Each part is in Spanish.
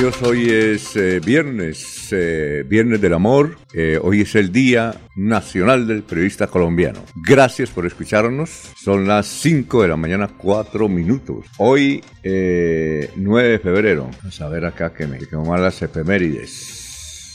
Dios, hoy es eh, viernes, eh, viernes del amor, eh, hoy es el Día Nacional del Periodista Colombiano. Gracias por escucharnos, son las 5 de la mañana, 4 minutos. Hoy, 9 de febrero, vamos a ver acá que me quedan las efemérides.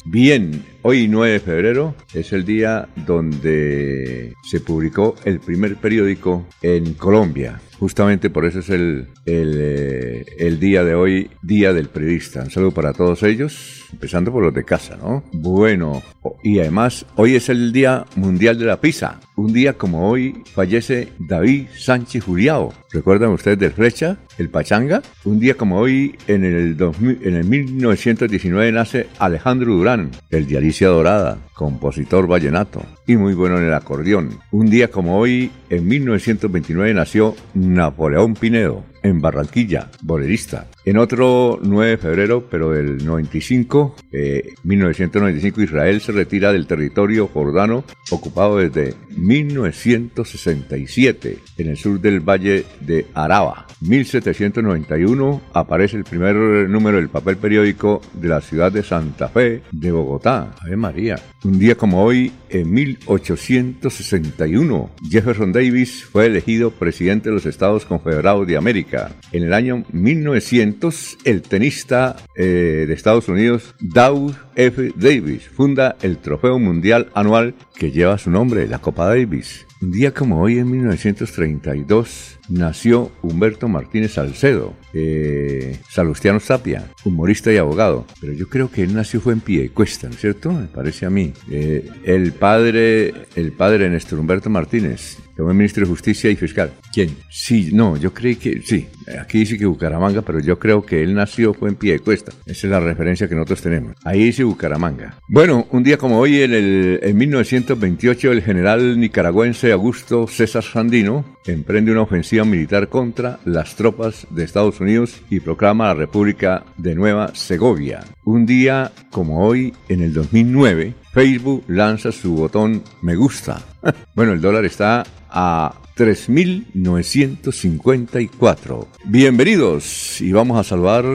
Bien, hoy 9 de febrero es el día donde se publicó el primer periódico en Colombia. Justamente por eso es el, el, el, día de hoy, Día del Periodista. Un saludo para todos ellos, empezando por los de casa, ¿no? Bueno, y además hoy es el Día Mundial de la Pizza. Un día como hoy fallece David Sánchez Juriao. ¿Recuerdan ustedes del Flecha, el Pachanga? Un día como hoy, en el, 2000, en el 1919, nace Alejandro Durán, el de Alicia Dorada, compositor vallenato y muy bueno en el acordeón. Un día como hoy, en 1929, nació Napoleón Pinedo, en Barranquilla, bolerista. En otro 9 de febrero, pero del 95, eh, 1995, Israel se retira del territorio jordano ocupado desde 1967 en el sur del valle de Araba. 1791 aparece el primer número del papel periódico de la ciudad de Santa Fe de Bogotá. Ave María. Un día como hoy, en 1861, Jefferson Davis fue elegido presidente de los Estados Confederados de América. En el año 1900, el tenista eh, de Estados Unidos, Dow F. Davis, funda el Trofeo Mundial Anual que lleva su nombre, la Copa Davis. Un día como hoy, en 1932, nació Humberto Martínez Salcedo, eh, Salustiano Sapia, humorista y abogado. Pero yo creo que él nació fue en Piedecuesta, ¿no es cierto? Me parece a mí. Eh, el padre, el padre Néstor Humberto Martínez, que fue ministro de Justicia y Fiscal. ¿Quién? Sí, no, yo creí que, sí, aquí dice que Bucaramanga, pero yo creo que él nació fue en Piedecuesta. Esa es la referencia que nosotros tenemos. Ahí dice Bucaramanga. Bueno, un día como hoy, en, el, en 1928, el general nicaragüense Augusto César Sandino emprende una ofensiva militar contra las tropas de Estados Unidos y proclama la República de Nueva Segovia. Un día como hoy, en el 2009, Facebook lanza su botón me gusta. bueno, el dólar está a 3.954. Bienvenidos y vamos a saludar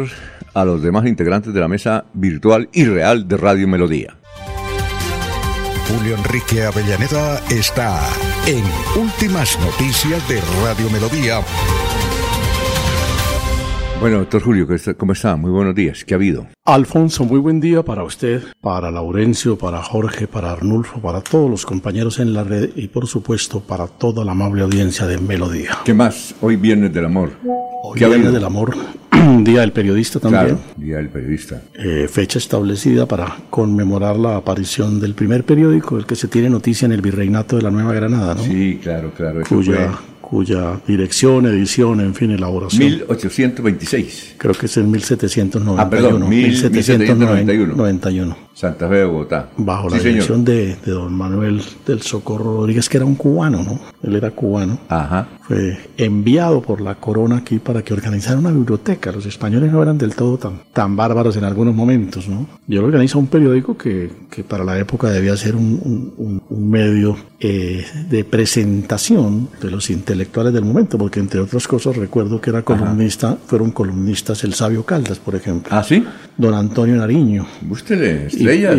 a los demás integrantes de la mesa virtual y real de Radio Melodía. Julio Enrique Avellaneda está en Últimas Noticias de Radio Melodía. Bueno, doctor Julio, ¿cómo está? Muy buenos días. ¿Qué ha habido? Alfonso, muy buen día para usted, para Laurencio, para Jorge, para Arnulfo, para todos los compañeros en la red y por supuesto para toda la amable audiencia de Melodía. ¿Qué más? Hoy Viernes del Amor. Hoy Viernes del Amor, Día del Periodista también. Claro, Día del Periodista. Eh, fecha establecida para conmemorar la aparición del primer periódico, el que se tiene noticia en el Virreinato de la Nueva Granada, ¿no? Sí, claro, claro. Eso cuya, cuya dirección, edición, en fin, elaboración. 1826. Creo que es en 1791. Ah, perdón, 1791. 91. Santa Fe de Bogotá. Bajo la dirección de, don Manuel del Socorro Rodríguez, que era un cubano, ¿no? Él era cubano. Ajá. Fue enviado por la corona aquí para que organizara una biblioteca. Los españoles no eran del todo tan, tan bárbaros en algunos momentos, ¿no? Yo organizo un periódico que, que para la época debía ser un, un, un medio eh, de presentación de los intelectuales del momento, porque entre otras cosas recuerdo que era columnista, fueron columnistas el Sabio Caldas, por ejemplo. ¿Ah, sí? Don Antonio Nariño. Búsquele, estrellas.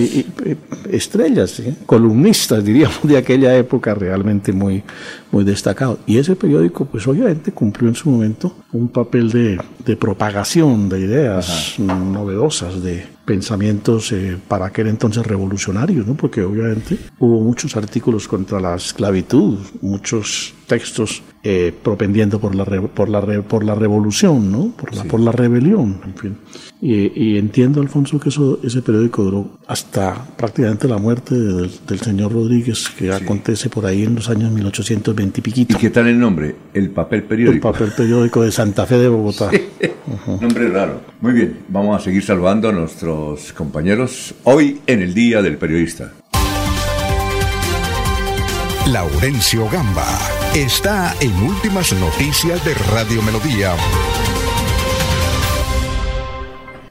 estrellas, columnistas, diríamos, de aquella época realmente muy, muy destacados. Y ese periódico, pues obviamente cumplió en su momento un papel de, de propagación de ideas novedosas, de pensamientos eh, para aquel entonces revolucionarios, ¿no? porque obviamente hubo muchos artículos contra la esclavitud, muchos textos eh, propendiendo por la, por, la por la revolución, ¿no? por, la, por la rebelión, en fin. Y, entiendo, Alfonso, que eso, ese periódico duró hasta prácticamente la muerte del, señor Rodríguez, que acontece por ahí en los años 1820 y piquito. ¿Y qué tal el nombre? El papel periódico. El papel periódico de Santa Fe de Bogotá. Nombre raro. Muy bien, vamos a seguir saludando a nuestros compañeros hoy en el Día del Periodista. Laurencio Gamba está en Últimas Noticias de Radio Melodía.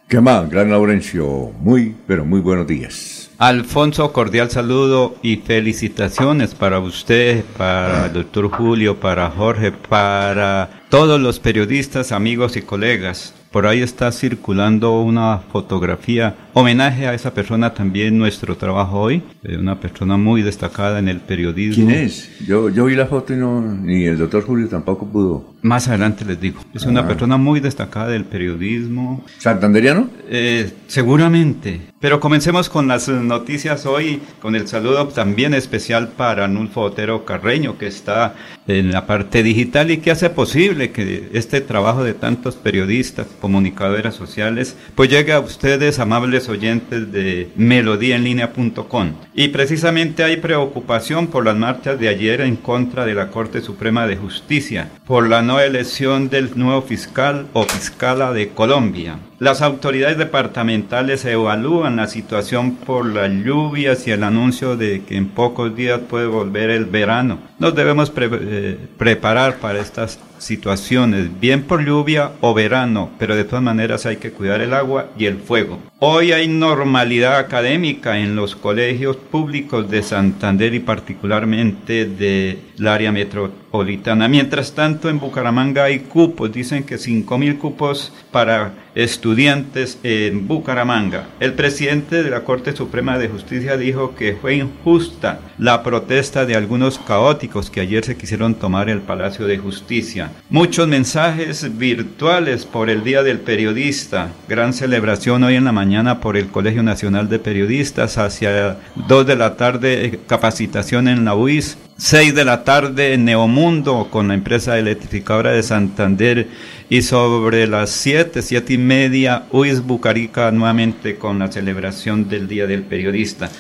¿Qué más, gran Laurencio? Muy, pero muy buenos días. Alfonso, cordial saludo y felicitaciones para usted, para el doctor Julio, para Jorge, para todos los periodistas, amigos y colegas. Por ahí está circulando una fotografía, homenaje a esa persona también nuestro trabajo hoy, eh, una persona muy destacada en el periodismo. ¿Quién es? Yo, yo vi la foto y no, ni el doctor Julio tampoco pudo. Más adelante les digo. Es una ah. persona muy destacada del periodismo. ¿Santanderiano? Eh, seguramente. Pero comencemos con las noticias hoy, con el saludo también especial para Nulfo Otero Carreño, que está en la parte digital y que hace posible que este trabajo de tantos periodistas, comunicadoras sociales, pues llegue a ustedes, amables oyentes de melodíaenlínea.com. Y precisamente hay preocupación por las marchas de ayer en contra de la Corte Suprema de Justicia, por la no elección del nuevo fiscal o fiscala de Colombia. Las autoridades departamentales evalúan la situación por las lluvias y el anuncio de que en pocos días puede volver el verano. Nos debemos eh, preparar para estas situaciones, bien por lluvia o verano, pero de todas maneras hay que cuidar el agua y el fuego. Hoy hay normalidad académica en los colegios públicos de Santander y particularmente del área metropolitana. Mientras tanto, en Bucaramanga hay cupos, dicen que 5.000 cupos para estudiantes en Bucaramanga. El presidente de la Corte Suprema de Justicia dijo que fue injusta la protesta de algunos caóticos que ayer se quisieron tomar el Palacio de Justicia. Muchos mensajes virtuales por el Día del Periodista. Gran celebración hoy en la mañana por el Colegio Nacional de Periodistas. Hacia 2 de la tarde eh, capacitación en la UIS. 6 de la tarde Neomundo con la empresa electrificadora de Santander y sobre las 7, 7 y media UIS Bucarica nuevamente con la celebración del Día del Periodista.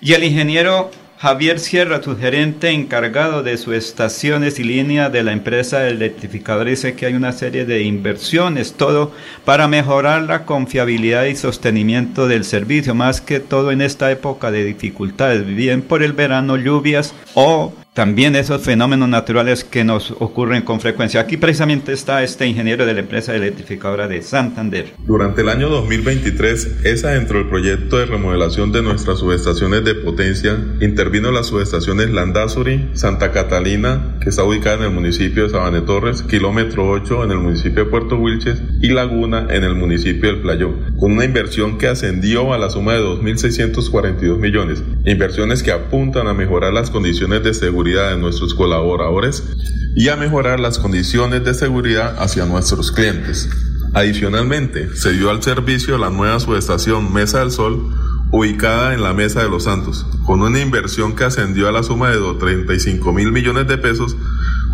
Y el ingeniero Javier Sierra, su gerente encargado de sus estaciones y línea de la empresa electrificadora, dice que hay una serie de inversiones, todo para mejorar la confiabilidad y sostenimiento del servicio, más que todo en esta época de dificultades, bien por el verano, lluvias o también esos fenómenos naturales que nos ocurren con frecuencia. Aquí precisamente está este ingeniero de la empresa electrificadora de Santander. Durante el año 2023, ESA dentro del proyecto de remodelación de nuestras subestaciones de potencia intervino las subestaciones Landazuri, Santa Catalina, que está ubicada en el municipio de Sabane Torres, kilómetro 8 en el municipio de Puerto Wilches y Laguna en el municipio del Playón, con una inversión que ascendió a la suma de 2.642 millones. Inversiones que apuntan a mejorar las condiciones de seguridad de nuestros colaboradores y a mejorar las condiciones de seguridad hacia nuestros clientes. Adicionalmente, se dio al servicio la nueva subestación Mesa del Sol, ubicada en la Mesa de los Santos, con una inversión que ascendió a la suma de 35 mil millones de pesos,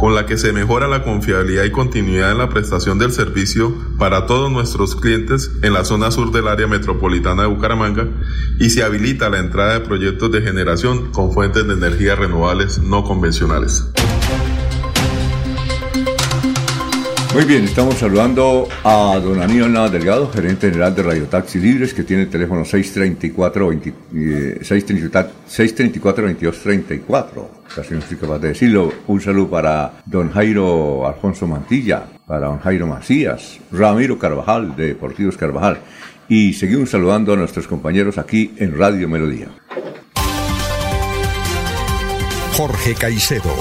con la que se mejora la confiabilidad y continuidad en la prestación del servicio para todos nuestros clientes en la zona sur del área metropolitana de Bucaramanga y se habilita la entrada de proyectos de generación con fuentes de energía renovables no convencionales. Muy bien, estamos saludando a don Aníbal Delgado, gerente general de Radio Taxi Libres, que tiene el teléfono 634-2234, casi no estoy capaz de decirlo. Un saludo para don Jairo Alfonso Mantilla, para don Jairo Macías, Ramiro Carvajal, de Deportivos Carvajal. Y seguimos saludando a nuestros compañeros aquí en Radio Melodía. Jorge Caicedo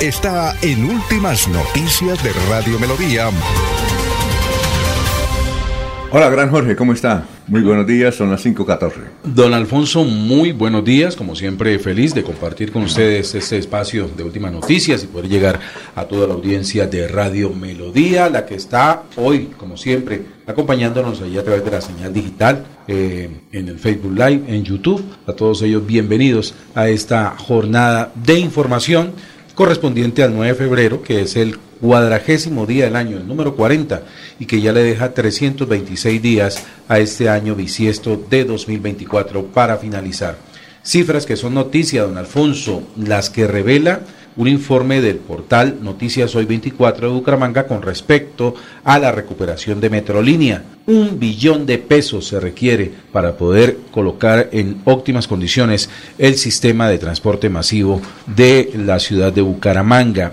está en Últimas Noticias de Radio Melodía. Hola, gran Jorge, ¿cómo está? Muy buenos días, son las 5.14. Don Alfonso, muy buenos días, como siempre feliz de compartir con ustedes este espacio de últimas noticias y poder llegar a toda la audiencia de Radio Melodía, la que está hoy, como siempre, acompañándonos ahí a través de la señal digital, eh, en el Facebook Live, en YouTube. A todos ellos bienvenidos a esta jornada de información correspondiente al 9 de febrero, que es el cuadragésimo día del año, el número 40, y que ya le deja 326 días a este año bisiesto de 2024 para finalizar. Cifras que son noticia, don Alfonso, las que revela un informe del portal Noticias Hoy 24 de Bucaramanga con respecto a la recuperación de Metrolínea. Un billón de pesos se requiere para poder colocar en óptimas condiciones el sistema de transporte masivo de la ciudad de Bucaramanga.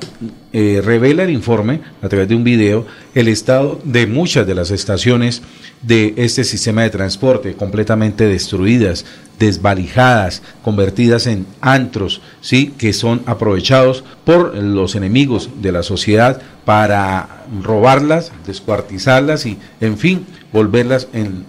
Eh, revela el informe a través de un video el estado de muchas de las estaciones de este sistema de transporte completamente destruidas, desvalijadas, convertidas en antros, sí, que son aprovechados por los enemigos de la sociedad para robarlas, descuartizarlas y, en fin, volverlas en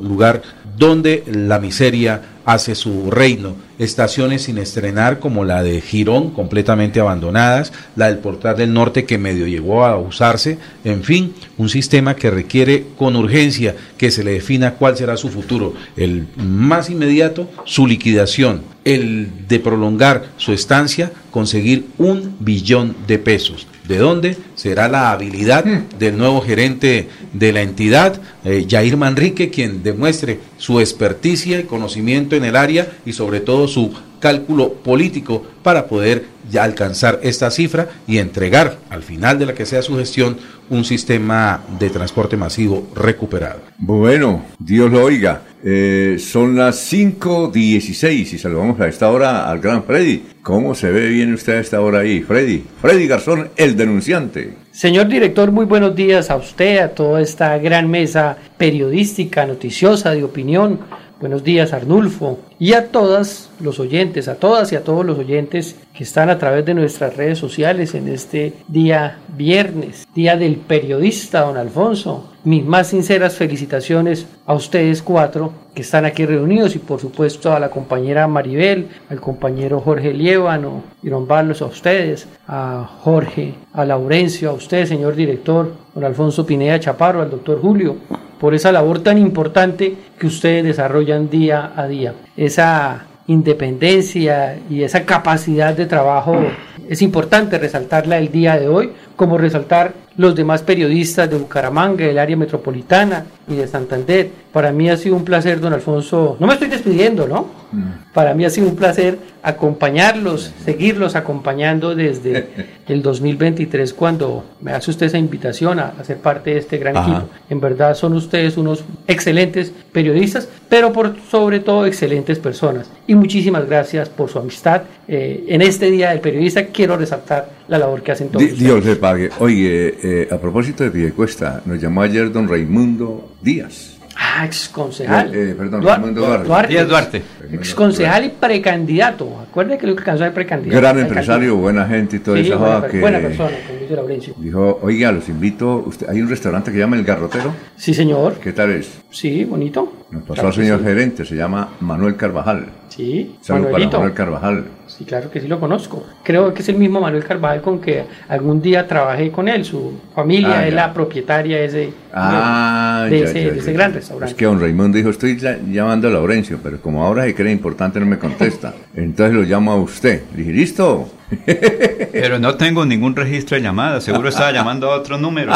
lugar donde la miseria hace su reino. Estaciones sin estrenar como la de Girón, completamente abandonadas, la del Portal del Norte que medio llegó a usarse, en fin, un sistema que requiere con urgencia que se le defina cuál será su futuro. El más inmediato, su liquidación. El de prolongar su estancia, conseguir un billón de pesos. ¿De dónde? Será la habilidad mm. del nuevo gerente de la entidad, eh, Jair Manrique, quien demuestre su experticia y conocimiento en el área y sobre todo su cálculo político para poder ya alcanzar esta cifra y entregar al final de la que sea su gestión un sistema de transporte masivo recuperado. Bueno, Dios lo oiga. Eh, son las 5.16 y saludamos a esta hora al gran Freddy. ¿Cómo se ve bien usted a esta hora ahí, Freddy? Freddy Garzón, el denunciante. Señor director, muy buenos días a usted, a toda esta gran mesa periodística, noticiosa, de opinión. Buenos días, Arnulfo, y a todas los oyentes, a todas y a todos los oyentes que están a través de nuestras redes sociales en este día viernes, día del periodista, don Alfonso. Mis más sinceras felicitaciones a ustedes cuatro que están aquí reunidos y por supuesto a la compañera Maribel, al compañero Jorge Liévano don Barlos, a ustedes, a Jorge, a Laurencio, a usted, señor director, don Alfonso Pineda Chaparro, al doctor Julio, por esa labor tan importante que ustedes desarrollan día a día. Esa independencia y esa capacidad de trabajo es importante resaltarla el día de hoy, como resaltar los demás periodistas de Bucaramanga, del área metropolitana y de Santander. Para mí ha sido un placer, don Alfonso. No me estoy despidiendo, ¿no? Mm. Para mí ha sido un placer acompañarlos, seguirlos acompañando desde el 2023 cuando me hace usted esa invitación a, ser parte de este gran equipo. En verdad son ustedes unos excelentes periodistas, pero por sobre todo excelentes personas. Y muchísimas gracias por su amistad. Eh, en este Día del Periodista quiero resaltar la labor que hacen todos. Dios le pague. Oye, eh, a propósito de Piedecuesta, nos llamó ayer don Raimundo Díaz. Ah, ex concejal. Eh, perdón, Raimundo Duarte. Díaz Duarte. Ex concejal y precandidato. Acuérdate que lo que alcanzó de precandidato. Gran empresario, buena gente y todo eso. Buena, buena persona, como dice Laurencio. Dijo, oiga, los invito. Usted, hay un restaurante que se llama El Garrotero. Sí, señor. ¿Qué tal es? Sí, bonito. Nos pasó al señor gerente, se llama Manuel Carvajal. Sí, Saludos para Manuel Carvajal. Sí, claro que sí lo conozco. Creo que es el mismo Manuel Carvajal con que algún día trabajé con él. Su familia ah, es la propietaria de ese, ah, de, ese, gran restaurante. Es que don Raimundo dijo, estoy llamando a Laurencio, pero como ahora se cree importante no me contesta. Entonces lo llamo a usted. Le dije, listo, pero no tengo ningún registro de llamada, seguro estaba llamando a otro número.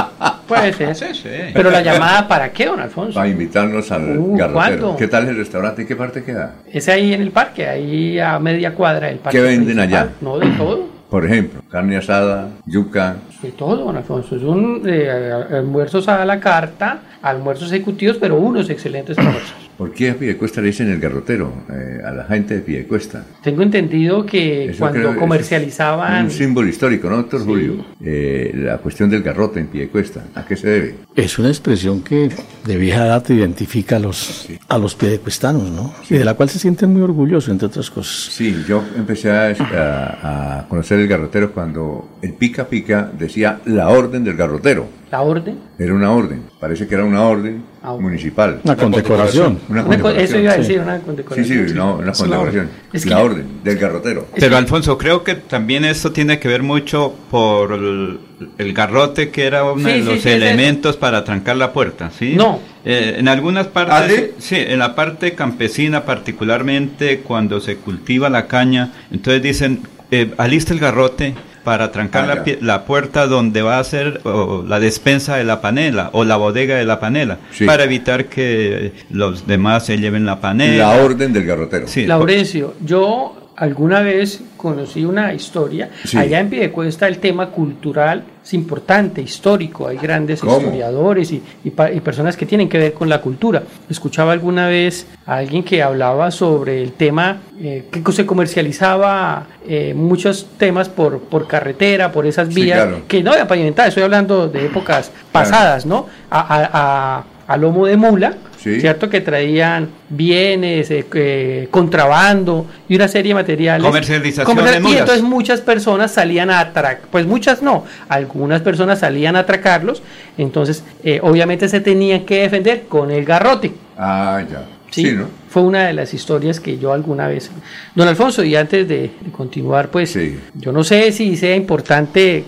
Puede ser. Sí, sí. Pero la llamada para qué, don Alfonso? Para invitarnos al uh, garrotero. ¿Qué tal el restaurante y qué parte queda? Es ahí en el parque, ahí a media cuadra del parque. ¿Qué venden allá? No, de todo. Por ejemplo, carne asada, yuca. De todo, don Alfonso. Es un eh, almuerzos a la carta, almuerzos ejecutivos, pero unos excelentes almuerzos. ¿Por qué a Piedecuesta le dicen el garrotero? eh, a la gente de Piedecuesta. Tengo entendido que Eso cuando creo- eso es comercializaban... Un símbolo histórico, ¿no, doctor Julio? Eh, la cuestión del garrote en Piedecuesta. ¿A qué se debe? Es una expresión que de vieja data identifica a los, a los piedecuestanos, ¿no? Y de la cual se sienten muy orgullosos, entre otras cosas. Sí, yo empecé a, a- a conocer el garrotero cuando el pica pica decía la orden del garrotero. La orden. Era una orden, parece que era una orden Ah, ok. municipal. Una condecoración. Una Una co- condecoración. eso iba a sí. decir, una Sí, condecoración. sí, no, una Es la condecoración. Es que- la orden del garrotero. Pero Alfonso, creo que también esto tiene que ver mucho por el, el garrote que era uno Sí, de sí, los sí, elementos para trancar la puerta, ¿sí? No. Eh, en algunas partes, ¿Ah, sí? sí, en la parte campesina particularmente cuando se cultiva la caña, entonces dicen, eh, alista el garrote para trancar Ah, la, la puerta donde va a ser o, la despensa de la panela o la bodega de la panela, Sí. para evitar que los demás se lleven la panela. La orden del garrotero. Sí, Laurencio, yo alguna vez conocí una historia. Sí. Allá en Piedecuesta el tema cultural es importante, histórico. Hay grandes ¿Cómo? historiadores y, y y personas que tienen que ver con la cultura. Escuchaba alguna vez a alguien que hablaba sobre el tema eh, que se comercializaba eh, muchos temas por, por carretera, por esas Sí, vías claro. que no había pavimentadas. Estoy hablando de épocas pasadas, ¿no? A, a- a- a lomo de mula. Sí. ¿cierto? Que traían bienes, eh, eh, contrabando y una serie de materiales. Comercialización Comercial- de Y entonces muchas personas salían a atracar, pues muchas no, algunas personas salían a atracarlos, entonces eh, obviamente se tenían que defender con el garrote. Ah, ya. ¿sí? Sí, ¿no? Fue una de las historias que yo alguna vez... Don Alfonso, y antes de, de continuar, pues Sí. yo no sé si sea importante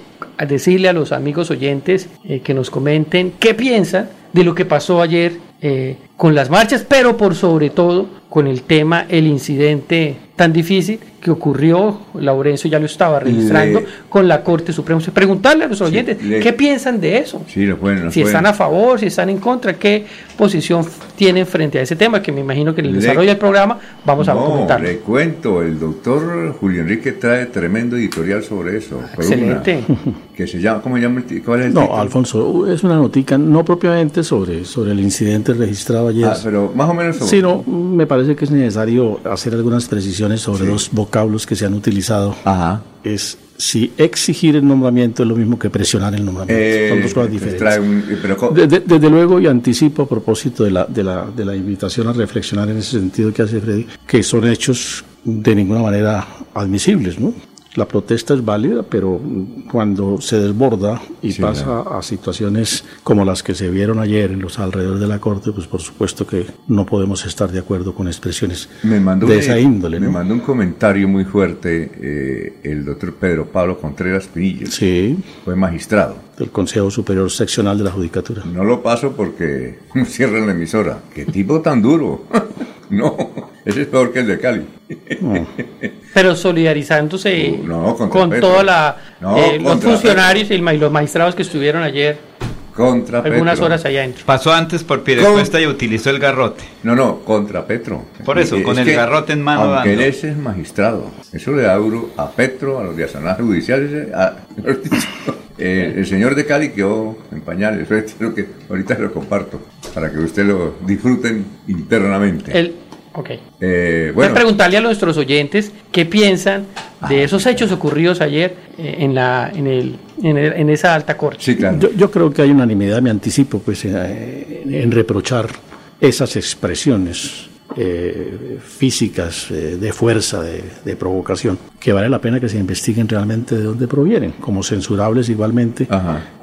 decirle a los amigos oyentes eh, que nos comenten qué piensan de lo que pasó ayer eh, con las marchas, pero por sobre todo con el tema, el incidente tan difícil que ocurrió, Laurencio ya lo estaba registrando, Le- con la Corte Suprema. Preguntarle a los oyentes le- qué piensan de eso Sí, lo pueden. lo si pueden. están a favor, si están en contra, qué posición tienen frente a ese tema, que me imagino que en el desarrollo del programa vamos a no, comentarlo. le cuento, el doctor Julio Enrique trae tremendo editorial sobre eso. columna, Excelente. que se llama, ¿cómo se llama? el ¿Cuál es el No, título? Alfonso, es una notica no propiamente sobre, sobre el incidente registrado ayer, Ah, pero más o menos sobre. sino me parece que es necesario hacer algunas precisiones sobre Sí. dos vocablos que se han utilizado. Ajá. Es si exigir el nombramiento es lo mismo que presionar el nombramiento. Eh, Son dos cosas entonces diferentes. un- eh, pero De- de- desde luego, y anticipo a propósito de la, de, la, de la invitación a reflexionar en ese sentido que hace Freddy, que son hechos de ninguna manera admisibles, ¿no? La protesta es válida, pero cuando se desborda y Sí, pasa a situaciones como las que se vieron ayer en los alrededores de la Corte, pues por supuesto que no podemos estar de acuerdo con expresiones me mandó, de un- esa índole. me ¿no? mandó un comentario muy fuerte eh, el doctor Pedro Pablo Contreras Pinillo. Sí, Fue magistrado. del Consejo Superior Seccional de la Judicatura. No lo paso porque cierran la emisora. ¡Qué tipo tan duro! no, ese es peor que el de Cali. Pero solidarizándose Uh, no, con Petro. todos No, los contra funcionarios y ma- los magistrados que estuvieron ayer Contra algunas Petro. horas allá adentro. Pasó antes por Piedecuesta y utilizó el garrote. No, no, contra Petro. Por eso, Es con el garrote en mano Aunque dando. él ese es magistrado. Eso le da duro a Petro, a los de judiciales. A, eh, el señor de Cali quedó en pañales. Eso es lo que ahorita lo comparto para que usted lo disfruten internamente. El, ok. Eh, Voy a bueno, preguntarle a nuestros oyentes qué piensan de esos hechos ocurridos ayer eh, en, la, en, el, en, el- en esa alta corte. sí, claro. Yo, yo creo que hay unanimidad, me anticipo, pues, eh, en, en reprochar esas expresiones eh, físicas eh, de fuerza, de, de provocación, que vale la pena que se investiguen realmente de dónde provienen. Como censurables igualmente,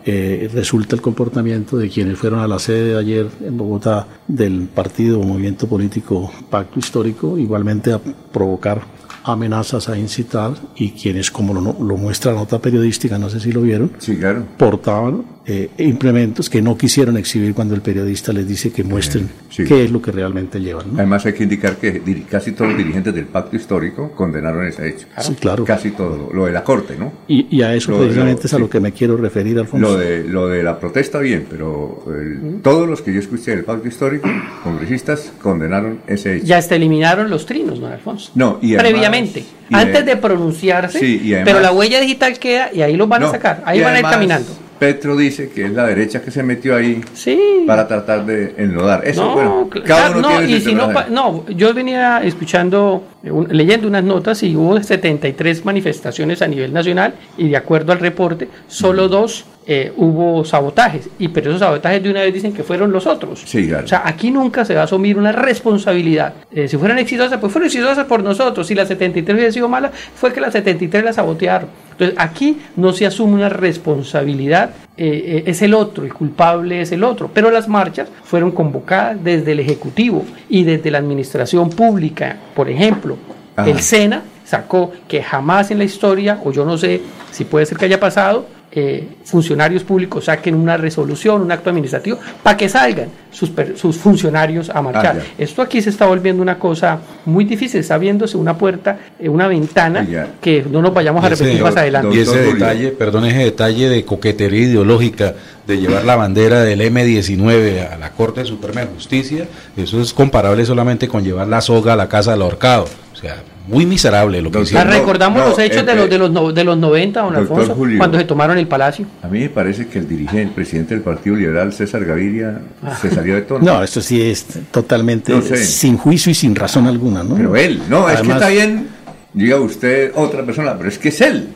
eh, resulta el comportamiento de quienes fueron a la sede de ayer en Bogotá del partido o movimiento político Pacto Histórico, igualmente a provocar amenazas a incitar y quienes, como lo, lo muestra la nota periodística, no sé si lo vieron, Sí, claro. portaban eh, implementos que no quisieron exhibir cuando el periodista les dice que muestren sí. qué es lo que realmente llevan. ¿no? Además hay que indicar que casi todos los dirigentes del pacto histórico condenaron ese hecho. Sí, claro. Casi todo. Lo de la corte, ¿no? Y, y a eso Lo- precisamente lo- es a sí. lo que me quiero referir, Alfonso. Lo de, lo de la protesta bien, pero el- todos los que yo escuché del pacto histórico, congresistas, condenaron ese hecho. Ya hasta eliminaron los trinos, don Alfonso. No, y además- y Antes de- de pronunciarse, Sí, y además- pero la huella digital queda y ahí los van a No, sacar, ahí van a ir caminando. Petro dice que es la derecha que se metió ahí Sí. para tratar de enlodar. Eso, no, bueno, cl- cada claro, uno no, tiene y su si no, interpretación. pa- no, yo venía escuchando, eh, leyendo unas notas y hubo 73 manifestaciones a nivel nacional y de acuerdo al reporte, solo dos eh, hubo sabotajes, y pero esos sabotajes de una vez dicen que fueron los otros. Sí, claro. O sea, aquí nunca se va a asumir una responsabilidad. Eh, si fueran exitosas, pues fueron exitosas por nosotros. Si las 73 hubiera sido malas, fue que las 73 las sabotearon. Entonces, aquí no se asume una responsabilidad, eh, eh, es el otro, el culpable es el otro. Pero las marchas fueron convocadas desde el Ejecutivo y desde la Administración Pública. Por ejemplo, Ajá. el SENA sacó que jamás en la historia, o yo no sé si puede ser que haya pasado, eh, funcionarios públicos saquen una resolución, un acto administrativo, para que salgan sus, per- sus funcionarios a marchar. Ah. Esto aquí se está volviendo una cosa muy difícil, está viéndose una puerta, eh, una ventana que no nos vayamos a Ese- repetir más adelante. Y ese detalle, perdón, ese detalle de coquetería ideológica de llevar la bandera del M19 a la Corte Suprema de Justicia, eso es comparable solamente con llevar la soga a la casa del ahorcado. O sea, muy miserable lo que Doctor, O sea, hicieron. recordamos no, los hechos eh, de, los, eh, de, los, no- de los 90, don Alfonso, Julio. cuando se tomaron el palacio. A mí me parece que el dirigente, el presidente del Partido Liberal, César Gaviria, se salió de tono. No, esto sí es totalmente No sé. sin juicio y sin razón alguna, ¿no? Pero él, no, es que está bien, diga usted otra persona, pero es que es él.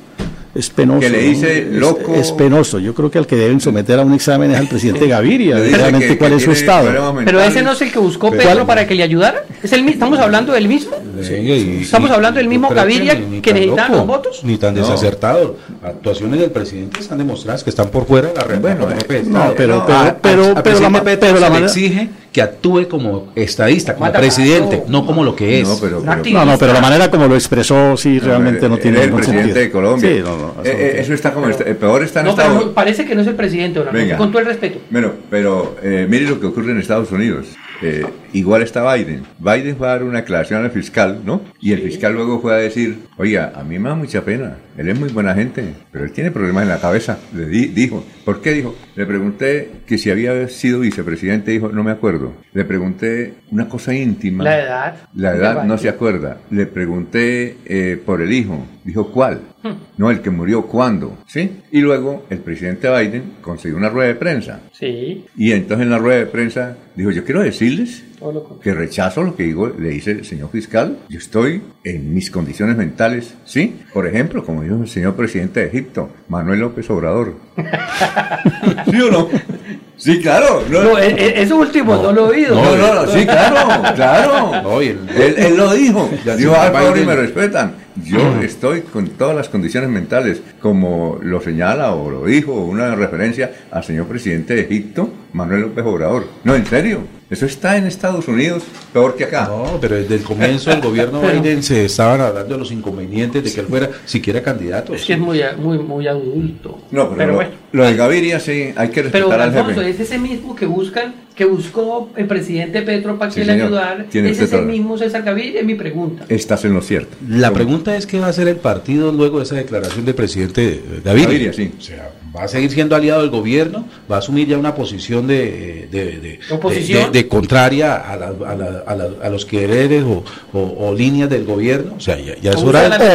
Es penoso. que le dice Es- loco. Es, penoso. Yo creo que al que deben someter a un examen es al presidente Gaviria, realmente que- cuál que es su estado. Pero ese no es el que buscó Pero- Pedro para que le ayudara. ¿Es el, ¿Estamos hablando del mismo? Sí, Estamos y- hablando del mismo Gaviria ni- ni que tan necesitaban loco, los votos. Ni tan No. desacertado. Actuaciones del presidente están demostradas que están por fuera de la red. Bueno, eh, de no, pero- pero- pero- pero la pero la manera- exige que actúe como estadista, como Mata presidente, no como lo que es. No, pero, pero-. No, no, pero la manera como lo expresó sí realmente no tiene el presidente sentido. de Colombia. Sí, no, no, eso Eh, eh, eso está como, está- el peor está en No, pero Estados no- parece que no es el presidente, Venga. con todo el respeto. Bueno, pero eh, mire lo que ocurre en Estados Unidos. Eh, igual está Biden. Biden fue a dar una declaración al fiscal, ¿no? Y el fiscal luego fue a decir, oiga, a mí me da mucha pena. Él es muy buena gente, pero él tiene problemas en la cabeza. Le di- dijo, ¿por qué? Dijo, le pregunté que si había sido vicepresidente, dijo, no me acuerdo. Le pregunté una cosa íntima. La edad. La edad no se acuerda. Le pregunté eh, por el hijo. Dijo, ¿cuál? Hmm. No, el que murió, ¿cuándo? ¿Sí? Y luego el presidente Biden consiguió una rueda de prensa. Sí, Y entonces en la rueda de prensa dijo, yo quiero decirles lo que rechazo lo que digo, le dice el señor fiscal. Yo estoy en mis condiciones mentales, ¿sí? Por ejemplo, como dijo el señor presidente de Egipto, Manuel López Obrador. ¿Sí o no? Sí, claro. No, No, e- e- eso último no, lo he oído. no, no, no, sí, claro, claro. El- él, él lo dijo. Ya, Dijo, al favor y me respetan. Yo estoy con todas las condiciones mentales, como lo señala o lo dijo, una referencia al señor presidente de Egipto, Manuel López Obrador. No, en serio. Eso está en Estados Unidos peor que acá. No, pero desde el comienzo del gobierno Biden se estaban hablando de los inconvenientes de que él fuera siquiera candidato. Es que es muy, muy, muy adulto. No, pero, pero bueno. Lo de Gaviria sí, hay que Pero respetar al Alfonso, jefe. es ese mismo que buscan, que buscó el presidente Petro para Sí, que le señor. ayudara. Es ese mismo César Gaviria, es mi pregunta. Estás en lo cierto. La pregunta es qué va a hacer el partido luego de esa declaración del presidente David. Gaviria, sí. O sea, va a seguir siendo aliado del gobierno, va a asumir ya una posición de, de, de- ¿Oposición? de- de contraria a, la- a, la- a la- a los quereres o, o- o líneas del gobierno. O sea, ya, ya es ¿Cómo hora de-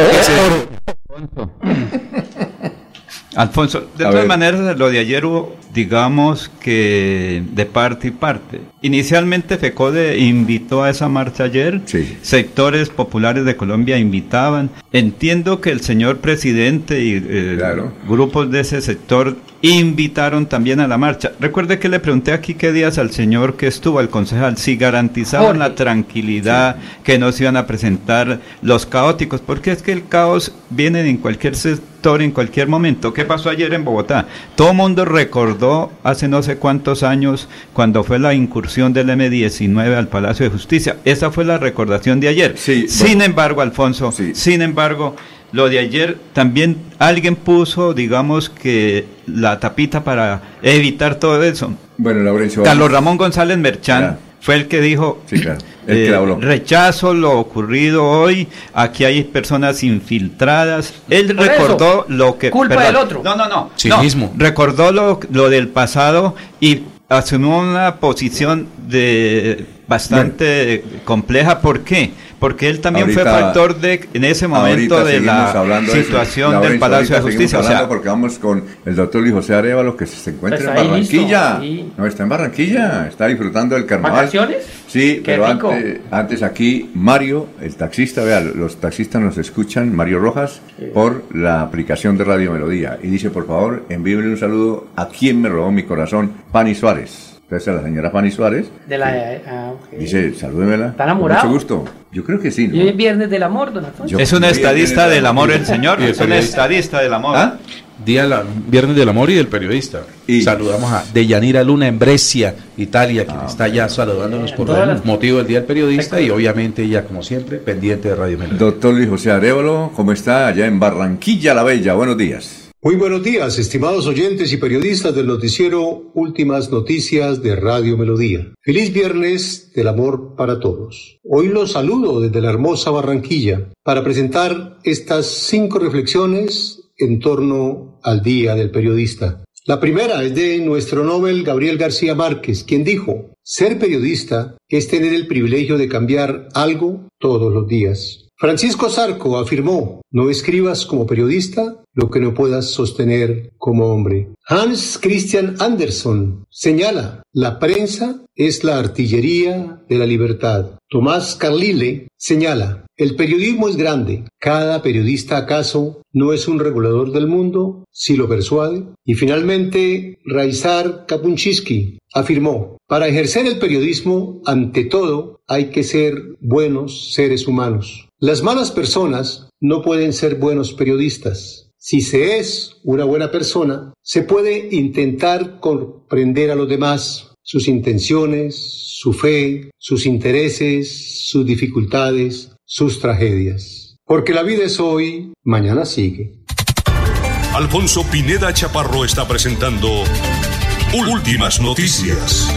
Alfonso, de todas maneras, lo de ayer hubo, digamos que de parte y parte. Inicialmente FECODE invitó a esa marcha ayer, Sí. sectores populares de Colombia invitaban. Entiendo que el señor presidente y eh, Claro. grupos de ese sector invitaron también a la marcha. Recuerde que le pregunté aquí qué días al señor que estuvo, al concejal, si garantizaban Jorge. la tranquilidad, que no se iban a presentar los caóticos, porque es que el caos viene en cualquier sector, en cualquier momento. ¿Qué pasó ayer en Bogotá? Todo el mundo recordó hace no sé cuántos años cuando fue la incursión del M-19 al Palacio de Justicia. Esa fue la recordación de ayer. Sí, Sin bueno. embargo, Alfonso, Sí. sin embargo, lo de ayer también alguien puso, digamos que la tapita para evitar todo eso. Bueno, Laurencio. Carlos. Ramón González Merchán fue el que dijo, Sí, claro, el que eh, habló. rechazo lo ocurrido hoy, aquí hay personas infiltradas. Él Por recordó lo que... culpa del otro. No, no, no. No, recordó lo, lo del pasado y asumió una posición de bastante compleja. ¿Por qué? Porque él también fue factor de, en ese momento de la situación del Palacio de Justicia. O sea, porque vamos con el doctor Luis José Arevalo, que se encuentra en Barranquilla. No, está en Barranquilla, está disfrutando del carnaval. ¿Vacaciones? Sí, pero antes, antes, aquí Mario, el taxista, vea, los taxistas nos escuchan, Mario Rojas, por la aplicación de Radio Melodía. Y dice, por favor, envíenle un saludo a quien me robó mi corazón, Pani Suárez. Entonces a la señora Pani Suárez. De la, ah, Dice, salúdemela. ¿Está enamorado? mucho gusto. Yo creo que sí. ¿no? Y Viernes del Amor, don Alfonso. Es un estadista del amor el señor. es un estadista del amor. ¿Ah? Día la, Viernes del Amor y del Periodista. Y saludamos a Deyanira Luna en Brescia, Italia, quien ah, está ya saludándonos por el motivo del Día del Periodista y obviamente ella, como siempre, pendiente de Radio Melodía. Doctor Luis José Arevalo, ¿cómo está allá en Barranquilla la Bella? Buenos días. Muy buenos días, estimados oyentes y periodistas del noticiero Últimas Noticias de Radio Melodía. Feliz viernes del amor para todos. Hoy los saludo desde la hermosa Barranquilla para presentar estas cinco reflexiones en torno al Día del Periodista. La primera es de nuestro Nobel Gabriel García Márquez, quien dijo, ser periodista es tener el privilegio de cambiar algo todos los días. Francisco Zarco afirmó, no escribas como periodista lo que no puedas sostener como hombre. Hans Christian Andersen señala, la prensa es la artillería de la libertad. Tomás Carlile señala, el periodismo es grande. Cada periodista acaso no es un regulador del mundo si lo persuade. Y finalmente, Raizar Kapunchisky afirmó, para ejercer el periodismo, ante todo, hay que ser buenos seres humanos. Las malas personas no pueden ser buenos periodistas. Si se es una buena persona, se puede intentar comprender a los demás, sus intenciones, su fe, sus intereses, sus dificultades, sus tragedias. Porque la vida es hoy, mañana sigue. Alfonso Pineda Chaparro está presentando Últimas Noticias.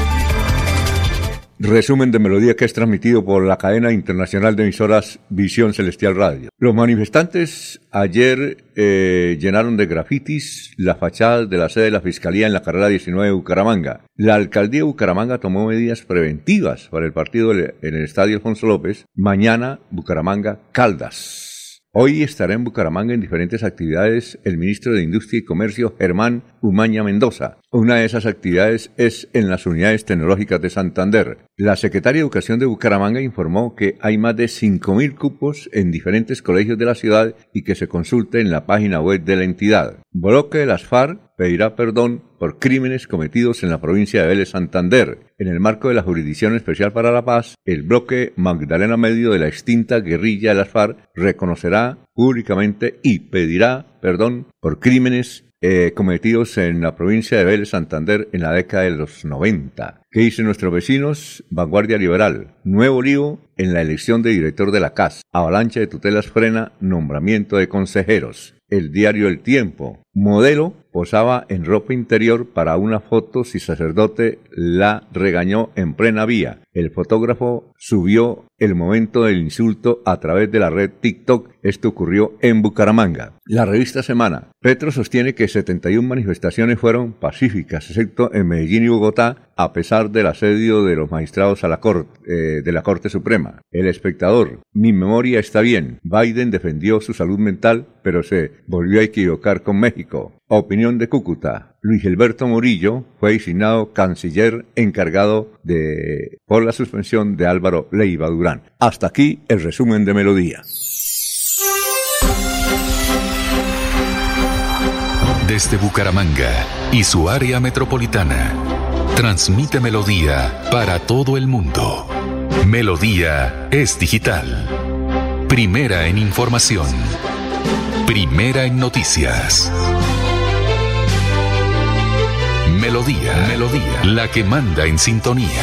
Resumen de melodía que es transmitido por la cadena internacional de emisoras Visión Celestial Radio. Los manifestantes ayer eh, llenaron de grafitis la fachada de la sede de la Fiscalía en la carrera 19 de Bucaramanga. La alcaldía de Bucaramanga tomó medidas preventivas para el partido en el estadio Alfonso López. Mañana Bucaramanga Caldas. Hoy estará en Bucaramanga en diferentes actividades el ministro de Industria y Comercio, Germán Umaña Mendoza. Una de esas actividades es en las unidades tecnológicas de Santander. La secretaria de Educación de Bucaramanga informó que hay más de 5.000 cupos en diferentes colegios de la ciudad y que se consulte en la página web de la entidad. Bloque de las FARC pedirá perdón por crímenes cometidos en la provincia de Vélez Santander. En el marco de la Jurisdicción Especial para la Paz, el bloque Magdalena Medio de la extinta guerrilla de las FARC reconocerá públicamente y pedirá perdón por crímenes eh, cometidos en la provincia de Vélez Santander en la década de los 90. ¿Qué dicen nuestros vecinos? Vanguardia Liberal. Nuevo lío en la elección de director de la CAS. Avalancha de tutelas frena nombramiento de consejeros. El diario El Tiempo. Modelo posaba en ropa interior para una foto si sacerdote la regañó en plena vía. El fotógrafo subió el momento del insulto a través de la red TikTok. Esto ocurrió en Bucaramanga. La revista Semana. Petro sostiene que 71 manifestaciones fueron pacíficas, excepto en Medellín y Bogotá, a pesar del asedio de los magistrados a la corte, eh, de la Corte Suprema. El espectador. Mi memoria está bien. Biden defendió su salud mental, pero se volvió a equivocar con México. Opinión de Cúcuta. Luis Gilberto Murillo fue designado canciller encargado de por la suspensión de Álvaro Leiva Durán. Hasta aquí el resumen de Melodía. Desde Bucaramanga y su área metropolitana, transmite Melodía para todo el mundo. Melodía es digital. Primera en información. Primera en noticias. Melodía, Melodía, la que manda en sintonía.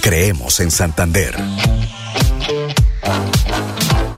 Creemos en Santander.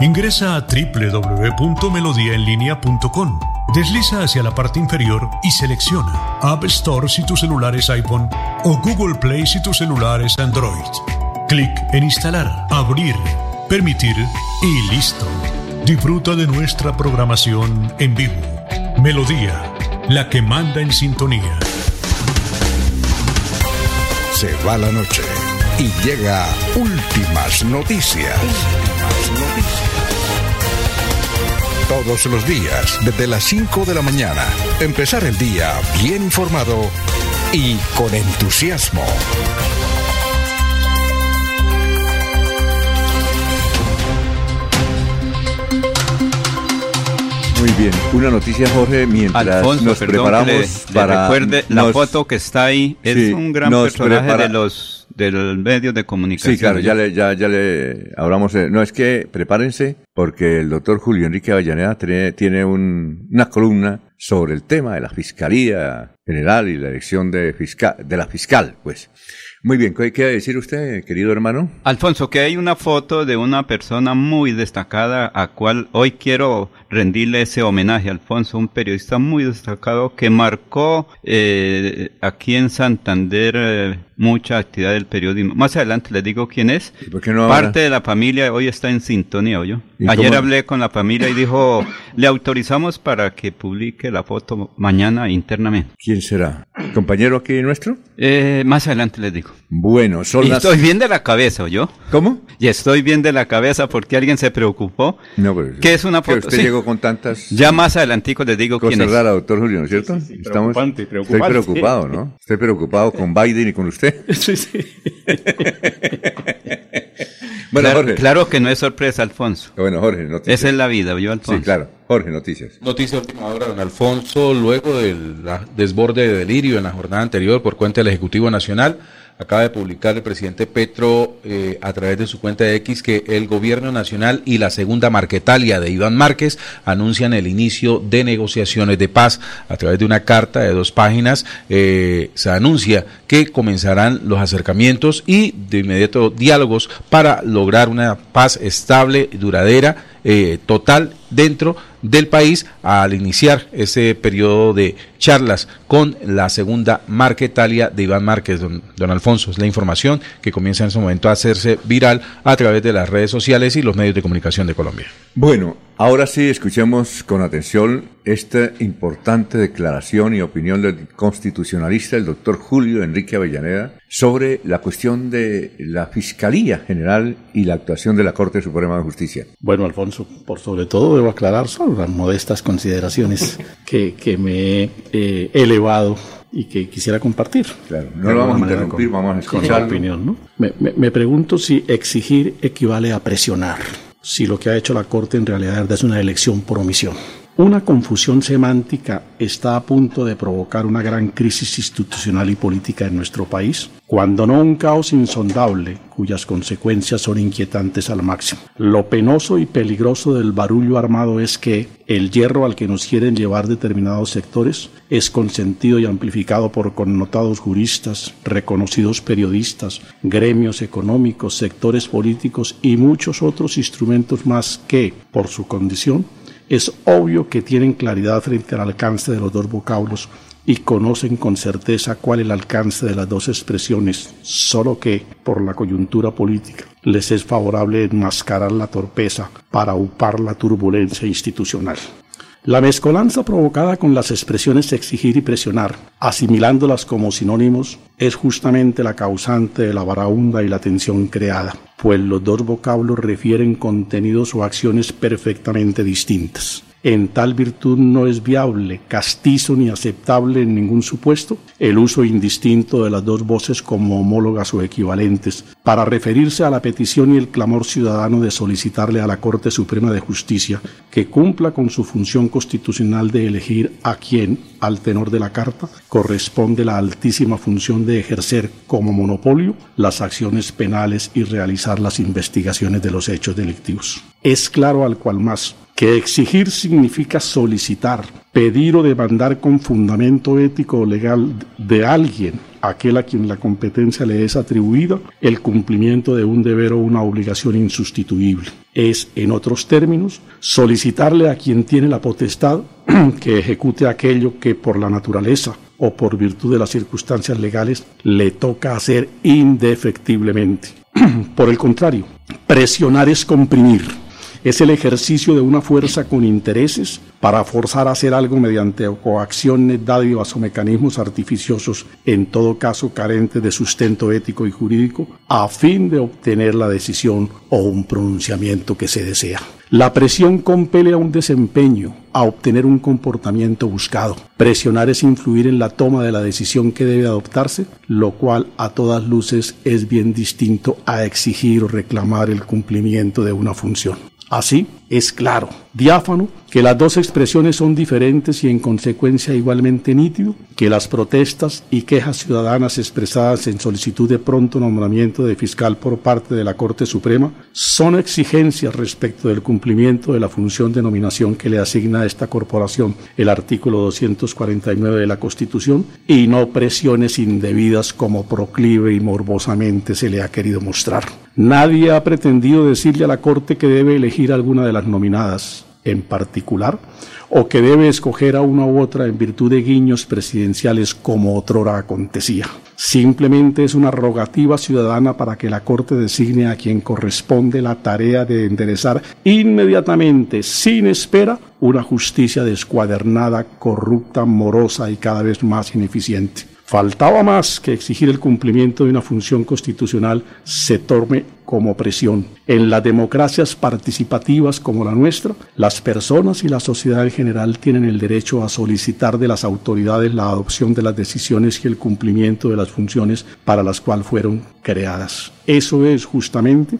Ingresa a www.melodiaenlinea.com. Desliza hacia la parte inferior y selecciona App Store si tu celular es iPhone o Google Play si tu celular es Android. Clic en Instalar, Abrir, Permitir y listo. Disfruta de nuestra programación en vivo. Melodía, la que manda en sintonía. Se va la noche y llega últimas noticias. Todos los días, desde las 5 de la mañana, empezar el día bien informado y con entusiasmo. Muy bien, una noticia Jorge, mientras Alfonso, nos perdón, preparamos que le- le para... recuerde la nos- foto que está ahí, es Sí, un gran personaje prepara- de los del medios de comunicación. Sí, claro, ya le, ya, ya le hablamos. de- no, es que prepárense porque el doctor Julio Enrique Avellaneda tiene, tiene un- una columna sobre el tema de la Fiscalía General y la elección de, fiscal, de la fiscal, pues. Muy bien, ¿qué quiere decir usted, querido hermano? Alfonso, que hay una foto de una persona muy destacada a cual hoy quiero rendirle ese homenaje, Alfonso, un periodista muy destacado que marcó eh, aquí en Santander eh, mucha actividad del periodismo. Más adelante les digo quién es. ¿Y por qué no? Parte de la familia hoy está en sintonía, yo. ¿Y Ayer cómo? hablé con la familia y dijo, le autorizamos para que publique la foto mañana internamente. ¿Quién será? ¿Compañero aquí nuestro? Eh, más adelante les digo. Bueno, son Y las... estoy bien de la cabeza, yo. ¿Cómo? Y estoy bien de la cabeza porque alguien se preocupó. No, pero... ¿Qué es una que foto? usted Sí. llegó con tantas... Ya más adelantico les digo quién es. raras, doctor Julio, ¿no es cierto? preocupante, Estoy preocupante. preocupado, ¿no? Estoy preocupado con Biden y con usted. Sí, sí. Bueno, claro, Jorge. claro que no es sorpresa, Alfonso. Bueno, Jorge, noticias. Esa es la vida, yo, Alfonso. Sí, claro. Jorge, noticias. Noticia última hora, don Alfonso, luego del la- desborde de delirio en la jornada anterior por cuenta del Ejecutivo Nacional, acaba de publicar el presidente Petro eh, a través de su cuenta de X que el gobierno nacional y la segunda Marquetalia de Iván Márquez anuncian el inicio de negociaciones de paz. A través de una carta de dos páginas eh, se anuncia que comenzarán los acercamientos y de inmediato diálogos para lograr una paz estable, duradera, eh, total dentro del país al iniciar ese periodo de charlas con la segunda Marquetalia de Iván Márquez, don, don Alfonso. Es la información que comienza en ese momento a hacerse viral a través de las redes sociales y los medios de comunicación de Colombia. Bueno, ahora sí escuchemos con atención esta importante declaración y opinión del constitucionalista, el doctor Julio Enrique Avellaneda, sobre la cuestión de la Fiscalía General y la actuación de la Corte Suprema de Justicia. Bueno, Alfonso, por sobre todo debo aclarar solo las modestas consideraciones que, que me he eh, elevado y que quisiera compartir. Claro, no lo vamos a interrumpir, con- vamos a con escucharlo. la opinión, ¿no? Me, me- me pregunto si exigir equivale a presionar, si lo que ha hecho la Corte en realidad es una elección por omisión. Una confusión semántica está a punto de provocar una gran crisis institucional y política en nuestro país, cuando no un caos insondable cuyas consecuencias son inquietantes al máximo. Lo penoso y peligroso del barullo armado es que el hierro al que nos quieren llevar determinados sectores es consentido y amplificado por connotados juristas, reconocidos periodistas, gremios económicos, sectores políticos y muchos otros instrumentos más que, por su condición, es obvio que tienen claridad frente al alcance de los dos vocablos y conocen con certeza cuál es el alcance de las dos expresiones, solo que, por la coyuntura política, les es favorable enmascarar la torpeza para upar la turbulencia institucional. La mezcolanza provocada con las expresiones exigir y presionar, asimilándolas como sinónimos, es justamente la causante de la varaunda y la tensión creada, pues los dos vocablos refieren contenidos o acciones perfectamente distintas en tal virtud no es viable, castizo ni aceptable en ningún supuesto el uso indistinto de las dos voces como homólogas o equivalentes, para referirse a la petición y el clamor ciudadano de solicitarle a la Corte Suprema de Justicia que cumpla con su función constitucional de elegir a quien, al tenor de la Carta, corresponde la altísima función de ejercer como monopolio las acciones penales y realizar las investigaciones de los hechos delictivos. Es claro al cual más que exigir significa solicitar, pedir o demandar con fundamento ético o legal de alguien, aquel a quien la competencia le es atribuida, el cumplimiento de un deber o una obligación insustituible. Es, en otros términos, solicitarle a quien tiene la potestad que ejecute aquello que por la naturaleza o por virtud de las circunstancias legales le toca hacer indefectiblemente. por el contrario, presionar es comprimir es el ejercicio de una fuerza con intereses para forzar a hacer algo mediante coacciones, dádivas o mecanismos artificiosos, en todo caso carentes de sustento ético y jurídico, a fin de obtener la decisión o un pronunciamiento que se desea. La presión compele a un desempeño, a obtener un comportamiento buscado. Presionar es influir en la toma de la decisión que debe adoptarse, lo cual a todas luces es bien distinto a exigir o reclamar el cumplimiento de una función. Así es claro, diáfano, que las dos expresiones son diferentes y en consecuencia igualmente nítido, que las protestas y quejas ciudadanas expresadas en solicitud de pronto nombramiento de fiscal por parte de la Corte Suprema son exigencias respecto del cumplimiento de la función de nominación que le asigna a esta corporación el artículo 249 de la Constitución y no presiones indebidas como proclive y morbosamente se le ha querido mostrar. Nadie ha pretendido decirle a la Corte que debe elegir alguna de las nominadas en particular, o que debe escoger a una u otra en virtud de guiños presidenciales como otrora acontecía. Simplemente es una rogativa ciudadana para que la Corte designe a quien corresponde la tarea de enderezar inmediatamente, sin espera, una justicia descuadernada, corrupta, morosa y cada vez más ineficiente. Faltaba más que exigir el cumplimiento de una función constitucional se torne como presión. En las democracias participativas como la nuestra, las personas y la sociedad en general tienen el derecho a solicitar de las autoridades la adopción de las decisiones y el cumplimiento de las funciones para las cuales fueron creadas. Eso es justamente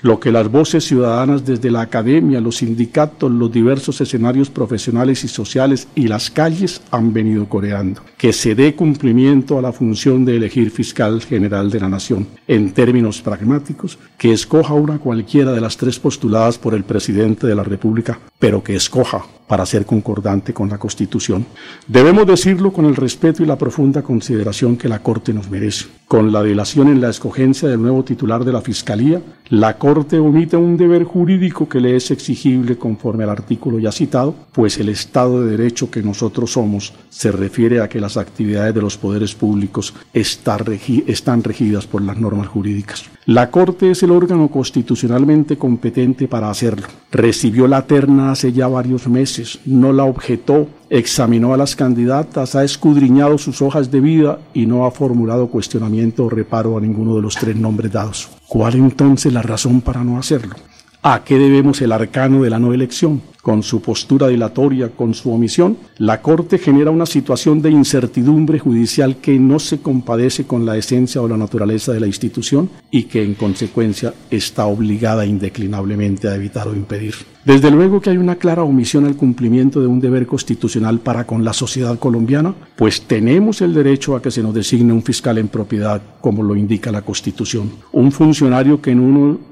lo que las voces ciudadanas desde la academia, los sindicatos, los diversos escenarios profesionales y sociales y las calles han venido coreando. Que se dé cumplimiento a la función de elegir fiscal general de la nación. En términos pragmáticos, que escoja una cualquiera de las tres postuladas por el presidente de la República, pero que escoja para ser concordante con la Constitución. Debemos decirlo con el respeto y la profunda consideración que la Corte nos merece. Con la dilación en la escogencia del nuevo titular de la Fiscalía, la Corte omite un deber jurídico que le es exigible conforme al artículo ya citado, pues el Estado de Derecho que nosotros somos se refiere a que las actividades de los poderes públicos están regidas por las normas jurídicas. La Corte es el órgano constitucionalmente competente para hacerlo. Recibió la terna hace ya varios meses, no la objetó, examinó a las candidatas, ha escudriñado sus hojas de vida y no ha formulado cuestionamiento o reparo a ninguno de los tres nombres dados. ¿Cuál entonces la razón para no hacerlo? ¿A qué debemos el arcano de la no elección? Con su postura dilatoria, con su omisión, la Corte genera una situación de incertidumbre judicial que no se compadece con la esencia o la naturaleza de la institución y que en consecuencia está obligada indeclinablemente a evitar o impedir. Desde luego que hay una clara omisión al cumplimiento de un deber constitucional para con la sociedad colombiana, pues tenemos el derecho a que se nos designe un fiscal en propiedad, como lo indica la Constitución. Un funcionario que,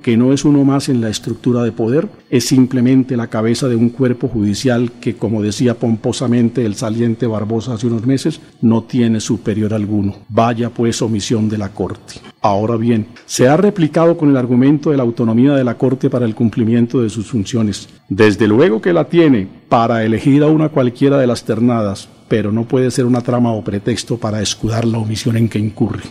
que no es uno más en la estructura de poder, es simplemente la cabeza de un un cuerpo judicial que, como decía pomposamente el saliente Barbosa hace unos meses, no tiene superior alguno. Vaya pues omisión de la Corte. Ahora bien, se ha replicado con el argumento de la autonomía de la Corte para el cumplimiento de sus funciones. Desde luego que la tiene para elegir a una cualquiera de las ternadas, pero no puede ser una trama o pretexto para escudar la omisión en que incurre.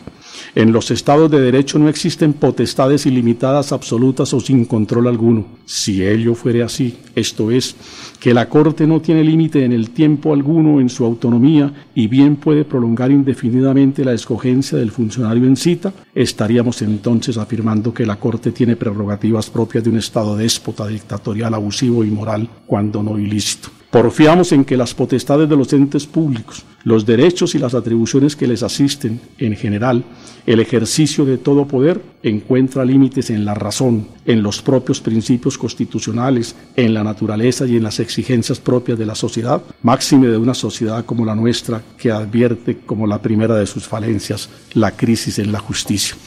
En los estados de derecho no existen potestades ilimitadas, absolutas o sin control alguno. Si ello fuere así, esto es, que la Corte no tiene límite en el tiempo alguno en su autonomía y bien puede prolongar indefinidamente la escogencia del funcionario en cita, estaríamos entonces afirmando que la Corte tiene prerrogativas propias de un Estado déspota, dictatorial, abusivo y moral, cuando no ilícito. Porfiamos en que las potestades de los entes públicos, los derechos y las atribuciones que les asisten, en general, el ejercicio de todo poder encuentra límites en la razón, en los propios principios constitucionales, en la naturaleza y en las exigencias propias de la sociedad, máxime de una sociedad como la nuestra que advierte como la primera de sus falencias la crisis en la justicia.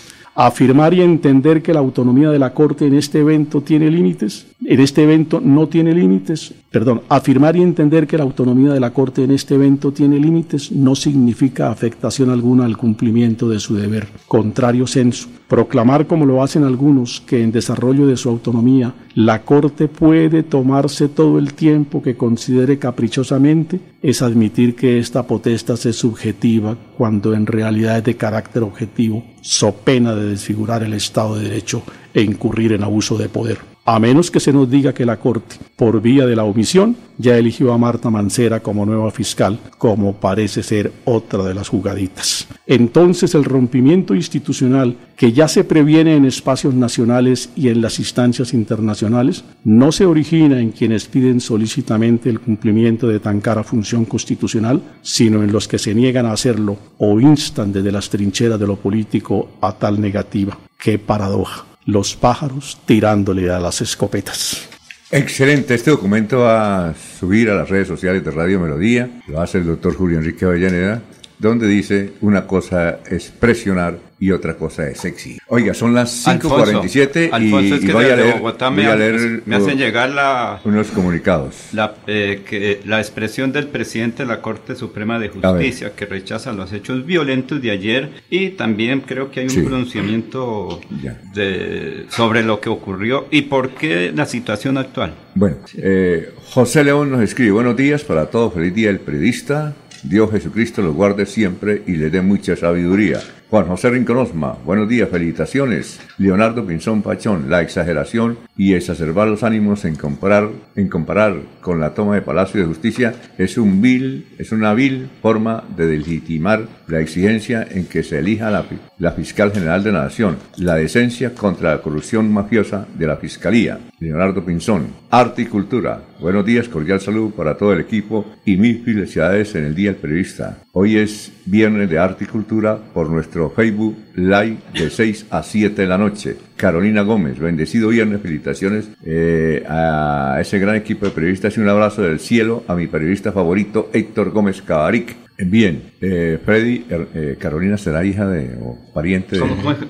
Afirmar y entender que la autonomía de la Corte en este evento tiene límites, en este evento no tiene límites, perdón, afirmar y entender que la autonomía de la Corte en este evento tiene límites no significa afectación alguna al cumplimiento de su deber, contrario senso. Proclamar, como lo hacen algunos, que en desarrollo de su autonomía la Corte puede tomarse todo el tiempo que considere caprichosamente, es admitir que esta potestad es subjetiva cuando en realidad es de carácter objetivo, so pena de desfigurar el Estado de Derecho e incurrir en abuso de poder a menos que se nos diga que la Corte, por vía de la omisión, ya eligió a Marta Mancera como nueva fiscal, como parece ser otra de las jugaditas. Entonces el rompimiento institucional que ya se previene en espacios nacionales y en las instancias internacionales, no se origina en quienes piden solícitamente el cumplimiento de tan cara función constitucional, sino en los que se niegan a hacerlo o instan desde las trincheras de lo político a tal negativa. ¡Qué paradoja! Los pájaros tirándole a las escopetas. Excelente, este documento va a subir a las redes sociales de Radio Melodía, lo hace el doctor Julio Enrique Avellaneda, donde dice una cosa es presionar y otra cosa es sexy. Oiga, son las 5.47 y, voy, a leer, voy a leer me, hacen llegar la, unos comunicados. La, eh, que, la expresión del presidente de la Corte Suprema de Justicia que rechaza los hechos violentos de ayer y también creo que hay un pronunciamiento de, sobre lo que ocurrió y por qué la situación actual. Bueno, eh, José León nos escribe, buenos días para todos, feliz día el periodista. Dios Jesucristo los guarde siempre y le dé mucha sabiduría. Juan José Rinconosma, buenos días, felicitaciones. Leonardo Pinzón Pachón, la exageración y exacerbar los ánimos en comparar, en comparar con la toma de Palacio de Justicia es, un vil, es una vil forma de legitimar la exigencia en que se elija la, fiscal general de la Nación, la decencia contra la corrupción mafiosa de la Fiscalía. Leonardo Pinzón, Arte y Cultura. Buenos días, cordial saludo para todo el equipo y mil felicidades en el Día del Periodista. Hoy es Viernes de Arte y Cultura por nuestro Facebook Live de 6 a 7 de la noche. Carolina Gómez, bendecido viernes, felicitaciones eh, a ese gran equipo de periodistas y un abrazo del cielo a mi periodista favorito Héctor Gómez Cabaric Bien, eh, Freddy, er, eh, Carolina será hija de o pariente de.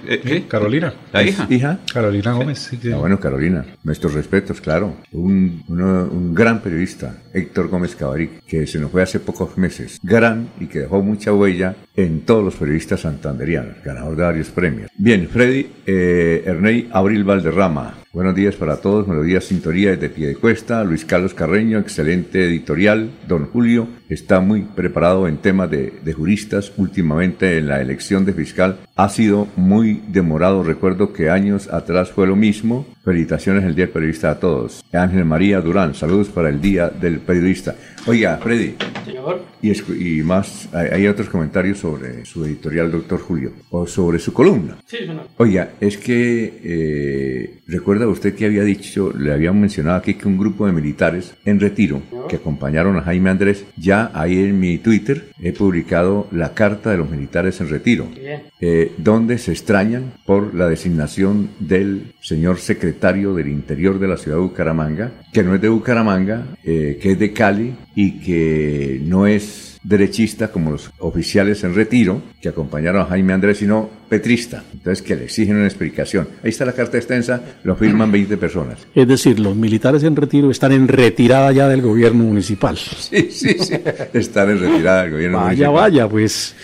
Eh, ¿Qué? Carolina. ¿La hija? ¿Hija? Carolina Gómez. Ah, bueno, Carolina, nuestros respetos, claro. Un, un gran periodista, Héctor Gómez Cabaric, que se nos fue hace pocos meses. Gran y que dejó mucha huella en todos los periodistas santanderianos, ganador de varios premios. Bien, Freddy, eh, Ernei Abril Valderrama, Buenos días para todos, Melodía Sintonía desde Piedecuesta, Luis Carlos Carreño, excelente editorial, don Julio está muy preparado en temas de, de, juristas, últimamente en la elección de fiscal ha sido muy demorado, recuerdo que años atrás fue lo mismo, felicitaciones el Día del Periodista a todos. Ángel María Durán, saludos para el Día del Periodista. Oiga, Freddy. Señor. Y, más, hay, otros comentarios sobre su editorial, doctor Julio, o sobre su columna. Sí, señor. Oiga, es que eh, recuerda usted que había dicho, le habían mencionado aquí que un grupo de militares en retiro que acompañaron a Jaime Andrés, ya ahí en mi Twitter he publicado la carta de los militares en retiro, eh, donde se extrañan por la designación del señor secretario del Interior de la ciudad de Bucaramanga, que no es de Bucaramanga, eh, que es de Cali y que no es derechista como los oficiales en retiro que acompañaron a Jaime Andrés, sino petrista. Entonces, que le exigen una explicación. Ahí está la carta extensa, lo firman 20 personas. Es decir, los militares en retiro están en retirada ya del gobierno municipal. Sí, sí, sí. Están en retirada del gobierno vaya, municipal. Vaya, vaya, pues.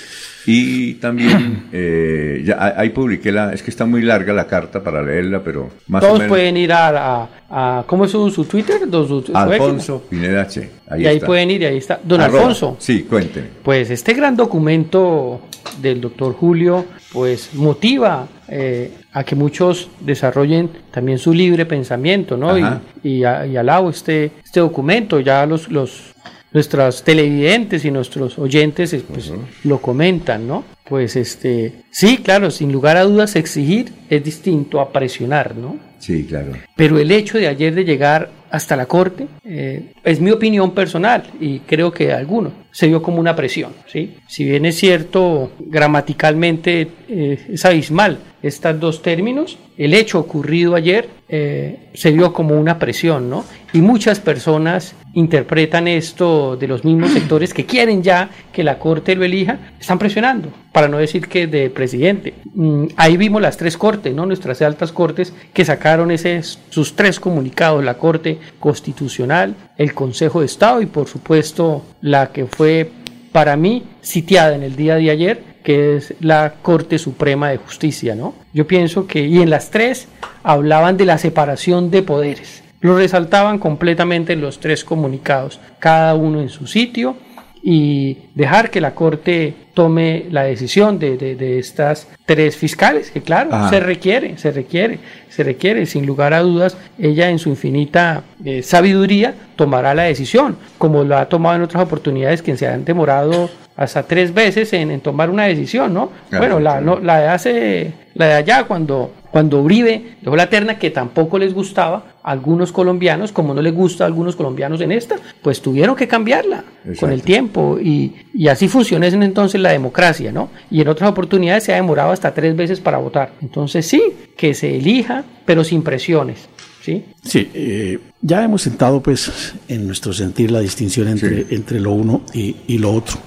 Y también, eh, ya, ahí publiqué la, es que está muy larga la carta para leerla, pero más Todos o menos. pueden ir a, a, a- ¿cómo es su, su Twitter? Don- su- su- Alfonso Pineda H. Ahí y ahí está. pueden ir y ahí está. Don Arroba. Alfonso. Sí, cuénteme. Pues este gran documento del doctor Julio, pues motiva eh, a que muchos desarrollen también su libre pensamiento, ¿no? Y, y, a- y alabo este, este documento, ya los, los nuestros televidentes y nuestros oyentes eh, pues, lo comentan, ¿no? Pues este, sí, claro, sin lugar a dudas, exigir es distinto a presionar, ¿no? Sí, claro. Pero el hecho de ayer de llegar hasta la corte eh, es mi opinión personal y creo que de algunos se vio como una presión, ¿sí? Si bien es cierto gramaticalmente eh, es abismal estos dos términos, el hecho ocurrido ayer eh, se vio como una presión, ¿no? Y muchas personas interpretan esto de los mismos sectores que quieren ya que la corte lo elija, están presionando, para no decir que de presidente. Mm, ahí vimos las tres cortes, ¿no? Nuestras altas cortes que sacaron ese, sus tres comunicados, la Corte Constitucional, el Consejo de Estado y por supuesto la que fue para mí sitiada en el día de ayer, que es la Corte Suprema de Justicia, ¿no? Yo pienso que, y en las tres hablaban de la separación de poderes. Lo resaltaban completamente en los tres comunicados, cada uno en su sitio, y dejar que la Corte tome la decisión de, de- de estas tres fiscales, que claro, Ajá. se requiere, se requiere, se requiere, sin lugar a dudas, ella en su infinita eh, sabiduría tomará la decisión, como lo ha tomado en otras oportunidades que se han demorado hasta tres veces en, en tomar una decisión, ¿no? Bueno, la, no- la de hace, la de allá cuando, cuando Uribe dejó la terna que tampoco les gustaba a algunos colombianos, como no les gusta a algunos colombianos en esta, pues tuvieron que cambiarla con el tiempo y, y así funciona en entonces la democracia, ¿no? Y en otras oportunidades se ha demorado hasta tres veces para votar. Entonces sí, que se elija, pero sin presiones, ¿sí? Sí, eh, ya hemos sentado pues en nuestro sentir la distinción entre, entre lo uno y, y lo otro.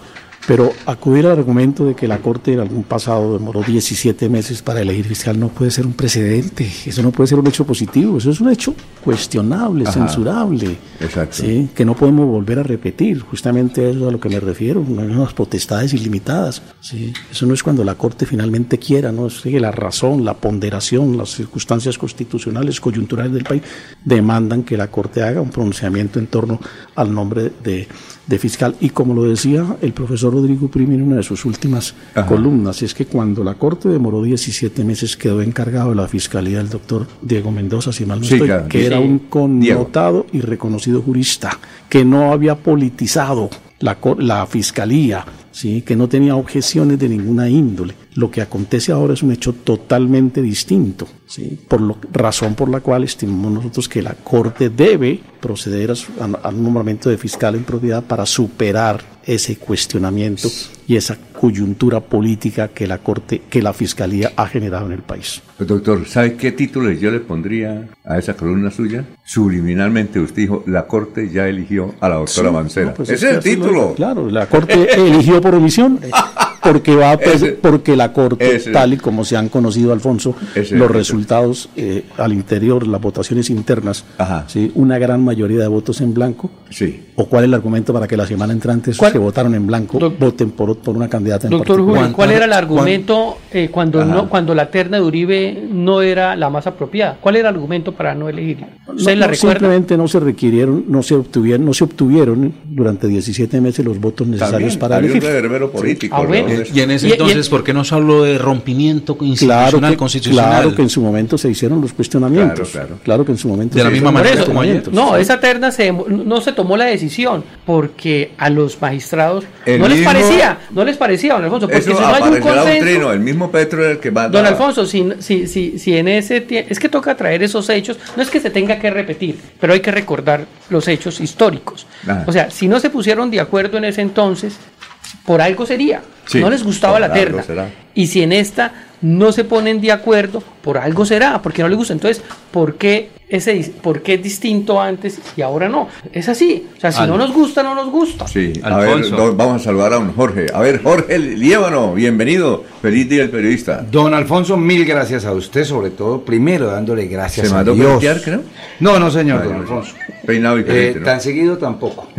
Pero acudir al argumento de que la Corte en algún pasado demoró 17 meses para elegir fiscal no puede ser un precedente, eso no puede ser un hecho positivo, eso es un hecho cuestionable, Ajá. censurable, Exacto. ¿sí? que no podemos volver a repetir, justamente es a lo que me refiero, unas potestades ilimitadas. ¿sí? Eso no es cuando la Corte finalmente quiera, no es que la razón, la ponderación, las circunstancias constitucionales, coyunturales del país demandan que la Corte haga un pronunciamiento en torno al nombre de, de fiscal. Y como lo decía el profesor Rodrigo Primi en una de sus últimas Ajá. columnas, es que cuando la Corte demoró 17 meses quedó encargado de la fiscalía el doctor Diego Mendoza, si mal no Sí, estoy, claro. que Sí. era un Diego. connotado y reconocido jurista, que no había politizado la, cor- la fiscalía, ¿sí? que no tenía objeciones de ninguna índole. Lo que acontece ahora es un hecho totalmente distinto, ¿sí? por lo, razón por la cual estimamos nosotros que la Corte debe proceder a su- a- al nombramiento de fiscal en propiedad para superar ese cuestionamiento y esa coyuntura política que la Corte, que la Fiscalía ha generado en el país. Pues, doctor, ¿sabe qué títulos yo le pondría a esa columna suya? Subliminalmente usted dijo, la Corte ya eligió a la doctora Sí, Mancera. no, pues Ese es el lo título. Claro, la Corte eligió por omisión. Porque va pues, Ese- porque la Corte, ese- tal y como se han conocido, Alfonso, Ese- los resultados eh, al interior, las votaciones internas, Ajá. ¿sí? una gran mayoría de votos en blanco. Sí. ¿O cuál es el argumento para que la semana entrante esos que votaron en blanco voten por, por una candidata en Doctor particular? Julio, ¿cuál era el argumento eh, cuando, Ajá. no, cuando la terna de Uribe no era la más apropiada? ¿Cuál era el argumento para no elegirla? ¿Usted No, la no, recuerda? simplemente no se requirieron, no se obtuvieron, no se obtuvieron durante 17 meses los votos necesarios También, para había un elegir. reverbero político. Ah, bueno. Y en ese Y- y- entonces, ¿por qué no se habló de rompimiento Claro institucional, que, constitucional? claro que en su momento se hicieron los cuestionamientos. Claro, claro. Claro que en su momento De la misma manera. No, esa terna se, no se tomó la decisión porque a los magistrados El no les parecía, no les parecía, don Alfonso, porque Eso si no hay un consenso, trino, el mismo Petro era el que va Don Alfonso, si, si, si, si en ese tiempo, es que toca traer esos hechos, no es que se tenga que repetir, pero hay que recordar los hechos históricos. Ajá. O sea, si no se pusieron de acuerdo en ese entonces, por algo sería. Sí, no les gustaba la terna. Y si en esta no se ponen de acuerdo, por algo será, porque no les gusta. Entonces, ¿por qué, ese, ¿por qué es distinto antes y ahora no? Es así. O sea, si Al- no nos gusta, no nos gusta. Sí, a ver, vamos a saludar a don Jorge. A ver, Jorge Liévano, bienvenido. Feliz día del periodista. Don Alfonso, mil gracias a usted, sobre todo, primero dándole gracias ¿Se a mandó Dios. creo? No, no, señor, Ay, don. Alfonso. Peinado Eh, diferente, ¿no? Tan seguido tampoco.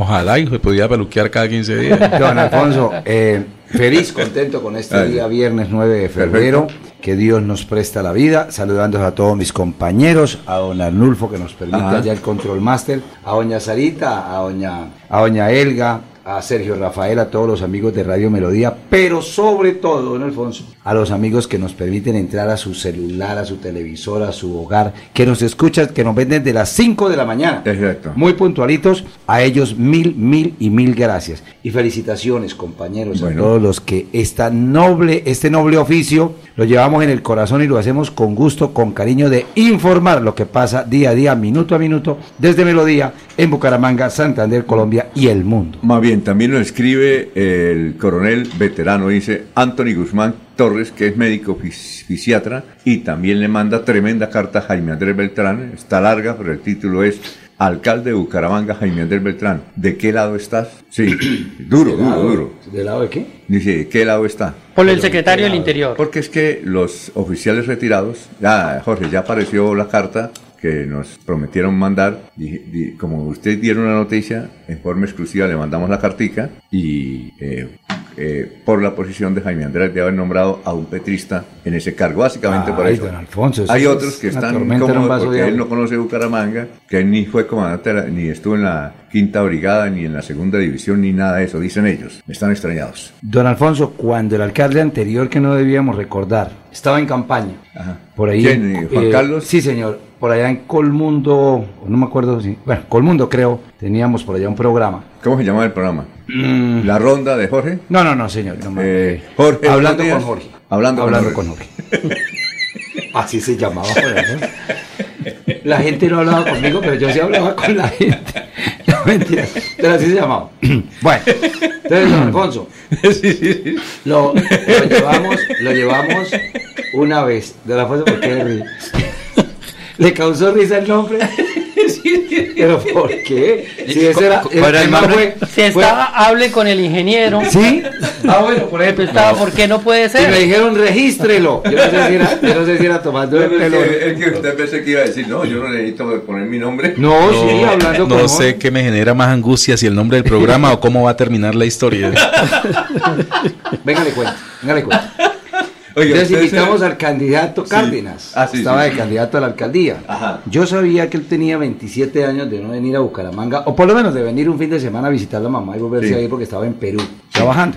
Ojalá y se podía peluquear cada 15 días. Don Alfonso, eh, feliz, contento con este Ay. día viernes 9 de febrero. Que Dios nos presta la vida. Saludando a todos mis compañeros, a don Arnulfo que nos permite Ajá. allá el control master, a doña Sarita, a doña, a doña Elga, a Sergio Rafael, a todos los amigos de Radio Melodía, pero sobre todo, don Alfonso, a los amigos que nos permiten entrar a su celular, a su televisor, a su hogar, que nos escuchan, que nos ven desde las 5 de la mañana. Exacto. Muy puntualitos, a ellos mil, mil y mil gracias. Y felicitaciones, compañeros, Bueno. a todos los que esta noble, este noble oficio lo llevamos en el corazón y lo hacemos con gusto, con cariño de informar lo que pasa día a día, minuto a minuto, desde Melodía, en Bucaramanga, Santander, Colombia y el mundo. Más bien, también nos escribe el coronel veterano, dice Anthony Guzmán Torres, que es médico fis- fisiatra, y también le manda tremenda carta a Jaime Andrés Beltrán. Está larga, pero el título es Alcalde de Bucaramanga, Jaime Andrés Beltrán. ¿De qué lado estás? Sí, duro, duro, duro. ¿De lado de qué? Dice, ¿de qué lado está? Por el secretario del Interior. Porque es que los oficiales retirados, ya Jorge, ya apareció la carta que nos prometieron mandar, y, y como ustedes dieron la noticia, en forma exclusiva le mandamos la cartica y eh, eh, por la posición de Jaime Andrés de haber nombrado a un petrista en ese cargo, básicamente por Ay, eso. don Alfonso, Hay otros que están cómodos de porque él no conoce Bucaramanga, que él ni fue comandante, la- ni estuvo en la quinta brigada, ni en la segunda división, ni nada de eso, dicen ellos. Están extrañados. Don Alfonso, cuando el alcalde anterior, que no debíamos recordar, estaba en campaña, Ajá. por ahí... ¿Quién, eh, Juan Carlos? Sí, señor, por allá en Colmundo, no me acuerdo si... Bueno, Colmundo creo, teníamos por allá un programa. ¿Cómo se llama el programa? Mm, ¿La ronda de Jorge? No, no, no, señor. no Eh, Jorge, hablando con. Jorge. Hablando con hablando Jorge. con Jorge. Así se llamaba. por allá. La gente no hablaba conmigo, pero yo sí hablaba con la gente. No, mentira. Pero así se llamaba. Bueno, entonces, don Alfonso, Lo, lo llevamos, lo llevamos una vez. De la fuerza, ¿por qué ríe? ¿Le causó risa el nombre? ¿Pero por qué? Si ese era, ¿Cuál era el tema nombre? fue- Si fue- estaba, hable con el ingeniero. ¿Sí? Ah, bueno, por ejemplo. Estaba, ¿por qué no puede Y me ser? dijeron, regístrelo. Yo no sé si era, yo no sé si era tomando el pelo. Es que usted pensé que iba a decir, no, yo no necesito poner mi nombre. No, sí, hablando con No sé qué me genera más angustia, si el nombre del programa o cómo va a terminar la historia. Venga, le cuento, venga, le cuento. Oiga, Entonces invitamos al candidato Cárdenas. Ah, sí, Estaba sí, de candidato a la alcaldía. Ajá. Yo sabía que él tenía 27 años de no venir a Bucaramanga, o por lo menos de venir un fin de semana a visitar a la mamá y volverse a ir porque estaba en Perú trabajando.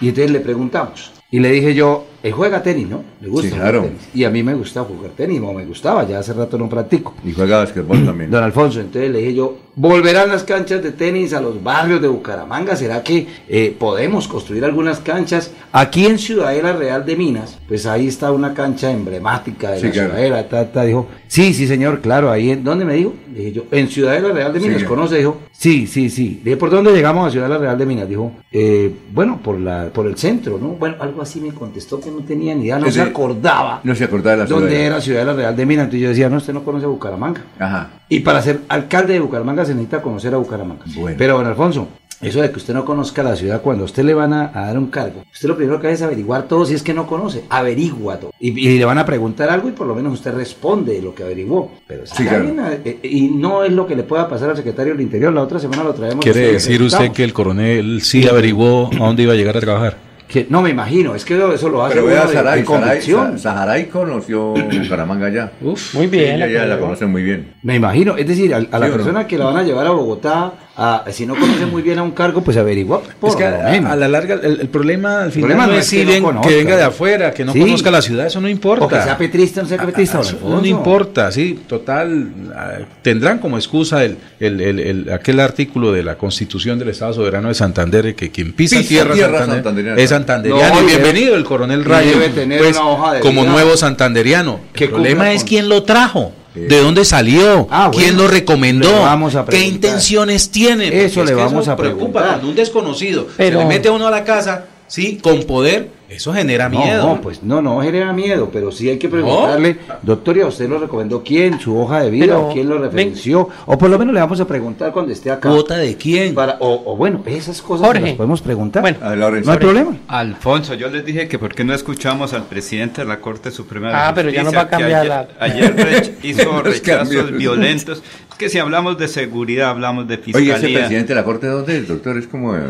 Y entonces le preguntamos. Y le dije yo, él juega tenis, ¿no? Le gusta Sí, claro. tenis. Y a mí me gusta jugar tenis, o me gustaba, ya hace rato no practico. Y juega basquetbol también. Don Alfonso, entonces le dije yo, ¿volverán las canchas de tenis a los barrios de Bucaramanga? ¿Será que eh, podemos construir algunas canchas? Aquí en Ciudadela Real de Minas, pues ahí está una cancha emblemática de Sí, la claro. Ciudadela. ta, ta. dijo, sí, sí, señor, claro, ahí, en, ¿dónde me dijo? Le dije yo, en Ciudadela Real de Minas, Sí. ¿conoce? Dijo, sí, sí, sí. Le dije, ¿por dónde llegamos a Ciudadela Real de Minas? Dijo, eh, bueno, por, la, por el centro, ¿no? Bueno, algo así me contestó no tenía ni idea, no se de- acordaba No se acordaba de la ciudad. dónde era Ciudadela Real de Minas. Entonces yo decía, no, usted no conoce Bucaramanga. Ajá. Y para ser alcalde de Bucaramanga se necesita conocer a Bucaramanga. Bueno. Pero, don Alfonso, eso de que usted no conozca la ciudad, cuando a usted le van a, a dar un cargo, usted lo primero que hace es averiguar todo si es que no conoce. Averigua todo. Y, y le van a preguntar algo y por lo menos usted responde lo que averiguó. Pero si Sí, claro. alguien, eh, eh, y no es lo que le pueda pasar al secretario del Interior, la otra semana lo traemos. ¿Quiere decir usted que el coronel sí averiguó a dónde iba a llegar a trabajar? Que- no me imagino, es que eso lo hace Pero vea, Saray, Saray, Saharay conoció Bucaramanga ya. Uf. Muy bien. Ella ya la acá. conoce muy bien. Me imagino, es decir, a, a la ¿Sí o no? persona que la van a llevar a Bogotá, a- si no conoce muy bien a un cargo, pues averigua. Por Es que lo a, menos. a la larga, el, el problema al final problema no no es que no conozca. que venga de afuera, que no Sí. conozca la ciudad, eso no importa. O que sea petrista o no sea petrista, Ah, no importa, sí, total. ah, Tendrán como excusa el, el- el- el- aquel artículo de la Constitución del Estado Soberano de Santander que quien pisa, Pisa tierra, tierra Santander santanderiana. es santanderiano. No, y bienvenido el coronel Rayo, debe tener pues, una hoja de como vida nuevo santanderiano. que El problema es quién lo trajo. ¿De dónde salió? Ah, ¿Quién lo recomendó? le vamos a ¿Qué intenciones tiene? Eso es le vamos a preocupa preguntar. cuando un desconocido Pero- se le mete a uno a la casa, sí, con poder, eso genera No, miedo. no, pues no, no genera miedo, pero sí hay que preguntarle, doctor, ¿y a usted lo recomendó quién? ¿Su hoja de vida? Pero, ¿O quién lo referenció? O por lo menos le vamos a preguntar cuando esté acá. ¿Cuota de quién? Para, o, o bueno, esas cosas Jorge. las podemos preguntar. Bueno. A Lorenzo. no hay problema. Alfonso, yo les dije que por qué no escuchamos al presidente de la Corte Suprema de Ah, pero ya nos va a Justicia, cambiar ayer, ayer rech- hizo rechazos violentos. Es que si hablamos de seguridad, hablamos de Oye, fiscalía. ese presidente de la Corte, ¿dónde es, doctor? ¿Es como, eh,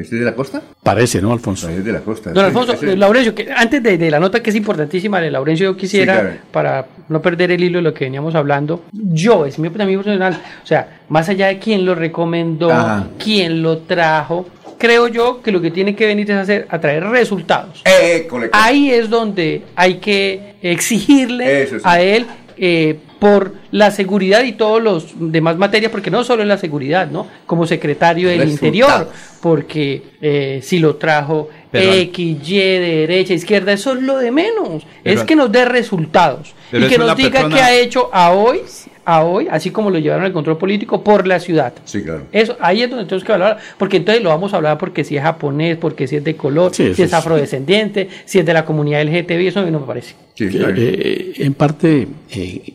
este de la costa? Parece, ¿no, Alfonso? No, es de la costa. Don Alfonso, ese- eh, Laurencio, que antes de, de la nota que es importantísima de Laurencio, yo quisiera, Sí, claro. para no perder el hilo de lo que veníamos hablando, yo, es mi opinión personal, o sea, más allá de quién lo recomendó, Ajá. quién lo trajo, creo yo que lo que tiene que venir es hacer, a traer resultados. Eh. Ahí es donde hay que exigirle Eso sí. a él eh, por la seguridad y todos los demás materias, porque no solo es la seguridad, ¿no? Como secretario del Resultados. Interior, porque eh, si lo trajo Pero- X, Y, derecha, izquierda, eso es lo de menos. Pero- es que nos dé resultados y que nos diga persona- qué ha hecho a hoy, a hoy, así como lo llevaron al control político por la ciudad. Sí, claro. Eso, ahí es donde tenemos que hablar, porque entonces lo vamos a hablar porque si es japonés, porque si es de color, Sí, si es es- afrodescendiente, si es de la comunidad LGTBI, eso a mí no me parece. Sí, Eh, claro. eh, en parte eh,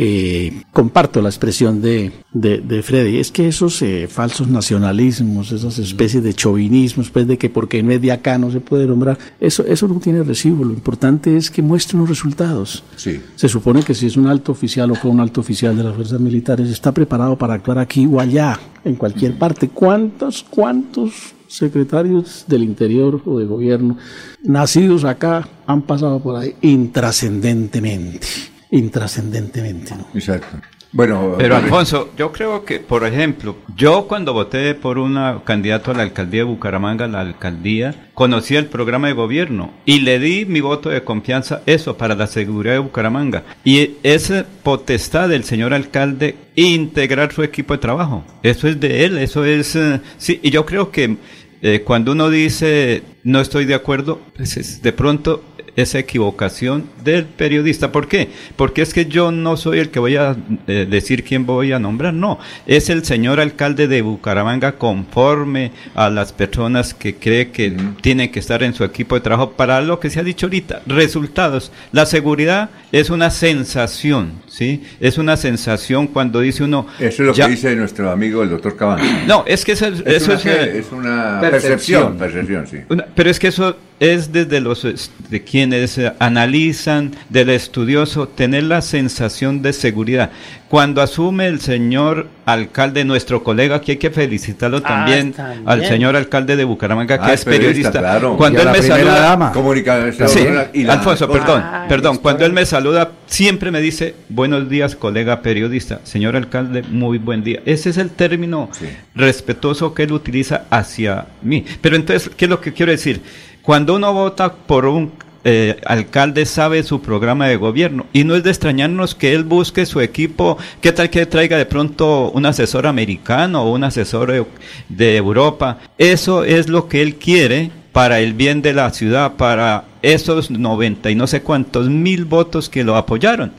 eh, comparto la expresión de, de, de Freddy. Es que esos eh, falsos nacionalismos, esas especies de chauvinismos, pues de que porque no es de acá no se puede nombrar, eso, eso no tiene recibo. Lo importante es que muestren los resultados. Sí. Se supone que si es un alto oficial o fue un alto oficial de las fuerzas militares, está preparado para actuar aquí o allá, en cualquier parte. ¿Cuántos, cuántos secretarios del interior o de gobierno nacidos acá han pasado por ahí intrascendentemente? Intrascendentemente, ¿no? Exacto. Bueno, Pero. Alfonso, yo creo que, por ejemplo, yo cuando voté por una candidato a la alcaldía de Bucaramanga, la alcaldía, conocí el programa de gobierno y le di mi voto de confianza, eso, para la seguridad de Bucaramanga. Y es potestad del señor alcalde integrar su equipo de trabajo. Eso es de él, eso es... eh, sí, y yo creo que eh, cuando uno dice no estoy de acuerdo, pues es de pronto esa equivocación del periodista. ¿Por qué? Porque es que yo no soy el que voy a eh, decir quién voy a nombrar, no. Es el señor alcalde de Bucaramanga conforme a las personas que cree que tienen que estar en su equipo de trabajo para lo que se ha dicho ahorita. Resultados. La seguridad es una sensación, ¿sí? Es una sensación cuando dice uno... Eso es lo ya- que dice nuestro amigo el doctor Cabanza. No, es que eso, es- Es eso una, es... eh, es una percepción. percepción, percepción, sí. Una- pero es que eso es desde los de quienes eh, analizan, del estudioso, tener la sensación de seguridad. Cuando asume el señor alcalde, nuestro colega, que hay que felicitarlo Ah, también, al señor alcalde de Bucaramanga, que Ah, es periodista. claro. Cuando Y a él la me saluda, dama. Comunicación. Sí, y la- Alfonso, perdón, Ah, perdón. Cuando él me saluda, siempre me dice, buenos días, colega periodista. Señor alcalde, muy buen día. Ese es el término Sí. respetuoso que él utiliza hacia mí. Pero entonces, ¿qué es lo que quiero decir? Cuando uno vota por un eh, alcalde sabe su programa de gobierno y no es de extrañarnos que él busque su equipo, qué tal que traiga de pronto un asesor americano o un asesor de, Europa. Eso es lo que él quiere para el bien de la ciudad, para esos 90 y no sé cuántos mil votos que lo apoyaron.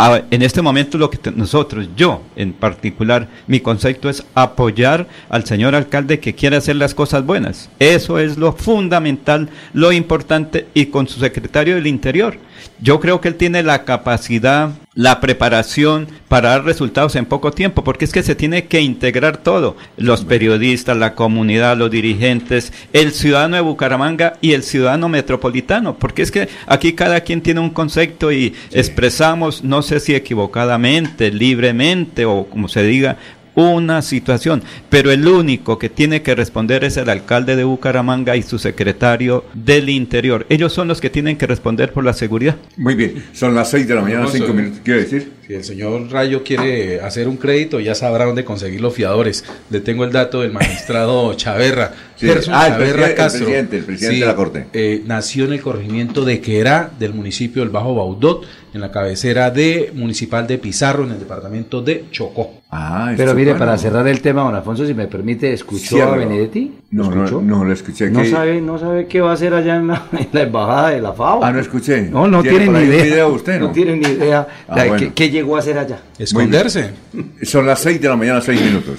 Ah, en este momento lo que nosotros, yo en particular, mi concepto es apoyar al señor alcalde que quiere hacer las cosas buenas. Eso es lo fundamental, lo importante y con su secretario del Interior. Yo creo que él tiene la capacidad, la preparación para dar resultados en poco tiempo, porque es que se tiene que integrar todo, los periodistas, la comunidad, los dirigentes, el ciudadano de Bucaramanga y el ciudadano metropolitano, porque es que aquí cada quien tiene un concepto y expresamos, no sé si equivocadamente, libremente o como se diga, una situación, pero el único que tiene que responder es el alcalde de Bucaramanga y su secretario del Interior. Ellos son los que tienen que responder por la seguridad. Muy bien, son las 6 de la mañana, Alfonso, 5 minutos. ¿Quiere decir? Si el señor Rayo quiere hacer un crédito, ya sabrá dónde conseguir los fiadores. Le tengo el dato del magistrado Chaverra, Sí. Gerson Ah, el el Castro. presidente, el presidente de la Corte. eh, nació en el corregimiento de Querá, del municipio del Bajo Baudot, en la cabecera de municipal de Pizarro, en el departamento de Chocó. Ah, Pero mire, bueno. para cerrar el tema, don Alfonso, si me permite, ¿escuchó a Benedetti? ¿Lo No, no, escuchó? no, lo escuché. No que- sabe, no sabe qué va a hacer allá en la, en la embajada de la FAO. Ah, no escuché. No, no ¿Tiene ni idea. video usted, no? tiene ni idea Ah, de bueno. qué, qué llegó a hacer allá. Esconderse. Son las 6 de la mañana, 6 minutos.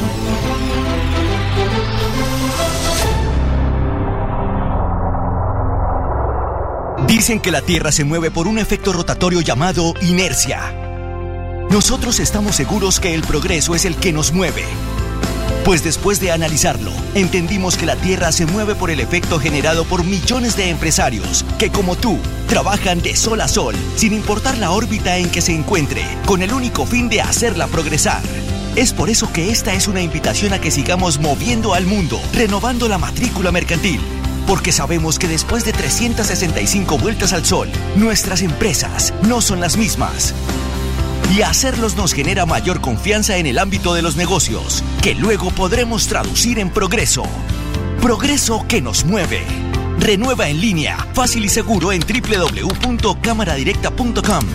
Dicen que la Tierra se mueve por un efecto rotatorio llamado inercia. Nosotros estamos seguros que el progreso es el que nos mueve. Pues después de analizarlo, entendimos que la Tierra se mueve por el efecto generado por millones de empresarios que, como tú, trabajan de sol a sol, sin importar la órbita en que se encuentre, con el único fin de hacerla progresar. Es por eso que esta es una invitación a que sigamos moviendo al mundo, renovando la matrícula mercantil. Porque sabemos que después de 365 vueltas al sol, nuestras empresas no son las mismas. Y hacerlos nos genera mayor confianza en el ámbito de los negocios, que luego podremos traducir en progreso. Progreso que nos mueve. Renueva en línea, fácil y seguro en www.cámaradirecta.com.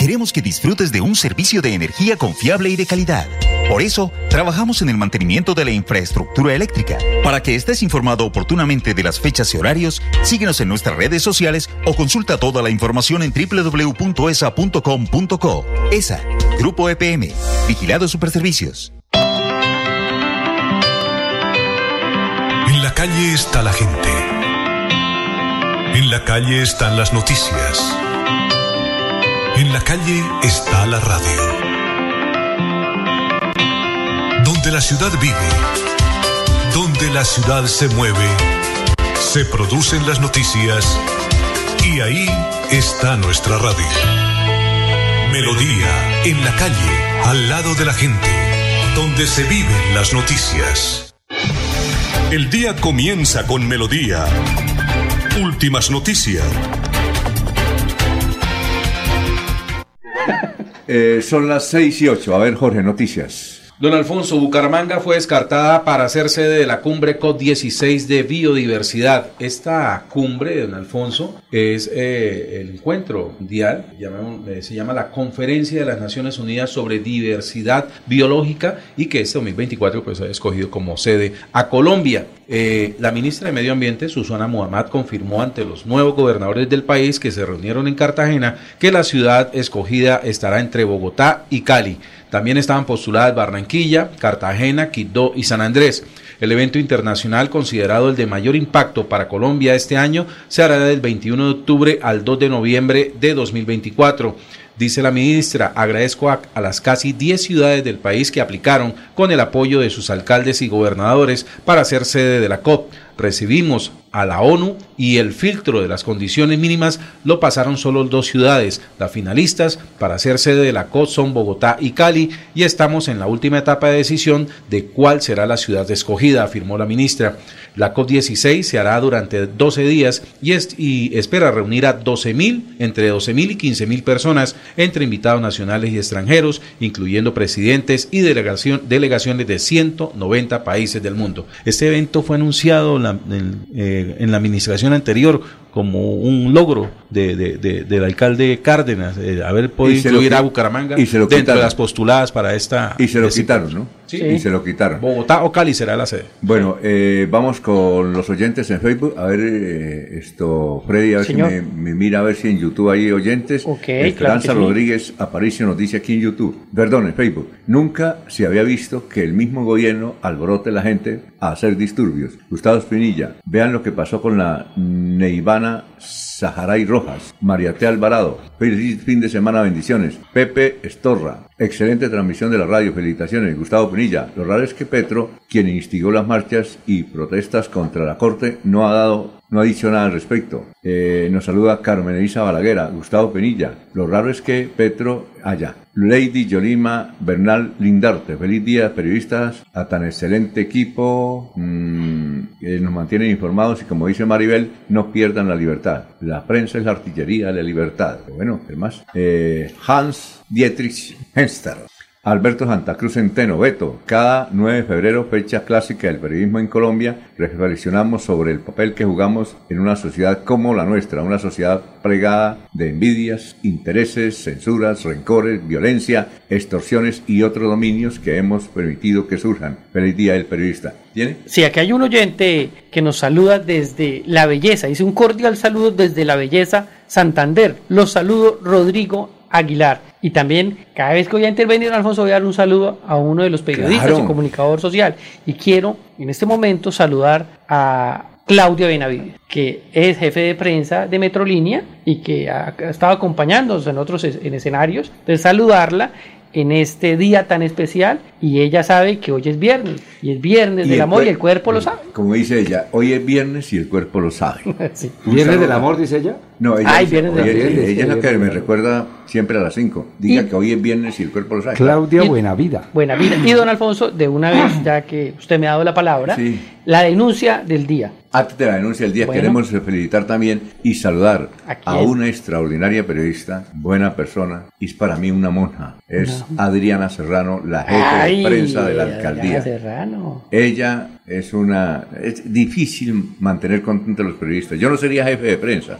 Queremos que disfrutes de un servicio de energía confiable y de calidad. Por eso, trabajamos en el mantenimiento de la infraestructura eléctrica. Para que estés informado oportunamente de las fechas y horarios, síguenos en nuestras redes sociales o consulta toda la información en www.esa.com.co. ESA, Grupo EPM, Vigilado Superservicios. En la calle está la gente. En la calle están las noticias. En la calle está la radio. Donde la ciudad vive, donde la ciudad se mueve, se producen las noticias y ahí está nuestra radio. Melodía, en la calle, al lado de la gente, donde se viven las noticias. El día comienza con Melodía. Últimas noticias. Eh, son las 6 y 8. A ver, Jorge, noticias. Don Alfonso, Bucaramanga fue descartada para ser sede de la cumbre COP16 de biodiversidad. Esta cumbre, don Alfonso, es eh, el encuentro mundial, eh, se llama la Conferencia de las Naciones Unidas sobre Diversidad Biológica y que este 2024 pues, ha escogido como sede a Colombia. Eh, la ministra de Medio Ambiente, Susana Muhammad, confirmó ante los nuevos gobernadores del país que se reunieron en Cartagena que la ciudad escogida estará entre Bogotá y Cali. También estaban postuladas Barranquilla, Cartagena, Quibdó y San Andrés. El evento internacional, considerado el de mayor impacto para Colombia este año, se hará del 21 de octubre al 2 de noviembre de 2024. Dice la ministra, agradezco a, a las casi 10 ciudades del país que aplicaron con el apoyo de sus alcaldes y gobernadores para ser sede de la COP. Recibimos a la ONU y el filtro de las condiciones mínimas lo pasaron solo dos ciudades. Las finalistas para ser sede de la COP son Bogotá y Cali y estamos en la última etapa de decisión de cuál será la ciudad escogida, afirmó la ministra. La COP16 se hará durante 12 días y, es- y espera reunir a 12.000, entre 12.000 y 15.000 personas, entre invitados nacionales y extranjeros, incluyendo presidentes y delegaciones de 190 países del mundo. Este evento fue anunciado la- en, eh, en la administración anterior como un logro de- de- de- del alcalde Cárdenas, eh, haber podido incluir a Bucaramanga y se lo dentro de quitaron. las postuladas para esta... Y se lo este- quitaron, ¿no? Sí. Y se lo quitaron. Bogotá o Cali será la sede. Bueno, eh, vamos con los oyentes en Facebook. A ver, eh, esto, Freddy, a ver Señor. si me, me mira a ver si en YouTube hay oyentes. Ok, Esperanza claro sí. Rodríguez Aparicio nos dice aquí en YouTube, perdón, en Facebook. Nunca se había visto que el mismo gobierno alborote la gente a hacer disturbios. Gustavo Espinilla, vean lo que pasó con la Neivana Saharay Rojas, María T. Alvarado. Feliz fin de semana, bendiciones. Pepe Estorra, excelente transmisión de la radio, felicitaciones. Gustavo Pinilla, lo raro es que Petro, quien instigó las marchas y protestas contra la Corte, no ha dado no ha dicho nada al respecto. Eh, nos saluda Carmen Elisa Balaguera, Gustavo Penilla. Lo raro es que Petro allá. Lady Yolima Bernal Lindarte. Feliz día, periodistas, a tan excelente equipo mm, que nos mantienen informados y como dice Maribel, no pierdan la libertad. La prensa es la artillería de la libertad. Bueno, ¿qué más? Eh, Hans Dietrich Henster. Alberto Santa Cruz Centeno, Beto, cada 9 de febrero, fecha clásica del periodismo en Colombia, reflexionamos sobre el papel que jugamos en una sociedad como la nuestra, una sociedad plegada de envidias, intereses, censuras, rencores, violencia, extorsiones y otros dominios que hemos permitido que surjan. Feliz día del periodista. ¿Tiene? Sí, aquí hay un oyente que nos saluda desde La Belleza, dice un cordial saludo desde La Belleza, Santander. Los saludo Rodrigo Aguilar. Y también, cada vez que voy a intervenir, Alfonso, voy a dar un saludo a uno de los periodistas Claro. y comunicador social. Y quiero, en este momento, saludar a Claudia Benavides, que es jefe de prensa de Metrolínea y que ha, estado acompañándonos en otros es- en escenarios. Entonces, saludarla en este día tan especial y ella sabe que hoy es viernes y es viernes Y del el amor y el cuerpo lo sabe. Como dice ella, hoy es viernes y el cuerpo lo sabe. Sí. ¿Viernes saludo. del amor, dice ella? No, ella, Ay, dice, viernes del amor. ella, es la que me recuerda siempre a las 5. Diga Y- que hoy es viernes y el cuerpo lo sabe. Claudia Y- Buenavida. Buena vida. Y don Alfonso, de una vez, ya que usted me ha dado la palabra, Sí. la denuncia del día. Antes de la denuncia del día, Bueno. queremos felicitar también y saludar ¿A a, una extraordinaria periodista, buena persona, y es para mí una monja. Es Adriana Serrano, la jefe Ay, de prensa de la Adriana alcaldía. Serrano. Ella es una... Es difícil mantener contentos a los periodistas. Yo no sería jefe de prensa.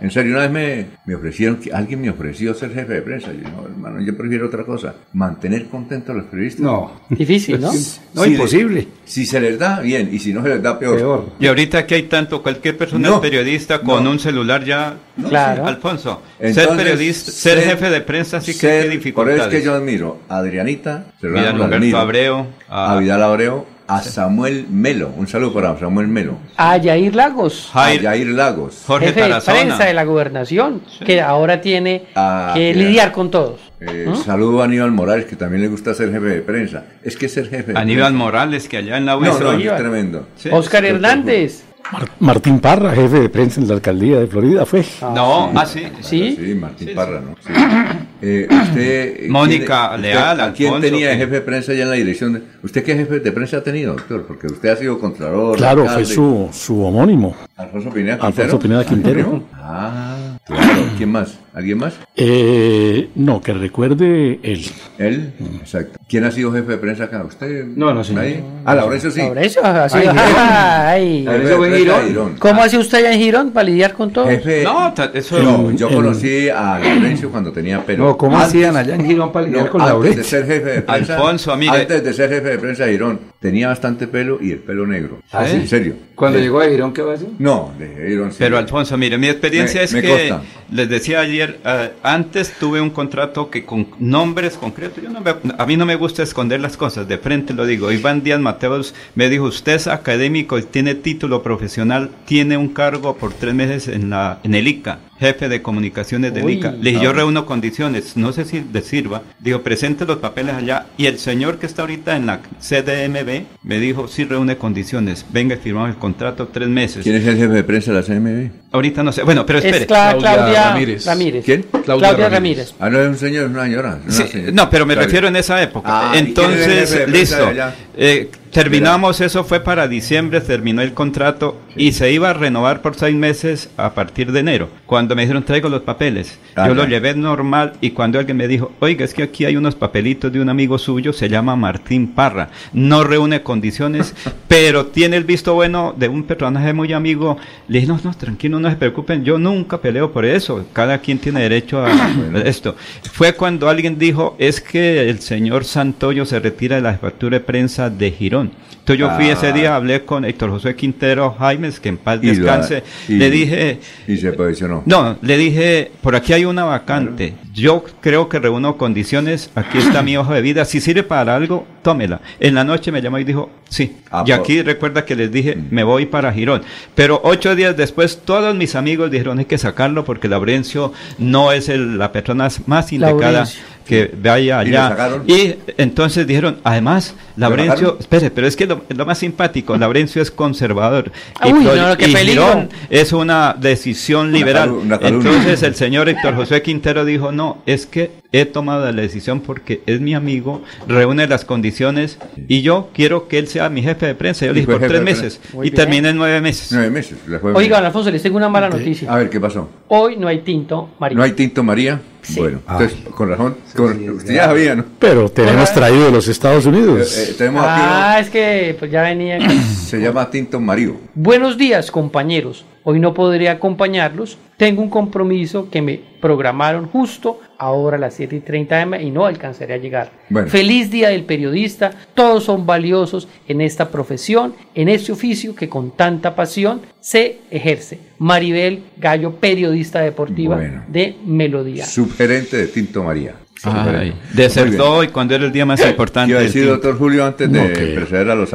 En serio, una vez me, me ofrecieron, que alguien me ofreció ser jefe de prensa. Yo, no, hermano, yo prefiero otra cosa. Mantener contentos a los periodistas. No. Difícil, ¿no? No, Si imposible. le- si se les da, bien. Y si no se les da, peor. Peor. Y ahorita que hay tanto, cualquier persona No, es periodista con no. un celular ya. Claro. Alfonso, ser periodista, ser, jefe de prensa sí que ser- tiene Por dificultades. eso es que yo admiro a Adrianita, Serrano, Vidal Abreu, a, a- Vidal Abreu, a Samuel Melo. Un saludo para Samuel Melo. A Yair Lagos, Jair- a Jair Lagos. Jorge jefe de Tarazona. prensa de la gobernación, que ahora tiene Ah, que mira. lidiar con todos. Eh, ¿Mm? Saludo a Aníbal Morales, que también le gusta ser jefe de prensa. Es que ser jefe de Aníbal prensa- Morales, que allá en la No, UES. no, es Aníbal. tremendo. Sí. Oscar Hernández. Mar- Martín Parra, jefe de prensa en la alcaldía de Florida, fue. No, ah, sí. ¿Sí? Sí, Martín Sí, Parra, ¿no? Sí. Eh, usted, Mónica ¿quién- Leal, ¿A quién Alfonso, tenía jefe de prensa ya en la dirección? de- ¿Usted qué jefe de prensa ha tenido, doctor? Porque usted ha sido contralor. Claro, fue su, su homónimo. Alfonso Pineda Quintero. Alfonso Pineda Quintero. Ah, claro. ¿Quién más? ¿Alguien más? Eh, no, que recuerde él. Él, exacto. ¿Quién ha sido jefe de prensa acá? ¿Usted? No, no, señor. ¿Nadie? Ah, Laurencio sí. Laurencio, Ay, Girón. ay. Laurencio en Girón. ¿Cómo hace usted allá en Girón para lidiar con todo? Jefe. No, eso No, yo El- conocí a Laurencio cuando tenía pelo. No, ¿cómo Antes- hacían allá en Girón para lidiar No, con antes de Laurencio? ser jefe de prensa. Alfonso, mire. Antes de ser jefe de prensa de Girón, tenía bastante pelo y el pelo negro. ¿Ah, sí? En serio. Cuando Sí. llegó a Girón, ¿qué va a hacer? No, de Girón sí. Pero Alfonso, mire, mi experiencia Me- es me que les decía ayer, eh, antes tuve un contrato que con nombres concretos, yo no me- a mí no me gusta esconder las cosas, de frente lo digo. Iván Díaz Mateos me dijo, usted es académico y tiene título profesional, tiene un cargo por tres meses en la en el ICA, jefe de comunicaciones del Uy. ICA. Le dije, yo reúno condiciones, no sé si le sirva. Dijo, presente los papeles allá. Y el señor que está ahorita en la CDMB me dijo, sí reúne condiciones, venga, firmamos el contrato tres meses. ¿Quién es el jefe de prensa de la CMB? Ahorita no sé. Bueno, pero espere. Es Cla- Claudia Claudia, Ramírez. Ramírez. ¿Quién? Claudia, Claudia Ramírez. Ah, no es un señor, es una señora. es una Sí, señora. no, pero me refiero en esa época. Ah, ¿y quién era el jefe Entonces, de listo. de? Eh, terminamos, eso fue para diciembre, terminó el contrato y se iba a renovar por seis meses a partir de enero. Cuando me dijeron traigo los papeles, yo lo llevé normal y cuando alguien me dijo, oiga, es que aquí hay unos papelitos de un amigo suyo, se llama Martín Parra, no reúne condiciones, pero tiene el visto bueno de un personaje muy amigo. Le dije, no, no, tranquilo, no se preocupen, yo nunca peleo por eso, cada quien tiene derecho a esto. Fue cuando alguien dijo, es que el señor Santoyo se retira de la jefatura de prensa de Girón. Entonces yo fui Ah. ese día, hablé con Héctor José Quintero Jaimes, que en paz descanse, y- le dije, Y se posicionó. no, le dije, por aquí hay una vacante. Yo creo que reúno condiciones. Aquí está mi hoja de vida. Si sirve para algo, tómela. En la noche me llamó y dijo, sí. Ah, y por- aquí recuerda que les dije, me voy para Girón. Pero ocho días después, todos mis amigos dijeron, hay que sacarlo porque Laurencio no es el- la persona más indicada. Laurencio. Que vaya ¿Y le allá. Y, entonces dijeron, además, Laurencio, sacaron? espere, pero es que lo, lo más simpático, Laurencio es conservador. Uy, no, qué y peligro. Girón es una decisión Una liberal. una. Entonces el señor Héctor José Quintero dijo, no, es que he tomado la decisión porque es mi amigo, reúne las condiciones y yo quiero que él sea mi jefe de prensa. Yo le dije por tres meses. Muy y bien. terminé en nueve meses. Nueve meses. le fue Oiga, bien. Alfonso, les tengo una mala noticia. A ver, ¿qué pasó? Hoy no hay tinto, María. ¿No hay tinto María? Bueno, entonces, con razón. con- usted ya sabía, ¿no? Pero tenemos traído de los Estados Unidos. Eh, eh, tenemos aquí, Ah, es que pues ya venía. se llama tinto Mario. Buenos días, compañeros. Hoy no podré acompañarlos. Tengo un compromiso que me programaron justo ahora a las 7 y 30 am y no alcanzaré a llegar. Bueno. Feliz Día del Periodista. Todos son valiosos en esta profesión, en este oficio que con tanta pasión se ejerce. Maribel Gallo, periodista deportiva Bueno. de Melodía. Subgerente de tinto María. Ay, desertó hoy cuando era el día más importante. ¿Qué iba a del decir, tinto. doctor Julio, antes No, de que- preceder a los...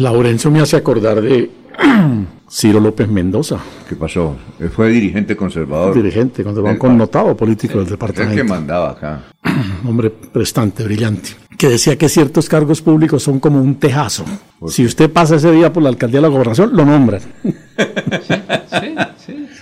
Laurencio me hace acordar de Ciro López Mendoza, ¿Qué pasó? Él fue dirigente conservador. dirigente, Del connotado político del El que departamento. mandaba acá. hombre prestante, brillante, que decía que ciertos cargos públicos son como un tejazo. Si usted pasa ese día por la alcaldía de la gobernación, lo nombran.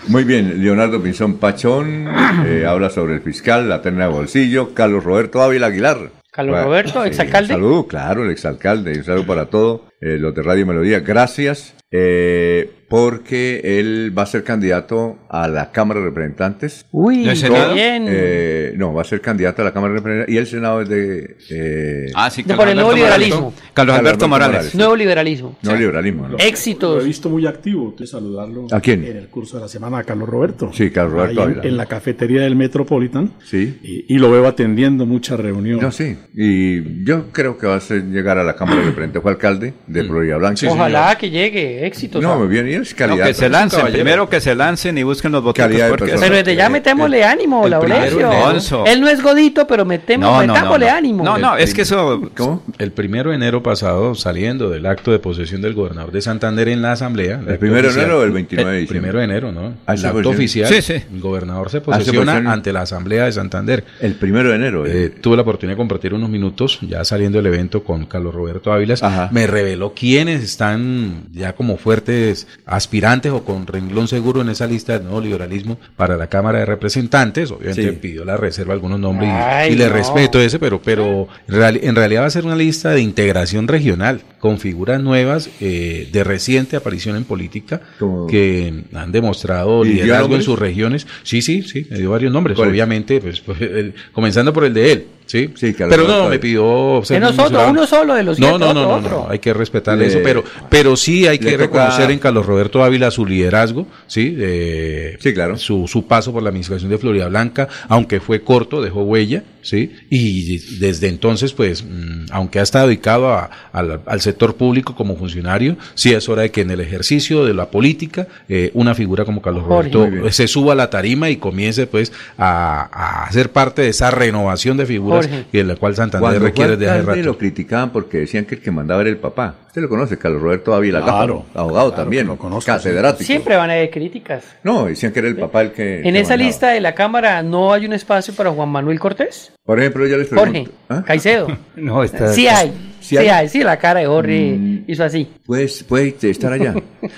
Muy bien, Leonardo Pinzón Pachón eh, habla sobre el fiscal, la terna de bolsillo, Carlos Roberto Ávila Aguilar. Carlos Bueno, Roberto, sí, exalcalde. Un saludo, claro, el exalcalde, un saludo para todos eh, los de Radio Melodía. Gracias, eh, porque él va a ser candidato a la Cámara de Representantes. Uy, ¿Del Senado? bien. Eh, no, va a ser candidato a la Cámara de Representantes y el Senado es de... eh, Ah, sí, De por el nuevo liberalismo. Carlos Carlos Alberto Alberto Morales. Morales. Nuevo liberalismo. no liberalismo, ¿no? Lo Éxitos. he visto muy activo, de saludarlo. ¿A quién? En el curso de la semana a Carlos Roberto. Sí, Carlos Roberto Ahí en, en la cafetería del Metropolitan. Sí. Y, y lo veo atendiendo muchas reuniones. No, sí. Y yo creo que va a ser llegar a la Cámara de Representantes. Fue alcalde de Florida Blanca. Ojalá que llegue. Éxitos. No, ah. muy bien, No, que se lancen, caballero. primero que se lancen y busquen los votos. Calidad de porque persona. Pero desde ya metémosle ánimo, el Laurencio. Él no es godito, pero metemos, No, no, no, metámosle no. ánimo. No, no, es que eso... ¿Cómo? El primero de enero pasado, saliendo del acto de posesión del gobernador de Santander en la asamblea. ¿El primero de enero o el 29 de El diciembre? primero de enero, ¿no? Ah, el acto oficial. Sí, sí. El gobernador se Ah, se posesiona ante la asamblea de Santander. El primero de enero. Eh, eh. tuve la oportunidad de compartir unos minutos ya saliendo del evento con Carlos Roberto Ávilas. Ajá. Me reveló quiénes están ya como fuertes aspirantes o con renglón seguro en esa lista del nuevo liberalismo para la Cámara de Representantes. Obviamente Sí. pidió la reserva algunos nombres y- Ay, y, le no. respeto ese, pero, pero real- en realidad va a ser una lista de integración regional con figuras nuevas eh, de reciente aparición en política Como- que han demostrado ¿Y dio liderazgo en sus regiones. Sí, sí, sí, me dio varios nombres. Obviamente, pues, pues, el- comenzando por el de él. Sí, Sí, Carlos pero no, me pidió ser Que no mencionado. solo, uno solo de los No, siete, no, no, otro, no, no, otro. no, hay que respetarle Le- eso, pero, pero sí hay que toca- reconocer en Carlos Roberto Ávila su liderazgo, sí, eh, Sí, claro. su, su paso por la administración de Florida Blanca, aunque fue corto, dejó huella, sí, y desde entonces, pues, mm, aunque ha estado dedicado a- al, al sector público como funcionario, sí es hora de que en el ejercicio de la política, eh, una figura como Carlos Jorge. Roberto bien. se suba a la tarima y comience, pues, a, a ser parte de esa renovación de figuras Jorge. y de la cual Santander Cuando requiere de hace rato. lo criticaban porque decían que el que mandaba era el papá. Usted lo conoce, Carlos Roberto Ávila, Claro, abogado claro también, lo conozco, catedrático. Siempre van a haber críticas. No, decían que era el papá el que... En esa mandaba. lista de la Cámara no hay un espacio para Juan Manuel Cortés. Por ejemplo, yo les pregunto... Jorge, ¿ah? Caicedo. No, está. Sí hay. ¿Sí Sí hay? hay. Sí, la cara de Jorge Mm. hizo así. Pues, puede estar allá.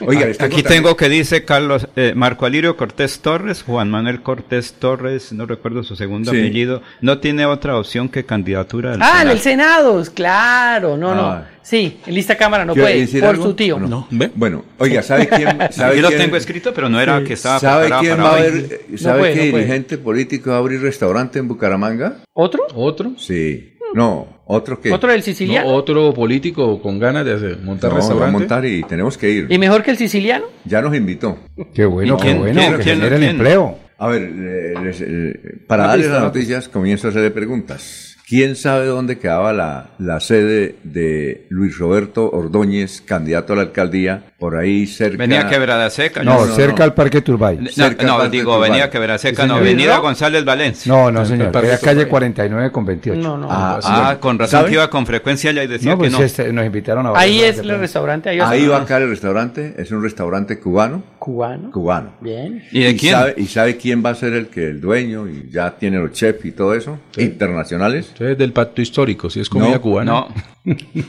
Oiga, les Aquí tengo que dice Carlos eh, Marco Alirio Cortés Torres, Juan Manuel Cortés Torres, no recuerdo su segundo Sí. apellido, no tiene otra opción que candidatura al Ah, en Senado. el Senado, claro, no, Ah. no. Sí, en lista Cámara no ¿Quiere puede, por algo? su tío. ¿O no? Bueno, oiga, ¿sabe quién? Sabe Aquí lo quién- tengo escrito, pero no era que estaba ¿Sabe preparado quién para va a haber, sabe puede, qué no puede. dirigente político va a abrir restaurante en Bucaramanga? ¿Otro? ¿Otro? Sí. No, otro que... ¿Otro del No, siciliano? otro político con ganas de hacer- montar No, va a restaurante. montar y tenemos que ir. ¿Y mejor que el siciliano? Ya nos invitó. Qué bueno, ¿Y quién- qué bueno, quién- que quién- genera el quién? empleo. A ver, eh, les- eh, para darles las noticias, comienzo a hacerle preguntas. ¿Quién sabe dónde quedaba la, la sede de Luis Roberto Ordóñez, candidato a la alcaldía, por ahí cerca? Venía a Quebrada Seca. No, no, no, cerca no. al Parque Turbay. No, cerca no, digo, Turbay. venía a Quebrada Seca, Sí, no. Avenida ¿No? González Valencia. No, no, señor. Era calle Turbay. 49 con 28. No, no. Ah, Ah, con razón que iba con frecuencia allá y decía No, pues que no. este, nos invitaron a Ahí es el restaurante. Ahí, Ahí va va acá el restaurante, es un restaurante cubano, Cubano. Cubano. Bien. ¿Y de quién? Sabe, ¿Y sabe quién va a ser el que el dueño y ya tiene los chefs y todo eso? Internacionales. Entonces, del pacto histórico, si es comida No, cubana. No.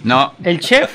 No. El chef.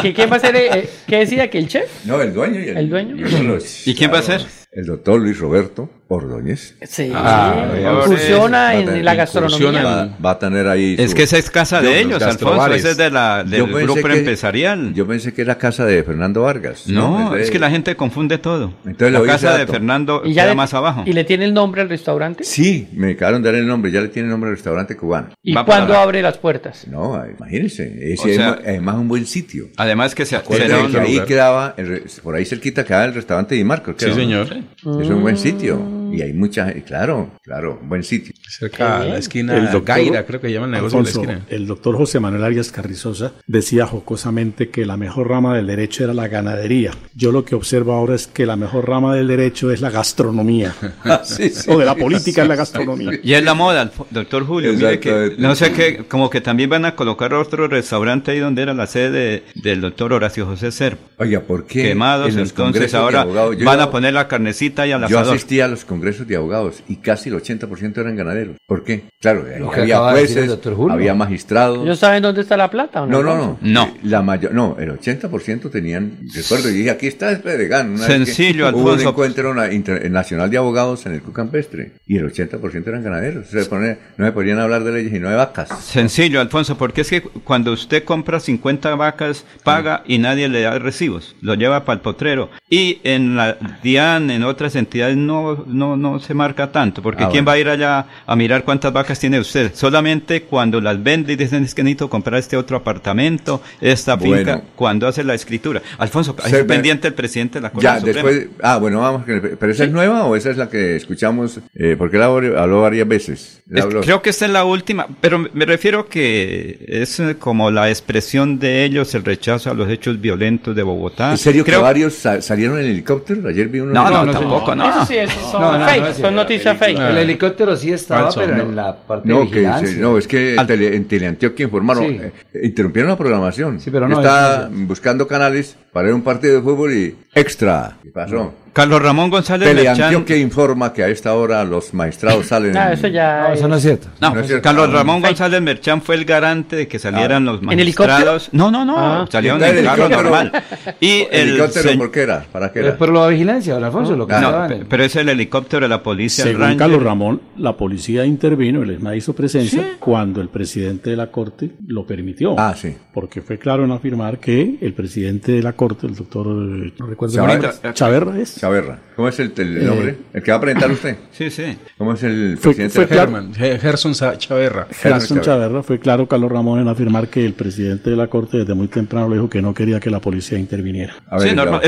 ¿Qué, ¿Quién va a ser? eh, ¿Qué decía que el chef? No, el dueño y el, ¿El dueño? y los- ¿Y quién va a ser? El doctor Luis Roberto Ordóñez. Sí. Ah, Incursiona Va a en tener- la gastronomía. Va, va a tener ahí. Es su- que esa es casa de ellos, los Alfonso. Esa es de la, del grupo que- empresarial. Yo pensé que era casa de Fernando Vargas. no, de- es que la gente confunde todo. Entonces la casa de. Fernando Y ya queda le- más abajo. ¿Y le tiene el nombre al restaurante? Sí, me acabaron de dar el nombre. Ya le tiene el nombre al restaurante cubano. ¿Y cuándo la- abre las puertas? No, imagínense. Ese O es sea- además un buen sitio. Además que se Acuérdate será que ahí quedaba, el por ahí cerquita quedaba el restaurante Di Marco. Sí, señor. Es un buen sitio. Y hay mucha claro, claro, buen sitio. Cerca a la esquina El de doctor- Gaira, creo que llama el negocio Alfonso, de la esquina. el doctor José Manuel Arias Carrizosa decía jocosamente que la mejor rama del derecho era la ganadería. Yo lo que observo ahora es que la mejor rama del derecho es la gastronomía. Sí, sí. o de la política es la gastronomía. Y es la moda, doctor Julio. Mire que, no sé qué, como que también van a colocar otro restaurante ahí donde era la sede de- del doctor Horacio José Ser. Oiga, ¿por qué? Quemados, en los entonces ahora van a poner la carnecita y al Yo asador. asistí a los congresos de abogados y casi el 80% eran ganaderos. ¿Por qué? Claro, Lo que había de jueces, Julio. había magistrados. ¿Ellos saben dónde está la plata o no? No, no, no. No. La mayor, no, el 80% tenían, recuerdo, y dije, aquí está el que Sencillo, Hubo un Alfonso. encuentro na- inter- nacional de abogados en el Cucampestre y el 80% eran ganaderos. Se pone- no se podían hablar de leyes y no de vacas. Sencillo, Alfonso, porque es que cuando usted compra 50 vacas, paga y nadie le da recibos, lo lleva para el potrero. Y en la DIAN, en otras entidades, no, no, no se marca tanto, porque Ah, ¿quién bueno. va a ir allá a mirar cuántas vacas tiene usted? Solamente cuando las vende y dicen es que necesito comprar este otro apartamento, esta Bueno. finca, cuando hace la escritura. Alfonso, ve- pendiente el presidente de la Corte Ya, Suprema. después, ah, bueno, vamos, pero esa es nueva o esa es la que escuchamos, eh, porque él habló, habló varias veces. Él Es- habló- creo que esta es la última, pero me refiero que es eh, como la expresión de ellos, el rechazo a los hechos violentos de Bogotá. ¿En serio Creo- que varios sa- salieron en helicóptero? Ayer vi uno. No, no, no, tampoco, no. Eso sí, eso son No, no, no, fake, son noticias fake. El helicóptero sí estaba, Falso, pero no. en la parte No, de que, vigilancia. no, es que Al- tele- en Teleantioquia informaron, Sí. eh, interrumpieron la programación. Sí, pero no, Está es- buscando canales para ver un partido de fútbol y extra. ¿Qué pasó? Carlos Ramón González Merchán. Teleantioquia informa que a esta hora los maestrados salen. Ah, eso ya. No, eso no es cierto. No, No es cierto. Carlos Ah, Ramón. González Merchán fue el garante de que salieran los ¿En helicóptero? magistrados. No, no, no, Ah. salieron ¿El en carro helicóptero? normal. Y el ¿Helicóptero se- por qué era? ¿Para qué Eh, era? Por la vigilancia, don Alfonso, lo que Ah, no, pero es el helicóptero de la policía, el Según. Carlos Ramón, la policía intervino, el ESMA hizo presencia cuando el presidente de la Corte lo permitió. Ah, sí. Porque fue claro en afirmar que el presidente de la Corte, el doctor, eh, no recuerdo el Chavarra. nombre, Chaverra es. Chaverra. ¿Cómo es el, el Eh, nombre? ¿El que va a presentar usted? Sí, sí. ¿Cómo es el Fue- presidente? fue claro. Herman, Ge- Gerson Chaverra. Gerson Chaverra fue claro, Carlos Ramón, en afirmar que el presidente de la Corte desde muy temprano le dijo que no quería que la policía interviniera. A ver, Sí, normal.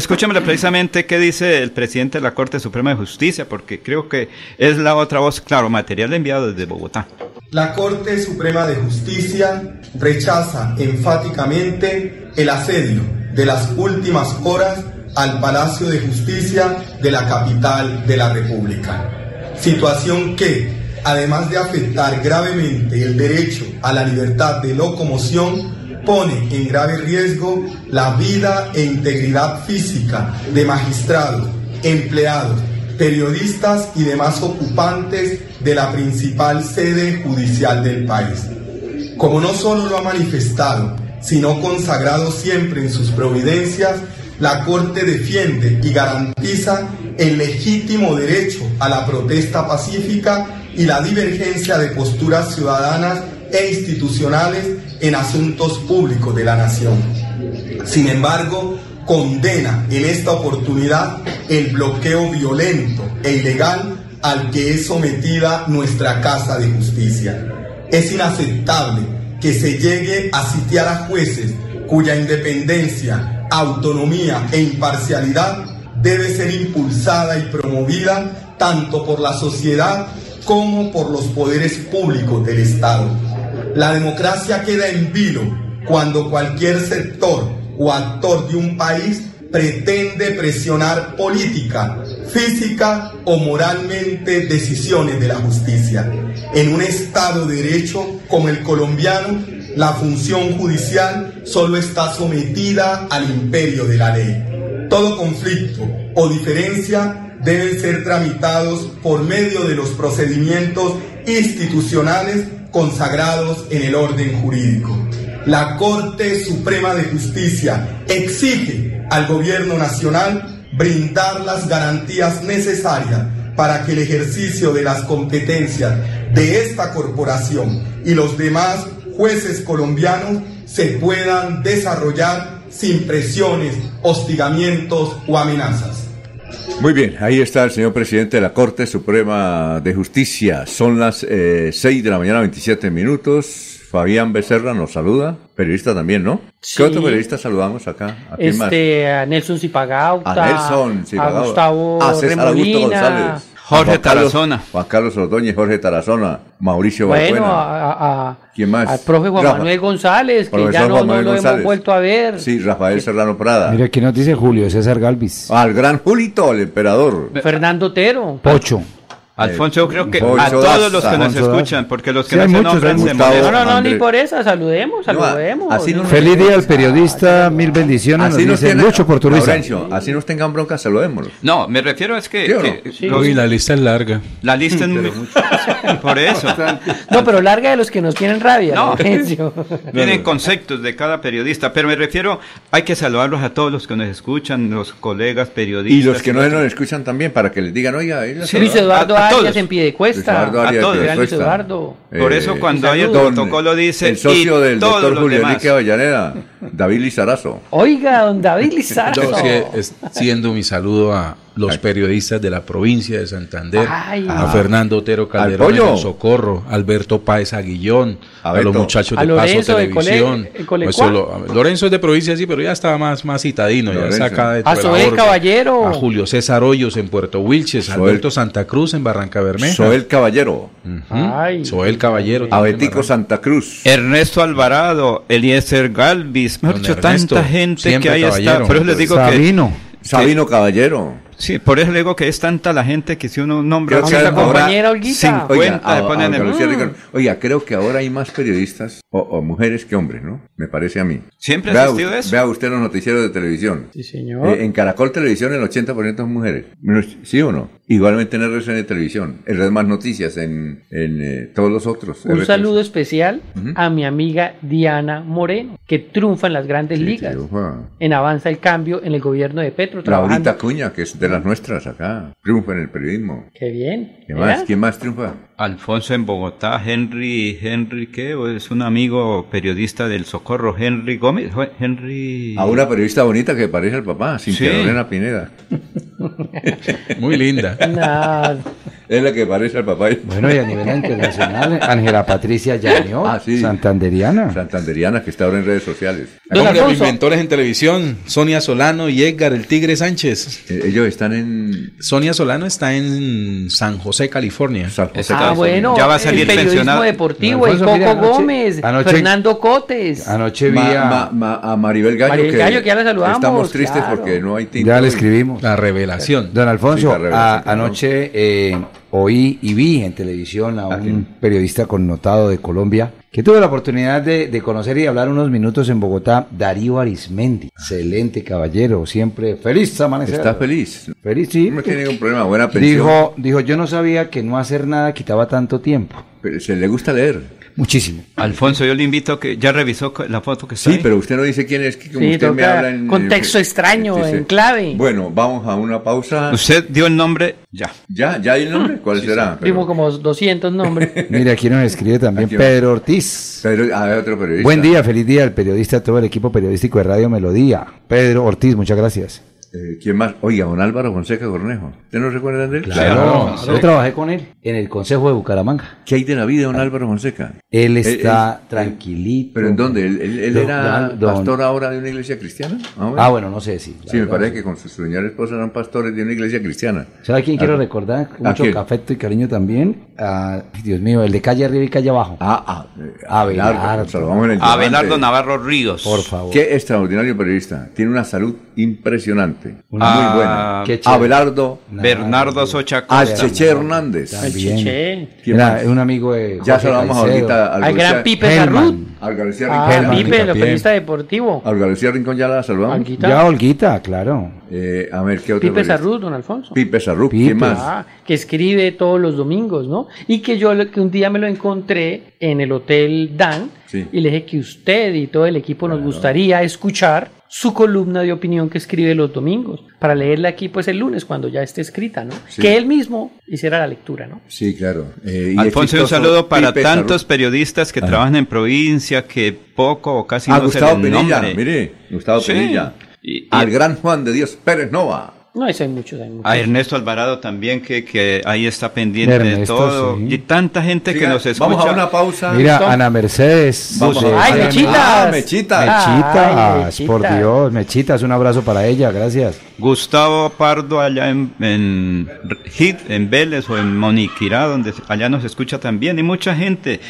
precisamente qué dice el presidente de la Corte Suprema de Justicia, porque creo que es la otra voz, claro, material enviado desde Bogotá. La Corte Suprema de Justicia rechaza enfáticamente el asedio de las últimas horas al Palacio de Justicia de la capital de la República. Situación que, además de afectar gravemente el derecho a la libertad de locomoción, pone en grave riesgo la vida e integridad física de magistrados, empleados, periodistas y demás ocupantes de la principal sede judicial del país. Como no solo lo ha manifestado, sino consagrado siempre en sus providencias, la Corte defiende y garantiza el legítimo derecho a la protesta pacífica y la divergencia de posturas ciudadanas e institucionales en asuntos públicos de la nación. Sin embargo, condena en esta oportunidad el bloqueo violento e ilegal al que es sometida nuestra Casa de Justicia. Es inaceptable que se llegue a sitiar a jueces cuya independencia, autonomía e imparcialidad debe ser impulsada y promovida tanto por la sociedad como por los poderes públicos del Estado. La democracia queda en vilo cuando cualquier sector o actor de un país pretende presionar política, física o moralmente decisiones de la justicia. En un Estado de Derecho como el colombiano, la función judicial solo está sometida al imperio de la ley. Todo conflicto o diferencia deben ser tramitados por medio de los procedimientos institucionales consagrados en el orden jurídico. La Corte Suprema de Justicia exige al Gobierno Nacional brindar las garantías necesarias para que el ejercicio de las competencias de esta corporación y los demás jueces colombianos se puedan desarrollar sin presiones, hostigamientos o amenazas. Muy bien, ahí está el señor presidente de la Corte Suprema de Justicia. Son las eh, 6 de la mañana, 27 minutos. Fabián Becerra nos saluda, periodista también, ¿no? Sí. ¿Qué otro periodista saludamos acá? ¿A quién más? Este, a Nelson Zipagauta, A Nelson Zipagauta. a Gustavo a César Augusto González. Jorge Juan Carlos- Tarazona. Juan Carlos Ordóñez, Jorge Tarazona, Mauricio bueno, Balbuena. a, ¿Quién más? al profe Juan Rafa- Manuel González, que Profesor ya no, lo González. hemos vuelto a ver. Sí, Rafael Serrano Prada. Mira, aquí nos dice Julio César Galvis. Al gran Julito, el emperador. Fernando Otero. Pocho. Alfonso, yo creo que a todos los que nos Daza. escuchan, porque los que Sí, no se nombran se. No, no, no, ni por eso, saludemos, saludemos. así no- Feliz día al periodista, mil bendiciones. Así nos nos tiene, Lucho Porturiza. Laurencio, así nos tengan bronca, saludémoslo. No, me refiero es que, ¿Sí que no? Sí. Uy, la lista es larga. la lista es muy... Por eso. No, pero larga de los que nos tienen rabia. No. Laurencio. Tienen conceptos de cada periodista, pero me refiero, hay que saludarlos a todos los que nos escuchan, los colegas periodistas. Y los que no nos escuchan también, para que les digan, oiga, Luis Eduardo Arias todos. en pie de cuesta. Eduardo Arias a todos. de Gran Luis Cuesta. Eduardo. Por eso cuando hay el protocolo dice, El socio y del todos doctor los Julio demás. Enrique Avellaneda, David Lizarazo. Oiga, don David Lizardo. Yo sí, extiendo mi saludo a los periodistas de la provincia de Santander, Ay. a Fernando Otero Calderón en el Socorro, Alberto Páez Aguillón, A a, los muchachos A de Lorenzo Paso Cole- Televisión. el. Pues Lorenzo es de provincia, sí, pero ya estaba más, más citadino, ya Lorenzo. está acá dentro A de Zoé orga. Caballero. A Julio César Hoyos en Puerto Wilches, a Soel- Alberto Santa Cruz en Barranca Bermeja. Soel Caballero. Ay. Soel Caballero. A Betico. Santa Cruz. Ernesto Alvarado, Eliezer Galvis, mejor dicho, tanta gente que ahí está. caballero. Eso les digo que, Sabino. Sabino Caballero. Sí, por eso le digo que es tanta la gente que si uno nombra Creo que ahora- compañera Olguita. 50 Oiga, a- le a- ponen a en- Ricardo. Oiga, creo que ahora hay más periodistas o, o mujeres que hombres, ¿no? Me parece a mí. Siempre ha existido eso. Vea usted los noticieros de televisión. Sí, señor. Eh, en Caracol Televisión el 80% son mujeres. ¿Sí o no? Igualmente en RCN Televisión. En Red Más Noticias, en, en eh, todos los otros. Un saludo especial a mi amiga Diana Moreno, que triunfa en las grandes Sí, ligas. triunfa. En Avanza el Cambio en el gobierno de Petro, Laurita trabajando. Cuña, que es de las nuestras acá. Triunfa en el periodismo. Qué bien. ¿Qué más? ¿Quién más triunfa? Alfonso en Bogotá, Henry, Henry, ¿qué? ¿O Es un amigo periodista del Socorro, Henry Gómez, Henry... A una periodista bonita que parece al papá, Cintia Sí. Lorena Pineda. Muy linda. Es la que parece al papá. Bueno, y a nivel internacional, Ángela Patricia Llaneó, Ah, sí. santanderiana. Santanderiana, que está ahora en redes sociales. Don Alfonso. inventores en televisión, Sonia Solano y Edgar el Tigre Sánchez. Eh, ellos están en Sonia Solano está en San José, California. San José. Ah, bueno, Ya va a salir el periodismo pensionado. deportivo, el Coco mira, anoche- Gómez, anoche- Fernando Cotes. Anoche vi Ma- a... ma- ma- a Maribel Gallo, Maribel que, Gallo, que ya la saludamos, estamos tristes claro. porque no hay tinto. Ya le escribimos. La revelación. Don Alfonso, Sí, la revelación, a- claro. anoche eh, oí y vi en televisión a un periodista connotado de Colombia que tuve la oportunidad de, de conocer y hablar unos minutos en Bogotá, Darío Arismendi. Excelente caballero, siempre feliz amanecer. Está feliz. Feliz, sí. No tiene ningún problema, buena pensión. Dijo, dijo, yo no sabía que no hacer nada quitaba tanto tiempo. Pero se le gusta leer. Muchísimo. Alfonso, yo le invito a que ya revisó la foto que está Sí, ahí? pero usted no dice quién es, que como Sí, usted me habla en... contexto en- extraño, Sí, sí. en clave. Bueno, vamos a una pausa. Usted dio el nombre, ya. ¿Ya? ¿Ya hay el nombre? ¿Cuál será? Pero- Vimos como 200 nombres. Mira, aquí nos escribe también. Pedro Ortiz. Pedro- a ver, otro periodista. Buen día, feliz día al periodista, a todo el equipo periodístico de Radio Melodía. Pedro Ortiz, muchas gracias. Eh, ¿Quién más? Oiga, don Álvaro Fonseca Cornejo. ¿Usted no recuerda de él? Claro, yo trabajé con él en el Consejo de Bucaramanga. ¿Qué hay de la vida de don Álvaro Fonseca? Él Él- está él- tranquilito. ¿Pero en dónde? ¿Él, él- él Don- era don- pastor ahora de una iglesia cristiana? Ah, bueno, no sé si. Sí, me parece no que con su señora esposa eran pastores de una iglesia cristiana. ¿Sabe a quién quiero Ah, recordar? Con ¿A mucho quién? afecto y cariño también. Dios mío, el de calle arriba y calle abajo. Ah, ah, eh, Abelardo. Abelardo. Navarro Ríos. Por favor. Qué extraordinario periodista. Tiene una salud impresionante. Una muy ah, buena. qué chévere. Abelardo. Bernardo Socha Al Costa. Cheche Hernández. También. Cheche. ¿Quién Era un amigo de. Ya saludamos ahorita al Al gran Pipe. Sarrut. Al García Ah, Rincón. Pipe, el periodista deportivo. Al García Rincón ya la saludamos. Ya, Olguita, claro. Eh, a ver, ¿qué otro? Pipe? Sarrut, don Alfonso. Pipe Sarrut. ¿Quién más? Ah, que escribe todos los domingos, ¿no? Y que yo que un día me lo encontré en el Hotel Dan Sí. y le dije que usted y todo el equipo nos gustaría escuchar su columna de opinión que escribe los domingos para leerla aquí pues el lunes cuando ya esté escrita, ¿no? Sí. Que él mismo hiciera la lectura, ¿no? Sí, claro. Eh, y Alfonso, un saludo para Pipe tantos periodistas que Ajá. trabajan en provincia que poco o casi A no se Gustavo les Penilla, nombre. mire, Gustavo Sí. Penilla. Y- y- Al gran Juan de Dios Pérez Nova. No, eso hay muchos, hay muchos. A Ernesto Alvarado también, que, que ahí está pendiente de todo. sí. Y tanta gente que nos escucha. Vamos a una pausa. Mira, Ana Mercedes. Vamos ¡Ay, mechitas! Ah, mechitas. Mechitas, Ay, por. Dios, Mechitas, un abrazo para ella, gracias. Gustavo Pardo allá en, en Hit, en Vélez o en Moniquirá, donde allá nos escucha también. Y mucha gente.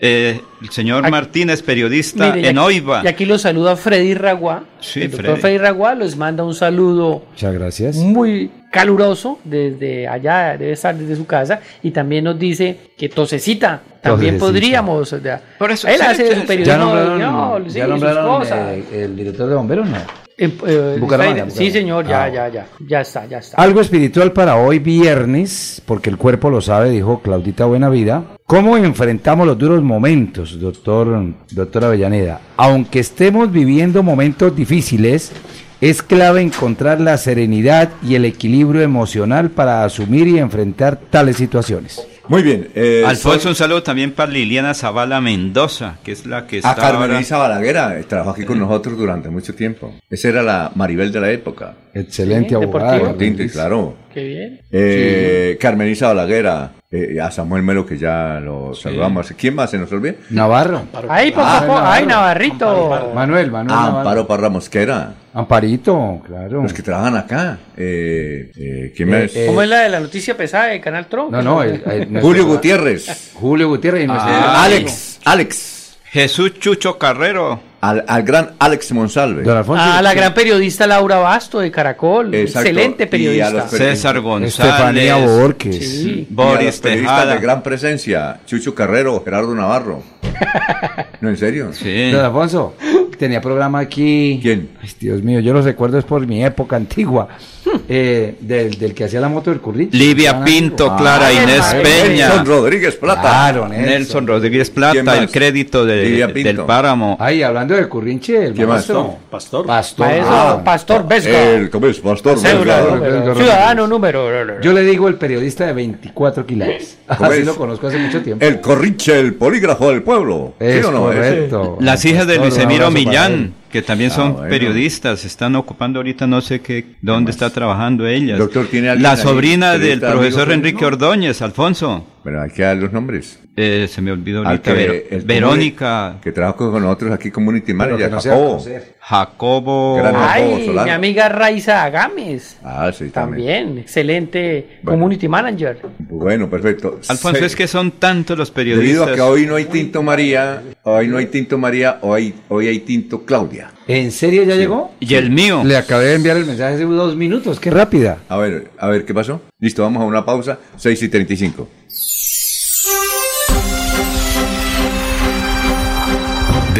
Eh, el señor Aquí- Martínez, periodista Mire, en aquí- Oiva. Y aquí lo saluda Freddy Raguá. Sí, el doctor Freddy. Freddy Raguá les manda un saludo Muchas gracias. muy caluroso desde allá, debe estar desde su casa, y también nos dice que tosecita, también Tosecita. podríamos. o sea, Por eso, él sí, hace sí, su periodismo ¿Ya nombraron, sí, ya sus nombraron cosas. eh, el director de bomberos? No. Eh, eh, Bucaramanga, sí, Bucaramanga. señor, ya, Ah, ya, ya, ya está, ya está. Algo espiritual para hoy viernes, porque el cuerpo lo sabe, dijo Claudita Buenavida. ¿Cómo enfrentamos los duros momentos, doctor, doctor Avellaneda? Aunque estemos viviendo momentos difíciles, es clave encontrar la serenidad y el equilibrio emocional para asumir y enfrentar tales situaciones. Muy bien. eh, Alfonso, soy- un saludo también para Liliana Zavala Mendoza, que es la que está A Carmen ahora- Balaguera, eh, trabajó aquí con nosotros durante mucho tiempo. Esa era la Maribel de la época. Excelente Sí, abogada. deportivo. Claro. Qué bien. Eh, Carmen Balaguera, eh, a Samuel Melo que ya lo saludamos. ¿Quién más se nos olvida? Navarro. Ay, poco, Ah, poco, ay, Navarro. Navarrito. Manuel, Manuel. Ah. Amparo Parra Mosquera. Amparito, claro. Los que trabajan acá. Eh, eh, ¿Quién Eh, más? eh, ¿Cómo es la de la noticia pesada de Canal Tron? No, no, el- el- Julio Gutiérrez. Julio Gutiérrez y Ah, Alex. Alex. Jesús Chucho Carrero. Al, al gran Alex Monsalve. Don Alfonso. Ah, la gran periodista Laura Basto de Caracol. Exacto. Excelente Y a periodista. César González. Estefanía Borges. Sí. Y a los Boris periodistas Tejada. de gran presencia. Chucho Carrero, Gerardo Navarro. no, en serio. Sí. Don Alfonso, tenía programa aquí. ¿Quién? Ay, Dios mío, yo lo recuerdo es por mi época antigua. eh, del, del que hacía la moto del currículum. Livia Pinto, Clara Inés Peña. Nelson Rodríguez Plata. Claro, Nelson. Nelson Rodríguez ¿Quién Plata, el crédito de- del páramo. Ay, hablando del currinche, el ¿Qué más? maestro. Pastor. Pastor. Maestro Ah, Pastor Vesga. El, ¿cómo es? Pastor. Vesga. Ciudadano número. Yo le digo el periodista de 24 kilos. ¿Cómo Así es? lo conozco hace mucho tiempo. El corriche, el polígrafo del pueblo. ¿Sí es o no? correcto. Las hijas de Luis Emiro. Millán, que también Ah, son bueno. periodistas, están ocupando ahorita no sé qué, dónde está trabajando ellas. Doctor, ¿tiene La ahí, sobrina del periodista profesor? Enrique Ordóñez, Alfonso. Bueno, hay que dar los nombres. Eh, se me olvidó ahorita. que- Vero- el Verónica, Que trabaja con nosotros aquí, Community Manager, no Jacobo. Jacobo. Gran- Jacobo Ay, Solano. mi amiga Raiza Agames. Ah, sí, también. También, excelente Bueno. community manager. Bueno, perfecto. Alfonso, es que son tantos los Debido periodistas. a que hoy no hay Tinto María, hoy no hay Tinto María, hoy, hoy hay Tinto Claudia. ¿En serio ya llegó? Y el mío. Le acabé de enviar el mensaje hace dos minutos. Qué rápida. A ver, a ver, ¿qué pasó? Listo, vamos a una pausa, 6 y 35.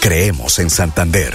Creemos en Santander.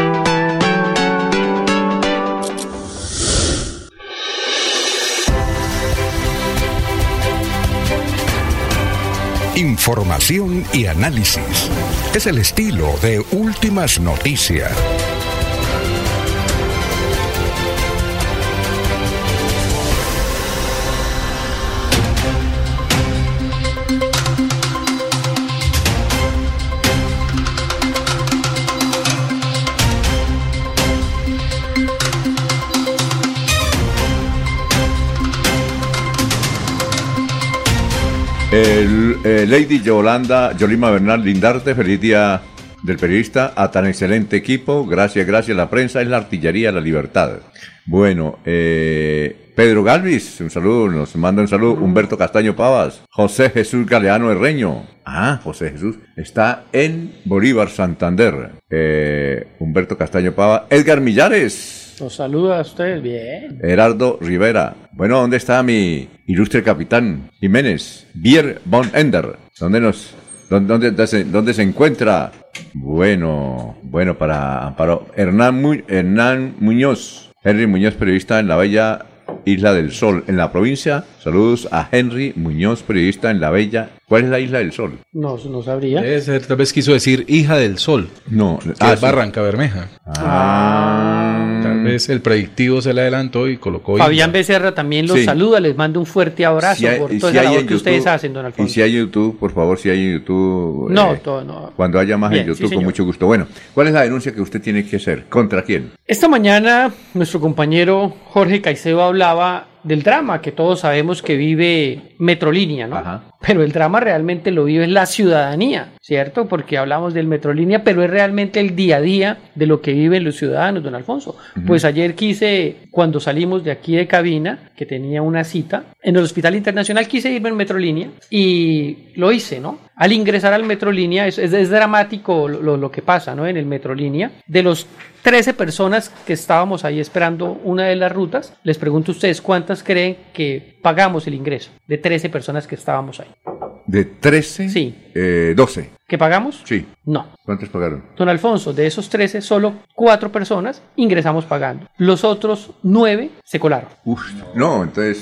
Información y análisis. Es el estilo de Últimas Noticias. Eh, Lady Yolanda, Yolima Bernal Lindarte, feliz día del periodista a tan excelente equipo. Gracias, gracias. La prensa es la artillería la libertad. Bueno, eh, Pedro Galvis, un saludo, nos manda un saludo. Humberto Castaño Pavas, José Jesús Galeano Herreño. Ah, José Jesús está en Bolívar, Santander. Eh, Humberto Castaño Pavas, Edgar Millares. Los saluda a ustedes, bien. Gerardo Rivera. Bueno, ¿dónde está mi ilustre capitán Jiménez? Bier von Ender. ¿Dónde nos, dónde, dónde se, dónde se encuentra? Bueno, bueno, para Amparo. Hernán, Mu- Hernán Muñoz. Henry Muñoz, periodista en la bella Isla del Sol, en la provincia. Saludos a Henry Muñoz, periodista en la bella. ¿Cuál es la Isla del Sol? No, no sabría. Debe ser, tal vez quiso decir hija del sol. No, que ah, es sí. Barranca Bermeja. Ah. Tal vez el predictivo se le adelantó y colocó. Fabián Becerra también los Sí. saluda, les mando un fuerte abrazo Si hay- por y toda si hay labor que ustedes hacen, don Y Alfonso. si hay YouTube, por favor, si hay YouTube. No, eh, todo, no. Cuando haya más Bien, en sí, YouTube, con mucho gusto. Bueno, ¿cuál es la denuncia que usted tiene que hacer? ¿Contra quién? Esta mañana nuestro compañero Jorge Caicedo hablaba del drama que todos sabemos que vive Metrolínea, ¿no? Pero el drama realmente lo vive la ciudadanía, ¿cierto? Porque hablamos del Metrolínea, pero es realmente el día a día de lo que viven los ciudadanos, don Alfonso. Pues ayer quise, cuando salimos de aquí de cabina, que tenía una cita, en el Hospital Internacional quise irme en Metrolínea y lo hice, ¿no? Al ingresar al Metrolínea, es, es, es dramático lo, lo que pasa, ¿no? En el Metrolínea. De los 13 personas que estábamos ahí esperando una de las rutas, les pregunto a ustedes cuántas creen que pagamos el ingreso de 13 personas que estábamos ahí. ¿De 13? Sí. Eh, 12. ¿Que pagamos? Sí. No. ¿Cuántos pagaron? Don Alfonso, de esos 13, solo 4 personas ingresamos pagando. Los otros 9 se colaron. Uf, no, entonces.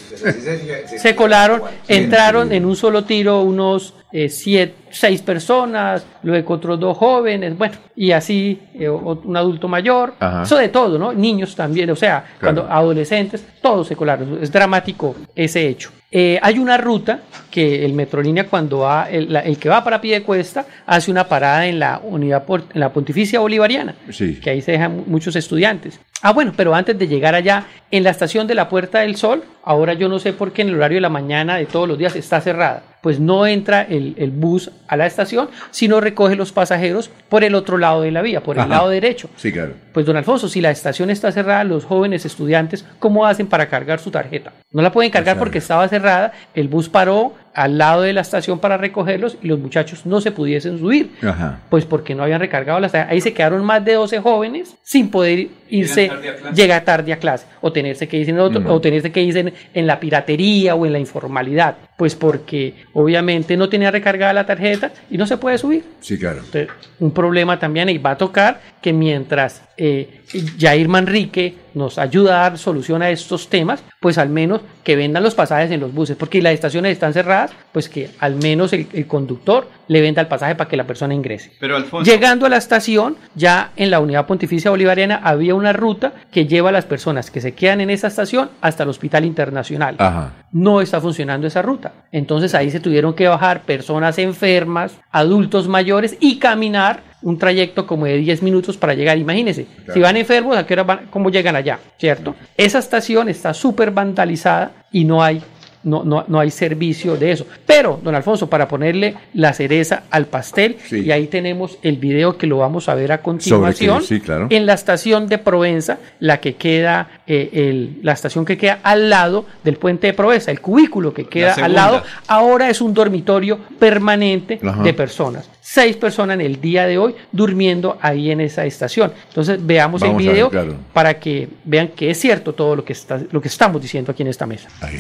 Se colaron, entraron en un solo tiro unos 6 personas, luego otros dos jóvenes, bueno, y así eh, un adulto mayor, Ajá. eso de todo, ¿no? Niños también, o sea, cuando adolescentes, todos se colaron. Es dramático ese hecho. Eh, hay una ruta que el Metrolínea cuando va, el, la- el que va para Piedecuesta hace una parada en la unidad por- en la Pontificia Bolivariana, Sí. que ahí se dejan mu- muchos estudiantes. Ah, bueno, pero antes de llegar allá, en la estación de la Puerta del Sol, ahora yo no sé por qué en el horario de la mañana de todos los días está cerrada. Pues no entra el, el bus a la estación, sino recoge los pasajeros por el otro lado de la vía, por el Ajá. lado derecho. Sí, claro. Pues don Alfonso, si la estación está cerrada, los jóvenes estudiantes, ¿cómo hacen para cargar su tarjeta? No la pueden cargar porque estaba cerrada, el bus paró al lado de la estación para recogerlos y los muchachos no se pudiesen subir. Ajá. Pues porque no habían recargado las Ahí se quedaron más de 12 jóvenes sin poder irse, llegar tarde a clase, o tenerse que irse en otro- Mm. o tenerse que irse en, en la piratería o en la informalidad. Pues porque obviamente no tenía recargada la tarjeta y no se puede subir. Sí, claro. Entonces, un problema también y va a tocar que mientras eh, Jair Manrique nos ayuda a dar solución a estos temas, pues al menos que vendan los pasajes en los buses, porque las estaciones están cerradas, pues que al menos el, el conductor le venda el pasaje para que la persona ingrese. Pero Alfonso, Llegando a la estación, ya en la Unidad Pontificia Bolivariana había una ruta que lleva a las personas que se quedan en esa estación hasta el Hospital Internacional. Ajá. No está funcionando esa ruta. Entonces ahí se tuvieron que bajar personas enfermas, adultos mayores y caminar un trayecto como de 10 minutos para llegar. Imagínense, si van enfermos, ¿a qué hora van? ¿Cómo llegan allá? ¿Cierto? Esa estación está súper vandalizada y no hay no, no, no hay servicio de eso. Pero, don Alfonso, para ponerle la cereza al pastel, Sí. y ahí tenemos el video que lo vamos a ver a continuación, sí, claro. en la estación de Provenza, la que queda, eh, el- la estación que queda al lado del puente de Provenza, el cubículo que queda al lado, ahora es un dormitorio permanente Ajá. de personas. Seis personas en el día de hoy durmiendo ahí en esa estación. Entonces veamos Vamos el ver, video claro. para que vean que es cierto todo lo que, está, lo que estamos diciendo aquí en esta mesa. Ahí.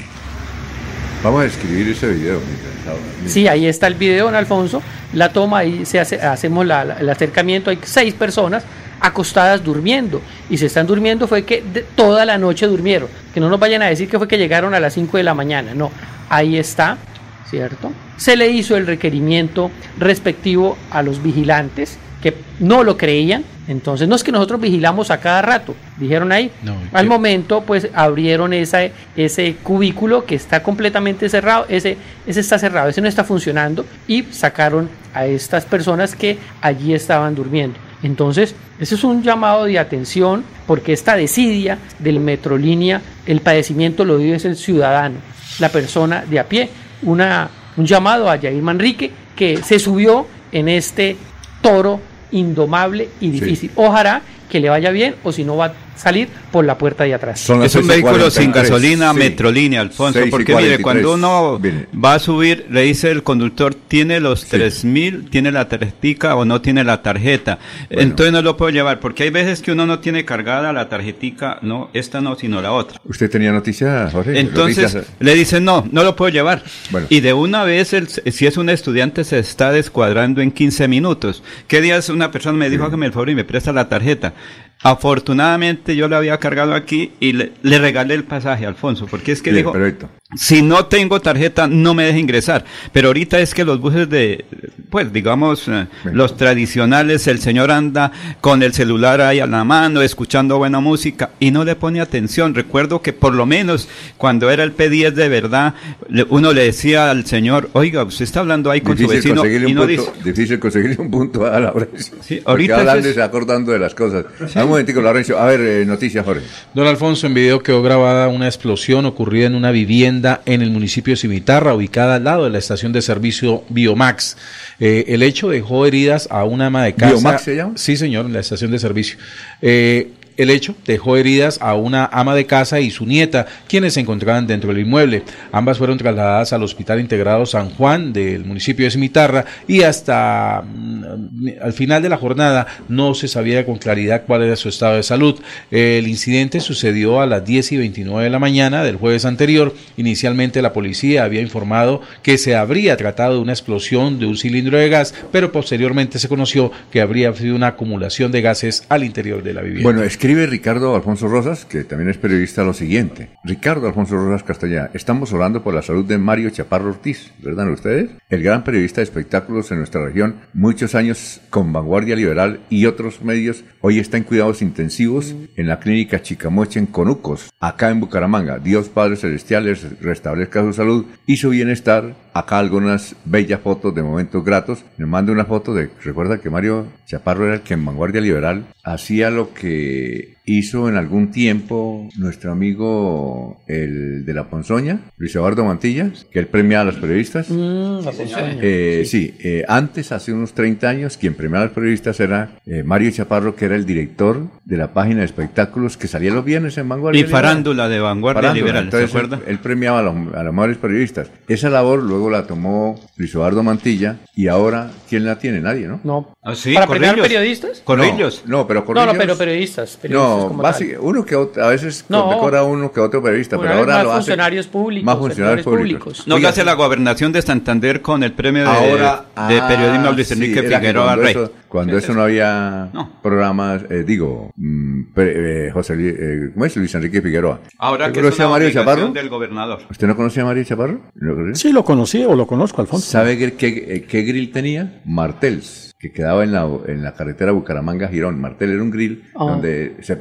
Vamos a escribir ese video. Sí, ahí está el video, don Alfonso. La toma, ahí se hace, hacemos la- el acercamiento. Hay seis personas acostadas durmiendo. Y se están durmiendo fue que de- toda la noche durmieron. Que no nos vayan a decir que fue que llegaron a las 5 de la mañana. No, ahí está, ¿cierto? Se le hizo el requerimiento respectivo a los vigilantes que no lo creían. Entonces, no es que nosotros vigilamos a cada rato, dijeron ahí. No, Al que- momento, pues abrieron esa, ese cubículo que está completamente cerrado, ese, ese está cerrado, ese no está funcionando, y sacaron a estas personas que allí estaban durmiendo. Entonces, ese es un llamado de atención, porque esta desidia del Metrolínea, el padecimiento lo vive es el ciudadano, la persona de a pie. Una, un llamado a Jair Manrique, que se subió en este toro indomable y difícil. Ojalá que le vaya bien o si no va salir por la puerta de atrás. Son es un 6 y vehículo sin 43, gasolina, sí. Metrolínea, Alfonso, 6 y porque mire, 43. cuando uno Mire. va a subir, le dice el conductor, ¿tiene los tres mil, tiene la tarjetica o no tiene la tarjeta? Entonces no lo puedo llevar, porque hay veces que uno no tiene cargada la tarjetica, no, esta no, sino la otra. ¿Usted tenía noticias, Jorge? Entonces Noticias- le dicen, no, no lo puedo llevar. Bueno. Y de una vez, el- si es un estudiante, se está descuadrando en 15 minutos. ¿Qué días una persona me dijo, hágame el favor y me presta la tarjeta? Afortunadamente yo le había cargado aquí y le, le regalé el pasaje, Alfonso, porque es que Bien, dijo, perfecto. Si no tengo tarjeta no me deja ingresar. Pero ahorita es que los buses de, pues digamos, eh, los tradicionales, el señor anda con el celular ahí a la mano, escuchando buena música y no le pone atención. Recuerdo que por lo menos cuando era el P10 de verdad, le- uno le decía al señor, oiga, usted está hablando ahí con su Difícil vecino conseguirle, y un no punto, dice... difícil conseguirle un punto a Laurencio. Sí, Porque ahorita hablando y es- se acordando de las cosas. Ah, Un momentico, Laurencio. A ver, eh, noticias, Jorge. Don Alfonso, en video quedó grabada una explosión ocurrida en una vivienda en el municipio de Cimitarra, ubicada al lado de la estación de servicio Biomax. Eh, el hecho dejó heridas a una ama de casa. ¿Biomax se llama? Sí, señor, en la estación de servicio. Eh, el hecho dejó heridas a una ama de casa y su nieta, quienes se encontraban dentro del inmueble. Ambas fueron trasladadas al Hospital Integrado San Juan del municipio de Cimitarra y hasta mm, al final de la jornada no se sabía con claridad cuál era su estado de salud. El incidente sucedió a las 10 y 29 de la mañana del jueves anterior. Inicialmente la policía había informado que se habría tratado de una explosión de un cilindro de gas, pero posteriormente se conoció que habría sido una acumulación de gases al interior de la vivienda. Bueno, escribe Ricardo Alfonso Rosas, que también es periodista, lo siguiente. Ricardo Alfonso Rosas Castellá, estamos orando por la salud de Mario Chaparro Ortiz, ¿verdad ustedes? El gran periodista de espectáculos en nuestra región, muchos años con Vanguardia Liberal y otros medios, hoy está en cuidados intensivos en la clínica Chicamoche en Conucos, acá en Bucaramanga. Dios Padre Celestial les restablezca su salud y su bienestar. Acá algunas bellas fotos de momentos gratos. Me manda una foto de, recuerda que Mario Chaparro era el que en Vanguardia Liberal hacía lo que hizo en algún tiempo nuestro amigo el de la Ponzoña, Luis Eduardo Mantilla, que él premiaba a los periodistas. Mm, la ponzoña. Eh, sí, eh, antes, hace unos 30 años, quien premiaba a los periodistas era eh, Mario Chaparro, que era el director de la página de espectáculos que salía los viernes en Vanguardia Y Liberal. farándula de Vanguardia Farándula. Liberal, ¿se Entonces, acuerda? Él, él premiaba a los, a los mejores periodistas. Esa labor luego la tomó Luis Eduardo Mantilla y ahora, ¿quién la tiene? Nadie, ¿no? No. Ah, sí, ¿Para premiar periodistas? Corrillos. No, no, pero No, Corrillos... no, pero periodistas. periodistas. No, uno que otro, a veces No. condecora uno que otro periodista, pero Una ahora más lo hace funcionarios públicos, más funcionarios públicos. públicos. No Oiga, hace la gobernación de Santander con el premio de, Ahora, de ah, periodismo Luis sí, Enrique Figueroa cuando Rey. Eso, cuando eso no había programas, eh, digo, mm, pre- eh, José Luis, eh, ¿cómo es? Luis Enrique Figueroa. Ahora ¿Usted que es conocía a una Mario Chaparro? del gobernador. ¿Usted no conocía a Mario Chaparro? Sí, lo conocí o lo conozco, Alfonso. ¿Sabe qué, qué, qué grill tenía? Martels, que quedaba en la, en la carretera Bucaramanga-Girón. Martel era un grill Ah. donde se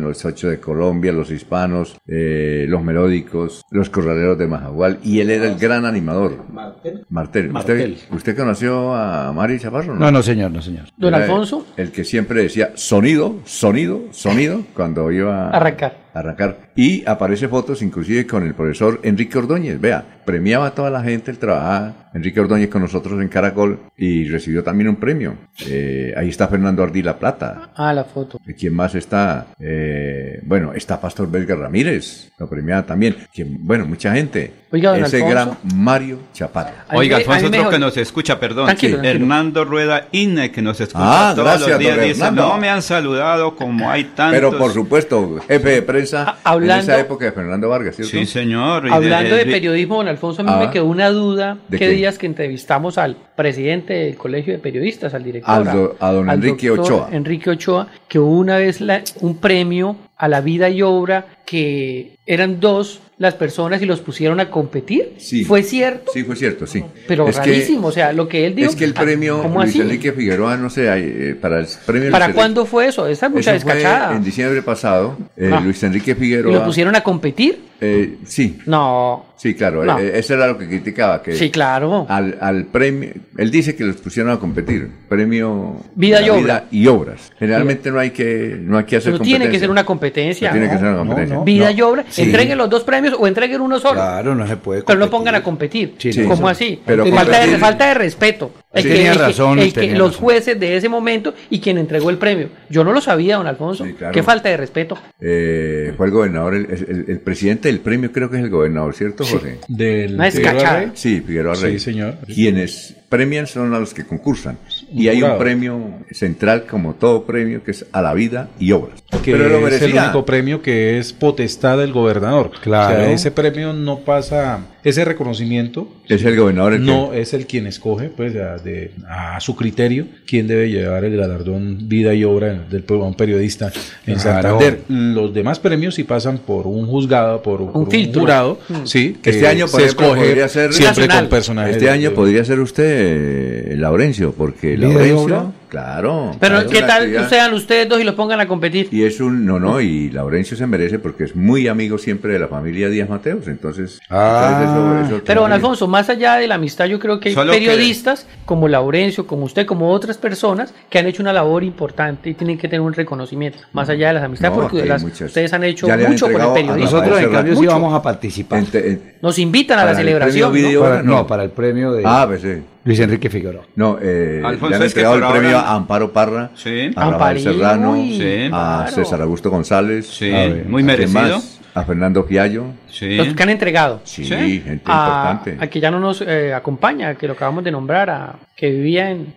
los ocho de Colombia, los hispanos, eh, los melódicos, los corraleros de Majagual, y él era el gran animador. Martel. Martel. Martel. ¿Usted, ¿Usted conoció a Mario Chaparro? No, no, señor, no, señor. Don Era Alfonso. El que siempre decía sonido, sonido, sonido, cuando iba a Arrancar. Arrancar. Y aparece fotos inclusive con el profesor Enrique Ordóñez. Vea, premiaba a toda la gente, él trabajaba, Enrique Ordóñez con nosotros en Caracol y recibió también un premio. Eh, ahí está Fernando Ardila Plata. Ah, la foto. ¿Quién más está? Eh, bueno, está Pastor Belga Ramírez, lo premiaba también. ¿Quién? Bueno, mucha gente. Oiga, don Ese Alfonso. gran Mario Chaparro. Oiga, Alfonso, otro que nos escucha, perdón. Tranquilo, Sí, tranquilo. Hernando Rueda Ine, que nos escucha Ah, todos gracias, los días, dice, no me han saludado como hay tantos. Pero por supuesto, jefe de prensa hablando- en esa época de Fernando Vargas, ¿cierto? Sí, señor. y Hablando de, de- periodismo, don Alfonso, a mí Ah. me quedó una duda. ¿De ¿Qué qué? días que entrevistamos al presidente del Colegio de Periodistas, al director? Al do- a don al Enrique doctor Ochoa. Enrique Ochoa, que hubo una vez la- un premio a la vida y obra que eran dos las personas y los pusieron a competir. Sí. ¿Fue cierto? Sí, fue cierto, sí. Pero Es que- rarísimo, o sea, lo que él dijo. Es que el ah, premio ¿Cómo Luis así? Enrique Figueroa, no sé, eh, para el premio ¿Para Luis cuándo fue eso? Esa mucha descachada. en diciembre pasado, eh, Ah. Luis Enrique ¿Y Figueroa. lo pusieron a competir? eh, sí, No. sí, claro, No. eh, eso era lo que criticaba. Que Sí, claro. Al, al premio, él dice que los pusieron a competir, premio Vida y obra. y obras. Generalmente no hay que, no hay que hacer Pero tiene que competencia. ser una competencia. No tiene que ser una competencia. No. Vida y obra. Sí. Entreguen los dos premios o entreguen uno solo. Claro, no se puede. Pero no competir. pongan a competir. Sí. ¿Cómo sí. así? Pero falta, de, competir- falta de respeto. El Sí, que- tenía el que- razón, el que- tenía los razón. jueces de ese momento y quien entregó el premio. Yo no lo sabía, don Alfonso. Sí, claro. Qué falta de respeto. Eh, fue el gobernador, el, el- el presidente del premio creo que es el gobernador, ¿cierto, José? Del Una Figueroa. Sí, Figueroa Sí, Rey. señor. Quienes premian son a los que concursan. Y hay un premio central, como todo premio, que es a la vida y obras. que Pero lo es el único premio que es potestad del gobernador. Claro. O sea, ese premio no pasa, ese reconocimiento Es el gobernador el que- no es el quien escoge, pues, a, de- a su criterio, quién debe llevar el galardón vida y obra del a un periodista en Claro. Santander. Los demás premios sí pasan por un juzgado, por, por un, filtro. jurado, Mm. sí, que Este año, se escoge podría ser- siempre Nacional. con personajes. Este año de- podría ser usted, eh, Laurencio, porque ¿Vida y Laurencio? Claro. Pero es ¿qué tal actividad- sean ustedes dos y los pongan a competir? Y es un, no, no, y Laurencio se merece porque es muy amigo siempre de la familia Díaz Mateos, entonces, Ah. entonces eso- eso- Pero don Alfonso, más allá de la amistad, yo creo que hay Solo que- periodistas como Laurencio, como usted, como otras personas que han hecho una labor importante y tienen que tener un reconocimiento, más allá de las amistades, No, porque las- ustedes han hecho Ya le han mucho por el periodismo. Nosotros, en cambio, sí Mucho. vamos a participar. Ente- en- Nos invitan a la celebración. premio ¿no? video- Para- no. no. para el premio de Ah, pues sí. Luis Enrique Figueroa. No, eh, le han entregado el premio ahora- a Amparo Parra, Sí. a Rafael Serrano, uy, Sí. a claro. César Augusto González, Sí, a ver, muy ¿a quién merecido. más? A Fernando Fiallo. Sí. Los que han entregado. Sí, Sí. gente A, importante. a que ya no nos eh, acompaña, que lo acabamos de nombrar, a, que vivía en...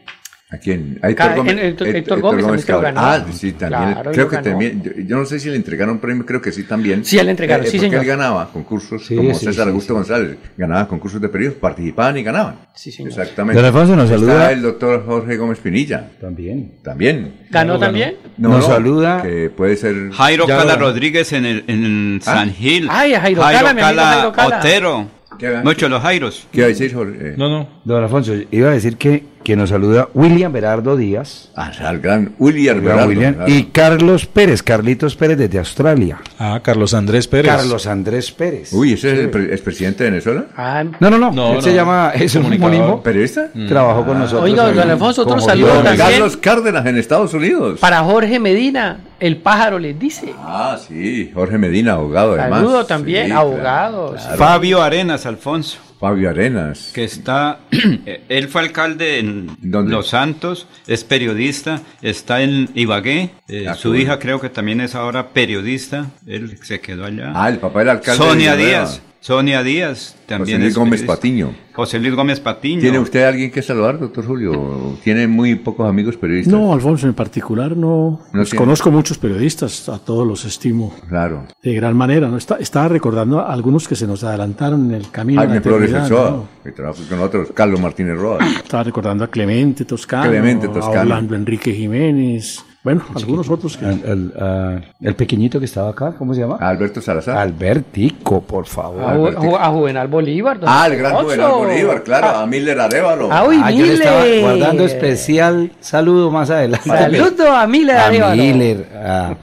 ¿A quién? A Héctor Gómez. en- Héctor- Héctor- Héctor Gómez también creo Cabral. ganó. Ah, sí, también. Claro, creo que ganó. también. Yo, yo no sé si le entregaron premio, creo que sí también. Sí, le entregaron, sí, porque señor. él ganaba concursos, Sí, como sí, César sí, Augusto sí. González. Ganaba concursos de periodismo, participaban y ganaban. Sí, señor. Exactamente. Don Alfonso, nos Está saluda. el doctor Jorge Gómez Pinilla. También. También. ¿Ganó también? No, Nos no, saluda- Que puede ser. Jairo Ya Cala ganó. Rodríguez en el en San Gil. Ay, a Jairo Cala, mi amigo Jairo Cala. Otero. Muchos los Jairos. ¿Qué iba a decir, Jorge? Eh, No, no. Don Alfonso, iba a decir que, que nos saluda William Berardo Díaz. Ah, al gran William Berardo, William, claro. y Carlos Pérez, Carlitos Pérez desde Australia. Ah, Carlos Andrés Pérez. Carlos Andrés Pérez. Uy, ¿ese es el pre- expresidente de Venezuela? Ah, No, no, no, No, él se no. llama, es un homónimo. ¿Periodista? Trabajó con nosotros. Oiga, don Alfonso, otro saludo también. Carlos Cárdenas en Estados Unidos. para Jorge Medina, el pájaro les dice. Ah, sí, Jorge Medina, abogado además. Saludo también, Sí, abogado. claro. Fabio Arenas, Alfonso. Fabio Arenas. que está, él fue alcalde en ¿Dónde? Los Santos, es periodista, está en Ibagué, eh, su hija creo que también es ahora periodista, él se quedó allá. Ah, el papá del alcalde. Sonia de. Díaz, Sonia Díaz, también José Luis es Gómez periodista. Patiño. José Luis Gómez Patiño. ¿Tiene usted alguien que saludar, doctor Julio? ¿Tiene muy pocos amigos periodistas? No, Alfonso, en particular no. No Pues conozco muchos periodistas, a todos los estimo Claro. de gran manera. ¿no? Está, estaba recordando a algunos que se nos adelantaron en el camino. Jaime Flores Ochoa, ¿no? que trabaja con nosotros. Carlos Martínez Roa. Estaba recordando a Clemente Toscano, Clemente Toscano. a Orlando Enrique Jiménez. Bueno, algunos otros que. El, el, ah, el pequeñito que estaba acá, ¿cómo se llama? Alberto Salazar. Albertico, por favor. A, Ju- a Ju- a Juvenal Bolívar. Ah, el gran. Juvenal Bolívar, claro. A Miller Arevalo. Ah, uy, Ah, yo le estaba Miller. guardando especial saludo más adelante. Saludo a Miller a Arevalo. Miller, a,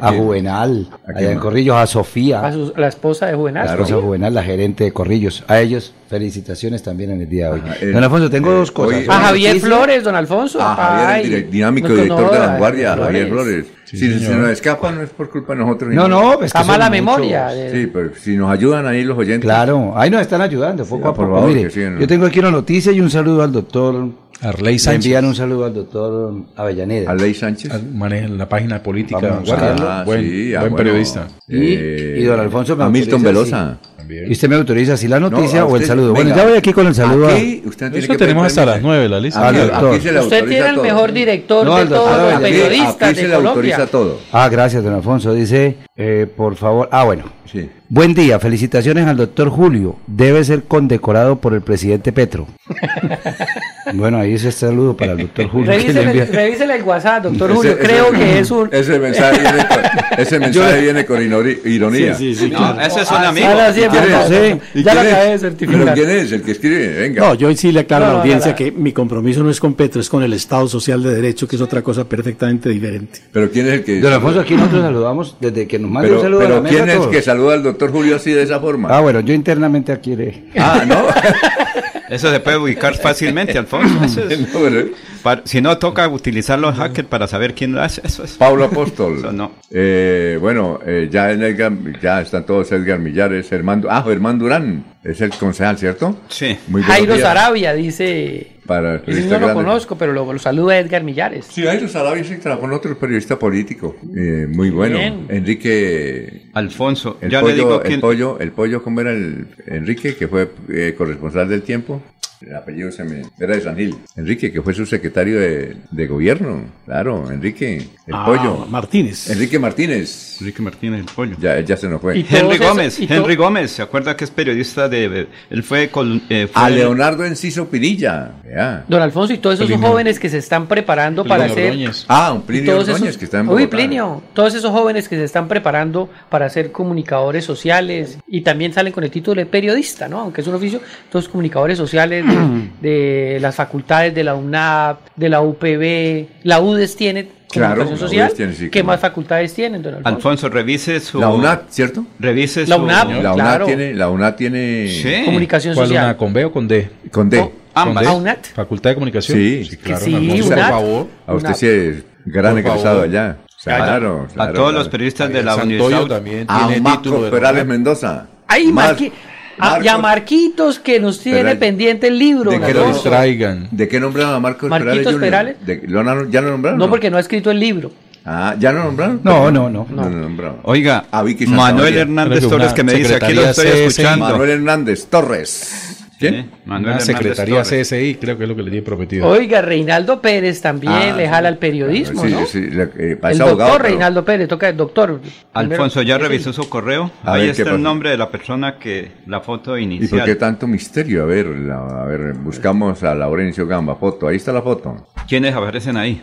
a quién? Juvenal, ¿A allá en? Corrillos, a Sofía, A su- la esposa de Juvenal. la esposa Juvenal, la gerente de Corrillos. A ellos, felicitaciones también en el día de hoy. Ajá, Don Alfonso, tengo eh, dos cosas. hoy- A Javier. Flores, don Alfonso. A Javier, Ay, el direct- dinámico no director de vanguardia, Javier Flores. Sí, si se nos escapa no es por culpa de nosotros. No, no, es que Está son mala memoria. de- Sí, pero si nos ayudan ahí los oyentes. Claro, ahí nos están ayudando poco Sí, a por poco. favor, Mire, que sí, ¿no? yo tengo aquí una noticia y un saludo al doctor. Arley Le Sánchez. envían un saludo al doctor Avellaneda. A Ley Sánchez. Maneja la página política Vamos a. Ah, buen sí, ah, buen bueno. periodista. Y, Eh, y don Alfonso me a Milton autoriza Velosa. También. ¿Y usted me autoriza si la noticia No, o el saludo? venga, bueno, ya voy aquí con el saludo. a- Aquí usted tiene Eso que tenemos hasta las nueve, la lista. Aquí, Al doctor. aquí se le Usted tiene el todo. mejor director No, de al todos los periodistas Aquí se de le Colombia. autoriza todo. Ah, gracias, don Alfonso. Dice, eh, por favor. Ah, bueno. Sí. Buen día, felicitaciones al doctor Julio. Debe ser condecorado por el presidente Petro. bueno, ahí ese saludo para el doctor Julio. que le Revísele, envía- revísele el WhatsApp, doctor Ese- Julio. ese- Creo que es un. Ese mensaje viene con, ese mensaje viene con inori- ironía. Sí, sí, sí, No, claro. ese es un Ah, amigo. ahora sí, ¿Y quién hermano, es? sí. ¿Y Ya lo es? acabé de certificar. ¿Pero quién es el que escribe? Venga. No, yo sí le aclaro No, a la audiencia no. que mi compromiso no es con Petro, es con el Estado Social de Derecho, que es otra cosa perfectamente diferente. ¿Pero quién es el que Don Alfonso, aquí nosotros saludamos desde que nos manda Pero, un saludo a pero la mesa ¿quién es todos. que saluda al doctor Julio así de esa forma? Ah, bueno, yo internamente aquí le... Ah, ¿no? Eso se puede ubicar fácilmente, Alfonso. Eso es- No, pero- para- si no, toca utilizar los hackers para saber quién lo hace. Eso es. Pablo Apóstol. Eso no. Eh, bueno, eh, ya en Edgar, ya están todos Edgar Millares, Germán, ah, Germán Durán, es el concejal, ¿cierto? Sí. Muy Jairo Sarabia dice. Para el Ese periodista no lo grande. conozco, pero lo, lo saluda Edgar Millares. Sí, Jairo Sarabia sí trabajó con otro periodista político, eh, muy bueno. Bien. Enrique Alfonso, El ya pollo, le digo el quién. pollo, el pollo, ¿cómo era el Enrique, que fue eh, corresponsal del tiempo? El apellido se me... Era de San Gil. Enrique, que fue su secretario de, de gobierno. Claro, Enrique, el Ah, pollo. Martínez. Enrique Martínez. Enrique Martínez, el pollo. Ya, ya se nos fue. Y Henry Gómez, y Henry Gómez, ¿se acuerda que es periodista de... Él fue... col- eh, fue A Leonardo Enciso Pinilla. Ya. Don Alfonso y todos esos Plinio. jóvenes que se están preparando para Plinio hacer. Ordóñez. Ah, un Plinio todos esos- que está en Uy. Plinio, todos esos jóvenes que se están preparando para ser comunicadores sociales y también salen con el título de periodista, ¿no? Aunque es un oficio, todos comunicadores sociales de, las facultades de la UNAP, de la UPB, la UDES tiene Claro, social. UDES tiene, sí, ¿Qué claro. más facultades tienen, don Alfonso? Alfonso, revise su... La UNAP, ¿cierto? Revise La su... UNAP. La UNAP Claro. tiene, la UNAP tiene Sí. Comunicación ¿Cuál social. una con B o con D? con D. Oh, Ambas. ¿Con D? ¿A UNAT? Facultad de Comunicación. Sí. claro. sí, Alfonso, por favor. A usted UNAP. sí es gran egresado allá. A- Claro, a claro, todos claro. los periodistas de la Santoyo universidad. también A tiene Marcos título de Perales. Mendoza. Ay, Mar- Marqui- ah, y a Marquitos que nos tiene Perales. pendiente el libro. ¿De Que lo distraigan. ¿De qué nombraron a Marcos Marquitos Perales? Perales. ¿De- ¿lo han- ¿Ya lo nombraron? No, porque no ha escrito el libro. Ah, ¿ya lo nombraron? No, no, no. No, lo nombraron. Oiga, A Vicky Santamaría. Manuel Hernández Torres que me dice, aquí lo estoy escuchando. Manuel Hernández Torres. ¿Quién? Sí, Manuel Una secretaría Torres. CSI, creo que es lo que le tiene prometido. Oiga, Reinaldo Pérez también Ah, le jala al periodismo, Sí, ¿no? sí, le- eh, el doctor abogado, pero- Reinaldo Pérez, toca el doctor. Alfonso, Primero- ¿ya revisó su correo? A Ahí ver, ¿qué está el nombre de la persona que... La foto ¿Y por inicial. qué tanto misterio? A ver, la- a ver, buscamos a Laurencio Gamba, foto. Ahí está la foto. ¿Quiénes aparecen ahí?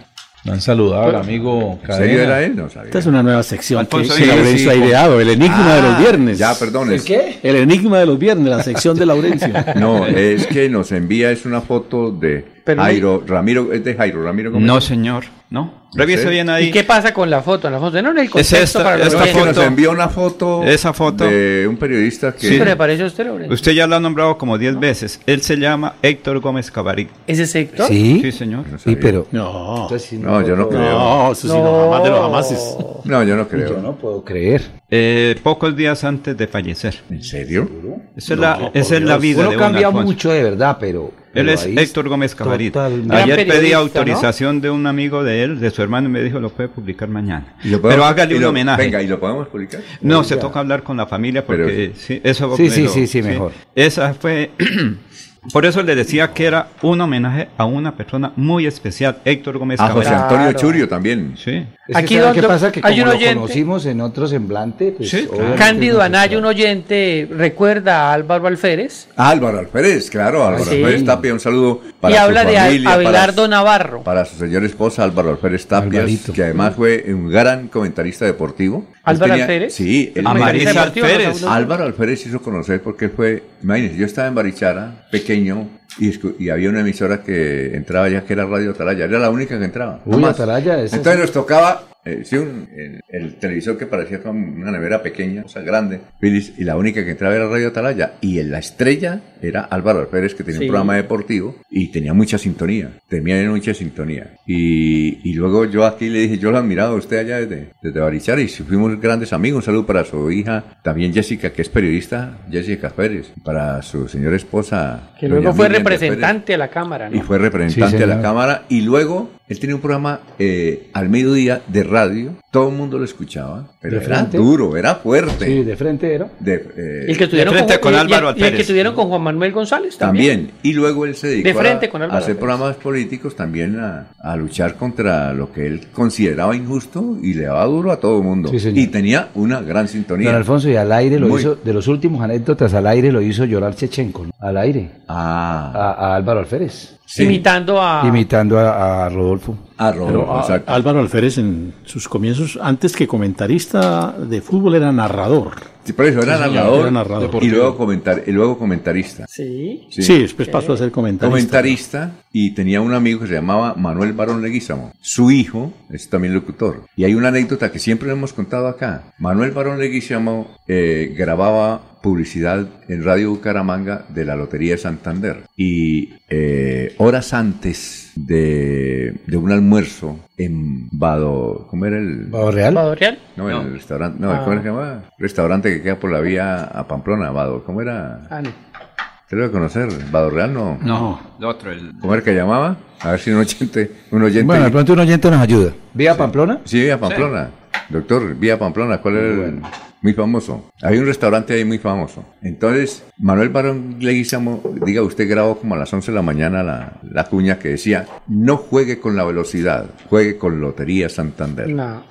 Me han saludado al amigo ¿En serio era Cadena. él? No sabía. Esta es una nueva sección Alfonso, que, Laurencio ha ideado, el enigma de los Ah, viernes. Ya, perdón. es- El enigma de los viernes, la sección de Laurencio. No, es que nos envía, es una foto de Pero- Jairo, Ramiro, es de Jairo, Ramiro Gómez. No, señor. No. Revise sé. bien ¿Y ahí. qué pasa con la foto? La foto no en el contexto esta- para los esta No, es que oyentes. nos foto- envió una foto, Esa foto. de un periodista que... Sí, pero parece usted, Lorenzo. Usted ya lo ha nombrado como 10 veces. Él se llama Héctor Gómez Cabaric. ¿Ese sector? Sí, Sí, señor. sí, pero... No, No, yo no creo. no, eso sí, no, jamás de los jamases. No, yo no creo. Yo no puedo creer. Eh, pocos días antes de fallecer. ¿En serio? Esa es la, esa es la vida Uno de cambia mucho de verdad, pero Él es Héctor Gómez Cabarit. totalmente. Ayer pedí autorización de un amigo de él, de su hermano, y me dijo lo puede publicar mañana. Pero hágale un lo- homenaje. Venga, ¿y lo podemos publicar? No, se ya. toca hablar con la familia porque Pero- sí, eso Sí, me sí, lo- sí, sí, mejor. Esa fue por eso le decía que era un homenaje a una persona muy especial, Héctor Gómez A José Cabaret. Antonio Claro. Churio también. Sí. Es Aquí que ¿sabe donde- qué pasa? Que hay como un lo oyente- conocimos en otro semblante, pues Sí, claro. Cándido Anaya, un oyente, recuerda a Álvaro Alférez Ah, Álvaro Alférez, claro, Álvaro Sí. Alférez Tapia, un saludo para y su habla de familia, Al- Abelardo para, Navarro. para su señora esposa Álvaro Alférez Tapia, que además fue un gran comentarista deportivo. ¿Álvaro tenía- Alférez? Sí, él Alférez. Álvaro Alférez hizo conocer porque fue, imagínense, yo estaba en Barichara, pequeño, canhão y, y había una emisora que entraba ya que era Radio Atalaya, era la única que entraba. Uy. Atalaya, esa Entonces nos tocaba, eh, sí, un- el, el televisor que parecía como una nevera pequeña, o sea, grande, y la única que entraba era Radio Atalaya, y en la estrella era Álvaro Alférez, que tenía Sí. un programa deportivo, y tenía mucha sintonía, tenía mucha sintonía. Y, y luego yo aquí le dije, yo lo admiraba a usted allá desde, desde Barichara, y fuimos grandes amigos, un saludo para su hija, también Jessica, que es periodista, Jessica Pérez, para su señora esposa. Que luego fue Miriam Pérez. Representante a la Cámara, ¿no? Y fue representante Sí, de la. Cámara. Y luego él tenía un programa eh, al mediodía de radio. Todo el mundo lo escuchaba. Pero ¿De era frente? duro, era fuerte. Sí, de frente era. De, eh, Y el que tuvieron frente con y- y- Álvaro y el que Alférez. tuvieron con Juan Manuel González también. también. Y luego él se dedicó De frente a, con a Álvaro hacer programas políticos también a, a luchar contra lo que él consideraba injusto y le daba duro a todo el mundo. Sí, señor. y tenía una gran sintonía. Don Alfonso, y al aire lo Muy- hizo, de los últimos anécdotas al aire lo hizo llorar Chechenko, ¿no? al aire, Ah, a, a Álvaro Alférez, sí. Imitando a... imitando a, a Rodolfo. Ah, Rodolfo, Pero a- exacto. Álvaro Alférez en sus comienzos, antes que comentarista de fútbol, era narrador. Sí, por eso era Sí, señor, narrador, era narrador. y luego comentar, y luego comentarista. Sí. Sí, después pasó a ser comentarista. comentarista y tenía un amigo que se llamaba Manuel Barón Leguízamo. Su hijo es también locutor. Y hay una anécdota que siempre le hemos contado acá. Manuel Barón Leguízamo eh, grababa publicidad en Radio Bucaramanga de la Lotería de Santander. Y eh, horas antes de, de un almuerzo en Vado... ¿Cómo era el...? ¿Bado Real? ¿Vado Real? No, el restaurante... No, Ah. ¿cómo era que se llamaba? Restaurante que queda por la vía a Pamplona, Vado. ¿Cómo era? Ah, no. ¿Te lo debe conocer? ¿Vado Real no? No, el otro, el ¿Cómo era que llamaba? A ver si un oyente, un oyente. Bueno, de pronto un oyente nos ayuda. ¿Vía Pamplona? Sí, Vía Pamplona. Doctor, Vía Pamplona, ¿cuál era el muy famoso? Hay un restaurante ahí muy famoso. Entonces, Manuel Barón Leguizamo, diga usted, grabó como a las 11 de la mañana la, la cuña que decía, no juegue con la velocidad, juegue con Lotería Santander. No.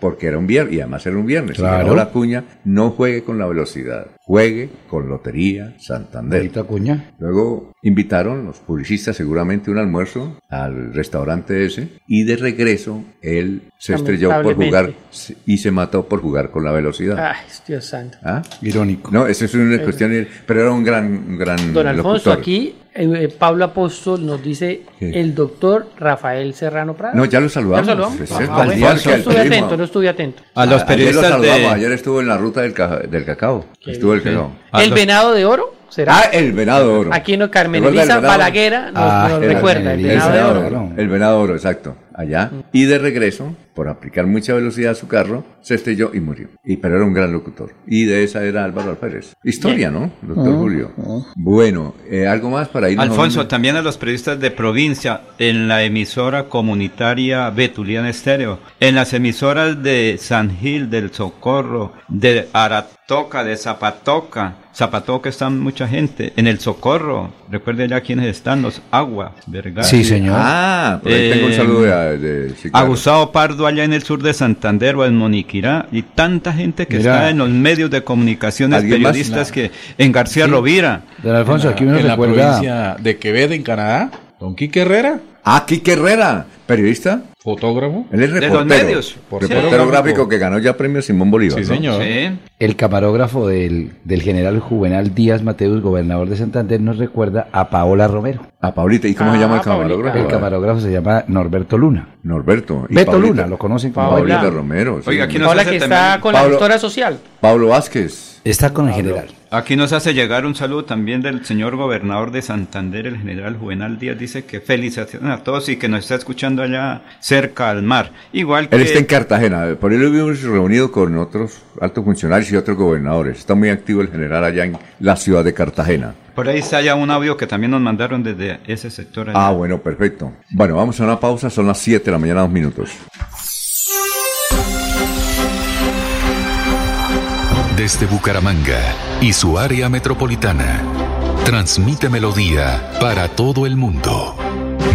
Porque era un viernes, y además era un viernes. Y Claro. grabó la cuña, no juegue con la velocidad, juegue con Lotería Santander. Bonita cuña. Luego invitaron los publicistas seguramente un almuerzo al restaurante ese y de regreso él se estrelló por jugar y se mató por jugar con la velocidad. Ay, Dios santo. ¿Ah? Irónico. No, eso es una cuestión, pero era un gran, un gran Don Alfonso, locutor. aquí eh, eh, Pablo Apóstol nos dice ¿Qué? el doctor Rafael Serrano Prado. No, ya lo saludamos. ¿Ya lo saludamos? Ah, bueno, no estuve atento, no estuve atento. A los ayer lo periodistas saludamos, de- ayer estuvo en la ruta del, cacao. Estuvo el Sí. cacao. A ¿El los- venado de oro? ¿Será? Ah, el venado oro. Aquí no, Carmen ¿Te acuerdas Elisa? Balaguera nos, Ah, nos el recuerda, el venado de oro. El venado oro, exacto. Allá. Y de regreso, por aplicar mucha velocidad a su carro, se estrelló y murió. Y, pero era un gran locutor. Y de esa era Álvaro Alférez. Historia, ¿no? Doctor Julio. Bueno, eh, ¿algo más para ir Alfonso, también a los periodistas de provincia, en la emisora comunitaria Betuliana Estéreo, en las emisoras de San Gil, del Socorro, de Aratoca, de Zapatoca. Zapatoca están mucha gente. En el Socorro, recuerden ya quiénes están, los Agua, Vergara. Sí, señor. Ah, por ahí tengo un Eh, saludo de... de sí, claro. Pardo allá en el sur de Santander o en Moniquirá y tanta gente que Mira. está en los medios de comunicaciones periodistas que en García Rovira. Don Alfonso, aquí uno en la provincia de Quevedo, en Canadá, Don Quique Herrera, Ah, Quique Herrera, periodista. Fotógrafo. Él es De reportero. los medios. Reportero Sí. gráfico que ganó ya premio Simón Bolívar. Sí, ¿no? señor. Sí. El camarógrafo del, del general Juvenal Díaz Mateus, gobernador de Santander, nos recuerda a Paola Romero. A Paulita. ¿Y cómo Ah, se llama el Paulita. camarógrafo? El camarógrafo se llama Norberto Luna. Norberto. Y Beto Paulita. Luna, lo conocen como Paola. Paulita Romero. sí. Oiga, aquí hace que también- está con la Pablo- social. Pablo Vázquez. Está con el general. Aquí nos hace llegar un saludo también del señor gobernador de Santander, el general Juvenal Díaz. Dice que felicitaciones a todos y que nos está escuchando allá cerca al mar. Igual que... Él está en Cartagena, por él lo hemos reunido con otros altos funcionarios y otros gobernadores. Está muy activo el general allá en la ciudad de Cartagena. Por ahí está ya un audio que también nos mandaron desde ese sector. Allá. Ah, bueno, perfecto. Bueno, vamos a una pausa, son las 7 de la mañana, dos minutos. Desde Bucaramanga y su área metropolitana, transmite Melodía para todo el mundo.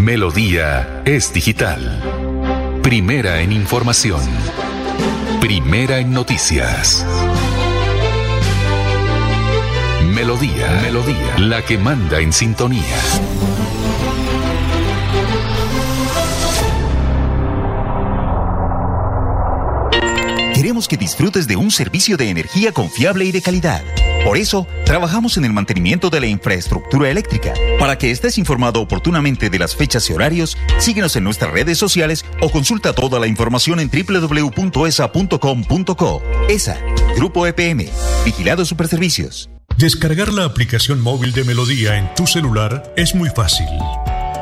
Melodía es digital. Primera en información. Primera en noticias. Melodía, Melodía, la que manda en sintonía. Que disfrutes de un servicio de energía confiable y de calidad. Por eso, trabajamos en el mantenimiento de la infraestructura eléctrica. Para que estés informado oportunamente de las fechas y horarios, síguenos en nuestras redes sociales o consulta toda la información en www.esa.com.co. ESA, Grupo EPM, Vigilado Superservicios. Descargar la aplicación móvil de Melodía en tu celular es muy fácil.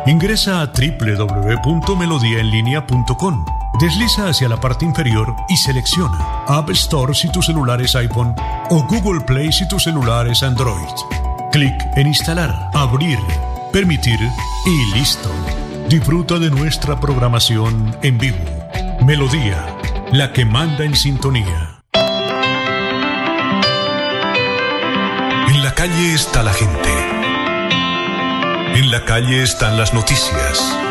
Ingresa a www.melodiaenlinea.com. Desliza hacia la parte inferior y selecciona App Store si tu celular es iPhone o Google Play si tu celular es Android. Clic en Instalar, Abrir, Permitir y listo. Disfruta de nuestra programación en vivo. Melodía, la que manda en sintonía. En la calle está la gente. En la calle están las noticias.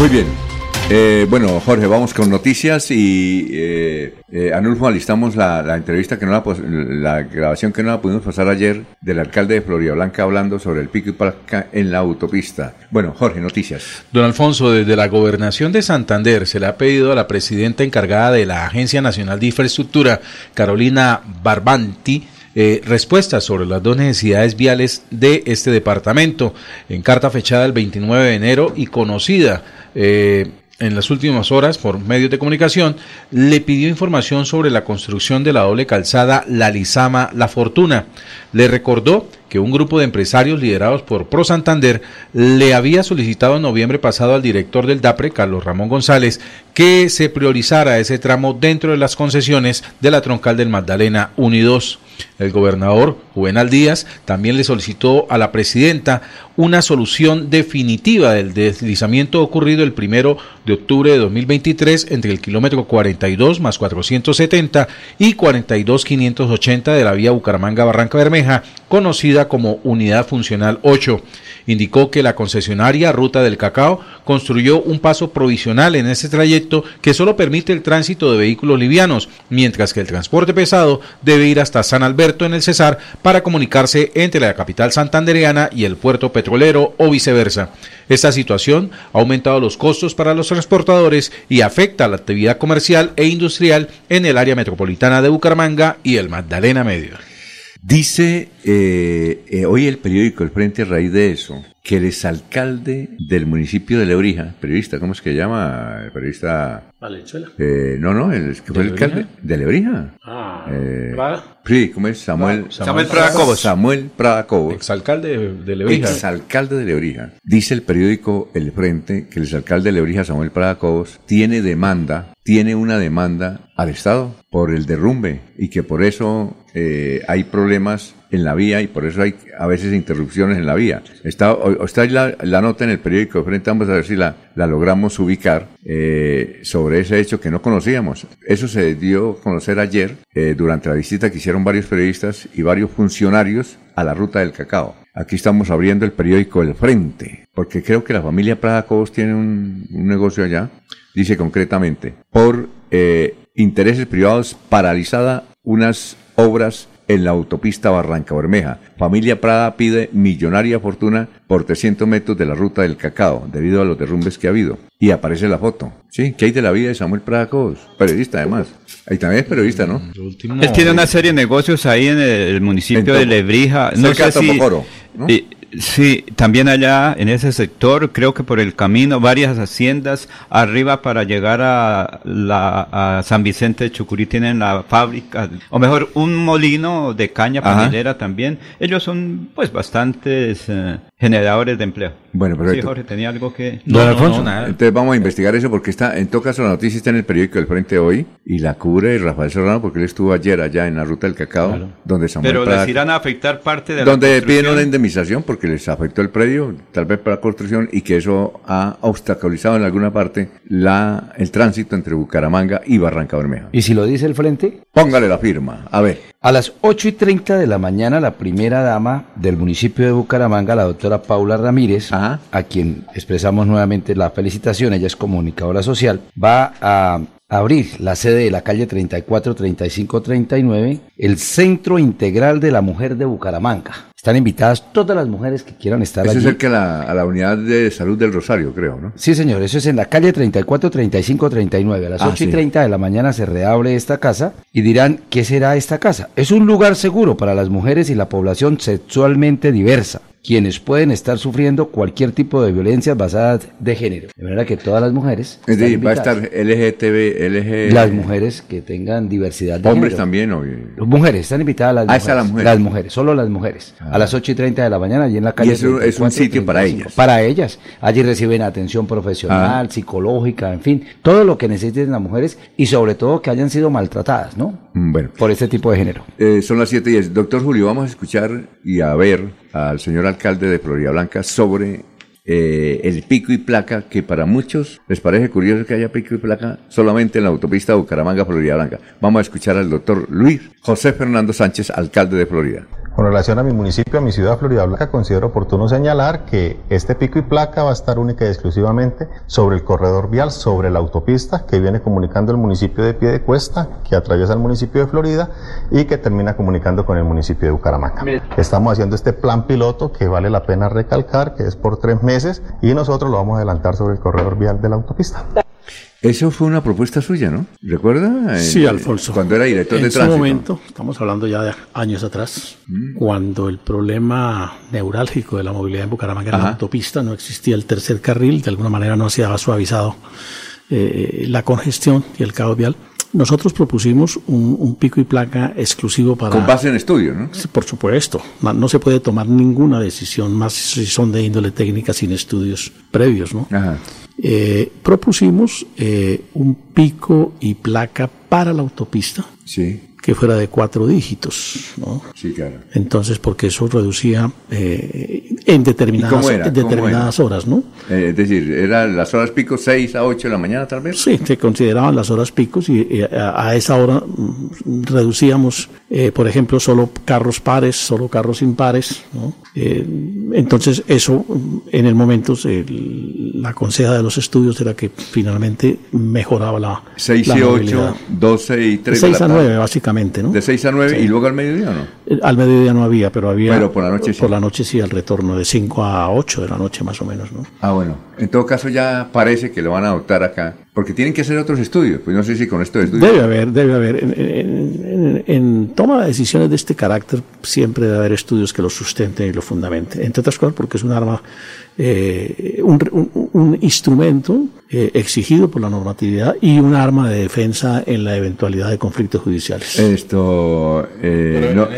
Muy bien. Eh, bueno, Jorge, vamos con noticias y eh, eh, Anulfo alistamos la, entrevista que no la, la grabación que no la pudimos pasar ayer del alcalde de Florida Blanca hablando sobre el pico y placa en la autopista. Bueno, Jorge, noticias. Don Alfonso, desde la gobernación de Santander se le ha pedido a la presidenta encargada de la Agencia Nacional de Infraestructura, Carolina Barbanti, eh, respuestas sobre las dos necesidades viales de este departamento. En carta fechada el 29 de enero y conocida eh, en las últimas horas por medios de comunicación, le pidió información sobre la construcción de la doble calzada La Lizama La Fortuna. Le recordó que un grupo de empresarios liderados por Pro Santander le había solicitado en noviembre pasado al director del DAPRE, Carlos Ramón González, que se priorizara ese tramo dentro de las concesiones de la troncal del Magdalena Unidos. El gobernador Juvenal Díaz también le solicitó a la presidenta una solución definitiva del deslizamiento ocurrido el primero de octubre de 2023 entre el kilómetro 42 más 470 y 42 580 de la vía Bucaramanga-Barranca Bermeja, conocida como Unidad Funcional 8. Indicó que la concesionaria Ruta del Cacao construyó un paso provisional en ese trayecto que solo permite el tránsito de vehículos livianos, mientras que el transporte pesado debe ir hasta San Alberto en el Cesar para comunicarse entre la capital santandereana y el puerto petrolero o viceversa. Esta situación ha aumentado los costos para los transportadores y afecta a la actividad comercial e industrial en el área metropolitana de Bucaramanga y el Magdalena Medio. Dice eh, eh, hoy el periódico El Frente a raíz de eso que el exalcalde del municipio de Lebrija, periodista, ¿cómo es que llama? El periodista... Valenzuela. Eh, no, no, el que fue el alcalde de Lebrija. Ah. Eh, ¿Prada? Sí, ¿cómo es? Samuel, Samuel Prada Cobos. Samuel Prada Cobos. Exalcalde de, de Lebrija. Exalcalde de Lebrija. Dice el periódico El Frente que el exalcalde de Lebrija, Samuel Prada Cobos, tiene demanda, tiene una demanda al Estado por el derrumbe y que por eso eh, hay problemas en la vía y por eso hay a veces interrupciones en la vía. Está, la, nota en el periódico Frente, vamos a ver si la, la logramos ubicar eh, sobre ese hecho que no conocíamos. Eso se dio a conocer ayer eh, durante la visita que hicieron varios periodistas y varios funcionarios a la ruta del cacao. Aquí estamos abriendo el periódico El Frente, porque creo que la familia Prada Cobos tiene un, un negocio allá. Dice concretamente, por eh, intereses privados paralizada unas obras en la autopista Barranca Bermeja. Familia Prada pide millonaria fortuna por 300 metros de la ruta del cacao, debido a los derrumbes que ha habido. Y aparece la foto. ¿Sí? ¿Qué hay de la vida de Samuel Prada Cobos? Periodista, además. Ahí también es periodista, ¿no? Él tiene una serie de negocios ahí en el municipio En de Lebrija. No cerca sé de si, Topocoro, ¿no? eh, sí, también allá en ese sector, creo que por el camino, varias haciendas arriba para llegar a, la, a San Vicente de Chucurí tienen la fábrica, o mejor, un molino de caña Ajá. panelera también. Ellos son pues bastantes eh, generadores de empleo. Bueno, Sí, perfecto. Jorge, tenía algo que... Entonces vamos a investigar eso porque está, en todo caso la noticia está en el periódico del Frente hoy y la cubre Rafael Serrano porque él estuvo ayer allá en la ruta del cacao, donde Samuel Pero Prada- les irán a afectar parte de la donde piden una indemnización porque les afectó el predio, tal vez para la construcción, y que eso ha obstaculizado en alguna parte la, el tránsito entre Bucaramanga y Barranca Bermeja. ¿Y si lo dice el frente? Póngale la firma. A ver. A las 8 y 30 de la mañana, la primera dama del municipio de Bucaramanga, la doctora Paula Ramírez, a quien expresamos nuevamente la felicitación, ella es comunicadora social, va a abrir la sede de la calle 34, 35, 39, el Centro Integral de la Mujer de Bucaramanga. Están invitadas todas las mujeres que quieran estar Eso es allí. cerca a la, a la unidad de salud del Rosario, creo, ¿no? Sí, señor, eso es en la calle 34, 35, 39. A las Ah, 8 y sí. 30 de la mañana se reabre esta casa y dirán, ¿qué será esta casa? Es un lugar seguro para las mujeres y la población sexualmente diversa, quienes pueden estar sufriendo cualquier tipo de violencias basadas de género. De manera que todas las mujeres... Es decir, va a estar LGTB, LG... Las mujeres que tengan diversidad de Hombres género. también, o... Mujeres, están invitadas las Ah, mujeres. están las mujeres. Las mujeres, solo las mujeres. A las 8 y 30 de la mañana, allí en la calle. Y eso es un 34, sitio para 35. ellas. Para ellas. Allí reciben atención profesional, Ah. psicológica, en fin, todo lo que necesiten las mujeres y sobre todo que hayan sido maltratadas, ¿no? Mm, Bueno. Por este tipo de género. Eh, son las 7 y 10. Doctor Julio, vamos a escuchar y a ver al señor alcalde de Florida Blanca sobre eh, el pico y placa, que para muchos les parece curioso que haya pico y placa solamente en la autopista Bucaramanga, Florida Blanca. Vamos a escuchar al doctor Luis José Fernando Sánchez, alcalde de Florida. Con relación a mi municipio, a mi ciudad Florida Blanca, considero oportuno señalar que este pico y placa va a estar única y exclusivamente sobre el corredor vial, sobre la autopista que viene comunicando el municipio de Piedecuesta, que atraviesa el municipio de Florida y que termina comunicando con el municipio de Bucaramanga. Estamos haciendo este plan piloto que vale la pena recalcar, que es por tres meses y nosotros lo vamos a adelantar sobre el corredor vial de la autopista. Eso fue una propuesta suya, ¿no? ¿Recuerda? Eh, Sí, Alfonso. Cuando era director en de su tránsito. momento, estamos hablando ya de años atrás, Mm. cuando el problema neurálgico de la movilidad en Bucaramanga era la Ajá. autopista, no existía el tercer carril, de alguna manera no se había suavizado eh, la congestión y el caos vial. Nosotros propusimos un, un pico y placa exclusivo para... Con base en estudio, ¿no? Por supuesto. No, no se puede tomar ninguna decisión, más si son de índole técnica sin estudios previos, ¿no? Eh, propusimos eh, un pico y placa para la autopista Sí. Que fuera de cuatro dígitos, ¿no? Sí, claro. Entonces, porque eso reducía eh, en ¿Y determinadas, en ¿Cómo determinadas horas, ¿no? Eh, es decir, ¿eran las horas pico 6 a 8 de la mañana tal vez? Sí, se consideraban las horas picos y eh, a, a esa hora mm, reducíamos, eh, por ejemplo, solo carros pares, solo carros impares. ¿no? Eh, entonces, eso mm, en el momento, se- la conseja de los estudios era que finalmente mejoraba la. 6 la y 8, movilidad. 12 y 3 De de la 6 a tarde. 9, básicamente, ¿no? De 6 a 9 Sí. y luego al mediodía, ¿o ¿no? Eh, Al mediodía no había, pero había. Pero por la noche sí. Por la noche sí, al retorno torno de 5 a 8 de la noche más o menos, ¿no? Ah, bueno. En todo caso ya parece que lo van a adoptar acá, porque tienen que hacer otros estudios. Pues no sé si con estos estudios... Debe haber, debe haber. En, en- en- en toma de decisiones de este carácter siempre debe haber estudios que lo sustenten y lo fundamenten. Entre otras cosas porque es un arma, eh, un, un- un instrumento eh, exigido por la normatividad y un arma de defensa en la eventualidad de conflictos judiciales. Esto... eh, no-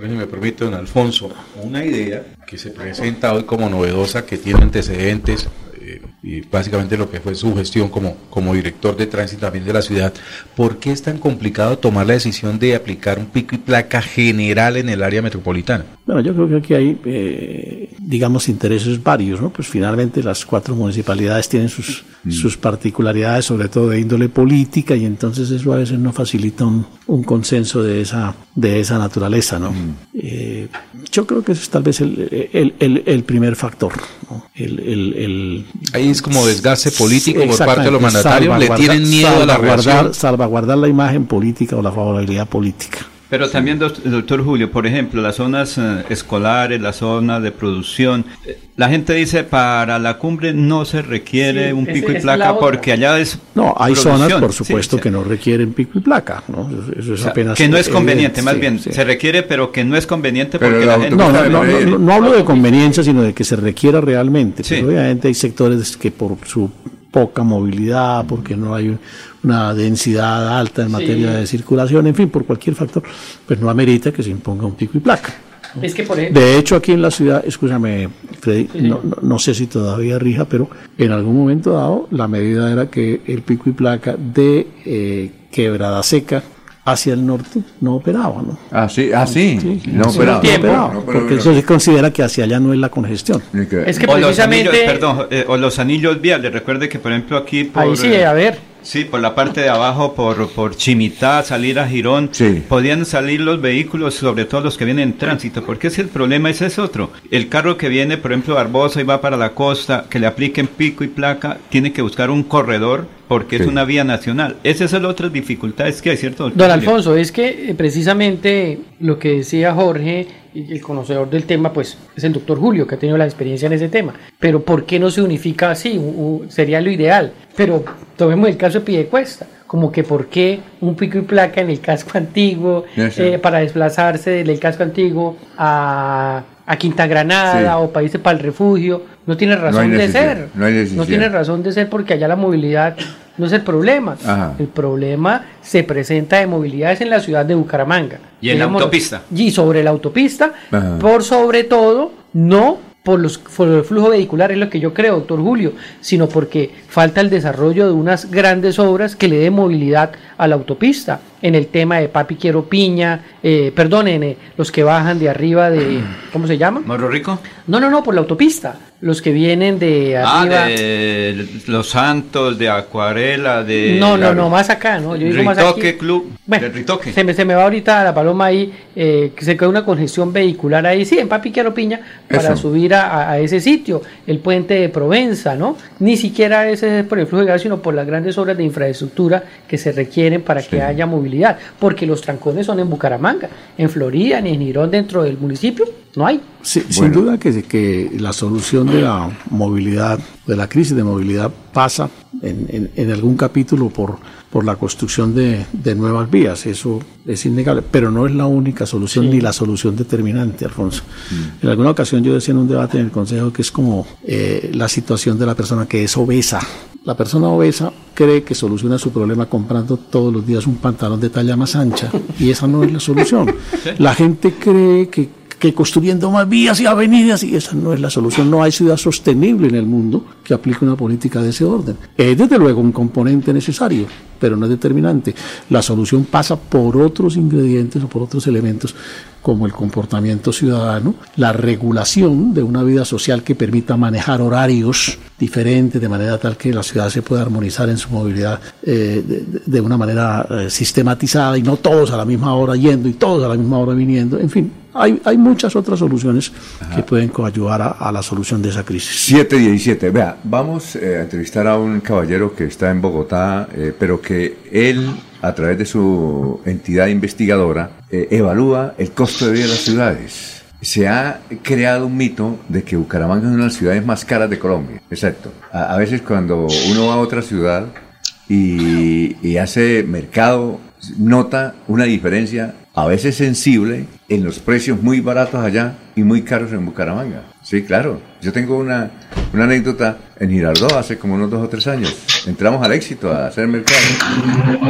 si me permite, don Alfonso, una idea que se presenta hoy como novedosa, que tiene antecedentes, eh, y básicamente lo que fue su gestión como, como director de tránsito también de la ciudad, ¿por qué es tan complicado tomar la decisión de aplicar un pico y placa general en el área metropolitana? Bueno, yo creo que aquí hay, eh, digamos, intereses varios, ¿no? Pues finalmente las cuatro municipalidades tienen sus, sus particularidades, sobre todo de índole política, y entonces eso a veces no facilita un, un consenso de esa, de esa naturaleza, ¿no? Eh, yo creo que ese es tal vez el, el, el- el primer factor, ¿no? El- Ahí es como desgaste político por parte de los mandatarios, le tienen miedo a la salvaguardar-. Salvaguardar la imagen política o la favorabilidad política. Pero también, doc- doctor Julio, por ejemplo, las zonas eh, escolares, la zona de producción, eh, la gente dice para la cumbre no se requiere Sí, un pico y es placa porque allá es No, hay producción. zonas, por supuesto, sí. que no requieren pico y placa, ¿no? Eso, es O sea, apenas que no es evidente, conveniente, más bien, sí. se requiere, pero que no es conveniente Pero porque la la gente... No, no, no, no, no, no hablo de conveniencia, sino de que se requiera realmente. Sí. Pero obviamente hay sectores que por su poca movilidad, porque no hay una densidad alta en materia Sí. de circulación, en fin, por cualquier factor, pues no amerita que se imponga un pico y placa. Es que por ejemplo, De hecho, aquí en la ciudad, escúchame, Freddy, Sí, no, no- no sé si todavía rija, pero en algún momento dado la medida era que el pico y placa de eh, Quebrada Seca hacia el norte no operaba, ¿no? Ah, sí, ah, sí. no, Sí, operaba, porque eso se considera que hacia allá no es la congestión. Es que o los precisamente- anillos, perdón, eh, o los anillos viales. Recuerde que, por ejemplo, aquí por... Ahí sí, eh, a ver. Sí, por la parte de abajo, por, por Chimitá, salir a Girón, podían salir los vehículos, sobre todo los que vienen en tránsito, porque si el problema ese es otro. El carro que viene, por ejemplo, de Barbosa y va para la costa, que le apliquen pico y placa, tiene que buscar un corredor porque es una vía nacional. Esas son las otras dificultades que hay, ¿cierto? doctor Don? Alfonso, es que eh, precisamente lo que decía Jorge, el conocedor del tema, pues es el doctor Julio, que ha tenido la experiencia en ese tema. Pero ¿por qué no se unifica así? U- u- sería lo ideal. Pero tomemos el caso de Piedecuesta. Como que por qué un pico y placa en el casco antiguo eh, para desplazarse del casco antiguo a, a Quinta Granada Sí. o irse para el refugio. No tiene razón de ser. no tiene razón de ser porque allá la movilidad no es el problema. Ajá. El problema se presenta de movilidades en la ciudad de Bucaramanga. Y en la autopista. Y sobre la autopista, Ajá. por sobre todo, no por, los, por el flujo vehicular, es lo que yo creo, doctor Julio, sino porque falta el desarrollo de unas grandes obras que le den movilidad a la autopista. En el tema de Papi Quiero Piña, eh, eh, los que bajan de arriba de, ¿cómo se llama? ¿Morro Rico? No, no, no, por la autopista. Los que vienen de Ah, arriba. de Los Santos, de Acuarela, de... No, no, no, más acá, ¿no? Yo digo más Ritoque aquí. Club, Bueno, de Ritoque. Se me, se me va ahorita la paloma ahí, eh, que se queda una congestión vehicular ahí, sí, en Papi Quiero Piña, para Eso. subir a, a- a ese sitio, el puente de Provenza, ¿no? Ni siquiera ese es por el flujo de gas, sino por las grandes obras de infraestructura que se requieren para que haya movilidad, porque los trancones son en Bucaramanga, en Florida, ni en Girón dentro del municipio, no hay. Sí, Sin duda que, que la solución de la movilidad, de la crisis de movilidad pasa en, en- en algún capítulo por, por la construcción de, de nuevas vías, eso es innegable, pero no es la única solución ni la solución determinante, Alfonso. En alguna ocasión yo decía en un debate en el Consejo que es como eh, la situación de la persona que es obesa. La persona obesa cree que soluciona su problema comprando todos los días un pantalón de talla más ancha y esa no es la solución. La gente cree que que construyendo más vías y avenidas, y esa no es la solución. No hay ciudad sostenible en el mundo que aplique una política de ese orden. Es desde luego un componente necesario, pero no es determinante. La solución pasa por otros ingredientes o por otros elementos como el comportamiento ciudadano, la regulación de una vida social que permita manejar horarios diferentes de manera tal que la ciudad se pueda armonizar en su movilidad eh, de, de- una manera eh, sistematizada y no todos a la misma hora yendo y todos a la misma hora viniendo. En fin, hay, hay muchas otras soluciones que pueden coayudar a, a la solución de esa crisis. 717. Vea, vamos eh, a entrevistar a un caballero que está en Bogotá, eh, pero que él, a través de su entidad investigadora, eh, evalúa el costo de vida de las ciudades. se ha creado un mito de que Bucaramanga es una de las ciudades más caras de Colombia. Exacto. A, veces cuando uno va a otra ciudad y, y hace mercado, nota una diferencia a veces sensible en los precios muy baratos allá y muy caros en Bucaramanga. Sí, claro. Yo tengo una, una anécdota en Girardot hace como unos dos o tres años. Entramos al éxito a hacer mercado.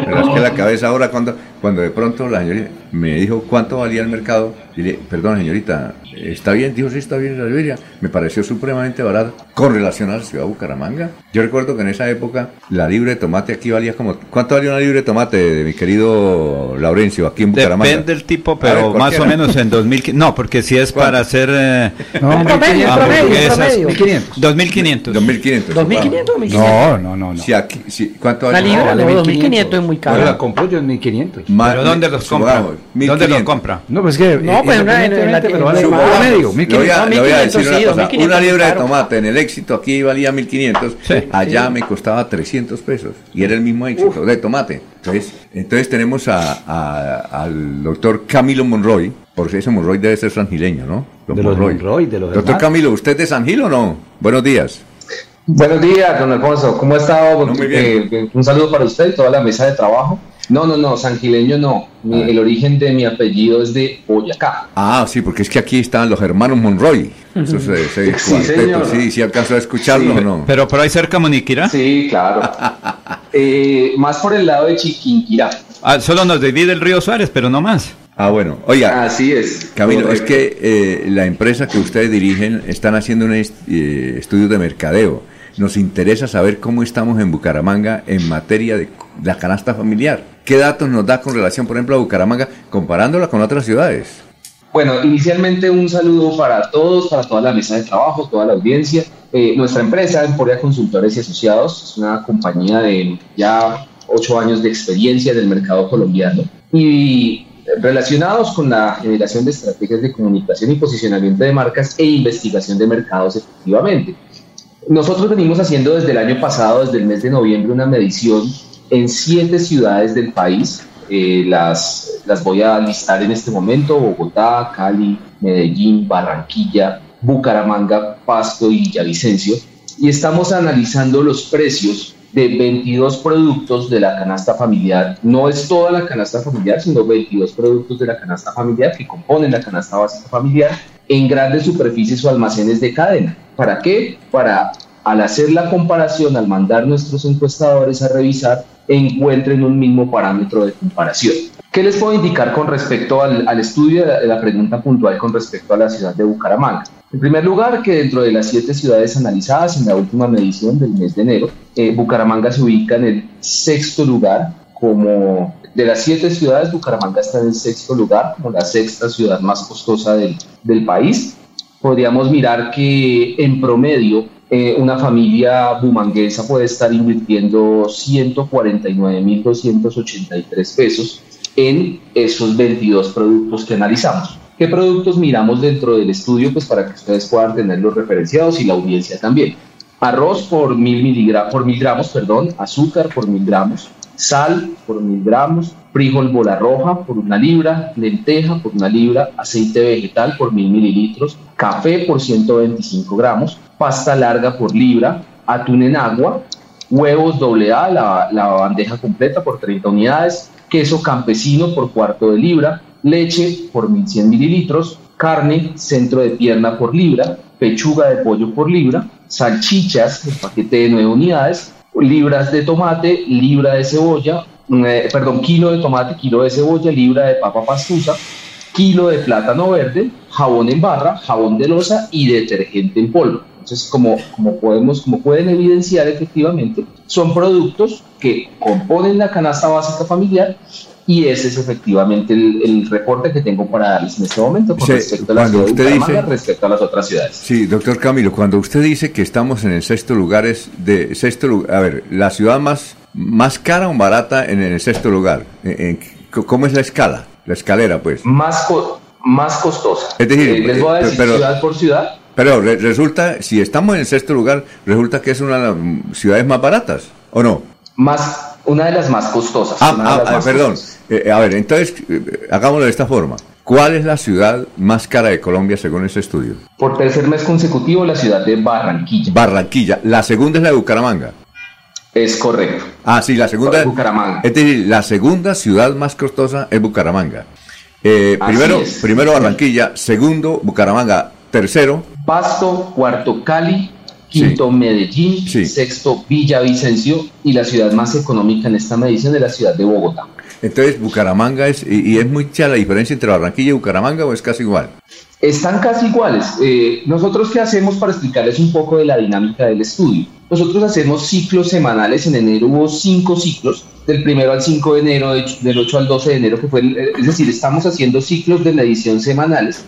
Me rasqué la cabeza ahora cuando, cuando de pronto la señorita me dijo cuánto valía el mercado. Y le perdón señorita, ¿está bien? Dijo, sí, está bien la Liberia. Me pareció supremamente barato con relación a la ciudad de Bucaramanga. Yo recuerdo que en esa época la libre de tomate aquí valía como... ¿Cuánto valía una libre de tomate de mi querido Laurencio aquí en Bucaramanga? Depende del tipo, A ver, pero más o menos en 2000. No, porque si es para hacer. eh, No, promedio, hamburguesas, promedio, 1500. 2500. 2500. 2500 o 1500. No, no, no. no. Si aquí, si, ¿Cuánto La vale? libra, vale no, 1500. 2500 es muy Yo caro. la compro yo en 1500. Ma- ¿Pero dónde los compra? ¿Dónde los 1500. compra? No, pues que. No, pues en una- en- en la- pero vale en- más en- medio, Le voy, a, No, le voy a 1500 decir una sí, cosa. 2500 Una libra de tomate en el éxito aquí valía 1500. allá me costaba 300 pesos. Y era el mismo éxito de tomate. Entonces, entonces tenemos a, a- al doctor Camilo Monroy. Porque ese Monroy debe ser sangileño, ¿no? De los Monroy, de los Doctor demás. Camilo, ¿usted es de San Gil o no? Buenos días. Buenos días, don Alfonso. ¿Cómo ha estado? No, muy bien. Eh, un saludo para usted y toda la mesa de trabajo. No, no, no, sangileño no. Mi- el origen de mi apellido es de Boyacá. Ah, sí, porque es que aquí están los hermanos Monroy. Eso es ese Sí, señor. sí, sí alcanzó a escucharlo o no. Pero por ahí cerca Moniquira. Sí, claro. Eh, más por el lado de Chiquinquirá. Ah, solo nos divide el río Suárez, pero no más. Ah, bueno. Oiga, Así es. Camilo, es que eh, la empresa que ustedes dirigen están haciendo un est- eh, estudio de mercadeo. Nos interesa saber cómo estamos en Bucaramanga en materia de la canasta familiar. ¿Qué datos nos da con relación, por ejemplo, a Bucaramanga comparándola con otras ciudades? Bueno, inicialmente un saludo para todos, para toda la mesa de trabajo, toda la audiencia. Eh, nuestra empresa, Emporia Consultores y Asociados, es una compañía de ya ocho años de experiencia en el mercado colombiano y relacionados con la generación de estrategias de comunicación y posicionamiento de marcas e investigación de mercados efectivamente. Nosotros venimos haciendo desde el año pasado, desde el mes de noviembre, una medición en siete ciudades del país. Eh, las, las voy a listar en este momento, Bogotá, Cali, Medellín, Barranquilla, Bucaramanga, Pasto y Villavicencio. Y estamos analizando los precios de 22 productos de la canasta familiar. No es toda la canasta familiar, sino 22 productos de la canasta familiar que componen la canasta básica familiar en grandes superficies o almacenes de cadena. ¿Para qué? Para al hacer la comparación, al mandar nuestros encuestadores a revisar, encuentren un mismo parámetro de comparación. ¿Qué les puedo indicar con respecto al, al estudio de la, pregunta puntual con respecto a la ciudad de Bucaramanga? En primer lugar, que dentro de las siete ciudades analizadas en la última medición del mes de enero, eh, Bucaramanga se ubica en el sexto lugar como de las siete ciudades, Bucaramanga está en el sexto lugar, como la sexta ciudad más costosa del, país. Podríamos mirar que en promedio eh, una familia bumanguesa puede estar invirtiendo 149.283 pesos en esos 22 productos que analizamos. ¿Qué productos miramos dentro del estudio? Pues para que ustedes puedan tenerlos referenciados y la audiencia también. Arroz por mil, por mil gramos, perdón, azúcar por mil gramos, sal por mil gramos, frijol bola roja por una libra, lenteja por una libra, aceite vegetal por mil mililitros, café por 125 gramos, pasta larga por libra, atún en agua, huevos AA, la, la bandeja completa por 30 unidades, queso campesino por cuarto de libra, leche por 1100 mililitros, carne, centro de pierna por libra, pechuga de pollo por libra, salchichas, el paquete de 9 unidades, libras de tomate, libra de cebolla, eh, perdón, kilo de tomate, kilo de cebolla, libra de papa pastusa, kilo de plátano verde, jabón en barra, jabón de losa y detergente en polvo. Entonces, como, como, podemos, como pueden evidenciar efectivamente, son productos que componen la canasta básica familiar y ese es efectivamente el, el reporte que tengo para darles en este momento con Sí, respecto a la ciudad usted dice- respecto a las otras ciudades. Sí, doctor Camilo, cuando usted dice que estamos en el sexto lugar, es de sexto lugar, a ver, la ciudad más, más cara o barata en el sexto lugar, ¿En- en- ¿cómo es la escala? La escalera, pues. Más, co- más costosa. Es decir, Eh, les voy a eh, decir pero- ciudad por ciudad. Pero re- resulta, si estamos en el sexto lugar, resulta que es una de las ciudades más baratas, ¿o no? Más, una de las más costosas. Ah, una de ah, las ah, más perdón. Eh, a ver, entonces, eh, hagámoslo de esta forma. ¿Cuál es la ciudad más cara de Colombia según ese estudio? Por tercer mes consecutivo, la ciudad de Barranquilla. Barranquilla. La segunda es la de Bucaramanga. Es correcto. Ah, sí, la segunda. Bucaramanga. Es decir, la segunda ciudad más costosa es Bucaramanga. Eh, primero, es. primero Barranquilla, segundo Bucaramanga, tercero. Pasto, cuarto Cali, quinto Medellín, sexto Villavicencio y la ciudad más económica en esta medición es la ciudad de Bogotá. Entonces, Bucaramanga es. Y, y es mucha la diferencia entre Barranquilla y Bucaramanga o es casi igual? Están casi iguales. Eh, nosotros qué hacemos para explicarles un poco de la dinámica del estudio. Nosotros hacemos ciclos semanales. En enero hubo cinco ciclos, del primero al 5 de enero, de- del 8 al 12 de enero, que fue, el- es decir, estamos haciendo ciclos de medición semanales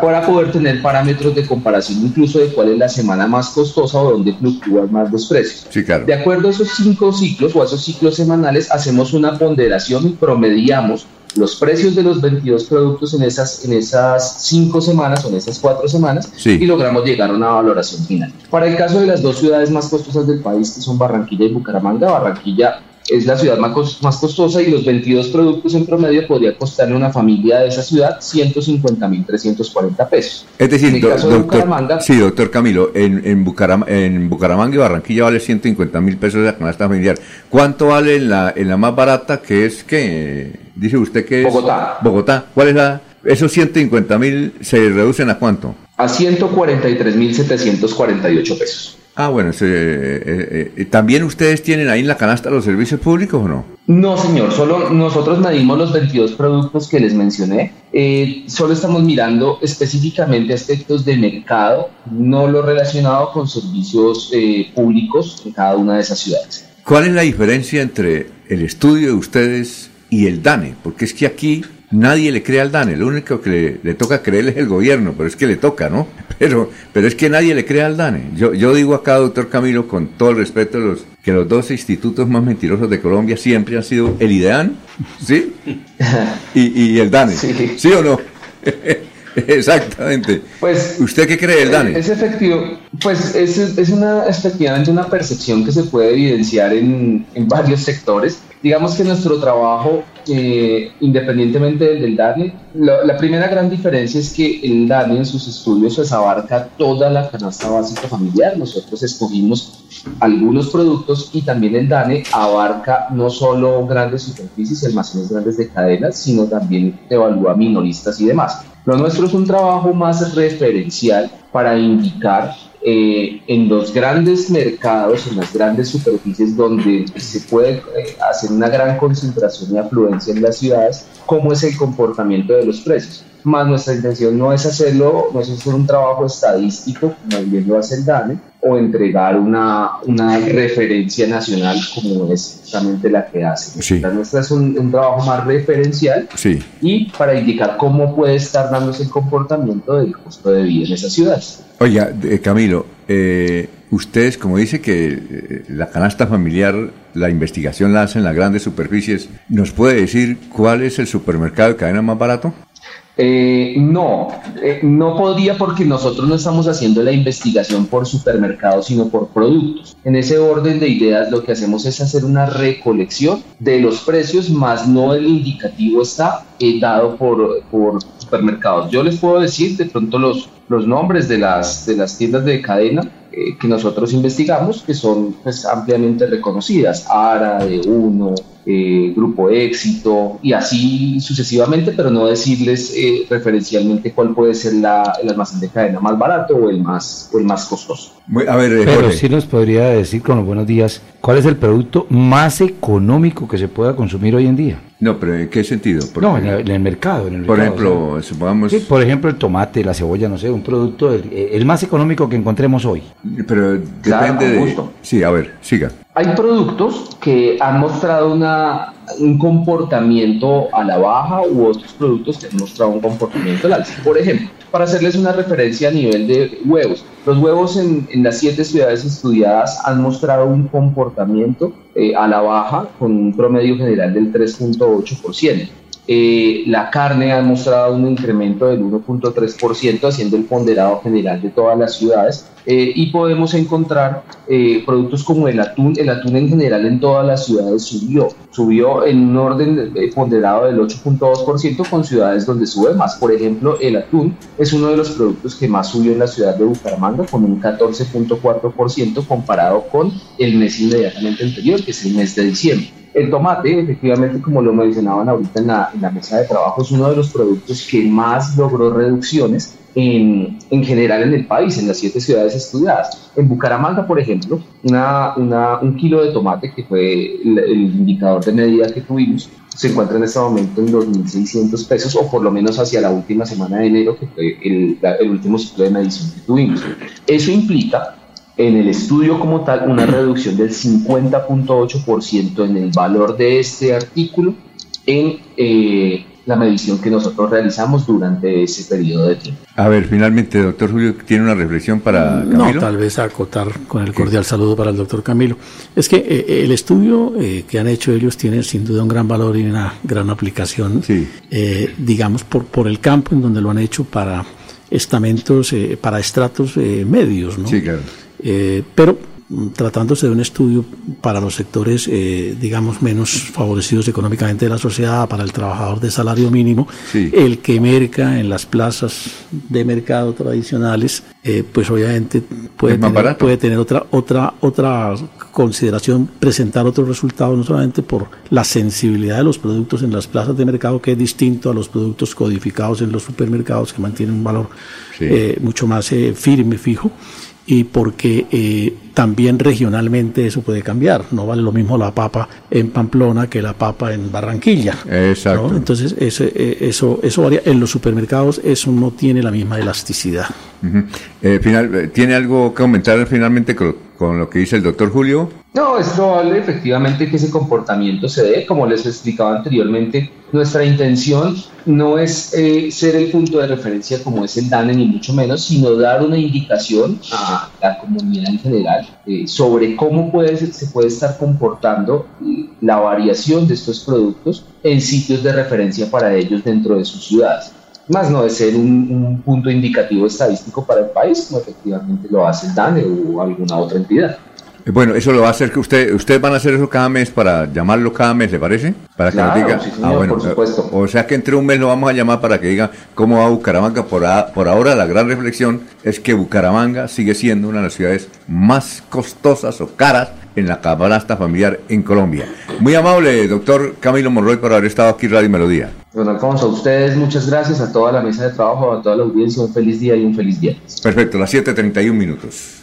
para poder tener parámetros de comparación incluso de cuál es la semana más costosa o dónde fluctúan más los precios. Sí, claro. De acuerdo a esos cinco ciclos o a esos ciclos semanales, hacemos una ponderación y promediamos los precios de los 22 productos en esas, en esas cinco semanas o en esas cuatro semanas Sí. y logramos llegar a una valoración final. Para el caso de las dos ciudades más costosas del país, que son Barranquilla y Bucaramanga, Barranquilla es la ciudad más, cos- más costosa y los 22 productos en promedio podría costarle a una familia de esa ciudad 150.340 pesos. Es decir, En el do- caso de doctor, Bucaramanga, sí, doctor Camilo, en, en, Bucaram- en Bucaramanga y Barranquilla vale 150 mil pesos la canasta familiar. ¿Cuánto vale en la, en la más barata que es que dice usted que es Bogotá. Bogotá. ¿Cuál es la? Esos 150 mil se reducen a cuánto? a 143.748 pesos. Ah, bueno, ese, eh, eh, ¿también ustedes tienen ahí en la canasta los servicios públicos o no? No, señor, solo nosotros medimos los 22 productos que les mencioné. Eh, solo estamos mirando específicamente aspectos de mercado, no lo relacionado con servicios eh, públicos en cada una de esas ciudades. ¿Cuál es la diferencia entre el estudio de ustedes y el DANE? Porque es que aquí nadie le cree al DANE, lo único que le, le toca creer es el gobierno, pero es que le toca, ¿no? Pero, pero es que nadie le cree al DANE. Yo, yo digo acá, doctor Camilo, con todo el respeto, los, que los dos institutos más mentirosos de Colombia siempre han sido el IDEAN, ¿sí? Y, y el DANE, ¿sí, o no? Exactamente. Pues, ¿Usted qué cree del DANE? Es efectivo, pues es, es una, efectivamente una percepción que se puede evidenciar en, en varios sectores. Digamos que nuestro trabajo, eh, independientemente del, DANE, la, la primera gran diferencia es que el DANE en sus estudios pues, abarca toda la canasta básica familiar. Nosotros escogimos algunos productos y también el DANE abarca no solo grandes superficies y almacenes grandes de cadenas, sino también evalúa minoristas y demás. Lo nuestro es un trabajo más referencial para indicar eh, en los grandes mercados, en las grandes superficies donde se puede eh, hacer una gran concentración y afluencia en las ciudades, cómo es el comportamiento de los precios. Más nuestra intención no es hacerlo, no es hacer un trabajo estadístico, como bien lo hace el DANE, o entregar una, una referencia nacional como es justamente la que hace. Sí. La nuestra es un, un trabajo más referencial Sí. y para indicar cómo puede estar dándose el comportamiento del costo de vida en esas ciudades. Oiga, eh, Camilo, eh, ustedes, como dice que eh, la canasta familiar, la investigación la hacen en las grandes superficies, ¿nos puede decir cuál es el supermercado de cadena más barato? Eh, no, eh, no podría porque nosotros no estamos haciendo la investigación por supermercados, sino por productos. En ese orden de ideas lo que hacemos es hacer una recolección de los precios, más no el indicativo está eh, dado por, por supermercados. Yo les puedo decir de pronto los, los nombres de las, de las tiendas de cadena que nosotros investigamos, que son pues, ampliamente reconocidas, ARA, de Uno, eh, Grupo Éxito y así sucesivamente, pero no decirles eh, referencialmente cuál puede ser la, el almacén de cadena más barato o el más, o el más costoso. A ver, eh, Pero sí nos podría decir con los buenos días, ¿cuál es el producto más económico que se pueda consumir hoy en día? No, pero ¿en qué sentido? Porque- No, en el, en el mercado. En el Por mercado, ejemplo, o sea. supongamos... Sí, por ejemplo, el tomate, la cebolla, no sé, un producto, el, el más económico que encontremos hoy. Pero Claro, depende con de... gusto. Sí, a ver, siga. Hay productos que han mostrado una, un comportamiento a la baja u otros productos que han mostrado un comportamiento al alza. Por ejemplo, para hacerles una referencia a nivel de huevos, los huevos en, las siete ciudades estudiadas han mostrado un comportamiento eh, a la baja con un promedio general del 3.8%. eh, la carne ha mostrado un incremento del 1.3%, haciendo el ponderado general de todas las ciudades. Eh, y podemos encontrar eh, productos como el atún. El atún en general en todas las ciudades subió. Subió en un orden ponderado del 8.2% con ciudades donde sube más. Por ejemplo, el atún es uno de los productos que más subió en la ciudad de Bucaramanga con un 14.4% comparado con el mes inmediatamente anterior, que es el mes de diciembre. El tomate, efectivamente, como lo mencionaban ahorita en la, en la, mesa de trabajo, es uno de los productos que más logró reducciones en, en, general en el país, en las siete ciudades estudiadas. En Bucaramanga, por ejemplo, una, una, un kilo de tomate, que fue el, el, indicador de medida que tuvimos, se encuentra en este momento en 2.600 pesos, o por lo menos hacia la última semana de enero, que fue el, el último ciclo de medición que tuvimos. Eso implica en el estudio como tal una reducción del 50.8% en el valor de este artículo en eh, la medición que nosotros realizamos durante ese periodo de tiempo. A ver, finalmente, doctor Julio, ¿tiene una reflexión para Camilo? No, tal vez acotar con el cordial saludo para el doctor Camilo. Es que eh, el estudio eh, que han hecho ellos tiene sin duda un gran valor y una gran aplicación, sí. eh, digamos, por, por el campo en donde lo han hecho para estamentos, eh, para estratos eh, medios, ¿no? Sí, claro. Eh, pero tratándose de un estudio para los sectores, eh, digamos, menos favorecidos económicamente de la sociedad, para el trabajador de salario mínimo, Sí. el que merca en las plazas de mercado tradicionales, eh, pues obviamente puede tener, barato. puede tener otra, otra, otra consideración, presentar otros resultados, no solamente por la sensibilidad de los productos en las plazas de mercado, que es distinto a los productos codificados en los supermercados, que mantienen un valor Sí. eh, mucho más eh, firme, fijo, y porque eh, también regionalmente eso puede cambiar. No vale lo mismo la papa en Pamplona que la papa en Barranquilla. Exacto. ¿no? Entonces, ese, eh, eso, eso varía. En los supermercados eso no tiene la misma elasticidad. Eh, final, eh, ¿Tiene algo que comentar finalmente con, con lo que dice el doctor Julio? No, es probable efectivamente que ese comportamiento se dé. Como les explicaba anteriormente, nuestra intención no es eh, ser el punto de referencia como es el DANE, ni mucho menos, sino dar una indicación a la comunidad en general eh, sobre cómo puede, se puede estar comportando la variación de estos productos en sitios de referencia para ellos dentro de sus ciudades. Más no de ser un punto indicativo estadístico para el país, como efectivamente lo hace el DANE o alguna otra entidad. Eh, Bueno, eso lo va a hacer que usted, ustedes van a hacer eso cada mes para llamarlo cada mes, ¿le parece? Para que Claro, nos diga. sí, señor, por supuesto. O sea que entre un mes lo vamos a llamar para que diga cómo va Bucaramanga. Por, a- por ahora la gran reflexión es que Bucaramanga sigue siendo una de las ciudades más costosas o caras en la canasta familiar en Colombia. Muy amable, doctor Camilo Monroy, por haber estado aquí en Radio Melodía. Don Alfonso, a ustedes muchas gracias, a toda la mesa de trabajo, a toda la audiencia, un feliz día y un feliz viernes. Perfecto, las 7.31 minutos.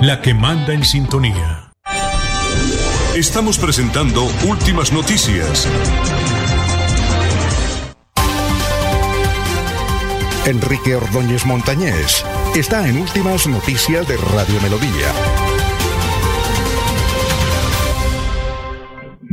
la que manda en sintonía. Estamos presentando Últimas Noticias. Enrique Ordóñez Montañés está en Últimas Noticias de Radio Melodía.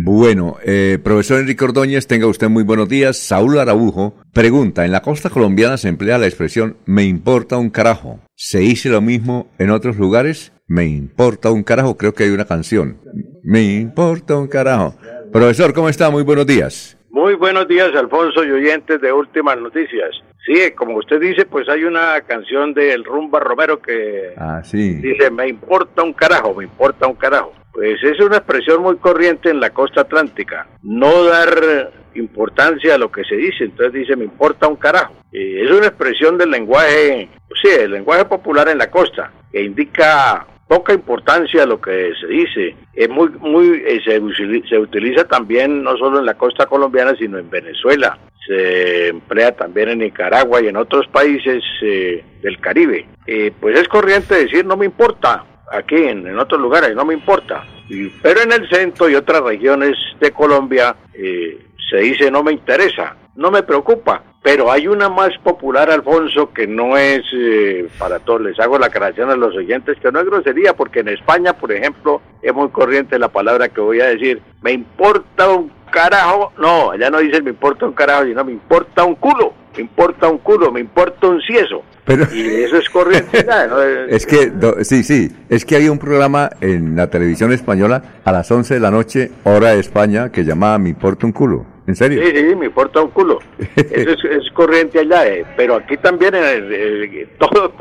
Bueno, eh, profesor Enrique Ordóñez, tenga usted muy buenos días. Saúl Araujo pregunta, en la costa colombiana se emplea la expresión me importa un carajo. ¿Se dice lo mismo en otros lugares? Me importa un carajo, creo que hay una canción. Me importa un carajo. Profesor, ¿cómo está? Muy buenos días. Muy buenos días, Alfonso y oyentes de Últimas Noticias. Sí, como usted dice, pues hay una canción del Rumba Romero que ah, sí. dice, me importa un carajo, me importa un carajo. Pues es una expresión muy corriente en la costa atlántica, no dar importancia a lo que se dice, entonces dice, me importa un carajo. es una expresión del lenguaje, sí, el lenguaje popular en la costa, que indica poca importancia a lo que se dice. Es muy, muy, eh, se, se, utiliza también no solo en la costa colombiana, sino en Venezuela. Se emplea también en Nicaragua y en otros países eh, del Caribe. Eh, pues es corriente decir no me importa, aquí en, en otros lugares no me importa. Y, pero en el centro y otras regiones de Colombia se dice no me interesa, no me preocupa. Pero hay una más popular, Alfonso, que no es eh, para todos. Les hago la aclaración a los oyentes que no es grosería, porque en España, por ejemplo, es muy corriente la palabra que voy a decir. Me importa un carajo. No, allá no dicen me importa un carajo, sino me importa un culo. Me importa un culo, me importa un cieso. Pero, y eso es corriente. ¿no? es que, sí, sí, es que hay un programa en la televisión española a las 11 de la noche, hora de España, que llamaba Me importa un culo. ¿En serio? Sí, sí, me importa un culo. Eso es, corriente allá, eh, pero aquí también en el, todo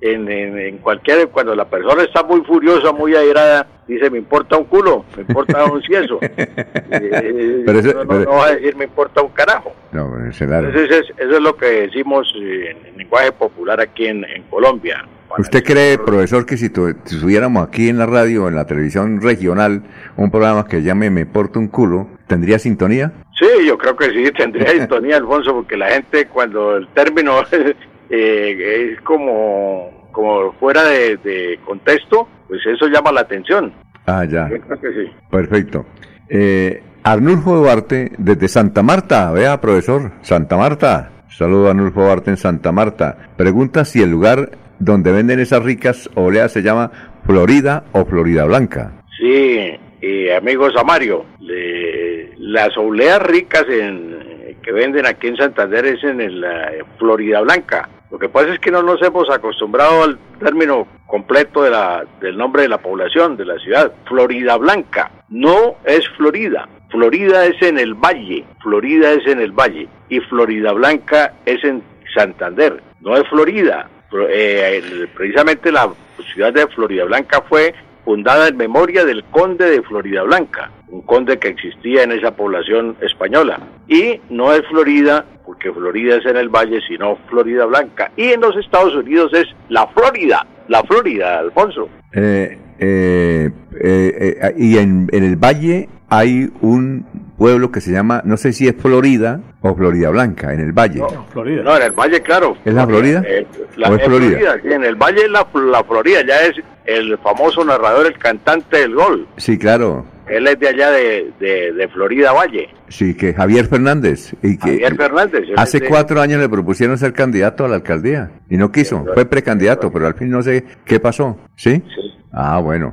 en, en, cualquier cuando la persona está muy furiosa, muy airada, dice me importa un culo, me importa un cieso. Eh, pero no, va a decir me importa un carajo. No, Entonces eso es lo que decimos en lenguaje popular aquí en, Colombia. ¿Usted cree, profesor, que si, tuviéramos aquí en la radio, en la televisión regional, un programa que llame Me importa un culo, ¿tendría sintonía? Sí, yo creo que sí, tendría sintonía, Alfonso, porque la gente cuando el término eh, es como, como fuera de, contexto, pues eso llama la atención. Ah, ya. Yo creo que sí. Perfecto. Eh, Arnulfo Duarte, desde Santa Marta, vea, profesor, Santa Marta. Saludo a Arnulfo Duarte en Santa Marta. Pregunta si el lugar donde venden esas ricas oleas se llama Florida o Florida Blanca. Sí, y amigos Amario, las obleas ricas en, que venden aquí en Santander es en la Florida Blanca. Lo que pasa es que no nos hemos acostumbrado al término completo de la, del nombre de la población, de la ciudad. Florida Blanca. No es Florida. Florida es en el valle. Florida es en el valle. Y Florida Blanca es en Santander. No es Florida. Eh, precisamente la ciudad de Florida Blanca fue fundada en memoria del conde de Florida Blanca, un conde que existía en esa población española. Y no es Florida, porque Florida es en el valle, sino Florida Blanca. Y en los Estados Unidos es la Florida, la Florida, Alfonso. Eh, eh, eh, y en, el valle hay un pueblo que se llama, no sé si es Florida o Florida Blanca, en el valle. No, Florida. no en el valle, claro. ¿Es la Florida? la, es Florida? en el valle es la, la Florida, ya es el famoso narrador, el cantante del gol. Sí, claro. Él es de allá de, de, Florida Valle. Sí, que Javier Fernández. Y que Javier Fernández. Hace cuatro años le propusieron ser candidato a la alcaldía y no quiso. Fue precandidato, pero al fin no sé qué pasó. ¿Sí? Sí. Ah, bueno.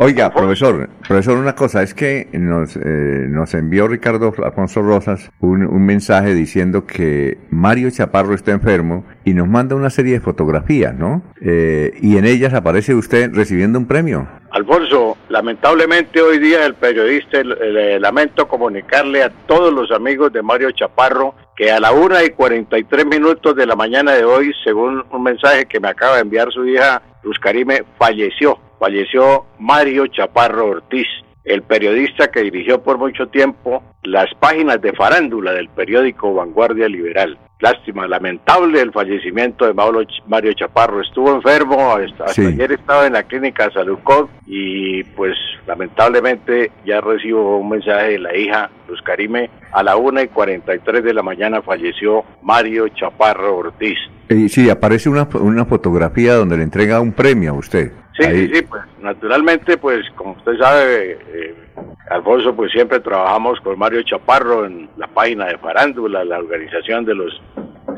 Oiga, profesor, profesor, una cosa, es que nos, eh, nos envió Ricardo Alfonso Rosas un, un, mensaje diciendo que Mario Chaparro está enfermo y nos manda una serie de fotografías, ¿no? Eh, y en ellas aparece usted recibiendo un premio. Alfonso, lamentablemente hoy día el periodista le lamento comunicarle a todos los amigos de Mario Chaparro que a la una y 43 minutos de la mañana de hoy, según un mensaje que me acaba de enviar su hija Luz Karime, falleció falleció Mario Chaparro Ortiz, el periodista que dirigió por mucho tiempo las páginas de farándula del periódico Vanguardia Liberal. Lástima, lamentable el fallecimiento de Mario Chaparro. Estuvo enfermo, hasta, ayer estaba en la clínica Salud y pues lamentablemente ya recibo un mensaje de la hija Luz Karime. A la una y 43 de la mañana falleció Mario Chaparro Ortiz. Y sí, aparece una, una fotografía donde le entrega un premio a usted. Sí, sí, sí, pues naturalmente, pues como usted sabe, eh, Alfonso, pues siempre trabajamos con Mario Chaparro en la página de Farándula, la organización de los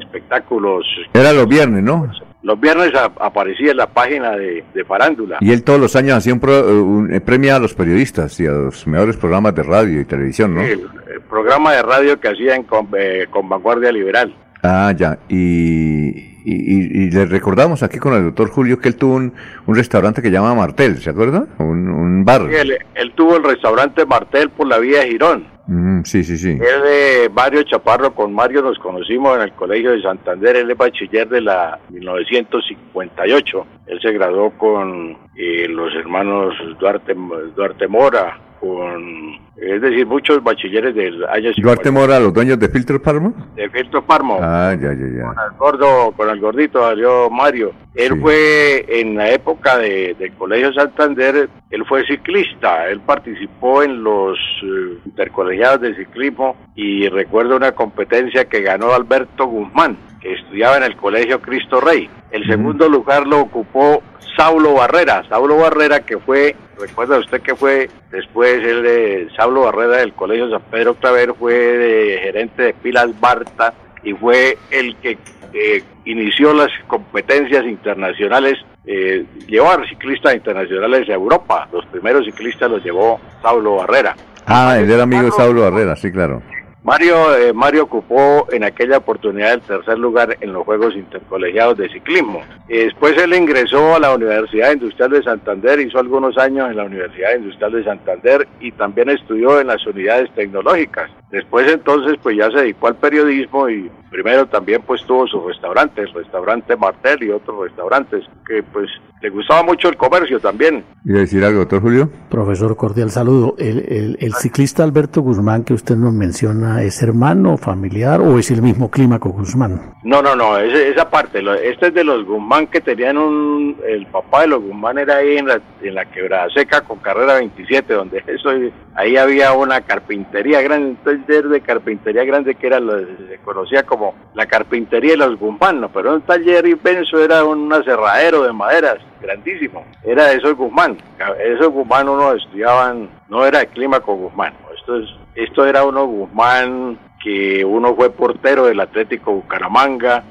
espectáculos. Era los viernes, ¿no? los viernes a- aparecía en la página de, de Farándula. Y él todos los años hacía un, pro- un- eh, premia a los periodistas y a los mejores programas de radio y televisión, ¿no? El, el programa de radio que hacían con, eh, con Vanguardia Liberal. Ah, ya. Y, y, y- y le recordamos aquí con el doctor Julio que él tuvo un, un restaurante que llama Martel, ¿se acuerda? Un, un bar. Él, él tuvo el restaurante Martel por la vía de Girón. Mm, sí, sí, sí. Él, eh, Mario Chaparro, con Mario nos conocimos en el Colegio de Santander, él es bachiller de la 1958. Él se graduó con eh, los hermanos Duarte, Duarte Mora, con, es decir, muchos bachilleres del año Duarte Mora, los dueños de Filtro Parmo. de Filtro Parmo. Ah, ya, ya, ya. Con el gordo, con el gordito salió Mario. Él fue en la época de, del Colegio Santander, él fue ciclista, él participó en los eh, intercolegiados de ciclismo y recuerdo una competencia que ganó Alberto Guzmán, que estudiaba en el Colegio Cristo Rey. El segundo lugar lo ocupó Saulo Barrera, Saulo Barrera que fue, recuerda usted que fue después el de Saulo Barrera del Colegio San Pedro Claver, fue de gerente de Pilas Barta y fue el que eh, inició las competencias internacionales, eh, llevó a ciclistas internacionales a Europa. Los primeros ciclistas los llevó Saulo Barrera. Ah, él era amigo de Saulo Barrera, sí, claro. Mario, eh, Mario ocupó en aquella oportunidad el tercer lugar en los Juegos Intercolegiados de Ciclismo. Después él ingresó a la Universidad Industrial de Santander, hizo algunos años en la Universidad Industrial de Santander y también estudió en las unidades tecnológicas. Después entonces pues ya se dedicó al periodismo y primero también pues tuvo sus restaurantes, el restaurante Martel y otros restaurantes, que pues le gustaba mucho el comercio también. ¿Iba a decir algo, doctor Julio? Profesor, cordial saludo. El, el- el ciclista Alberto Guzmán que usted nos menciona, ¿es hermano, familiar o es el mismo Clímaco Guzmán? No, no, no, ese- esa parte, lo- este es de los Guzmán que tenían un, el papá de los Guzmán era ahí en la, en la quebrada seca con carrera 27, donde eso, ahí había una carpintería grande, un taller de carpintería grande que era lo, se conocía como la carpintería de los Guzmán, ¿no? pero un taller inmenso era un aserradero de maderas, grandísimo, era de esos Guzmán, esos Guzmán uno estudiaban, no era de clima con Guzmán, esto es, esto era uno Guzmán que uno fue portero del Atlético Bucaramanga,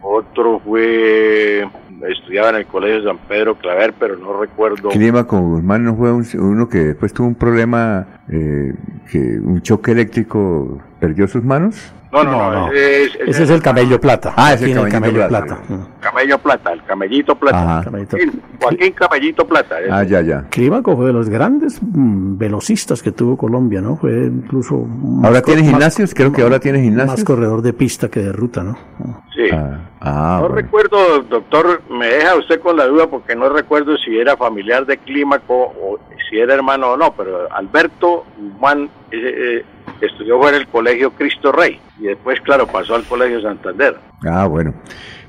otro fue estudiaba en el Colegio San Pedro Claver, pero no recuerdo. Clima con Guzmán no fue un- uno que después tuvo un problema, eh, que un choque eléctrico perdió sus manos. No, no, no, ese es- Ese es el camello plata. Ah, es el Tiene Camellito plata. Camello Plata, el Camellito Plata. Ajá. Joaquín, Joaquín Camellito Plata. Ah, ya, ya. Clímaco fue de los grandes mm, velocistas que tuvo Colombia, ¿no? Fue incluso... ¿Ahora tiene gimnasios? Creo que ahora tiene gimnasios. Más corredor de pista que de ruta, ¿no? Sí. Ah, no bueno. recuerdo, doctor, me deja usted con la duda porque no recuerdo si era familiar de Clímaco o si era hermano o no, pero Alberto eh, estudió fue en el Colegio Cristo Rey y después, claro, pasó al Colegio Santander. Ah, bueno.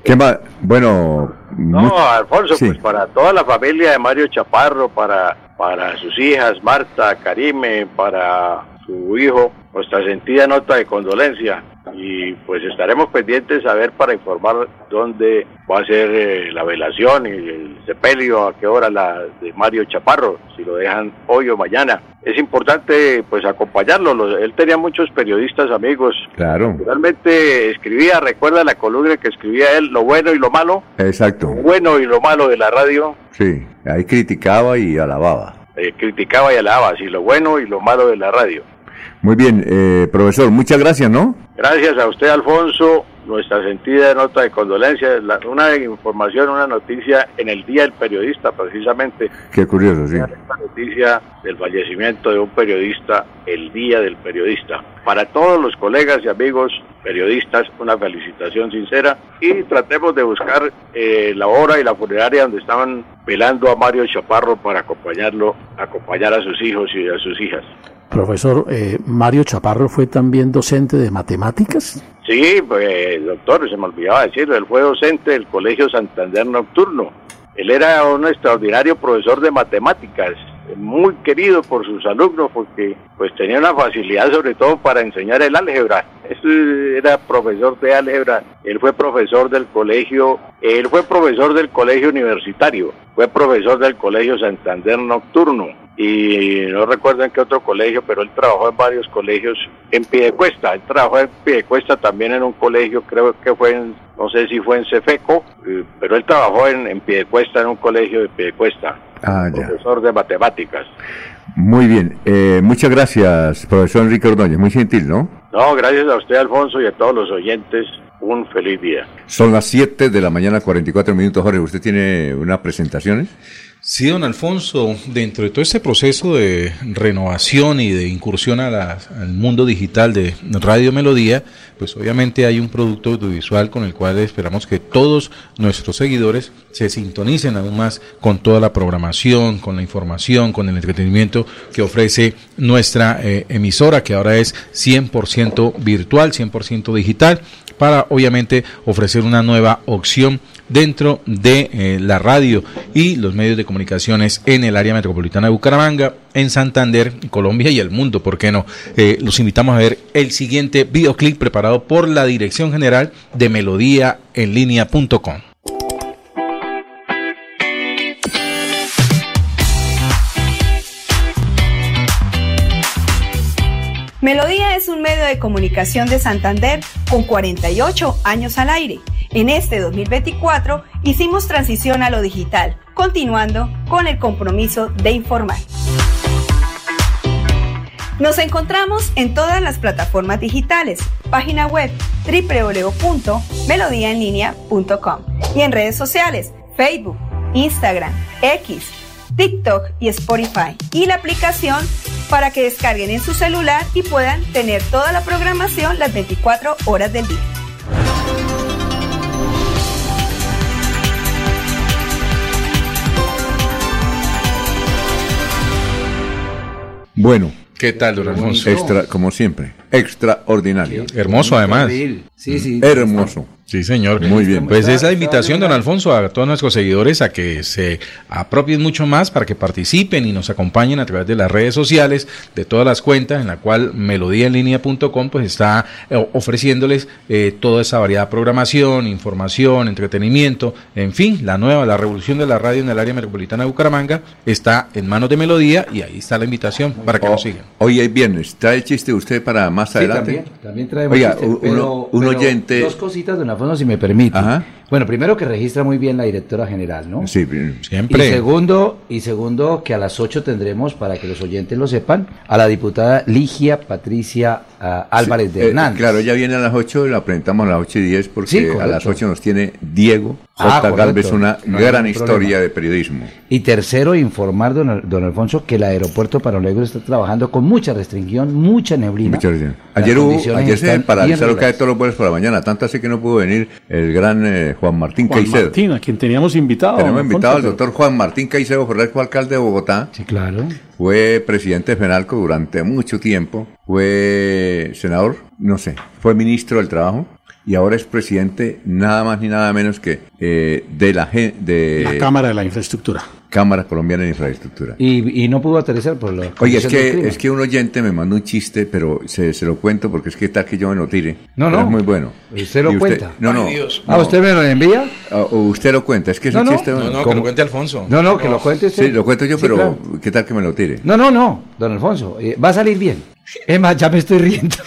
¿Qué más? Bueno. No, Alfonso, pues para toda la familia de Mario Chaparro, para, para sus hijas, Marta, Karime, para su hijo, nuestra sentida nota de condolencia. Y pues estaremos pendientes a ver para informar dónde va a ser eh, la velación y el sepelio, a qué hora la de Mario Chaparro, si lo dejan hoy o mañana. Es importante pues acompañarlo, los- él tenía muchos periodistas amigos, Claro. realmente escribía, recuerda la columna que escribía él, lo bueno y lo malo, Exacto. lo bueno y lo malo de la radio, Sí. Ahí criticaba y alababa. eh, criticaba y alababa, así lo bueno y lo malo de la radio. Muy bien, eh, profesor, muchas gracias, ¿no? Gracias a usted, Alfonso, nuestra sentida nota de condolencia, la- una información, una noticia en el Día del Periodista, precisamente, Qué curioso, sí. esta noticia del fallecimiento de un periodista, el Día del Periodista. Para todos los colegas y amigos periodistas, una felicitación sincera y tratemos de buscar eh, la hora y la funeraria donde estaban velando a Mario Chaparro para acompañarlo, acompañar a sus hijos y a sus hijas. Profesor, eh, Mario Chaparro fue también docente de matemáticas. Sí, pues, doctor, se me olvidaba decirlo, él fue docente del Colegio Santander Nocturno. Él era un extraordinario profesor de matemáticas, muy querido por sus alumnos porque pues tenía una facilidad sobre todo para enseñar el álgebra. Él era profesor de álgebra, él fue profesor del colegio, él fue profesor del colegio universitario, fue profesor del Colegio Santander Nocturno y no recuerdo en qué otro colegio, pero él trabajó en varios colegios en Piedecuesta, él trabajó en Piedecuesta también en un colegio, creo que fue en no sé si fue en Cefeco, eh, pero él trabajó en, en Piedecuesta, en un colegio de Piedecuesta, Ah, ya. profesor de matemáticas. Muy bien. Eh, muchas gracias, profesor Enrique Ordóñez. Muy gentil, ¿no? No, gracias a usted, Alfonso, y a todos los oyentes, un feliz día. Son las 7 de la mañana, 44 minutos. Jorge, ¿usted tiene unas presentaciones? Sí, don Alfonso, dentro de todo este proceso de renovación y de incursión a la- al mundo digital de Radio Melodía, pues obviamente hay un producto audiovisual con el cual esperamos que todos nuestros seguidores se sintonicen aún más con toda la programación, con la información, con el entretenimiento que ofrece nuestra eh, emisora, que ahora es 100% virtual, 100% digital, para obviamente ofrecer una nueva opción dentro de eh, la radio y los medios de comunicaciones en el área metropolitana de Bucaramanga, en Santander, Colombia y el mundo, ¿por qué no? Eh, los invitamos a ver el siguiente videoclip preparado por la Dirección General de melodíaenlínea.com. Melodía es un medio de comunicación de Santander con 48 años al aire. En este 2024 hicimos transición a lo digital, continuando con el compromiso de informar. Nos encontramos en todas las plataformas digitales, página web www.melodiaenlinea.com y en redes sociales, Facebook, Instagram, X, TikTok y Spotify y la aplicación para que descarguen en su celular y puedan tener toda la programación las 24 horas del día. Bueno. ¿Qué tal, don Alfonso? Extra, como siempre. Extraordinario. Hermoso, además. Sí, sí. Hermoso. Sí, señor. Muy bien. Pues esa invitación, don Alfonso, a todos nuestros seguidores a que se apropien mucho más para que participen y nos acompañen a través de las redes sociales, de todas las cuentas, en la cual melodíaenlínea.com pues está eh, ofreciéndoles eh, toda esa variedad de programación, información, entretenimiento, en fin, la nueva, la revolución de la radio en el área metropolitana de Bucaramanga está en manos de Melodía y ahí está la invitación para que Oh, nos sigan. Hoy es viernes. ¿Trae chiste usted para más Sí, adelante? también, también traemos Oiga, chiste, un, pero- un pero oyente. Dos cositas, don Alfonso, si me permite. Bueno, primero que registra muy bien la directora general, ¿no? Sí, siempre. Y segundo, y segundo que a las 8 tendremos, para que los oyentes lo sepan, a la diputada Ligia Patricia ah, Álvarez de Eh, Hernández. claro, ella viene a las 8, la presentamos a las 8 y 10 porque Sí, a las 8 nos tiene Diego Ah, J. correcto. Galvez, una No gran historia problema. de periodismo. Y tercero, informar, don, Al- don Alfonso, que el aeropuerto Paralegro está trabajando con mucha restricción, mucha neblina. Gracias. Las Ayer, hubo, ayer se paralizaron casi todos los vuelos por la mañana, tanto así que no pudo venir el gran eh, Juan Martín Juan Caicedo. Martín, a quien teníamos invitado. Tenemos invitado al doctor Juan Martín Caicedo, fue el alcalde de Bogotá. Sí, claro. Fue presidente de FENALCO durante mucho tiempo. Fue senador, no sé, fue ministro del Trabajo. Y ahora es presidente nada más ni nada menos que eh, de la, de La Cámara de la Infraestructura. Cámara Colombiana de Infraestructura. Y, y no pudo aterrizar por la Oye, es que, es que un oyente me mandó un chiste, pero se, se lo cuento porque es que tal que yo me lo tire. No, no. Es muy bueno. ¿Usted lo Y cuenta? No, no. Ay, Dios. no. Ah, ¿usted me lo envía? Ah, o usted lo cuenta, es que es No, un no. chiste. No, no, que lo ¿Cómo? cuente Alfonso. No, no, que lo cuente usted. Sí, lo cuento yo, Sí, pero claro. ¿qué tal que me lo tire? No, no, no, don Alfonso, eh, va a salir bien. Es más, ya me estoy riendo.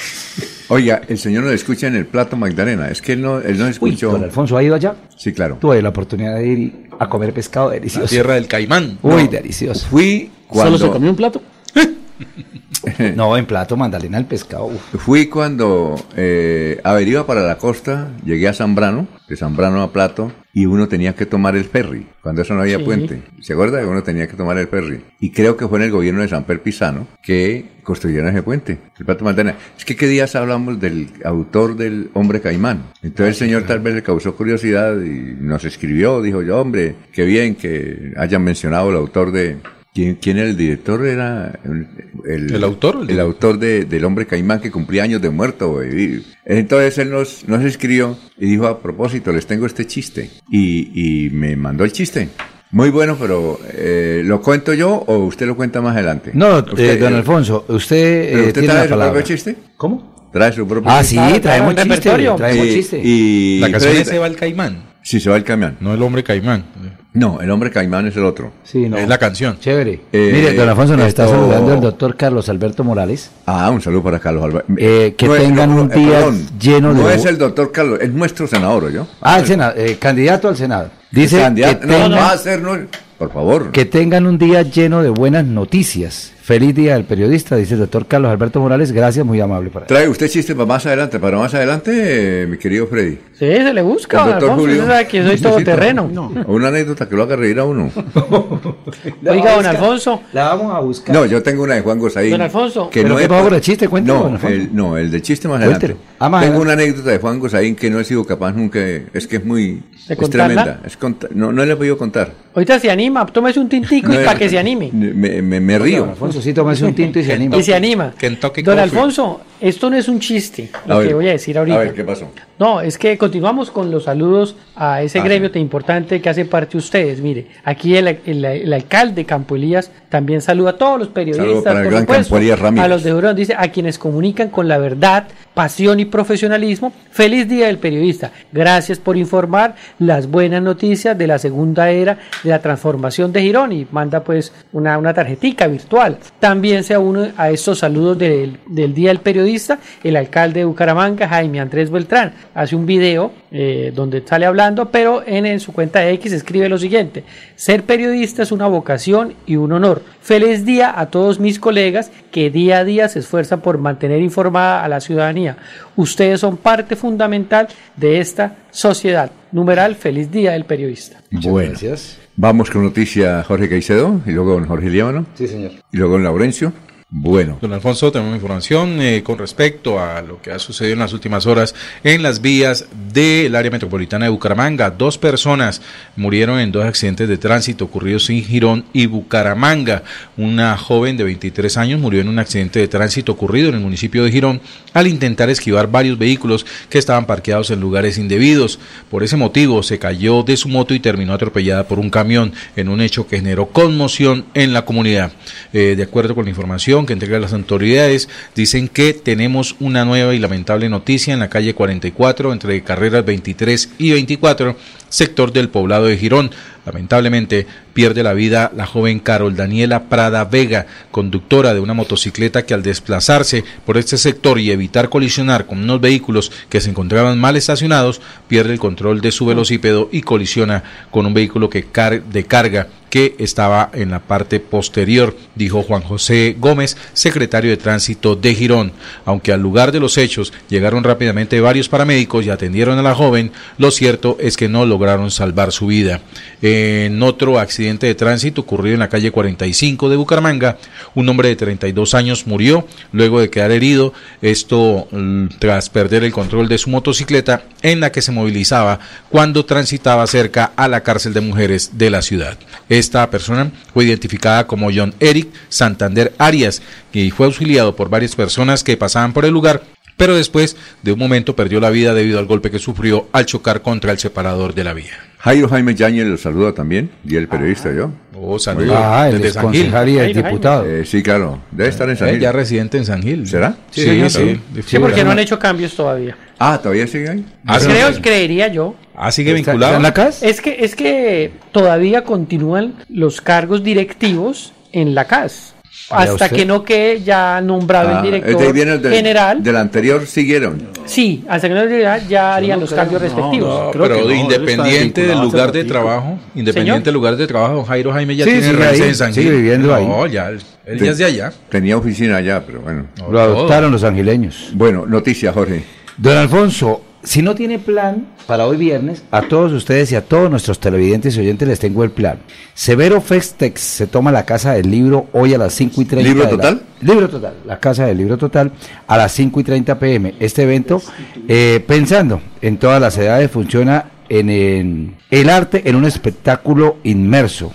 Oiga, el señor nos escucha en el plato Magdalena. Es que él no, él no escuchó. don Alfonso, ¿ha ido allá? Sí, claro. Tuve la oportunidad de ir a comer pescado delicioso. La tierra del caimán. Uy, No. delicioso. Fui cuando... ¿Solo se comió un plato? No, en plato, mandalena el pescado. uf. Fui cuando eh, averiba para la costa, llegué a Zambrano, de Zambrano a Plato, y uno tenía que tomar el ferry, cuando eso no había Sí. puente. ¿Se acuerda que uno tenía que tomar el ferry? Y creo que fue en el gobierno de San Pedro Pisano que construyeron ese puente, el Plato Magdalena. Es que qué días hablamos del autor del Hombre Caimán. Entonces el señor tal vez le causó curiosidad y nos escribió, dijo yo, hombre, qué bien que hayan mencionado el autor de... ¿Quién, quién era el director? Era el, ¿El autor? El autor de, del hombre caimán que cumplía años de muerto. Y Entonces él nos, nos escribió y dijo, a propósito, les tengo este chiste. Y, y me mandó el chiste. Muy bueno, pero eh, ¿lo cuento yo o usted lo cuenta más adelante? No, Usted, eh, don eh, Alfonso, usted, ¿pero eh, usted tiene trae la su propio chiste? ¿Cómo? Trae su propio Ah, chiste. sí, traemos chiste, traemos Y- chiste. Y, La canción es Se va el caimán. Si se va el camión. No el hombre caimán. No, el hombre caimán es el otro. Sí, no. Es la canción. Chévere. Eh, Mire, don Alfonso, nos está saludando el doctor Carlos Alberto Morales. Ah, un saludo para Carlos Alberto. Eh, que No es- tengan no, un día perdón, lleno de... No es el doctor Carlos, es nuestro senador, ¿yo? Ah, el Senado, eh, candidato al Senado. Dice Candidato- que, no, va a ser, no, por favor. que tengan un día lleno de buenas noticias. Feliz día del periodista, dice el doctor Carlos Alberto Morales. Gracias, muy amable para ¿Trae usted chiste para más adelante? Para más adelante, eh, mi querido Freddy. Sí, se le busca, El don doctor Alfonso. Julio. Usted sabe que soy todoterreno. Una anécdota que lo haga reír a uno. Oiga, don Alfonso. La vamos a buscar. No, yo tengo una de Juan Gosaín. Don Alfonso. Que ¿Pero no qué pasó con el chiste? Cuéntelo, don No, Alfonso. el, no, el de chiste más adelante. Ah, más tengo adelante. una anécdota de Juan Gosaín que no he sido capaz nunca. de- Es que es muy. ¿De es tremenda. Es cont- no, no le he podido contar. Ahorita se anima, tómese un tintico y para que se anime. Me, me, me río. Don Alfonso, sí, tómese un tinto y se anima. Y se anima. Kentucky Don Coffee. Alfonso, esto no es un chiste, A lo ver, que voy a decir ahorita. A ver, ¿qué pasó? No, es que continuamos con los saludos a ese Ah, gremio tan importante que hace parte de ustedes. Mire, aquí el, el- el alcalde Campo Elías también saluda a todos los Saludo periodistas, para el por gran supuesto, Campo Elías Ramírez. a los de Jurón, dice, a quienes comunican con la verdad, pasión y profesionalismo. Feliz día del periodista. Gracias por informar las buenas noticias de la segunda era de la transformación de Girón y manda pues una, una tarjetica virtual. También se une a estos saludos del, del Día del Periodista el alcalde de Bucaramanga, Jaime Andrés Beltrán. Hace un video eh, donde sale hablando, pero en, en su cuenta de X escribe lo siguiente. Ser periodista es una vocación y un honor. Feliz día a todos mis colegas que día a día se esfuerzan por mantener informada a la ciudadanía. Ustedes son parte fundamental de esta sociedad. Numeral, feliz día del periodista. bueno, gracias. Vamos con noticia Jorge Caicedo y luego con Jorge Líbano Sí, señor. y luego con Laurencio. Bueno, Don Alfonso, tenemos información eh, con respecto a lo que ha sucedido en las últimas horas en las vías del área metropolitana de Bucaramanga. Dos personas murieron en dos accidentes de tránsito ocurridos en Girón y Bucaramanga. Una joven de 23 años murió en un accidente de tránsito ocurrido en el municipio de Girón al intentar esquivar varios vehículos que estaban parqueados en lugares indebidos. Por ese motivo se cayó de su moto y terminó atropellada por un camión en un hecho que generó conmoción en la comunidad. Eh, de acuerdo con la información que entregan las autoridades, dicen que tenemos una nueva y lamentable noticia en la calle 44 entre carreras 23 y 24, sector del poblado de Girón. Lamentablemente pierde la vida la joven Carol Daniela Prada Vega, conductora de una motocicleta que al desplazarse por este sector y evitar colisionar con unos vehículos que se encontraban mal estacionados, pierde el control de su velocípedo y colisiona con un vehículo que car- de carga que estaba en la parte posterior, dijo Juan José Gómez, secretario de Tránsito de Girón. Aunque al lugar de los hechos llegaron rápidamente varios paramédicos y atendieron a la joven, lo cierto es que no lograron salvar su vida. En otro accidente de tránsito ocurrido en la calle 45 de Bucaramanga, un hombre de 32 años murió luego de quedar herido, esto mm, tras perder el control de su motocicleta en la que se movilizaba cuando transitaba cerca a la cárcel de mujeres de la ciudad. Esta persona fue identificada como John Eric Santander Arias y fue auxiliado por varias personas que pasaban por el lugar, pero después de un momento perdió la vida debido al golpe que sufrió al chocar contra el separador de la vía. Jairo Jaime Yáñez lo saluda también, y el periodista yo. Oh, saludos. Ah, el desde San Gil. concejal y diputado. Eh, sí, claro, debe estar en San Eh, Gil. ya residente en San Gil. ¿Será? Sí, Sí, sí. sí. Sí, porque no han hecho cambios todavía. Ah, ¿todavía sigue ahí? Ah, sí. Creo, creería yo. Ah, sigue ¿Está- vinculado. está en la casa? Es que, es que todavía continúan los cargos directivos en la CAS. Hasta usted. que no quede ya nombrado Ah, el de director ahí viene el del- general. Del anterior siguieron. Sí, hasta que no ya harían los cambios respectivos. No, Creo pero que no, independiente del lugar de trabajo, independiente Señor. del lugar de trabajo, Jairo Jaime ya Sí, tiene sigue raíces en San sigue viviendo no, ahí. ya, él él ya es de allá. Tenía oficina allá, pero bueno. Lo adoptaron los angileños. Bueno, noticia, Jorge. Don Alfonso, si no tiene plan para hoy viernes, a todos ustedes y a todos nuestros televidentes y oyentes les tengo el plan. Severo Festex se toma la casa del libro hoy a las 5 y 30. ¿Libro de la- total? libro total, la casa del libro total a las 5 y 30 pm. Este evento, eh, pensando en todas las edades, funciona en, en el arte en un espectáculo inmerso.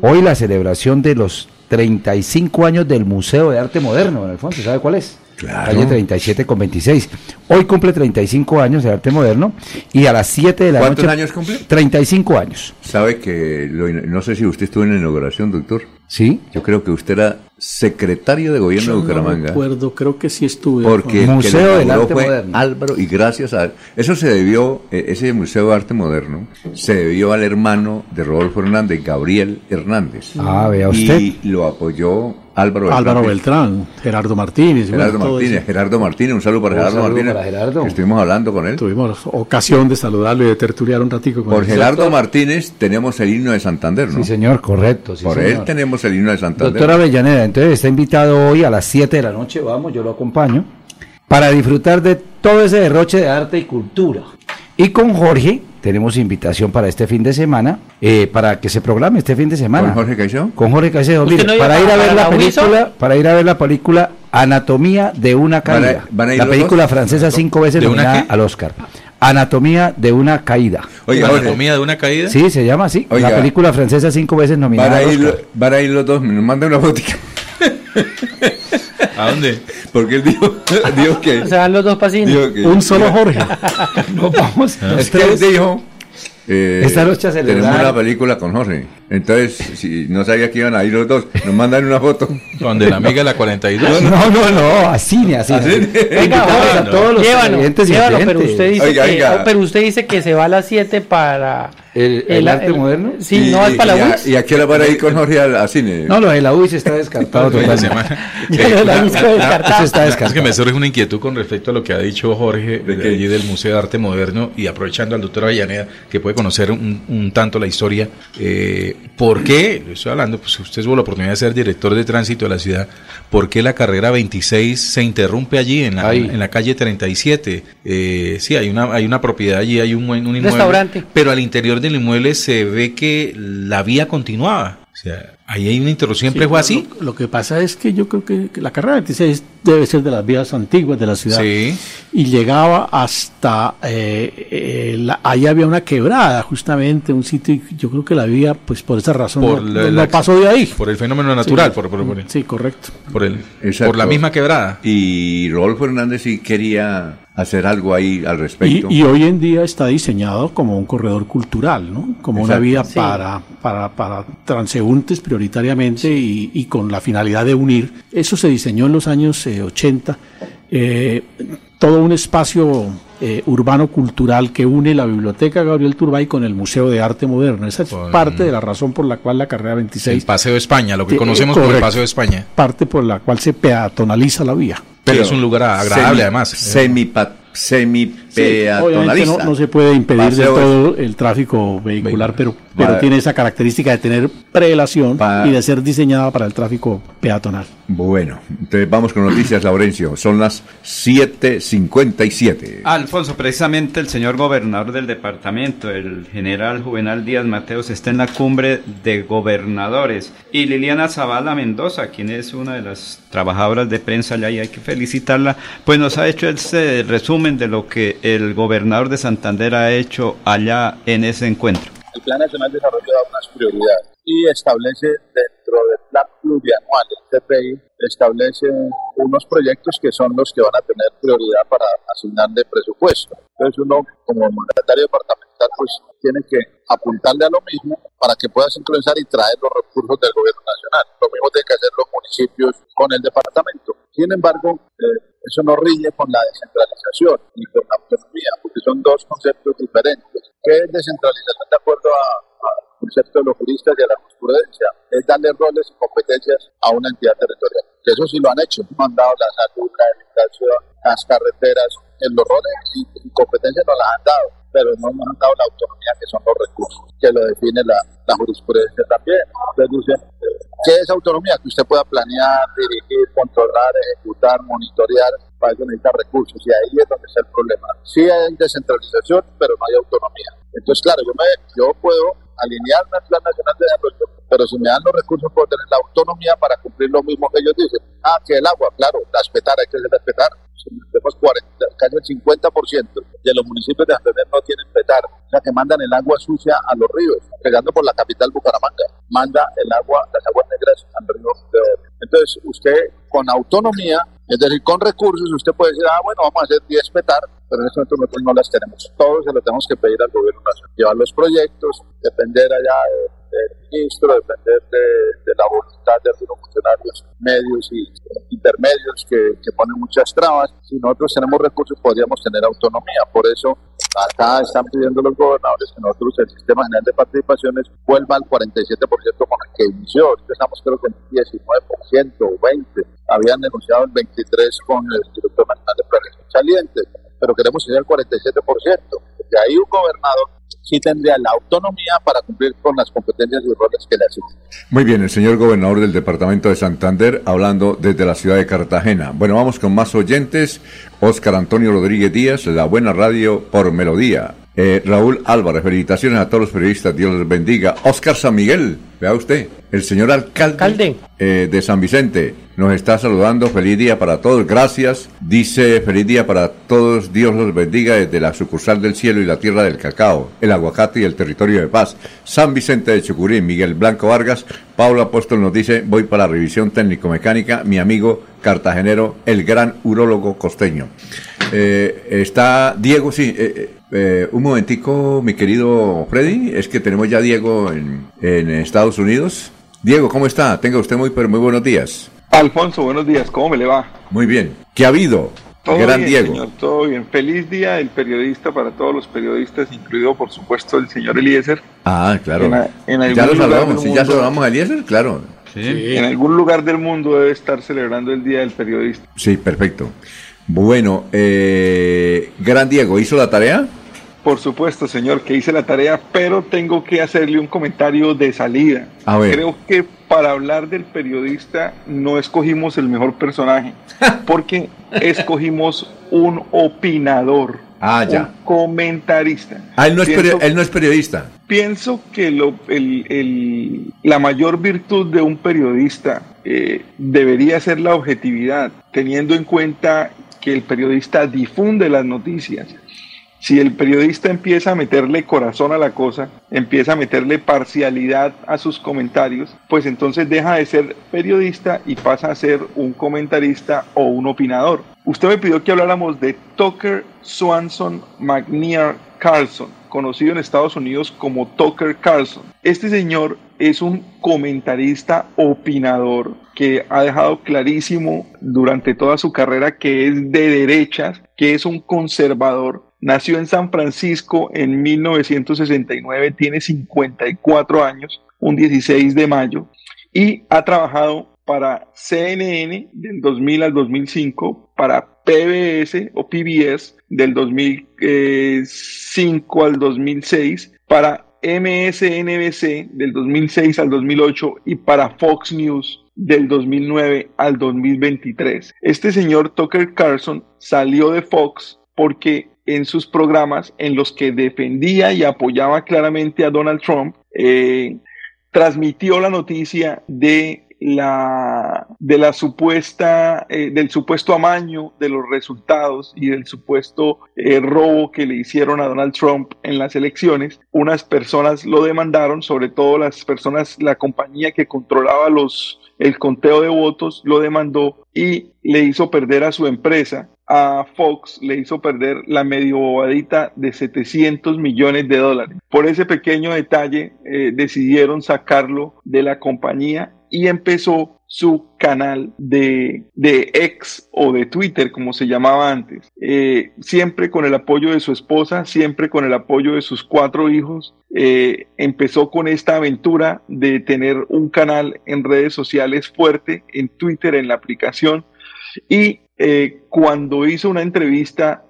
Hoy la celebración de los 35 años del Museo de Arte Moderno, don Alfonso, ¿sabe cuál es? Claro. Calle 37 con 26. Hoy cumple 35 años de arte moderno y a las 7 de la ¿Cuántos noche. años cumple? 35 años. Sabe que, lo in- no sé si usted estuvo en la inauguración, doctor. ¿Sí? Yo creo que usted era secretario de gobierno Yo de Bucaramanga. No recuerdo, creo que sí estuve. Porque el Museo del Arte fue Moderno. Álvaro, y gracias a eso se debió, eh, ese Museo de Arte Moderno, se debió al hermano de Rodolfo Hernández, Gabriel Hernández. Ah, vea usted. Y lo apoyó Álvaro Álvaro Beltrán. Beltrán, Gerardo Martínez. Gerardo Martínez. Gerardo Martínez, un saludo para Un Gerardo saludo Martínez. para Gerardo. que Estuvimos hablando con él. Tuvimos ocasión de saludarlo y de tertuliar un ratico con Por él. Gerardo Martínez tenemos el himno de Santander, ¿no? Sí, señor, correcto. sí, Por señor. él tenemos el himno de Santander. Doctor Avellaneda, entonces está invitado hoy a las 7 de la noche, vamos, yo lo acompaño, para disfrutar de todo ese derroche de arte y cultura. Y con Jorge tenemos invitación para este fin de semana, eh, para que se programe este fin de semana. ¿Con Jorge Caicedo? Con Jorge Caicedo, ¿Usted mire, no para ir a ver la la Wilson? película, para ir a ver la película Anatomía de una ¿Van a- caída. van a ir la película dos? francesa cinco veces ¿De una nominada qué? al Oscar. Anatomía de una caída. Oiga, Jorge, ¿Anatomía de una caída? Sí, se llama así. Oiga. la película francesa cinco veces nominada van a, al ir, Oscar. van a ir los dos, nos manda una botica. ¿A dónde? Porque él dijo, dijo que... Se van los dos pasinos. que- Un solo Jorge. No vamos. Es que él dijo... eh, Esta noche tenemos una película con Jorge. Entonces, si no sabía que iban a ir los dos, nos mandan una foto. Donde la amiga de la 42. No, no, no, a cine, a cine. ¿A cine? Venga, Jorge, a todos los llévanos, llévanos, pero usted dice Oiga, que oiga. oh, pero usted dice que se va a las 7 para ¿El- el arte moderno? Sí, Y- no es para y la a- UIS. ¿Y a qué hora van a ir con Jorge al, cine? No, lo de la UIS está descartado totalmente. de la UIS descartado. Es que me surge una inquietud con respecto a lo que ha dicho Jorge ¿De allí del Museo de Arte Moderno y aprovechando al doctor Avellaneda que puede conocer un, un tanto la historia. Eh, ¿Por qué? Estoy hablando, pues usted tuvo la oportunidad de ser director de tránsito de la ciudad. ¿Por qué la carrera 26 se interrumpe allí en la, Ahí. en la calle 37? Eh, sí, hay una, hay una propiedad allí, hay un, buen- un inmueble. Restaurante. Pero al interior del inmueble se ve que la vía continuaba. O sea, ahí hay una interrupción. ¿Siempre Sí, fue así? Lo, lo que pasa es que yo creo que, que la carrera 26 debe ser de las vías antiguas de la ciudad. Sí. Y llegaba hasta. Eh, eh, la- ahí había una quebrada, justamente, un sitio. Y yo creo que la vía, pues por esa razón, Por no, la- no la- pasó de ahí. Por el fenómeno natural, Sí. por, por- por- Sí, correcto. por el, Exacto. por la misma quebrada. Y Rodolfo Hernández sí quería hacer algo ahí al Y, respecto. y hoy en día está diseñado como un corredor cultural, ¿no? Como una Exacto. vía Sí. para, para, para transeúntes prioritariamente y, y con la finalidad de unir. Eso se diseñó en los años eh, 80. eh, todo un espacio eh, urbano cultural que une la Biblioteca Gabriel Turbay con el Museo de Arte Moderno. Esa es Con- parte de la razón por la cual la carrera El 26, Paseo de España, lo que Sí, conocemos como el correcto. Paseo de España. parte por la cual se peatonaliza la vía. Pero es un lugar agradable, Semi- además. Semipa, semi Sí, obviamente no, no se puede impedir Paseo es- todo el tráfico vehicular, pero, pero tiene esa característica de tener prelación y de ser diseñada para el tráfico peatonal. Bueno, entonces vamos con noticias, Laurencio. Son las 7.57. Alfonso, precisamente el señor gobernador del departamento, el general Juvenal Díaz Mateos, está en la cumbre de gobernadores. Y Liliana Zavala Mendoza, quien es una de las trabajadoras de prensa allá y hay que felicitarla, pues nos ha hecho ese resumen de lo que el gobernador de Santander ha hecho allá en ese encuentro. El Plan Nacional de Desarrollo da unas prioridades y establece dentro del plan plurianual, el TPI, establece unos proyectos que son los que van a tener prioridad para asignarle presupuesto. Entonces uno como mandatario departamental pues tiene que apuntarle a lo mismo para que pueda sincronizar y traer los recursos del gobierno nacional. Lo mismo tienen que hacer los municipios con el departamento. Sin embargo, eh, eso no rige con la descentralización ni con la autonomía, porque son dos conceptos diferentes. ¿Qué es descentralización de acuerdo al concepto de los juristas y a la jurisprudencia? Es darle roles y competencias a una entidad territorial. Que eso sí lo han hecho. Han dado la salud, la educación, las carreteras. En los roles y, competencias nos las han dado, pero no nos han dado la autonomía que son los recursos, que lo define la, jurisprudencia también. Entonces dicen, ¿qué es autonomía? Que usted pueda planear, dirigir, controlar, ejecutar, monitorear, para eso necesita recursos y ahí es donde está el problema. Sí hay descentralización, pero no hay autonomía. Entonces, claro, yo, me, yo puedo alinearme al Plan Nacional de Desarrollo, pero si me dan los recursos puedo tener la autonomía para cumplir lo mismo que ellos dicen. Ah, que el agua, claro, respetar, hay que respetar. Tenemos 40, casi el 50% de los municipios de Santander no tienen petar, o sea que mandan el agua sucia a los ríos, pegando por la capital Bucaramanga, manda el agua, las aguas negras al río de. Entonces, usted con autonomía, es decir, con recursos, usted puede decir, ah, bueno, vamos a hacer 10 petar, pero en este momento nosotros no las tenemos. Todos se lo tenemos que pedir al gobierno nacional. Llevar los proyectos, depender allá del ministro, depender de, la voluntad de algunos funcionarios medios y intermedios que, ponen muchas trabas. Si nosotros tenemos recursos, podríamos tener autonomía. Por eso Acá están pidiendo los gobernadores que nosotros el sistema general de participaciones vuelva al 47% con el que inició. Estamos creo que en 19% o 20%. Habían denunciado el 23% con el director nacional de planeación saliente, pero queremos ir al 47%. Porque ahí un gobernador sí tendría la autonomía para cumplir con las competencias y roles que le asignan. Muy bien, el señor gobernador del departamento de Santander hablando desde la ciudad de Cartagena. Bueno, vamos con más oyentes. Oscar Antonio Rodríguez Díaz, La Buena Radio por Melodía. Eh, Raúl Álvarez, felicitaciones a todos los periodistas, Dios los bendiga. Oscar San Miguel, vea usted, el señor alcalde, eh, de San Vicente nos está saludando, feliz día para todos, gracias. Dice, feliz día para todos, Dios los bendiga desde la sucursal del cielo y la tierra del cacao, el aguacate y el territorio de paz. San Vicente de Chucurí, Miguel Blanco Vargas, Pablo Apóstol nos dice, voy para la revisión técnico-mecánica, mi amigo cartagenero, el gran urólogo costeño. Eh, está Diego, sí, eh, eh, un momentico, mi querido Freddy, es que tenemos ya Diego en, en, Estados Unidos. Diego, ¿cómo está? Tenga usted muy, pero muy buenos días. Alfonso, buenos días, ¿cómo me le va? Muy bien. ¿Qué ha habido? Todo Gran bien, Diego. Señor, todo bien. Feliz día del periodista para todos los periodistas, incluido por supuesto el señor Eliezer. Ah, claro. ya lo saludamos, si ya saludamos a Eliezer, claro. En algún lugar del mundo debe estar celebrando el Día del Periodista. Sí, perfecto. Bueno, eh, Gran Diego, ¿hizo la tarea? Por supuesto, señor, que hice la tarea, pero tengo que hacerle un comentario de salida. A ver. Creo que para hablar del periodista no escogimos el mejor personaje, porque escogimos un opinador. Ah, ya. Un comentarista. Ah, él no, es él no es periodista. Pienso que lo, el, la mayor virtud de un periodista eh, debería ser la objetividad, teniendo en cuenta que el periodista difunde las noticias. Si el periodista empieza a meterle corazón a la cosa, empieza a meterle parcialidad a sus comentarios, pues entonces deja de ser periodista y pasa a ser un comentarista o un opinador. Usted me pidió que habláramos de Tucker Swanson McNear Carlson, conocido en Estados Unidos como Tucker Carlson. Este señor es un comentarista opinador que ha dejado clarísimo durante toda su carrera que es de derechas, que es un conservador. Nació en San Francisco en 1969, tiene 54 años, un 16 de mayo, y ha trabajado para CNN del 2000 al 2005, para PBS o PBS del 2005 al 2006, para MSNBC del 2006 al 2008 y para Fox News del 2009 al 2023. Este señor Tucker Carlson salió de Fox porque en sus programas en los que defendía y apoyaba claramente a Donald Trump, eh, transmitió la noticia de la, de la supuesta, eh, del supuesto amaño de los resultados y del supuesto eh, robo que le hicieron a Donald Trump en las elecciones. Unas personas lo demandaron, sobre todo las personas, la compañía que controlaba los, el conteo de votos, lo demandó y le hizo perder a su empresa a Fox le hizo perder la medio bobadita de 700 millones de dólares. Por ese pequeño detalle eh, decidieron sacarlo de la compañía y empezó su canal de, de ex o de Twitter, como se llamaba antes, eh, siempre con el apoyo de su esposa, siempre con el apoyo de sus cuatro hijos. Eh, empezó con esta aventura de tener un canal en redes sociales fuerte, en Twitter, en la aplicación, y eh, cuando hizo una entrevista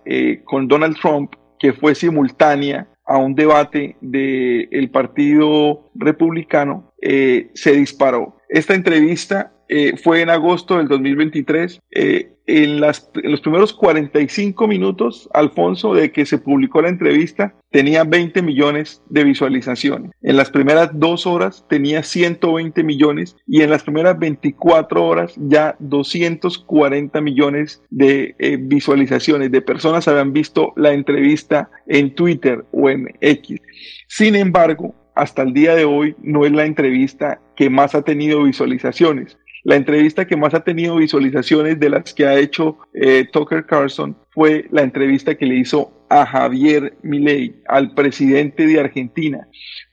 con Donald Trump, que fue simultánea a un debate del Partido Republicano, se disparó. Esta entrevista eh, fue en agosto del 2023. Eh, en, las, en los primeros 45 minutos, Alfonso, de que se publicó la entrevista, tenía 20 millones de visualizaciones. En las primeras dos horas tenía 120 millones y en las primeras 24 horas ya 240 millones de eh, visualizaciones de personas habían visto la entrevista en Twitter o en X. Sin embargo, hasta el día de hoy no es la entrevista que más ha tenido visualizaciones. La entrevista que más ha tenido visualizaciones de las que ha hecho eh, Tucker Carlson fue la entrevista que le hizo a Javier Milei, al presidente de Argentina.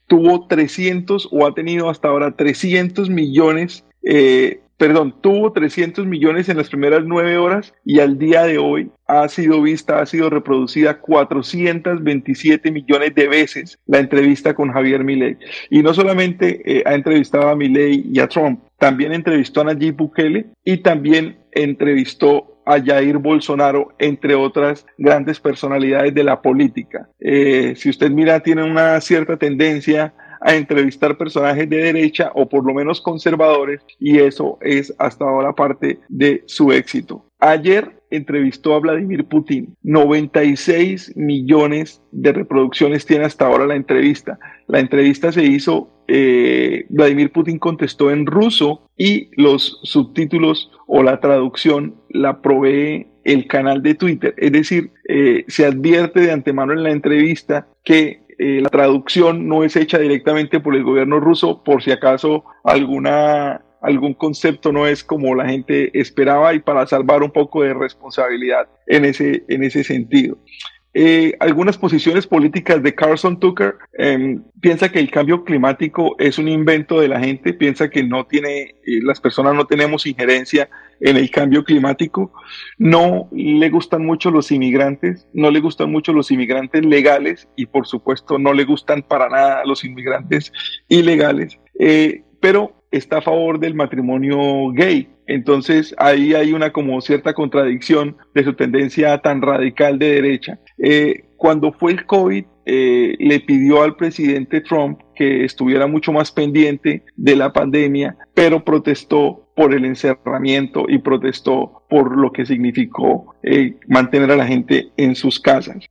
Tuvo 300 o ha tenido hasta ahora 300 millones eh, perdón, tuvo 300 millones en las primeras nueve horas y al día de hoy ha sido vista, ha sido reproducida 427 millones de veces la entrevista con Javier Milei. Y no solamente eh, ha entrevistado a Milei y a Trump, también entrevistó a Nayib Bukele y también entrevistó a Jair Bolsonaro, entre otras grandes personalidades de la política. Eh, si usted mira, tiene una cierta tendencia a entrevistar personajes de derecha o por lo menos conservadores y eso es hasta ahora parte de su éxito. Ayer entrevistó a Vladimir Putin. 96 millones de reproducciones tiene hasta ahora la entrevista. La entrevista se hizo, eh, Vladimir Putin contestó en ruso y los subtítulos o la traducción la provee el canal de Twitter. Es decir, eh, se advierte de antemano en la entrevista que eh, la traducción no es hecha directamente por el gobierno ruso, por si acaso alguna, algún concepto no es como la gente esperaba y para salvar un poco de responsabilidad en ese, en ese sentido. Eh, algunas posiciones políticas de Carson Tucker em, piensa que el cambio climático es un invento de la gente, piensa que no tiene, eh, las personas no tenemos injerencia en el cambio climático, no le gustan mucho los inmigrantes, no le gustan mucho los inmigrantes legales y por supuesto no le gustan para nada los inmigrantes ilegales, eh, pero está a favor del matrimonio gay. Entonces ahí hay una como cierta contradicción de su tendencia tan radical de derecha. Eh, cuando fue el COVID, eh, le pidió al presidente Trump que estuviera mucho más pendiente de la pandemia, pero protestó por el encerramiento y protestó por lo que significó eh, mantener a la gente en sus casas.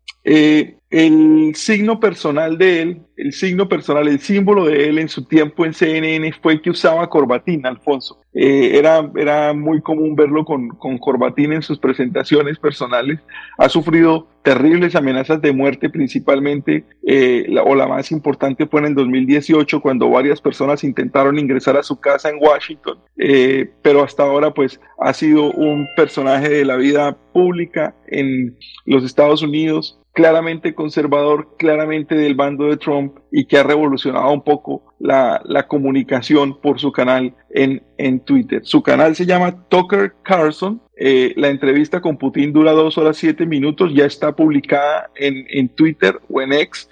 El signo personal de él, el signo personal, el símbolo de él en su tiempo en CNN fue que usaba corbatín, Alfonso. Eh, era, era muy común verlo con, con corbatín en sus presentaciones personales. Ha sufrido terribles amenazas de muerte, principalmente, eh, o la más importante fue en el 2018, cuando varias personas intentaron ingresar a su casa en Washington, eh, pero hasta ahora pues ha sido un personaje de la vida pública en los Estados Unidos claramente conservador, claramente del bando de Trump y que ha revolucionado un poco la, comunicación por su canal en, en, Twitter. Su canal se llama Tucker Carlson. Eh, la entrevista con Putin dura dos horas siete minutos, ya está publicada en, en Twitter o en X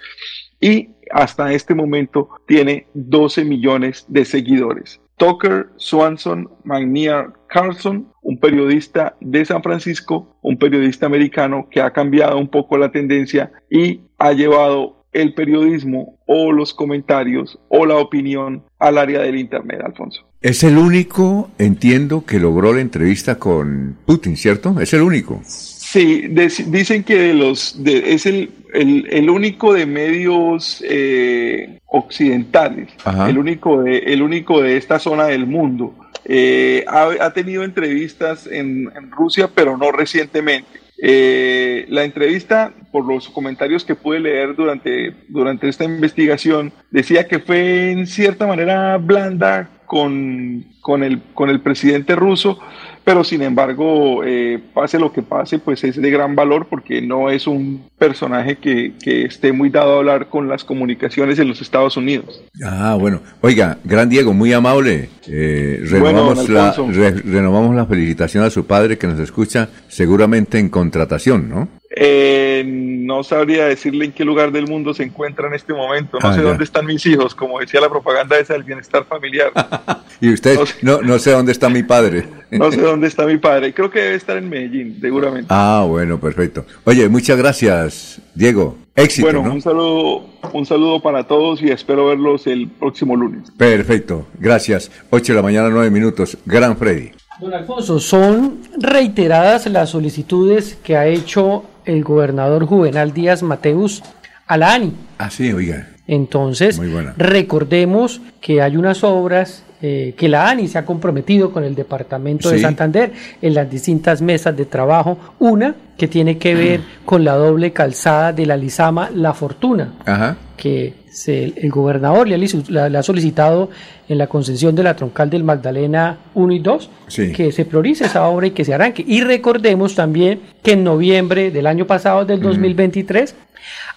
y hasta este momento tiene 12 millones de seguidores. Tucker Swanson McNear Carlson, un periodista de San Francisco, un periodista americano que ha cambiado un poco la tendencia y ha llevado el periodismo o los comentarios o la opinión al área del Internet, Alfonso. Es el único, entiendo, que logró la entrevista con Putin, ¿cierto? Es el único. Sí, dicen que de los, es el, el, único de medios eh, occidentales, el único, de, el único de esta zona del mundo. Eh, ha, tenido entrevistas en, Rusia, pero no recientemente. Eh, la entrevista, por los comentarios que pude leer durante, durante esta investigación, decía que fue en cierta manera blanda con, con, el, con el presidente ruso, pero sin embargo, eh, pase lo que pase, pues es de gran valor porque no es un personaje que, esté muy dado a hablar con las comunicaciones en los Estados Unidos. Ah, bueno. Oiga, gran Diego, muy amable. Eh, renovamos, la, renovamos la felicitación a su padre que nos escucha seguramente en contratación, ¿no? Eh, no sabría decirle en qué lugar del mundo se encuentra en este momento. No ah, sé dónde están mis hijos, como decía la propaganda esa del bienestar familiar. y usted, no, no, sé dónde está mi padre. no sé dónde está mi padre. Creo que debe estar en Medellín, seguramente. Ah, bueno, perfecto. Oye, muchas gracias, Diego. Éxito. Bueno, un saludo, un saludo para todos y espero verlos el próximo lunes. Perfecto, gracias. 8 de la mañana, 9 minutos. Gran Freddy. Don Alfonso, son reiteradas las solicitudes que ha hecho el gobernador Juvenal Díaz Mateus a la ANI. Ah, sí, oiga. Entonces, recordemos que hay unas obras eh, que la ANI se ha comprometido con el Departamento de Santander en las distintas mesas de trabajo. Una que tiene que ver con la doble calzada de la Lizama La Fortuna, que se- el gobernador le ha, le solicitado en la concesión de la troncal del Magdalena 1 y 2 Sí. que se priorice esa obra y que se arranque. Y recordemos también que en noviembre del año pasado, del 2023,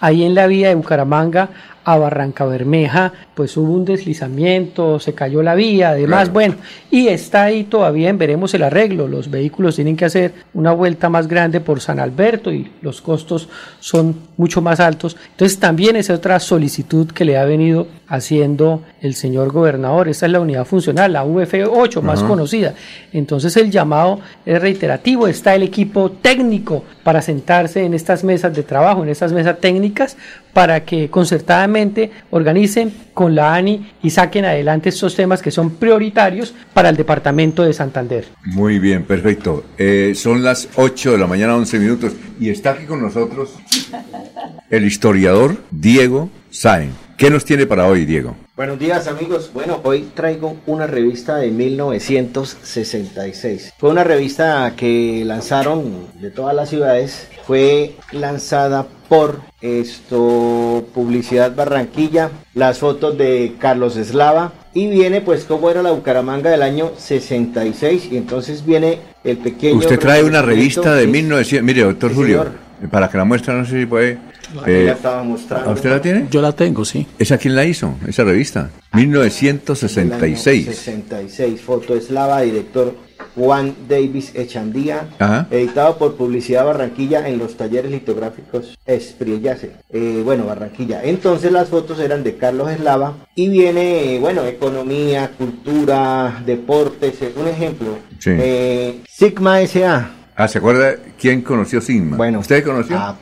ahí en la vía de Bucaramanga a Barranca Bermeja, pues hubo un deslizamiento, se cayó la vía, además, Claro. bueno, y está ahí todavía en veremos el arreglo. Los vehículos tienen que hacer una vuelta más grande por San Alberto y los costos son mucho más altos. Entonces también es otra solicitud que le ha venido haciendo el señor gobernador. Esta es la unidad funcional, la UF8 más conocida. Entonces el llamado es reiterativo. Está el equipo técnico para sentarse en estas mesas de trabajo, en estas mesas técnicas, para que concertadamente organicen con la ANI y saquen adelante estos temas que son prioritarios para el departamento de Santander. Muy bien, perfecto. Eh, son las 8 de la mañana, 11 minutos. Y está aquí con nosotros el historiador Diego Sáenz. ¿Qué nos tiene para hoy, Diego? Buenos días amigos. Bueno, hoy traigo una revista de 1966. Fue una revista que lanzaron de todas las ciudades. Fue lanzada por esto Publicidad Barranquilla, las fotos de Carlos Eslava y viene pues cómo era la Bucaramanga del año 66 y entonces viene el pequeño Usted trae una revista de que- 1900. Mire, doctor Julio, señor. para que la muestra, no sé si puede. Eh, la estaba mostrando. ¿A usted la tiene? Yo la tengo, sí. ¿Esa quién la hizo? Esa revista. Del año 1966. 66, foto eslava, director Juan Davis Echandía, Ajá. editado por Publicidad Barranquilla en los talleres litográficos Espriellase. Eh, bueno, Barranquilla. Entonces las fotos eran de Carlos Eslava y viene, eh, bueno, economía, cultura, deportes, un ejemplo. Sí. Eh, Sigma SA. Ah, ¿se acuerda quién conoció Sigma? Bueno. ¿Usted conoció? Ah,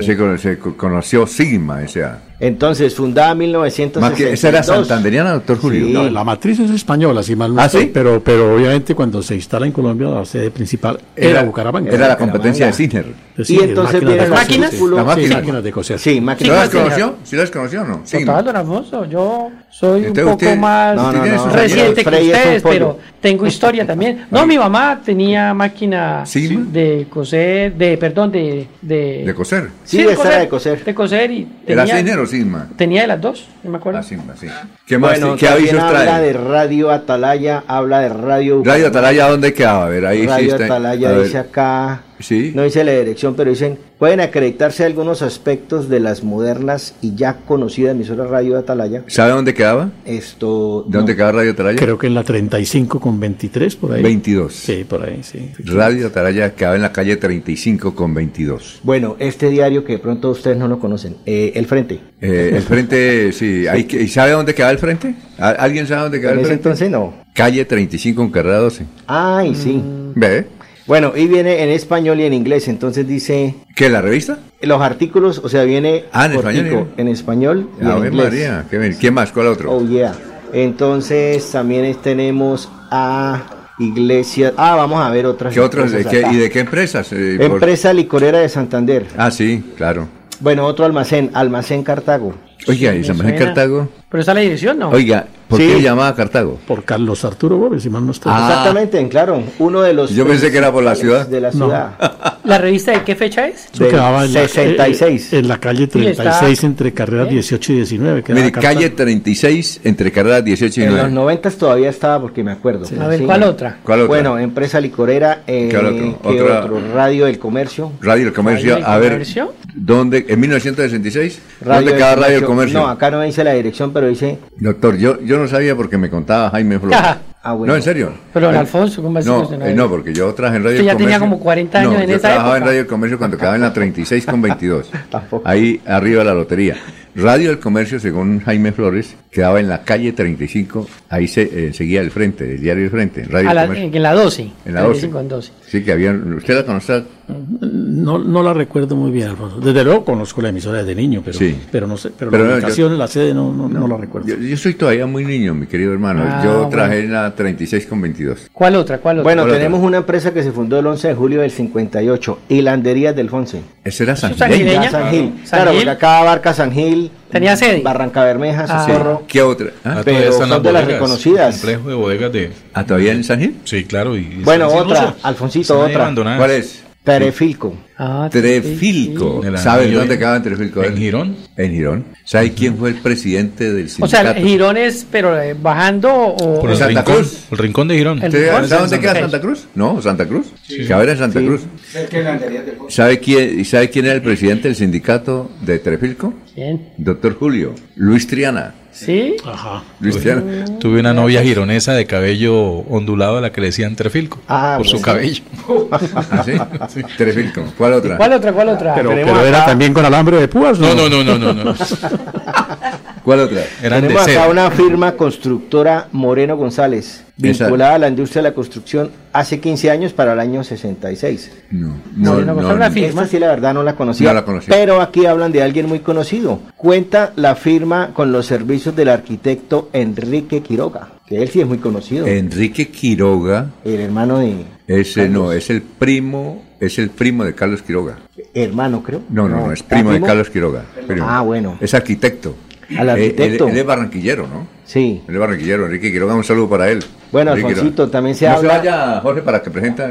Se, cono- se co- conoció Sigma, S.A. Entonces, fundada en 1962. ¿Esa era santanderiana, doctor Julio? No, la matriz es española, si mal no ¿Ah, sí? pero, pero obviamente cuando se instala en Colombia la sede principal era, Era- Bucaramanga. era la competencia de Sinner. De Y entonces máquinas vienen coser, máquinas, sí. la máquina. Sí, máquinas de coser. Sí, ¿Sí máquinas las conoció? ¿Sí las conoció o no? Total, don Alfonso, yo soy un poco usted- más No, no, no. reciente que ustedes, pero tengo historia también. No, mi mamá tenía máquina de coser, de, perdón, de... De, De coser. Sí, esa era de coser. De coser y ¿Era tenía, Sinner o Sigma? tenía de las dos, no me acuerdo. Ah, Sigma, sí. ¿Qué más? Bueno, ¿Qué avisos habla trae? de Radio Atalaya, habla de Radio Radio Atalaya, ¿dónde quedaba? A ver, ahí sí Radio está. Atalaya a ver. dice acá, Sí. no dice la dirección, pero dicen, pueden acreditarse algunos aspectos de las modernas y ya conocidas emisoras Radio Atalaya. ¿Sabe dónde quedaba? Esto... ¿De dónde quedaba Radio Atalaya? Creo que en la 35 con 23, por ahí. 22. Sí, por ahí, sí. Radio Atalaya quedaba en la calle 35 con 22. Bueno, este diario que de pronto ustedes no lo conocen, eh, El Frente. Eh, el frente, sí. Hay que, ¿Y sabe dónde queda el frente? ¿Al- ¿Alguien sabe dónde queda En el ese frente? entonces no. Calle 35 con carrera 12. Ay, sí. ¿Ve? Bueno, y viene en español y en inglés, entonces dice... ¿Qué, la revista? Los artículos, o sea, viene Ah, en español, cortico, en español y en Ave inglés. María. ¿Qué bien. ¿Quién más? ¿Cuál otro? Oh, yeah. Entonces también tenemos a Iglesia. Ah, vamos a ver otras. ¿Qué acá. ¿Y de qué empresas? Eh, por- Empresa licorera de Santander. Ah, sí, claro. Bueno, otro almacén, Almacén Cartago. Oiga, ¿y suena. Cartago? Pero esa es la dirección, ¿no? Oiga, ¿por Sí. qué llamaba Cartago? Por Carlos Arturo Gómez, si mal no estoy. Ah. Exactamente, claro, uno de los. Yo pensé que era por la ciudad. De la No. ciudad. ¿La revista de qué fecha es? Del quedaba en la, 66. eh, en la calle Sí, está- 36 entre carreras 18 y 19. quedaba Mire, calle 36 entre carreras 18 y En los 9. 90 todavía estaba porque me acuerdo. A ver, Sí. ¿cuál otra? ¿Cuál otra? Bueno, empresa licorera. Eh, ¿Cuál otro? ¿qué Otra- otro? Radio del Comercio. Radio del Comercio, Radio del a ver, Comercio. ¿dónde? ¿En 1966? Radio ¿Dónde del queda Radio del Comercio? No, acá no dice la dirección, pero dice. Doctor, yo, yo no sabía porque me contaba Jaime Flores. Ah, bueno. No, en serio. Pero don Alfonso, ¿cómo No, eh, no, porque yo trabajé en Radio Usted del ya tenía Comercio. como 40 años No, en yo esa trabajaba en. Radio del Comercio cuando quedaba en la 36 con 22. Tampoco. Ahí arriba de la lotería. Radio del Comercio, según Jaime Flores, quedaba en la calle 35. Ahí se eh, seguía el frente, el diario del frente. Radio A la- Comercio. en la 12. En la 12. 35 en 12. Sí, que había. ¿Usted la conoce? No, no la recuerdo muy bien, Alfonso. Desde luego conozco la emisora desde niño, pero, Sí. pero no sé. Pero, Pero la no, ubicación en la sede no, no, no la recuerdo. Yo, yo soy todavía muy niño, mi querido hermano. Ah, yo bueno. trabajé en la 36 con 22. ¿Cuál otra? ¿Cuál otra? Bueno, ¿Cuál tenemos otra? una empresa que se fundó el 11 de julio del 58, Hilanderías del Fonse. Ese era San ¿Eso es Gil. sangileña? San Gil. San Claro, porque acá abarca San Gil. ¿Tenía sede? Barranca Bermeja, Ah. Socorro. ¿Qué otra? Ah, Pero son de las reconocidas. Complejo de bodegas de. ¿ah, todavía en San Gil? Sí, claro. Y, y Bueno, otra. Alfonsito, otra. ¿Cuál es? Perefilco. Ah, Trefilco. El ¿Sabes dónde en Trefilco? en Girón. En Girón. ¿Sabe quién fue el presidente del O sindicato? sea, Girón es, pero eh, bajando o... Por el Santa rincón, Cruz. El rincón de Girón. El ¿Usted rincón. ¿Sabe dónde queda. Santa Cruz? No, Santa Cruz. Ahora en Santa Sí. Cruz. ¿Sabe quién, ¿Y sabe quién era el presidente del sindicato de Trefilco? ¿Quién? Doctor Julio. Luis Triana. ¿Sí? Ajá. Tuve una novia gironesa de cabello ondulado a la que le decían Trefilco. Ah, por su cabello. ¿Ah, sí? Trefilco. ¿Cuál otra? ¿Cuál otra? ¿Cuál otra? Pero, era también con alambre de púas, No, no, no, no, no. no. ¿Cuál otra? Eran Tenemos acá una firma constructora Moreno González, vinculada a la industria de la construcción hace 15 años para el año 66. No, No, no, no, no. no, la no. firma. Esta sí la verdad no la conocía, No la conocía. pero aquí hablan de alguien muy conocido. Cuenta la firma con los servicios del arquitecto Enrique Quiroga, que él sí es muy conocido, Enrique Quiroga, el hermano de ese no, es el primo, es el primo de Carlos Quiroga. hermano creo. No, no, no, es ¿ah, primo de Carlos Quiroga. primo. Ah, bueno. Es arquitecto. Al Eh, arquitecto. Él, él es barranquillero, ¿no? Sí. Él es barranquillero. Enrique Quiroga, un saludo para él. Bueno, Enrique Alfonsito, Quiroga. también se no habla- se vaya, Jorge, para que presenta.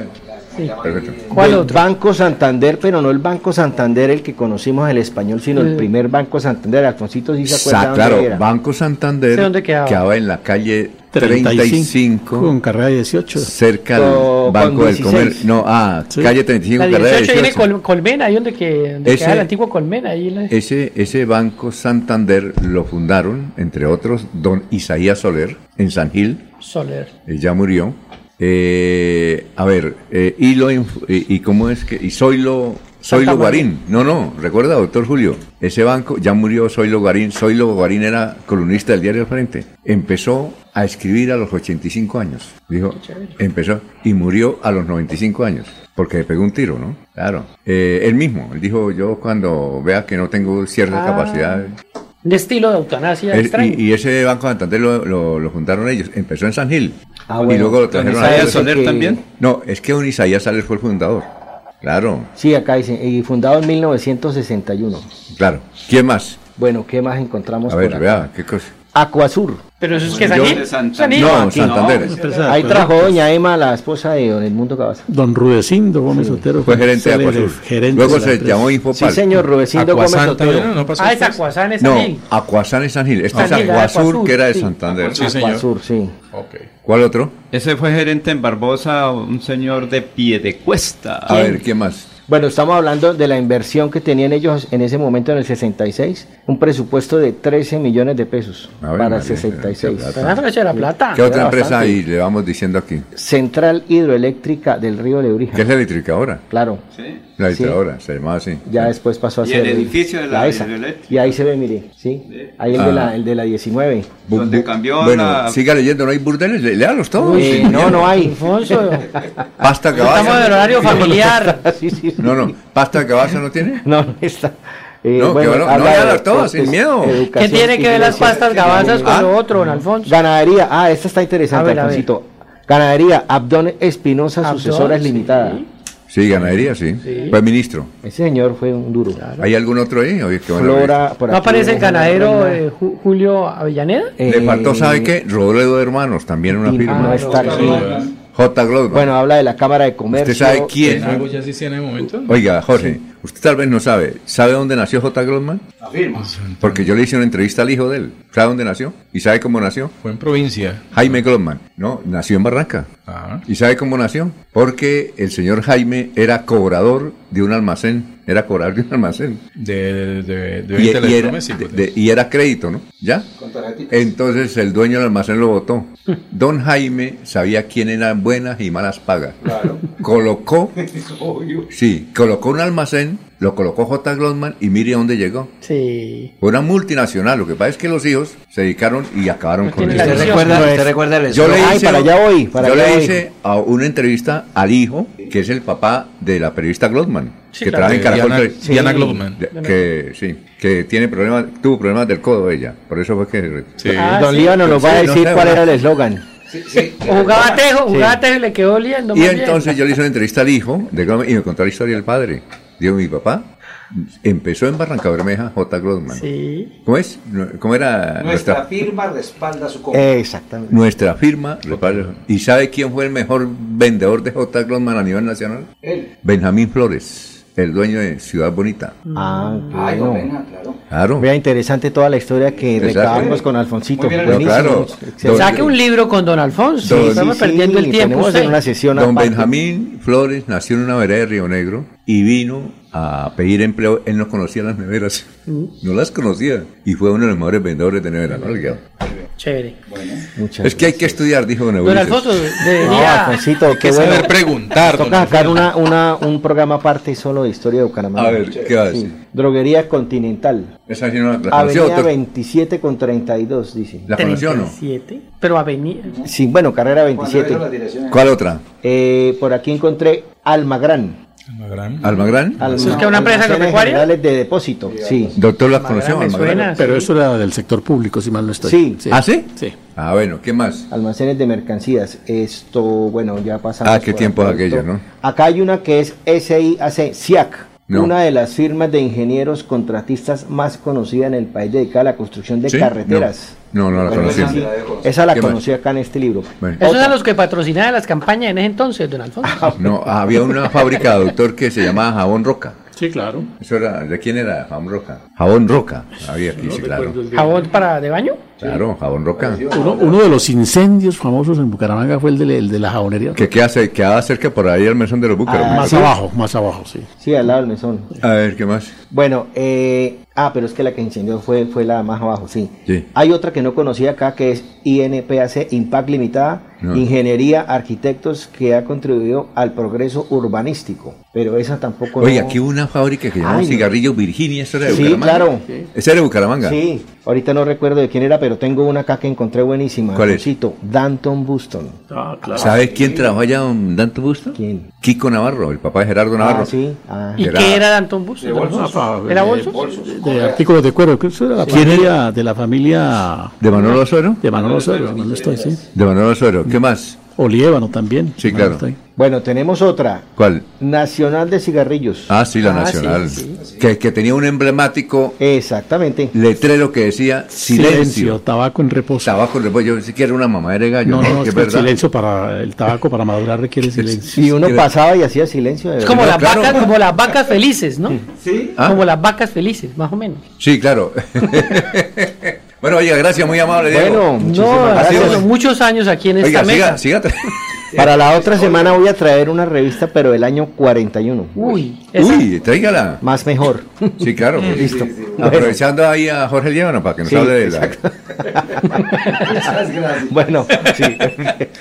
Perfecto. ¿Cuál del otro? Banco Santander, pero no el Banco Santander el que conocimos el español, sino el Mm. primer Banco Santander. Alfonsito sí se acuerda Sa- dónde claro, era. Banco Santander ¿Sí, dónde quedaba? en la calle 35 35, con carrera 18. cerca del Banco con del 16. Comercio. No, ah, Sí. calle 35, La carrera 18 viene 18. Col- Colmena, ahí donde, que, donde Ese- queda el antiguo Colmena. Ahí la- Ese, ese Banco Santander lo fundaron, entre otros, don Isaías Soler, en San Gil, Soler. él ya murió. Eh, a ver, eh, y, lo y, y cómo es que, y Zoilo, Zoilo Santa Guarín, no, no, recuerda, doctor Julio, ese banco, ya murió Zoilo Guarín, Zoilo Guarín era columnista del diario El Frente, empezó a escribir a los 85 años, dijo, empezó, y murió a los 95 años, porque le pegó un tiro, ¿no? Claro, Eh, él mismo, él dijo, yo cuando vea que no tengo ciertas Ah. capacidades, Un estilo de eutanasia él- extraño. y, y ese Banco Santander lo, lo, lo fundaron ellos. Empezó en San Gil. Ah, y luego lo trajeron a. Soler que- también? No, es que un Isaías Sales fue el fundador. Claro, Sí, acá dice, y fundado en 1961. claro. ¿Quién más? Bueno, ¿qué más encontramos A ver, por acá? vea, qué cosa. Acuasur. Pero eso es que Yo- Sanil. Sanil. No, aquí. Santander. Ahí trajo doña Emma, la esposa de don Edmundo Cabaza. Don Rudecindo Gómez Otero. Fue gerente de Acuasur. Luego de se llamó Infopal. Sí, señor, Rudecindo Gómez Otero. ¿no? ¿No pasó Ah, es es No. Acuasán es San Gil. Este es San Gil, ah, Acuasur, Acuasur, que era de sí. Santander. Sí, señor. Sí. Ok. ¿Cuál otro? Ese fue gerente en Barbosa, un señor de pie de cuesta. A ver, ¿quién más? Bueno, estamos hablando de la inversión que tenían ellos en ese momento en el 66, un presupuesto de 13 millones de pesos ver, para el María, 66. qué la plata. ¿Qué otra empresa bastante. ahí le vamos diciendo aquí? Central Hidroeléctrica del Río Lebrija. ¿Qué es la eléctrica ahora? Claro, La Sí. se llamaba así. ya después pasó a Y ser el edificio de la ESA. hidroeléctrica. Y ahí se ve, mire, sí. Ahí el, Ah. de, la, el de la 19. Bu- Donde cambió bueno, la- siga leyendo, ¿no hay burdeles? Le- Léalos todos. Eh, no, no hay. Alfonso, Pasta estamos del cabaza. horario familiar. Sí, sí, sí. No, no, pasta cabaza no tiene. No, no está. Eh, No, que bueno, no, de todas, sin miedo. ¿Qué tiene que ver las pastas gabazas con Ah. lo otro, don Alfonso? Ganadería, ah, esta está interesante, A ver, a ver. Alfonsito. Ganadería, Abdón Espinosa, sucesoras sí. limitada. Sí, ganadería, sí. Fue ministro. Ese señor fue un duro. ¿Hay algún otro ahí? Oye, qué bueno. Flora, por ¿No aquí, aparece el ganadero eh, Ju- Julio Avellaneda? Le Eh, faltó, ¿sabe qué? Robledo de Hermanos, también una firma. no está aquí. J. Glodman. Bueno, habla de la Cámara de Comercio. ¿Usted sabe quién? ¿Algo ya se en el momento? Oiga, Jorge, usted tal vez no sabe. ¿Sabe dónde nació J. Glodman? Porque yo le hice una entrevista al hijo de él. ¿Sabe dónde nació? ¿Y sabe cómo nació? Fue en provincia. Jaime Glodman. No, nació en Barranca. Ah. ¿Y sabe cómo nació? Porque el señor Jaime era cobrador de un almacén. Era cobrador de un almacén. De, de, de Y, y era, electrodomésticos. de- y era crédito, ¿no? ¿Ya? Entonces el dueño del almacén lo votó. Don Jaime sabía quién eran buenas y malas pagas. Colocó, sí, colocó un almacén, lo colocó J. Glodman y mire dónde llegó. Sí. Fue una multinacional. Lo que pasa es que los hijos se dedicaron y acabaron con eso. la ¿Usted visión. recuerda, No es- recuerda el Yo le? Ay, hice, para allá voy, para yo allá le voy. hice a una entrevista al hijo, que es el papá de la periodista Glodman, Sí, que claro. trabaja en Caracol. Diana, Sí. De- que sí, que tiene problemas, tuvo problemas del codo ella, por eso fue que Sí. Ah, Don sí. Líbano nos va a Sí, no decir sé, cuál era el eslogan. O jugaba tejo, jugaba tejo y le quedó oliendo. y bien. entonces yo le hice una entrevista al hijo de Glodman y me contó la historia del padre. Digo, mi papá empezó en Barranca Bermeja, J. Glodman. Sí. ¿Cómo es? ¿Cómo era nuestra, firma respalda su Exactamente. nuestra firma? ¿Y sabe quién fue el mejor vendedor de J. Glodman a nivel nacional? Él. Benjamín Flores. el dueño de Ciudad Bonita. Ah, claro. Claro. Vea, interesante toda la historia que recabamos con Alfonsito. Muy bien, Buenísimo. claro. Saque un libro con don Alfonso. Don- Estamos Sí, sí, perdiendo el tiempo. en una sesión Don aparte. Benjamín Flores nació en una vereda de Río Negro y vino a pedir empleo. Él no conocía las neveras, no las conocía. Y fue uno de los mejores vendedores de neveras. ¿no? Chévere. Muchas Es que hay que estudiar, dijo Don Don. Alfonso, No, debería... Alfonsito, qué que bueno. saber preguntar, Toca sacar una, una, un programa aparte solo de historia de Bucaramanga. A ver, ¿qué va a decir? Droguería Continental. Esa sí no la conoció, Avenida doctor. 27 con 32, dice. ¿La conoció o no? 37, pero avenida. Sí, bueno, carrera 27. ¿Cuál otra? Eh, por aquí encontré Almagrán. ¿Almagrán? ¿Eso es que una empresa agropecuaria? De depósito, sí. Doctor, ¿la conoció? me Almagrán? suena. Pero eso era del sector público, si mal no estoy. Sí. ¿Ah, sí? Sí. Ah, bueno, ¿qué más? Almacenes de mercancías. Esto, bueno, ya pasamos. Ah, qué acá. aquellos, ¿no? Acá hay una que es SIAC, SIAC. No. Una de las firmas de ingenieros contratistas más conocida en el país dedicada a la construcción de ¿Sí? carreteras. No, no, no la Bueno, conocí. esa, la conocí acá en este libro. Bueno. Esos Otra. eran los que patrocinaban las campañas en ese entonces, don Alfonso. No, había una fábrica, doctor, que se llamaba Jabón Roca. Sí, claro. Eso era, ¿de quién era Jabón Roca? Jabón Roca. Había aquí, sí, claro. ¿Jabón para de baño? Claro, Jabón Roca. Uno, uno de los incendios famosos en Bucaramanga fue el de, el de la jabonería. ¿Qué, qué hace? Quedaba cerca por ahí el mesón de los Búcaros. Ah, más sí. abajo, más abajo, sí. Sí, al lado del mesón. A ver, ¿qué más? Bueno, eh, ah, pero es que la que incendió fue, fue la más abajo, sí. Sí. Hay otra que no conocía acá que es INPAC, Impact Limitada, No. Ingeniería Arquitectos, que ha contribuido al progreso urbanístico. Pero esa tampoco. Oye, no- aquí hubo una fábrica que llamaba. Cigarrillo Virginia, ¿eso era de Sí, Bucaramanga? claro. ¿Esa era de Bucaramanga? Sí, ahorita no recuerdo de quién era, pero tengo una acá que encontré buenísima. ¿Cuál es? Danton Buston. Ah, claro. ¿Sabes quién trabajó allá en Danto Busto? ¿Quién? Kiko Navarro, el papá de Gerardo Navarro. Ah, sí. Ah. ¿Y Era- qué era Danton Bus? ¿Era bolsos? De artículos de cuero. Era ¿Quién familia, de la familia ¿De Manolo Osorio? de Manolo Osorio, estoy, sí. De Manolo Osorio. ¿Qué más? Oliévano también. Sí, mal claro. Bueno, tenemos otra. ¿Cuál? Nacional de Cigarrillos. Ah, sí, la Ah, Nacional. sí, Que, que tenía un emblemático Exactamente. letrero que decía Silencio. silencio. tabaco en reposo. Tabaco en repollo. Yo sí que era una mamadera de gallo. No, No, no, es que el verdad. silencio para el tabaco para madurar requiere silencio. Y uno pasaba y hacía silencio. De Es como, No, las claro. vacas, como las vacas felices, ¿no? Sí. ¿Ah? Como las vacas felices, más o menos. Sí, claro. bueno, oiga, gracias, muy amable, Diego. Bueno, No, gracias. muchos años aquí en esta Oiga, mesa. siga, siga. Para la otra semana voy a traer una revista, pero del año 41. Uy, esa- Uy, tráigala. Más mejor. Sí, claro. pues. Listo. Aprovechando ahí a Jorge Líbano para que nos Sí, hable de la... exacto. Bueno, sí.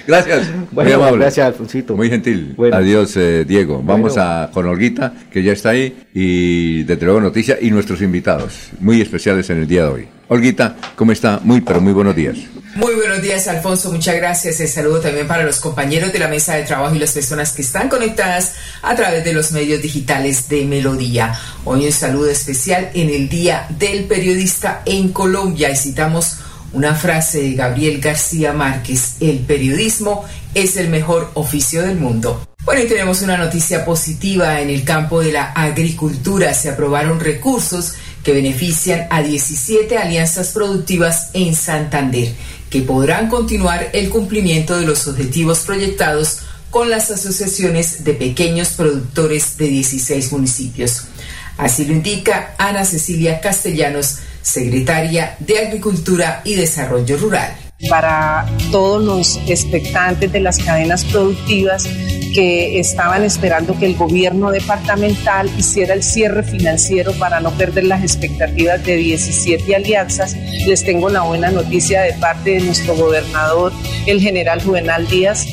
Gracias. Bueno, muy amable. gracias, Alfonsito. Muy gentil. Bueno. Adiós, eh, Diego. Vamos Bueno. a con Olguita, que ya está ahí, y desde luego Noticias y nuestros invitados, muy especiales en el día de hoy. Olguita, ¿cómo está? Muy, pero muy buenos días. Muy buenos días, Alfonso. Muchas gracias. El saludo también para los compañeros de la mesa de trabajo y las personas que están conectadas a través de los medios digitales de Melodía. Hoy un saludo especial en el Día del Periodista en Colombia y citamos una frase de Gabriel García Márquez. El periodismo es el mejor oficio del mundo. Bueno, y tenemos una noticia positiva en el campo de la agricultura. Se aprobaron recursos que benefician a 17 alianzas productivas en Santander, que podrán continuar el cumplimiento de los objetivos proyectados con las asociaciones de pequeños productores de 16 municipios. Así lo indica Ana Cecilia Castellanos, secretaria de Agricultura y Desarrollo Rural. Para todos los expectantes de las cadenas productivas que estaban esperando que el gobierno departamental hiciera el cierre financiero para no perder las expectativas de 17 alianzas. Les tengo la buena noticia de parte de nuestro gobernador, el general Juvenal Díaz,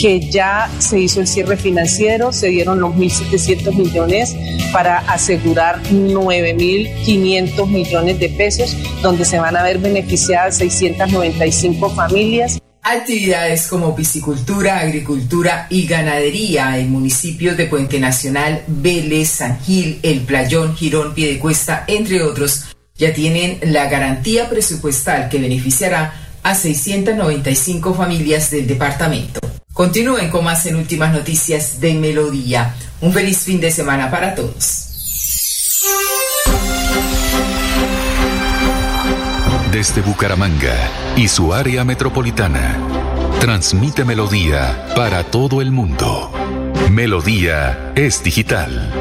que ya se hizo el cierre financiero, se dieron los 1.700 millones para asegurar 9.500 millones de pesos, donde se van a ver beneficiadas 695 familias. Actividades como piscicultura, agricultura y ganadería en municipios de Puente Nacional, Vélez, San Gil, El Playón, Girón, Piedecuesta, entre otros, ya tienen la garantía presupuestal que beneficiará a 695 familias del departamento. Continúen con más en últimas noticias de Melodía. Un feliz fin de semana para todos. Desde Bucaramanga y su área metropolitana, transmite Melodía para todo el mundo. Melodía es digital.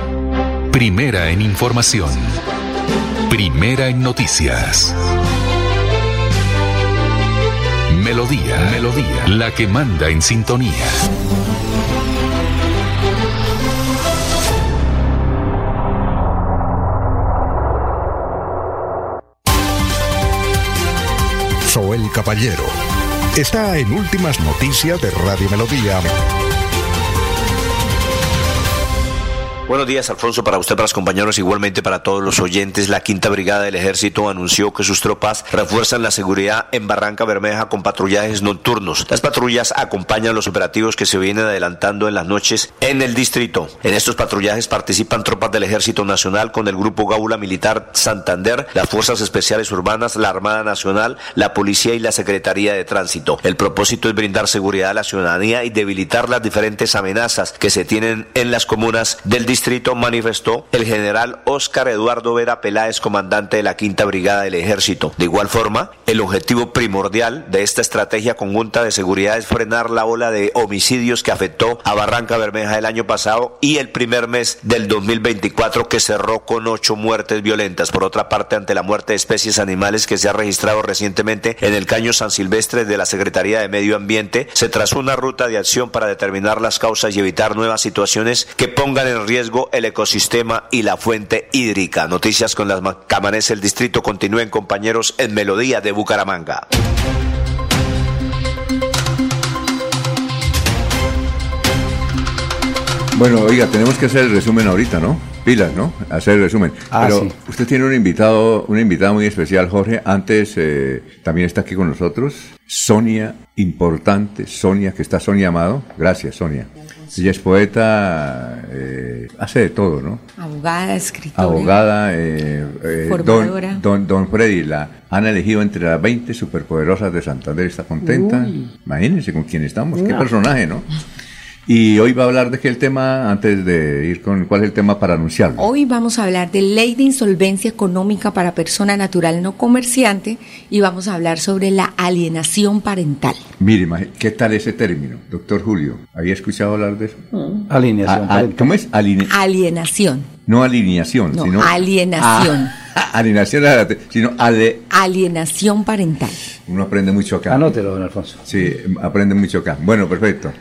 Primera en información. Primera en noticias. Melodía, Melodía, la que manda en sintonía. Soel Caballero está en Últimas Noticias de Radio Melodía. Buenos días, Alfonso, para usted, para los compañeros, igualmente para todos los oyentes. La Quinta Brigada del Ejército anunció que sus tropas refuerzan la seguridad en Barranca Bermeja con patrullajes nocturnos. Las patrullas acompañan los operativos que se vienen adelantando en las noches en el distrito. En estos patrullajes participan tropas del Ejército Nacional con el Grupo Gaula Militar Santander, las Fuerzas Especiales Urbanas, la Armada Nacional, la Policía y la Secretaría de Tránsito. El propósito es brindar seguridad a la ciudadanía y debilitar las diferentes amenazas que se tienen en las comunas del distrito distrito manifestó el general Óscar Eduardo Vera Peláez, comandante de la Quinta Brigada del Ejército. De igual forma, el objetivo primordial de esta estrategia conjunta de seguridad es frenar la ola de homicidios que afectó a Barranca Bermeja el año pasado y el primer mes del 2024 que cerró con ocho muertes violentas. Por otra parte, ante la muerte de especies animales que se ha registrado recientemente en el caño San Silvestre de la Secretaría de Medio Ambiente, se trazó una ruta de acción para determinar las causas y evitar nuevas situaciones que pongan en riesgo el ecosistema y la fuente hídrica. Noticias con las cámaras del distrito continúen compañeros en Melodía de Bucaramanga. Bueno, oiga, tenemos que hacer el resumen ahorita, ¿no? Pilas, ¿no? Hacer el resumen. Ah, Pero sí. usted tiene un invitado, una invitada muy especial, Jorge. Antes eh, también está aquí con nosotros Sonia, importante, Sonia, que está Sonia Amado. Gracias, Sonia. Ella es poeta, eh, hace de todo, ¿no? Abogada, escritora. Abogada, eh, eh, don, don, don Freddy, la han elegido entre las 20 superpoderosas de Santander. ¿Está contenta? Uy. Imagínense con quién estamos. Qué personaje, ¿no? Y hoy va a hablar de qué el tema, antes de ir con cuál es el tema para anunciarlo. Hoy vamos a hablar de ley de insolvencia económica para persona natural no comerciante y vamos a hablar sobre la alienación parental. Mire, ¿qué tal ese término, doctor Julio? ¿Había escuchado hablar de eso? Alineación A- a- parental. ¿Cómo es? Aline- Alienación. no alineación, No, sino... alienación. Ah, alienación, espérate, sino ale... Alienación parental. Uno aprende mucho acá. Anótelo, don Alfonso. Sí, aprende mucho acá. Bueno, perfecto.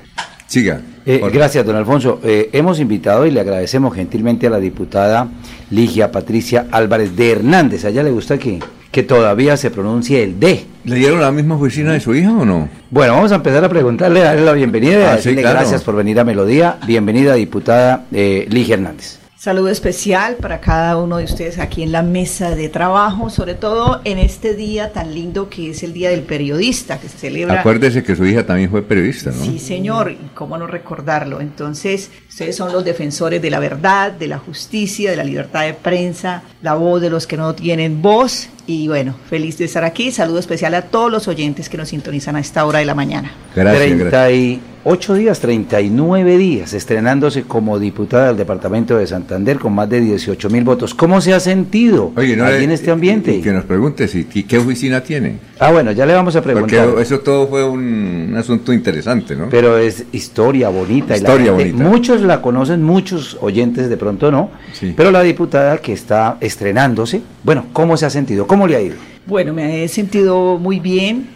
Siga. Eh, gracias, don Alfonso. Eh, hemos invitado y le agradecemos gentilmente a la diputada Ligia Patricia Álvarez de Hernández. A ella le gusta que, que todavía se pronuncie el D. ¿Le dieron la misma oficina de su hija o no? Bueno, vamos a empezar a preguntarle, a darle la bienvenida y a Ah, sí, decirle claro. gracias por venir a Melodía. Bienvenida, diputada eh, Ligia Hernández. Saludo especial para cada uno de ustedes aquí en la mesa de trabajo, sobre todo en este día tan lindo que es el Día del Periodista, que se celebra. Acuérdese que su hija también fue periodista, ¿no? Sí, señor, y cómo no recordarlo. Entonces, ustedes son los defensores de la verdad, de la justicia, de la libertad de prensa, la voz de los que no tienen voz. Y bueno, feliz de estar aquí. Saludo especial a todos los oyentes que nos sintonizan a esta hora de la mañana. Gracias, 38 días, 39 días, estrenándose como diputada del departamento de Santander con más de 18 mil votos. ¿Cómo se ha sentido Oye, no le- en este ambiente? y que nos pregunte si y qué oficina tiene. Ah, bueno, ya le vamos a preguntar. Porque eso todo fue un, un asunto interesante, ¿no? Pero es historia bonita. y la Historia gente- bonita. Muchos la conocen, muchos oyentes de pronto no. Sí. Pero la diputada que está estrenándose, bueno, ¿cómo se ha sentido? ¿Cómo le ha ido? Bueno, me he sentido muy bien,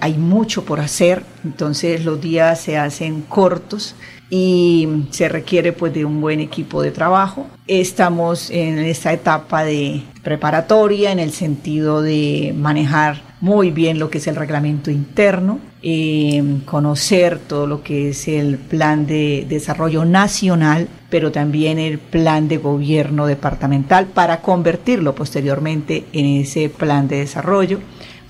hay mucho por hacer, entonces los días se hacen cortos y se requiere pues de un buen equipo de trabajo. Estamos en esta etapa de preparatoria en el sentido de manejar muy bien lo que es el reglamento interno, eh, conocer todo lo que es el plan de desarrollo nacional, pero también el plan de gobierno departamental para convertirlo posteriormente en ese plan de desarrollo.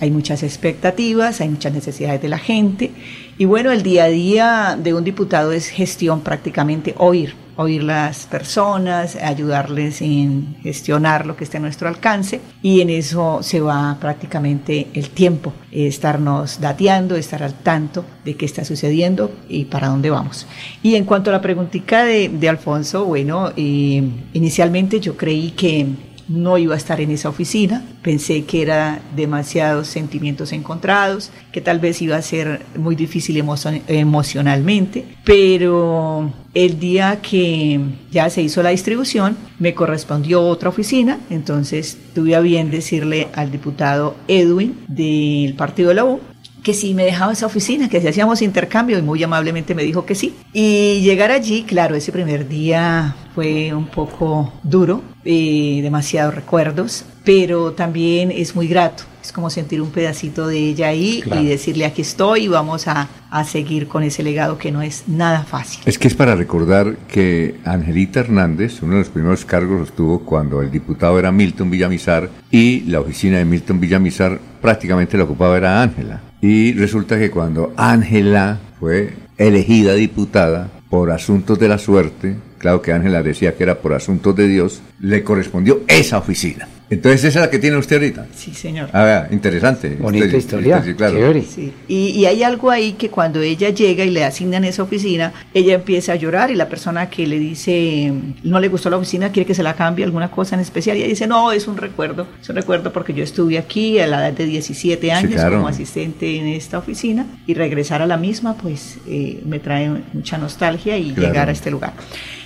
Hay muchas expectativas, hay muchas necesidades de la gente y bueno, el día a día de un diputado es gestión prácticamente oír, oír las personas, ayudarles en gestionar lo que esté a nuestro alcance y en eso se va prácticamente el tiempo, estarnos dateando, estar al tanto de qué está sucediendo y para dónde vamos. Y en cuanto a la preguntita de, de Alfonso, bueno, eh, inicialmente yo creí que no iba a estar en esa oficina, pensé que era demasiados sentimientos encontrados, que tal vez iba a ser muy difícil emocionalmente, pero el día que ya se hizo la distribución, me correspondió otra oficina, entonces tuve a bien decirle al diputado Edwin del partido de la U que si me dejaba esa oficina, que si hacíamos intercambio y muy amablemente me dijo que sí. Y llegar allí, claro, ese primer día fue un poco duro, eh, demasiados recuerdos, pero también es muy grato. Es como sentir un pedacito de ella ahí y decirle aquí estoy y vamos a, a, seguir con ese legado que no es nada fácil. Es que es para recordar que Angelita Hernández, uno de los primeros cargos los tuvo cuando el diputado era Milton Villamizar y la oficina de Milton Villamizar prácticamente la ocupaba era Ángela. Y resulta que cuando Ángela fue elegida diputada por asuntos de la suerte, claro que Ángela decía que era por asuntos de Dios, le correspondió esa oficina. Entonces esa es la que tiene usted ahorita. Sí, señor. Ah, interesante. Bonita historia. Sí, claro. Sí. Y, y, hay algo ahí que cuando ella llega y le asignan esa oficina, ella empieza a llorar y la persona que le dice no le gustó la oficina, quiere que se la cambie alguna cosa en especial, y ella dice, no, es un recuerdo, es un recuerdo porque yo estuve aquí a la edad de 17 años como asistente en esta oficina y regresar a la misma, pues eh, me trae mucha nostalgia y llegar a este lugar.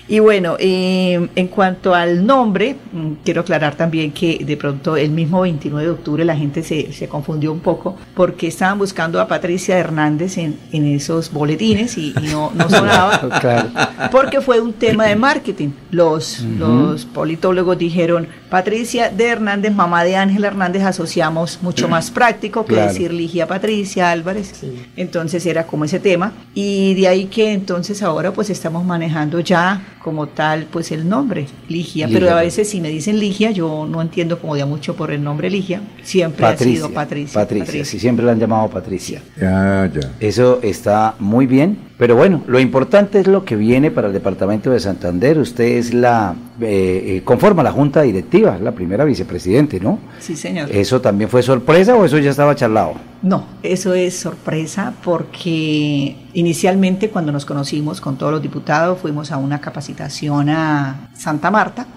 Y bueno, eh, en cuanto al nombre, mm, quiero aclarar también que de pronto el mismo 29 de octubre la gente se, se confundió un poco porque estaban buscando a Patricia Hernández en, en esos boletines y, y no, no, sonaba. claro. Porque fue un tema de marketing. Los, uh -huh. los politólogos dijeron, Patricia de Hernández, mamá de Ángel Hernández, asociamos mucho más práctico que claro. decir Ligia Patricia Álvarez. Sí. Entonces era como ese tema. Y de ahí que entonces ahora pues estamos manejando ya como tal, pues el nombre, Ligia. Ligia. Pero a veces si me dicen Ligia, yo no entiendo como de mucho por el nombre Ligia. Siempre Patricia, ha sido Patricia. Patricia, Patricia. sí, siempre la han llamado Patricia. Ya, ya. Eso está muy bien. Pero bueno, lo importante es lo que viene para el departamento de Santander. Usted es la, eh, eh, conforma la junta directiva, la primera vicepresidente, ¿no? Sí, señor. ¿Eso también fue sorpresa o eso ya estaba charlado? No, eso es sorpresa porque inicialmente cuando nos conocimos con todos los diputados fuimos a una capacitación a Santa Marta.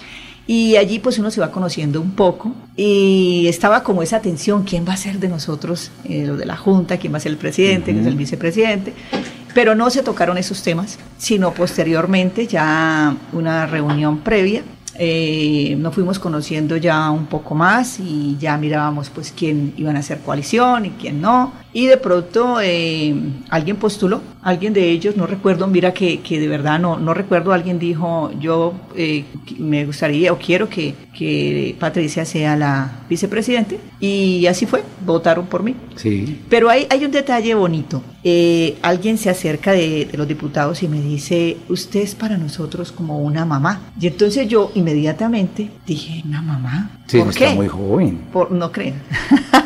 Y allí pues uno se va conociendo un poco y estaba como esa tensión, ¿quién va a ser de nosotros, eh, lo de la Junta, quién va a ser el presidente, uh -huh. quién es el vicepresidente? Pero no se tocaron esos temas, sino posteriormente ya una reunión previa. Eh, nos fuimos conociendo ya un poco más y ya mirábamos pues quién iban a hacer coalición y quién no. Y de pronto eh, alguien postuló, alguien de ellos, no recuerdo, mira que, que de verdad no, no recuerdo, alguien dijo, yo eh, me gustaría o quiero que, que Patricia sea la vicepresidente. Y así fue, votaron por mí. Sí. Pero hay, hay un detalle bonito. Eh, alguien se acerca de, de, los diputados y me dice, usted es para nosotros como una mamá. Y entonces yo inmediatamente dije, ¿una mamá? Sí, ¿Por está qué? muy joven. Por, no crean.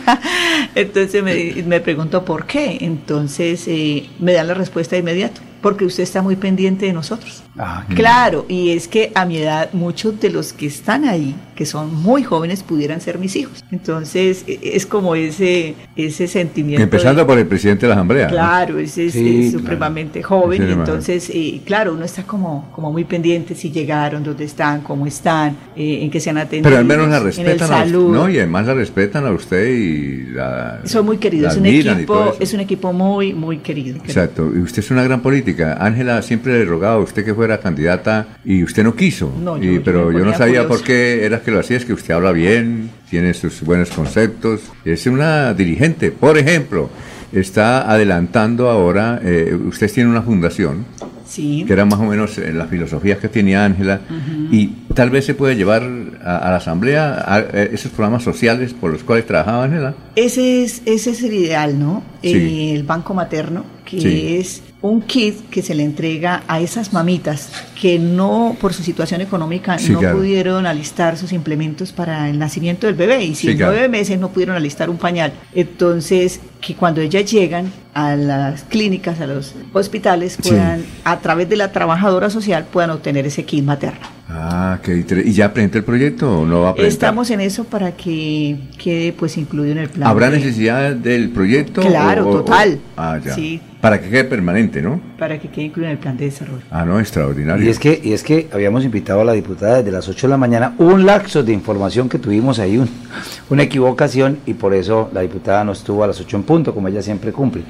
entonces me, me pregunto por qué. Entonces eh, me dan la respuesta de inmediato. Porque usted está muy pendiente de nosotros. Ah, claro, y es que a mi edad muchos de los que están ahí, que son muy jóvenes, pudieran ser mis hijos. Entonces e, es como ese, ese sentimiento. Empezando de, por el presidente de la Asamblea. Claro, ¿no? ese es, sí, es supremamente claro. joven. Sí, entonces, eh, claro, uno está como, como muy pendiente si llegaron, dónde están, cómo están, eh, en qué se han atendido. Pero al menos la respetan a usted, ¿no? Y además la respetan a usted y la. Son muy queridos, es un, equipo, es un equipo muy, muy querido. Exacto, y usted es una gran política. Ángela siempre le rogaba a usted que fuera candidata y usted no quiso. No, y, yo, pero yo, yo no sabía por qué era que lo hacía, es que usted habla bien, tiene sus buenos conceptos, es una dirigente. Por ejemplo, está adelantando ahora, eh, usted tiene una fundación. Sí. que era más o menos eh, las filosofías que tenía Ángela, uh -huh. y tal vez se puede llevar a, a la Asamblea a, a esos programas sociales por los cuales trabajaba Ángela. Ese es, ese es el ideal, ¿no? Sí. Eh, el Banco Materno, que sí. es un kit que se le entrega a esas mamitas que no, por su situación económica, sí, no claro. pudieron alistar sus implementos para el nacimiento del bebé. Y si sí, claro. nueve meses no pudieron alistar un pañal, entonces que cuando ellas llegan a las clínicas, a los hospitales, puedan, a través de la trabajadora social, puedan obtener ese kit materno. Ah, qué ¿y ya presenta el proyecto o no va a presentar? Estamos en eso para que quede pues incluido en el plan. ¿Habrá de- necesidad del proyecto? Claro, o- o- total. ah, ya. Sí. Para que quede permanente, ¿no? Para que quede incluido en el plan de desarrollo. Ah, no, extraordinario. Es que, y es que habíamos invitado a la diputada desde las 8 de la mañana, un lapso de información que tuvimos ahí, un- una equivocación, y por eso la diputada no estuvo a las 8 en punto, como ella siempre cumple.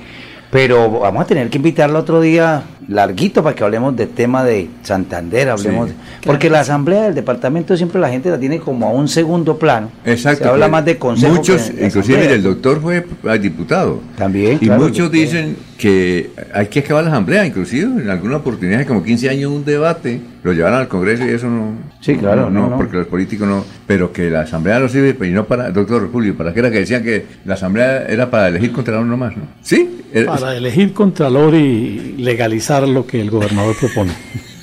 Pero vamos a tener que invitarla otro día larguito para que hablemos del tema de Santander, hablemos, Sí. porque la asamblea del departamento siempre la gente la tiene como a un segundo plano. Exacto. Se habla más de consejo. Muchos, que de inclusive asamblea. el doctor fue diputado. También. Y claro, muchos dicen que hay que acabar la asamblea, inclusive en alguna oportunidad, de como 15 años, un debate, lo llevaron al Congreso y eso no. Sí, claro, No, no, no. porque los políticos no. Pero que la asamblea no sirve, y no para. Doctor Julio, ¿para qué era que decían que la asamblea era para elegir contra uno más, no? Sí. Eh, Para elegir contralor y legalizar lo que el gobernador propone.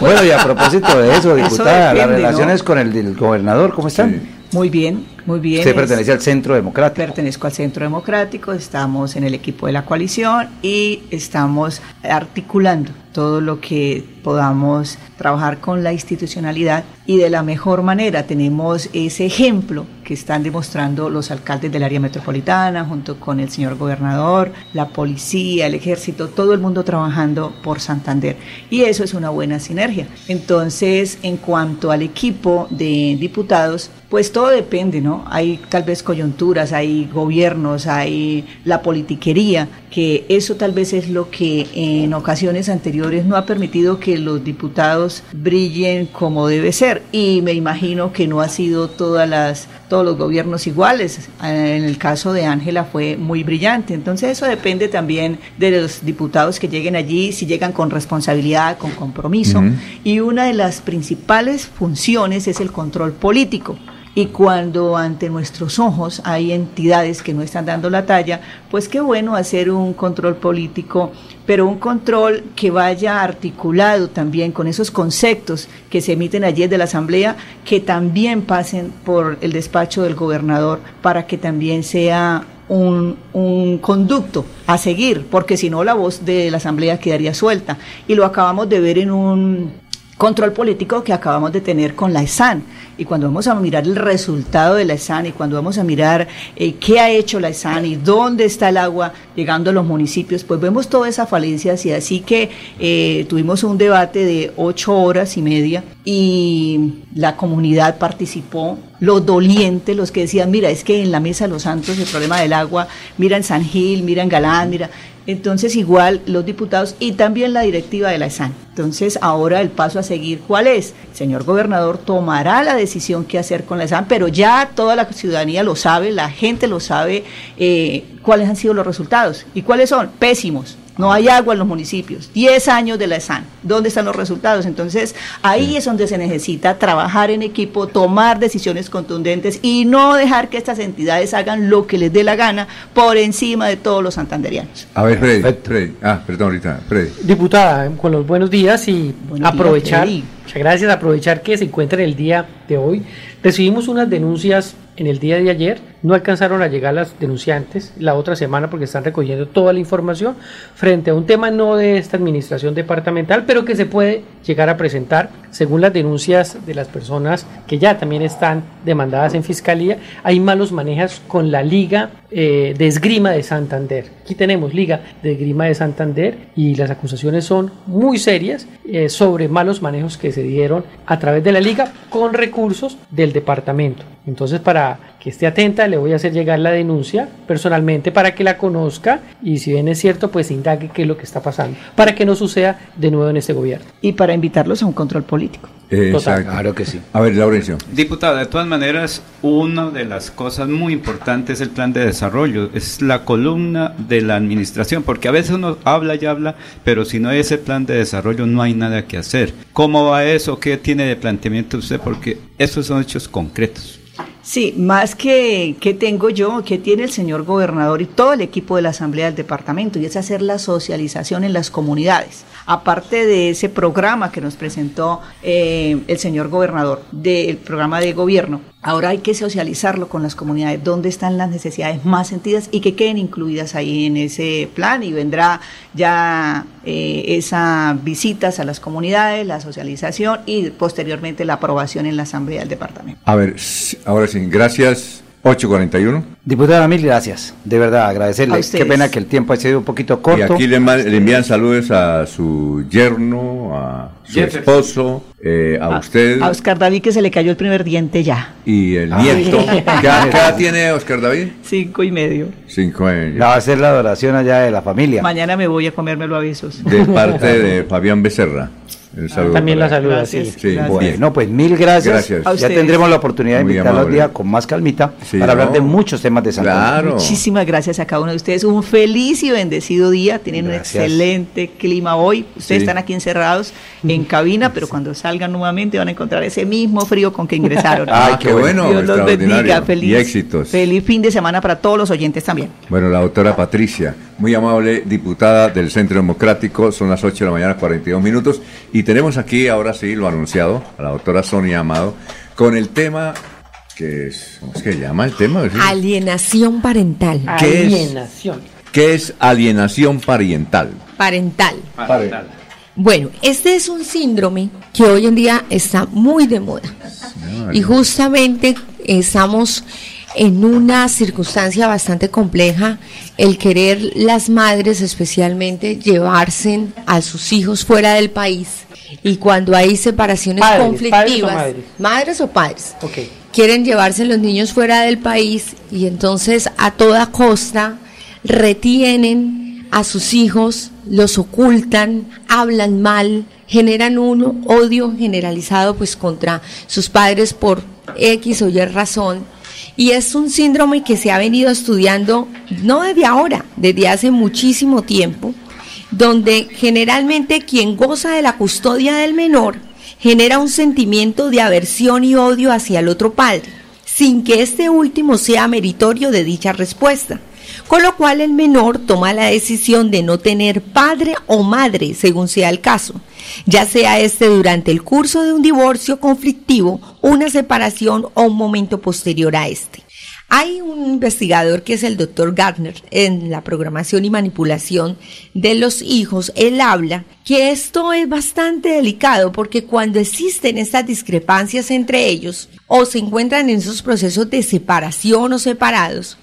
Bueno, y a propósito de eso, Eso diputada, las relaciones con el, gobernador, ¿cómo están? Muy bien, muy bien. Usted Es- pertenece al Centro Democrático. Pertenezco al Centro Democrático, estamos en el equipo de la coalición y estamos articulando todo lo que podamos trabajar con la institucionalidad y de la mejor manera. Tenemos ese ejemplo que están demostrando los alcaldes del área metropolitana junto con el señor gobernador, la policía, el ejército, todo el mundo trabajando por Santander. Y eso es una buena sinergia. Entonces, en cuanto al equipo de diputados, pues todo depende, ¿no? Hay tal vez coyunturas, hay gobiernos, hay la politiquería, que eso tal vez es lo que en ocasiones anteriores no ha permitido que los diputados brillen como debe ser. Y me imagino que no ha sido todas las, todos los gobiernos iguales. En el caso de Ángela fue muy brillante. Entonces eso depende también de los diputados que lleguen allí, si llegan con responsabilidad, con compromiso. Y una de las principales funciones es el control político. Y cuando ante nuestros ojos hay entidades que no están dando la talla, pues qué bueno hacer un control político, pero un control que vaya articulado también con esos conceptos que se emiten allí de la Asamblea, que también pasen por el despacho del gobernador para que también sea un, un conducto a seguir, porque si no la voz de la Asamblea quedaría suelta. Y lo acabamos de ver en un control político que acabamos de tener con la ESAN. Y cuando vamos a mirar el resultado de la ESAN y cuando vamos a mirar eh, qué ha hecho la ESAN y dónde está el agua llegando a los municipios, pues vemos todas esas falencias y así que eh, tuvimos un debate de ocho horas y media y la comunidad participó, los dolientes, los que decían, mira, es que en la Mesa de los Santos el problema del agua, mira en San Gil, mira en Galán, mira... Entonces igual los diputados y también la directiva de la ESAN. Entonces ahora el paso a seguir, ¿cuál es? Señor gobernador tomará la decisión qué hacer con la ESAN, pero ya toda la ciudadanía lo sabe, la gente lo sabe, eh, cuáles han sido los resultados. ¿Y cuáles son? Pésimos. No hay agua en los municipios. 10 años de la ESAN. ¿Dónde están los resultados? Entonces, ahí es donde se necesita trabajar en equipo, tomar decisiones contundentes y no dejar que estas entidades hagan lo que les dé la gana por encima de todos los santanderianos. A ver, Freddy, Freddy. Ah, perdón, ahorita, Freddy. Diputada, con los buenos días y Buenos aprovechar, días, muchas gracias, aprovechar que se encuentra en el día de hoy. Recibimos unas denuncias en el día de ayer, no alcanzaron a llegar las denunciantes la otra semana porque están recogiendo toda la información frente a un tema no de esta administración departamental, pero que se puede llegar a presentar según las denuncias de las personas que ya también están demandadas en fiscalía. Hay malos manejos con la Liga eh, de Esgrima de Santander. Aquí tenemos Liga de Esgrima de Santander y las acusaciones son muy serias eh, sobre malos manejos que se dieron a través de la liga con recursos del departamento. Entonces, para que esté atenta, le voy a hacer llegar la denuncia personalmente para que la conozca y si bien es cierto, pues indague qué es lo que está pasando, para que no suceda de nuevo en este gobierno. Y para invitarlos a un control político. Exacto. Claro que sí. A ver, Laurencio. Diputado, de todas maneras, una de las cosas muy importantes es el plan de desarrollo, es la columna de la administración, porque a veces uno habla y habla, pero si no hay ese plan de desarrollo no hay nada que hacer. ¿Cómo va eso? ¿Qué tiene de planteamiento usted? Porque esos son hechos concretos. Sí, más que que tengo yo, que tiene el señor gobernador y todo el equipo de la Asamblea del Departamento, y es hacer la socialización en las comunidades. Aparte de ese programa que nos presentó eh, el señor gobernador, del programa de gobierno, Ahora hay que socializarlo con las comunidades, dónde están las necesidades más sentidas y que queden incluidas ahí en ese plan y vendrá ya eh, esas visitas a las comunidades, la socialización y posteriormente la aprobación en la Asamblea del Departamento. A ver, ahora sí, gracias. 841. Diputada, mil gracias. De verdad, agradecerle. Qué pena que el tiempo ha sido un poquito Y corto. aquí le, envían saludos a su yerno, a su Jefferson. esposo, eh, a usted A Oscar David que se le cayó el primer diente ya. y el Ay. nieto. ¿Qué, edad- qué edad tiene Oscar David? Cinco y medio. Cinco años. La va a hacer la adoración allá de la familia. Mañana me voy a comérmelo a besos. De parte de Fabián Becerra. El saludo también la saluda, sí. Gracias. Bueno, pues mil gracias. Gracias. A Ya tendremos la oportunidad de Muy invitarlos amable. día con más calmita Sí, para hablar de muchos temas de salud. Claro. Muchísimas gracias a cada uno de ustedes. Un feliz y bendecido día. Tienen Gracias. un excelente clima hoy. Ustedes Sí. están aquí encerrados en cabina, pero cuando salgan nuevamente van a encontrar ese mismo frío con que ingresaron. Ah, qué bueno, Dios los bendiga. Feliz, Y éxitos. feliz fin de semana para todos los oyentes también. Bueno, la doctora Patricia, muy amable diputada del Centro Democrático, son las 8 de la mañana, 42 minutos, y tenemos aquí, ahora sí, lo anunciado, a la doctora Sonia Amado, con el tema que es, ¿cómo es que se llama el tema? ¿Es- Alienación parental. ¿Qué es? Alienación. ¿Qué es alienación parental? Parental. Parental. Bueno, este es un síndrome que hoy en día está muy de moda. Y justamente estamos en una circunstancia bastante compleja, el querer las madres especialmente llevarse a sus hijos fuera del país. Y cuando hay separaciones Padres, conflictivas, padres o madres. madres o padres, quieren llevarse los niños fuera del país y entonces a toda costa retienen a sus hijos, los ocultan, hablan mal, generan un odio generalizado pues contra sus padres por X o Y razón. Y es un síndrome que se ha venido estudiando no desde ahora, desde hace muchísimo tiempo, donde generalmente quien goza de la custodia del menor genera un sentimiento de aversión y odio hacia el otro padre, sin que este último sea meritorio de dicha respuesta. Con lo cual el menor toma la decisión de no tener padre o madre, según sea el caso, ya sea este durante el curso de un divorcio conflictivo, una separación o un momento posterior a este. Hay un investigador que es el doctor Gardner en la programación y manipulación de los hijos. Él habla que esto es bastante delicado porque cuando existen estas discrepancias entre ellos o se encuentran en esos procesos de separación o separados,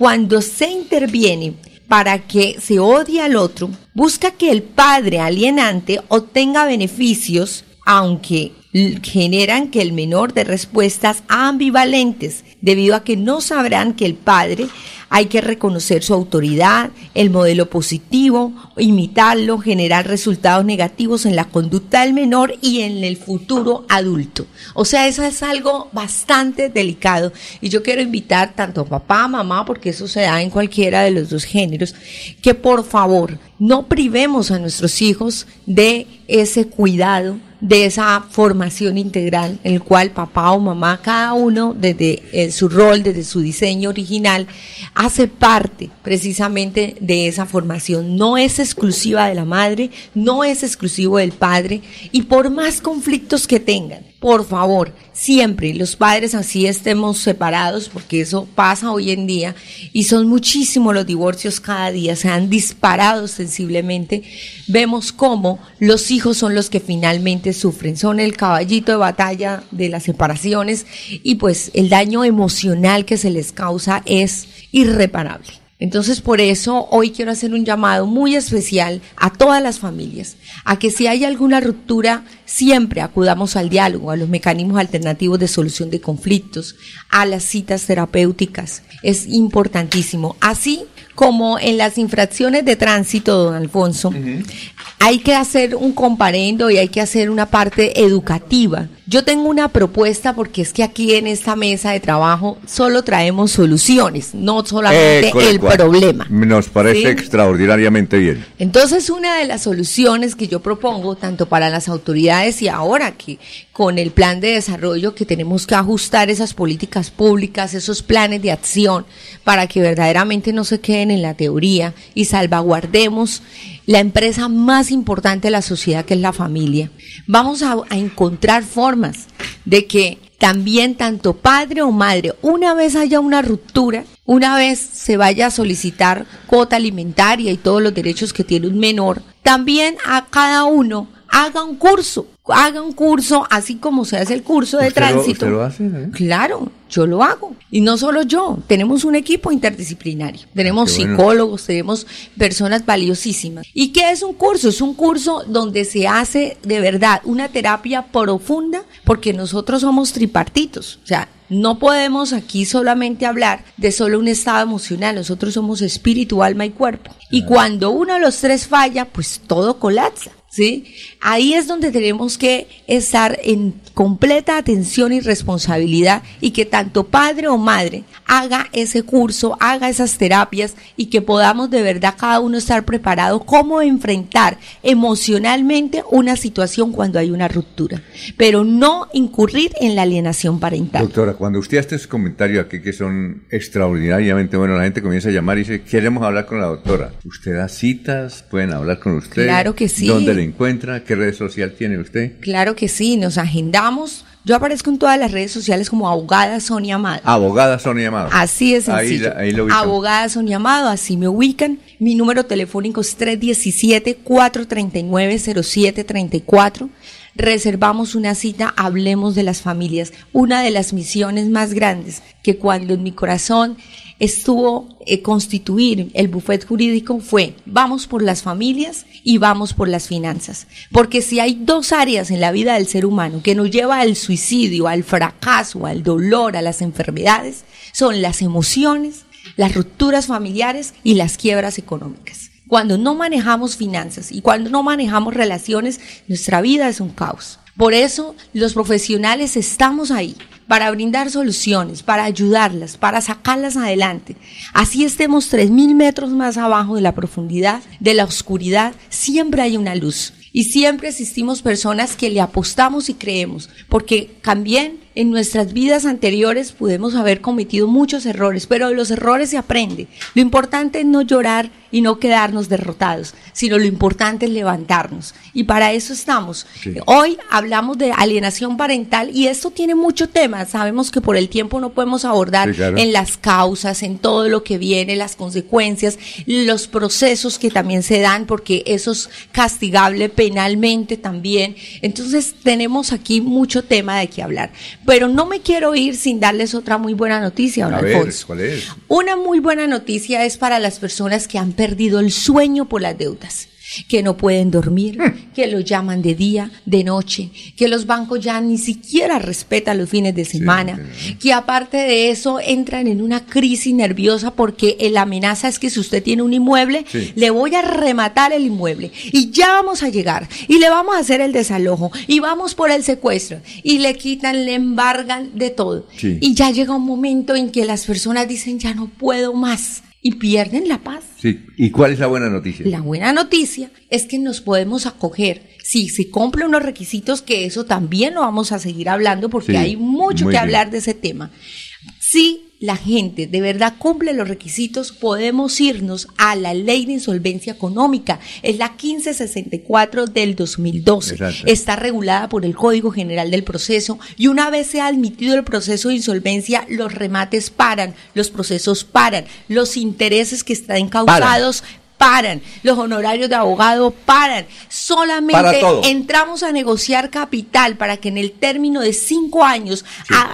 cuando se interviene para que se odie al otro, busca que el padre alienante obtenga beneficios, aunque generan que el menor de respuestas ambivalentes, debido a que no sabrán que el padre hay que reconocer su autoridad, el modelo positivo, imitarlo, generar resultados negativos en la conducta del menor y en el futuro adulto. O sea, eso es algo bastante delicado y yo quiero invitar tanto a papá, mamá, porque eso se da en cualquiera de los dos géneros, que por favor no privemos a nuestros hijos de ese cuidado, de esa formación integral en el cual papá o mamá, cada uno desde eh, su rol, desde su diseño original, hace parte precisamente de esa formación. No es exclusiva de la madre, no es exclusivo del padre y por más conflictos que tengan, por favor, siempre los padres así estemos separados, porque eso pasa hoy en día y son muchísimos los divorcios cada día, se han disparado sensiblemente, vemos cómo los hijos son los que finalmente sufren, son el caballito de batalla de las separaciones y pues el daño emocional que se les causa es irreparable. Entonces, por eso hoy quiero hacer un llamado muy especial a todas las familias, a que si hay alguna ruptura, siempre acudamos al diálogo, a los mecanismos alternativos de solución de conflictos, a las citas terapéuticas. Es importantísimo. Así como en las infracciones de tránsito, don Alfonso, hay que hacer un comparendo y hay que hacer una parte educativa. Yo tengo una propuesta porque es que aquí en esta mesa de trabajo solo traemos soluciones, no solamente el cual. problema. Nos parece ¿Sí? extraordinariamente bien. Entonces, una de las soluciones que yo propongo, tanto para las autoridades y ahora que con el plan de desarrollo que tenemos que ajustar esas políticas públicas, esos planes de acción, para que verdaderamente no se queden en la teoría y salvaguardemos la empresa más importante de la sociedad, que es la familia. Vamos a, a encontrar formas de que también tanto padre o madre, una vez haya una ruptura, una vez se vaya a solicitar cuota alimentaria y todos los derechos que tiene un menor, también a cada uno haga un curso, haga un curso, así como se hace el curso de ¿Usted lo- tránsito. usted lo hace, eh? Claro, yo lo hago. Y no solo yo, tenemos un equipo interdisciplinario. Tenemos bueno. psicólogos, tenemos personas valiosísimas. ¿Y qué es un curso? Es un curso donde se hace de verdad una terapia profunda porque nosotros somos tripartitos. O sea, no podemos aquí solamente hablar de solo un estado emocional, nosotros somos espíritu, alma y cuerpo. Y cuando uno de los tres falla, pues todo colapsa. ¿Sí? Ahí es donde tenemos que estar en completa atención y responsabilidad y que tanto padre o madre haga ese curso, haga esas terapias y que podamos de verdad cada uno estar preparado cómo enfrentar emocionalmente una situación cuando hay una ruptura, pero no incurrir en la alienación parental. Doctora, cuando usted hace estos comentarios aquí que son extraordinariamente buenos, la gente comienza a llamar y dice, queremos hablar con la doctora. ¿Usted da citas? ¿Pueden hablar con usted? Claro que sí. ¿Dónde le encuentra? ¿Qué red social tiene usted? Claro que sí, nos agendamos. Yo aparezco en todas las redes sociales como abogada Sonia Amado. Abogada Sonia Amado. Así es sencillo. ahí lo. Abogada Sonia Amado, así me ubican. Mi número telefónico es 317-439-0734. Reservamos una cita, hablemos de las familias. Una de las misiones más grandes que cuando en mi corazón estuvo eh, constituir el bufet jurídico fue vamos por las familias y vamos por las finanzas. Porque si hay dos áreas en la vida del ser humano que nos lleva al suicidio, al fracaso, al dolor, a las enfermedades, son las emociones, las rupturas familiares y las quiebras económicas. Cuando no manejamos finanzas y cuando no manejamos relaciones, nuestra vida es un caos. Por eso los profesionales estamos ahí para brindar soluciones, para ayudarlas, para sacarlas adelante. Así estemos 3.000 metros más abajo de la profundidad, de la oscuridad, siempre hay una luz. Y siempre existimos personas que le apostamos y creemos, porque también en nuestras vidas anteriores pudimos haber cometido muchos errores, pero de los errores se aprende. Lo importante es no llorar y no quedarnos derrotados, sino lo importante es levantarnos. Y para eso estamos. Hoy hablamos de alienación parental y esto tiene mucho tema. Sabemos que por el tiempo no podemos abordar Sí, claro. en las causas, en todo lo que viene, las consecuencias, los procesos que también se dan, porque eso es castigable penalmente también. Entonces tenemos aquí mucho tema de qué hablar. Pero no me quiero ir sin darles otra muy buena noticia, don A ver, Alfonso. ¿cuál es? Una muy buena noticia es para las personas que han perdido el sueño por las deudas que no pueden dormir, que los llaman de día, de noche, que los bancos ya ni siquiera respetan los fines de semana, que aparte de eso entran en una crisis nerviosa porque la amenaza es que si usted tiene un inmueble, Sí. le voy a rematar el inmueble. Y ya vamos a llegar. Y le vamos a hacer el desalojo. Y vamos por el secuestro. Y le quitan, le embargan de todo. Sí. Y ya llega un momento en que las personas dicen ya no puedo más y pierden la paz. Sí. ¿Y cuál es la buena noticia? La buena noticia es que nos podemos acoger si se cumplen unos requisitos, que eso también lo vamos a seguir hablando porque Sí, hay mucho que bien. hablar de ese tema. Si la gente de verdad cumple los requisitos, podemos irnos a la ley de insolvencia económica. Es la 1564 del 2012. Exacto. Está regulada por el Código General del Proceso y una vez se ha admitido el proceso de insolvencia, los remates paran, los procesos paran, los intereses que están encausados paran, los honorarios de abogado paran. Solamente Para entramos a negociar capital para que en el término de cinco años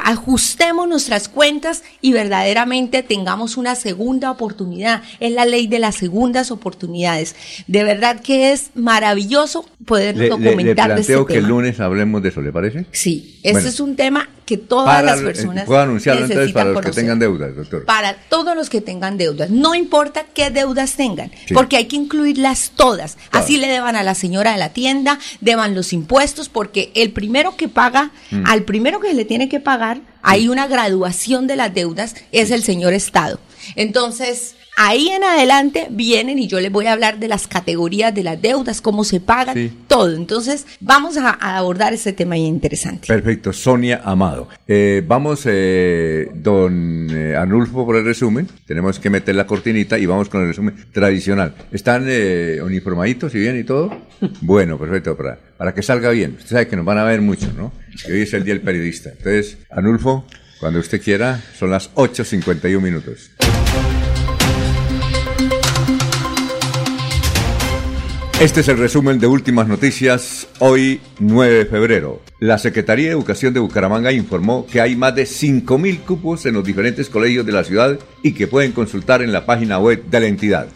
ajustemos nuestras cuentas y verdaderamente tengamos una segunda oportunidad. Es la ley de las segundas oportunidades. De verdad que es maravilloso poder Le, le- le documentar de planteo este que el tema. lunes hablemos de eso, ¿le parece? Sí, Bueno. es un tema que todas Para- las eh, personas Puedo anunciarlo entonces necesitan para los que tengan deudas, doctor. Para todos los que tengan deudas, no importa qué deudas tengan, Sí. porque hay que incluirlas todas. Así le deban a la señora de la tienda, deban los impuestos, porque el primero que paga, Mm. al primero que le tiene que pagar, hay una graduación de las deudas, es el señor Estado. Entonces, ahí en adelante vienen y yo les voy a hablar de las categorías de las deudas, cómo se pagan, Sí. todo. Entonces, vamos a, a abordar ese tema interesante. Perfecto, Sonia Amado. Eh, vamos, eh, don eh, Anulfo, por el resumen. Tenemos que meter la cortinita y vamos con el resumen tradicional. ¿Están eh, uniformaditos y bien y todo? Bueno, perfecto, para, para que salga bien. Usted sabe que nos van a ver mucho, ¿no? Y hoy es el Día del Periodista. Entonces, Anulfo, cuando usted quiera, son las 8.51 minutos. Este es el resumen de últimas noticias hoy 9 de febrero. La Secretaría de Educación de Bucaramanga informó que hay más de 5.000 cupos en los diferentes colegios de la ciudad y que pueden consultar en la página web de la entidad.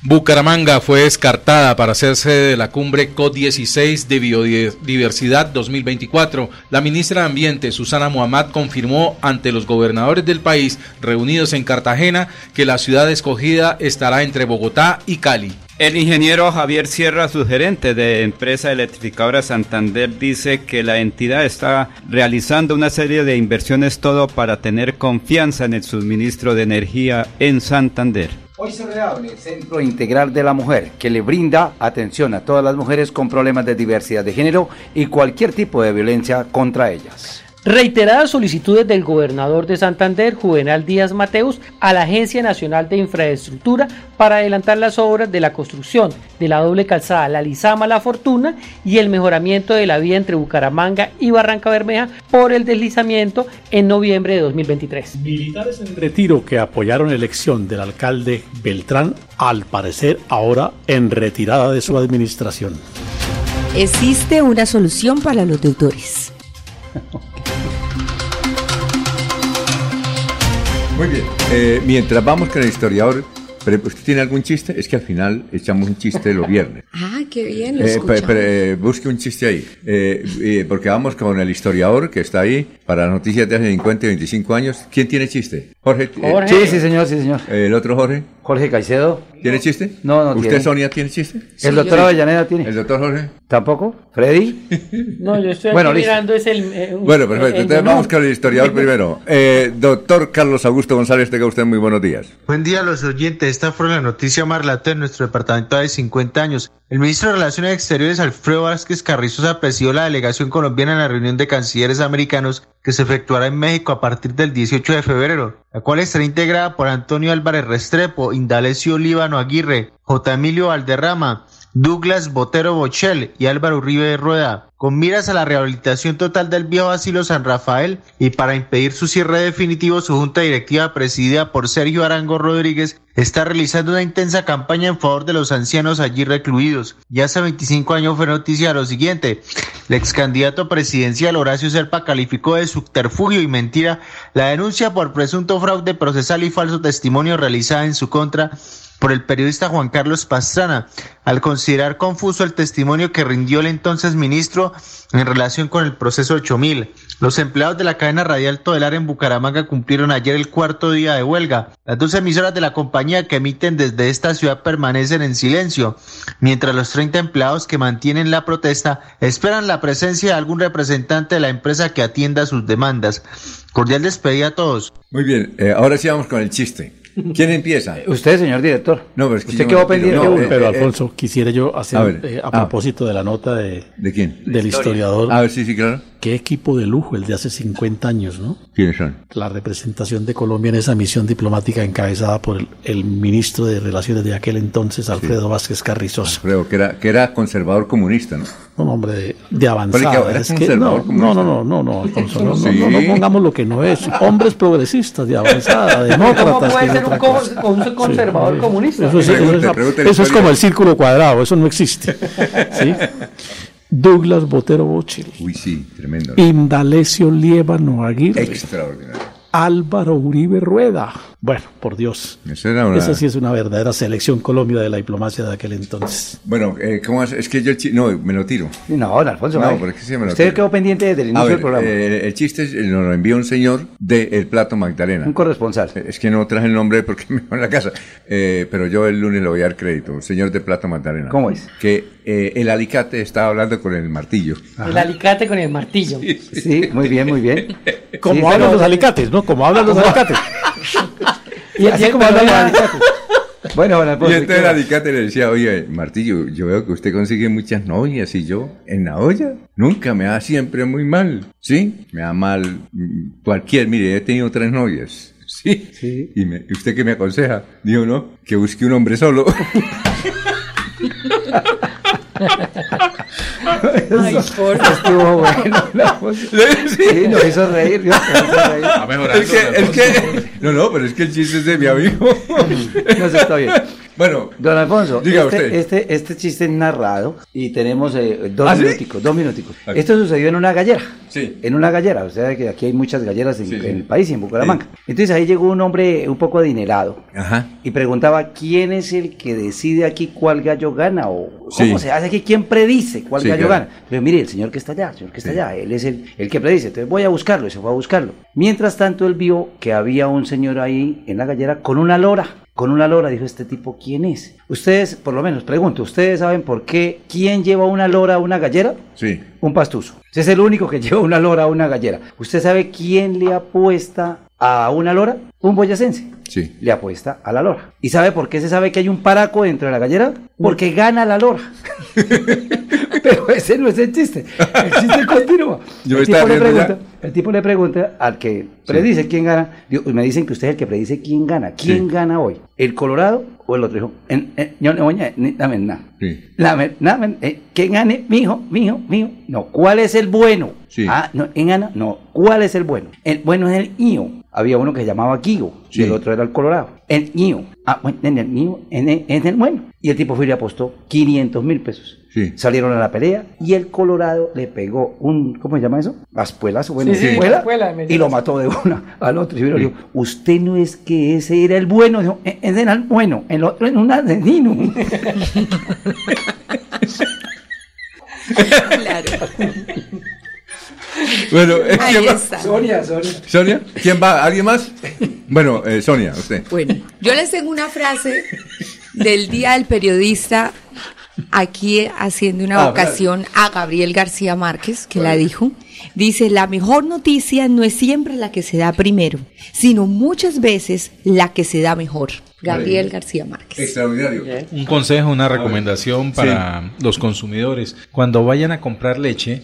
Bucaramanga fue descartada para sede de la cumbre COP16 de Biodiversidad 2024. La ministra de Ambiente, Susana Muhammad, confirmó ante los gobernadores del país reunidos en Cartagena que la ciudad escogida estará entre Bogotá y Cali. El ingeniero Javier Sierra, su gerente de empresa electrificadora Santander, dice que la entidad está realizando una serie de inversiones todo para tener confianza en el suministro de energía en Santander. Hoy se reabre el Centro Integral de la Mujer, que le brinda atención a todas las mujeres con problemas de diversidad de género y cualquier tipo de violencia contra ellas. Reiteradas solicitudes del gobernador de Santander, Juvenal Díaz Mateus, a la Agencia Nacional de Infraestructura para adelantar las obras de la construcción de la doble calzada La Lizama La Fortuna y el mejoramiento de la vía entre Bucaramanga y Barranca Bermeja por el deslizamiento en noviembre de 2023. Militares en retiro que apoyaron la elección del alcalde Beltrán, al parecer ahora en retirada de su administración. Existe una solución para los deudores. Muy bien. Eh, mientras vamos con el historiador, pero ¿usted tiene algún chiste? Es que al final echamos un chiste los viernes. Ah, qué bien, lo Eh, pe- escuchamos. pe- busque un chiste ahí. Eh, eh, porque vamos con el historiador que está ahí para noticias de hace 50 y 25 años. ¿Quién tiene chiste? Jorge. eh, Jorge. Sí, sí, señor, sí, señor. ¿El otro Jorge? Jorge Caicedo. ¿Tiene chiste? No, no ¿Usted, tiene. Sonia, tiene chiste? ¿El doctor Avellaneda tiene? ¿El doctor Jorge? ¿Tampoco? ¿Freddy? No, yo estoy Bueno, mirando es el... eh, Bueno, perfecto. el Entonces vamos con el historiador primero. Eh, doctor Carlos Augusto González, tenga usted muy buenos días. Buen día a los oyentes. Esta fue la noticia más relata en nuestro departamento de 50 años. El ministro de Relaciones Exteriores, Alfredo Vázquez Carrizosa, presidió la delegación colombiana en la reunión de cancilleres americanos que se efectuará en México a partir del 18 de febrero, la cual estará integrada por Antonio Álvarez Restrepo, Indalecio Líbano Aguirre, J. Emilio Valderrama, Douglas Botero Bochel y Álvaro Uribe Rueda, con miras a la rehabilitación total del viejo asilo San Rafael y para impedir su cierre definitivo, su junta directiva presidida por Sergio Arango Rodríguez está realizando una intensa campaña en favor de los ancianos allí recluidos. Y hace 25 años fue noticia lo siguiente. El ex candidato presidencial Horacio Serpa calificó de subterfugio y mentira la denuncia por presunto fraude procesal y falso testimonio realizada en su contra por el periodista Juan Carlos Pastrana, al considerar confuso el testimonio que rindió el entonces ministro en relación con el proceso 8000. Los empleados de la cadena radial Todelar en Bucaramanga cumplieron ayer el cuarto día de huelga. Las dos emisoras de la compañía que emiten desde esta ciudad permanecen en silencio, mientras los 30 empleados que mantienen la protesta esperan la presencia de algún representante de la empresa que atienda sus demandas. Cordial despedida a todos. Muy bien, eh, ahora sí vamos con el chiste. ¿Quién empieza? Usted, señor director. No, pero es que Usted quedó pendiente. no, eh, Pero eh, Alfonso, quisiera yo hacer, a ver, eh, a ah. propósito de la nota de, ¿De quién? del historiador. A ver, sí, sí, claro. Qué equipo de lujo el de hace 50 años, ¿no? ¿Quiénes son? La representación de Colombia en esa misión diplomática encabezada por el, el ministro de Relaciones de aquel entonces, Alfredo Vázquez Carrizosa. Creo que era, que era conservador comunista, ¿no? Un hombre de, de avanzada. Pero que era Es que- conservador no, comunista. no, no, no, no, no, Alfonso, no, no, Sí. no, no pongamos lo que no es. Hombres progresistas de avanzada, demócratas. ¿Cómo puede ser un, co- un conservador Sí, comunista? Eso, es- Pregunte, eso es- eso es como el círculo cuadrado, eso no existe. ¿Sí? Douglas Botero Bochel, Uy, sí, tremendo. Indalecio Liébano Aguirre, Extraordinario. Álvaro Uribe Rueda. Bueno, por Dios. Eso era una- Esa sí es una verdadera selección Colombia de la diplomacia de aquel entonces. Bueno, eh, ¿cómo hace? Es que yo el chi- No, me lo tiro. No, don Alfonso. No, vaya. pero es que sí me lo Usted tiro. quedó pendiente desde el A inicio ver, del programa. eh, el chiste es- nos lo envió un señor de El Plato Magdalena. un corresponsal. Eh, Es que no traje el nombre porque me va en la casa. Eh, pero yo el lunes le voy a dar crédito. Señor de Plato Magdalena. ¿Cómo es? Que eh, el alicate estaba hablando con el martillo. El alicate con el martillo. Sí, muy bien, muy bien. Como Sí, hablan pero- los alicates, ¿no? Como hablan los alicates. Y así como hablan los alicates. Bueno, Juan Y Alfonso, entonces el alicate le decía, oye, Martillo, yo veo que usted consigue muchas novias y yo en la olla nunca me da siempre muy mal, ¿sí? Me da mal mm, cualquier, mire, he tenido tres novias, ¿sí? Y, me- ¿y usted qué me aconseja? Digo, no, que busque un hombre solo. Ay, por Estuvo bueno. la- Sí, nos hizo reír. Dios, nos hizo reír. Es que, es que- no, no, pero es que el chiste es de mi amigo. No, eso está bien. Bueno, Don Alfonso, diga este, usted. Este, este chiste es narrado y tenemos eh, dos ¿Ah, sí? dos minuticos. Esto sucedió en una gallera. Sí. En una gallera, o sea que aquí hay muchas galleras en, en el país, en Bucaramanga. Entonces ahí llegó un hombre un poco adinerado Ajá. y preguntaba quién es el que decide aquí cuál gallo gana o cómo se hace aquí, quién predice cuál gallo claro. gana. Pero mire, el señor que está allá, el señor que está allá, él es el, el que predice. Entonces voy a buscarlo y se fue a buscarlo. Mientras tanto él vio que había un señor ahí en la gallera con una lora. Con una lora dijo, ¿este tipo quién es? Ustedes, por lo menos, pregunto, ¿ustedes saben por qué? ¿Quién lleva una lora a una gallera? Sí. Un pastuso. Ese es el único que lleva una lora a una gallera. ¿Usted sabe quién le apuesta a una lora? Un boyacense. Sí. Le apuesta a la lora. ¿Y sabe por qué se sabe que hay un paraco dentro de la gallera? Porque gana la lora. Pero ese no es el chiste. El chiste continúa. Yo el, tipo le pregunta, el tipo le pregunta al que predice quién gana. Me dicen que usted es el que predice quién gana. ¿Quién Sí. gana hoy? ¿El Colorado otro? Dijo, en- en- yo no voy a- ni- dame nada. Sí. Dame, dame, eh, que gane, mijo, mijo, mijo. No, ¿cuál es el bueno? Sí. Ah, no, ¿en gana? No, ¿cuál es el bueno? El bueno es el IO. Había uno que se llamaba Kigo y el otro era el Colorado. El IO. Ah, bueno, en el IO, en el, en el bueno. Y el tipo fue y le apostó 500 mil pesos. Sí. Salieron a la pelea y el Colorado le pegó un, ¿cómo se llama eso? Aspuelazo, bueno, Sí, sí, espuela, y lo mató de una al otro. Y le digo, usted no es que ese era el bueno, dijo, "E- ese era el bueno, el otro era un asesino. Bueno, eh, Ahí ¿quién va? está. Sonia, Sonia. Sonia, ¿quién va? ¿Alguien más? Bueno, eh, Sonia, usted. Bueno, yo les tengo una frase del Día del Periodista aquí haciendo una Ah, vocación a Gabriel García Márquez, que la dijo. Dice, la mejor noticia no es siempre la que se da primero, sino muchas veces la que se da mejor. Gabriel García Márquez. Extraordinario. Un consejo, una recomendación para los consumidores. Cuando vayan a comprar leche,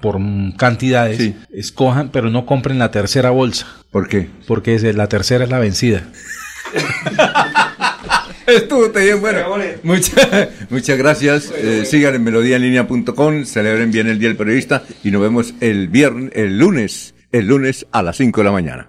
por cantidades, escojan, pero no compren la tercera bolsa. ¿Por qué? Porque es- la tercera es la vencida. Estuvo bien bueno. Muchas, muchas gracias. Eh, sigan en melodíaenlínea.com, celebren bien el Día del Periodista y nos vemos el viernes, el lunes, el lunes a las 5 de la mañana.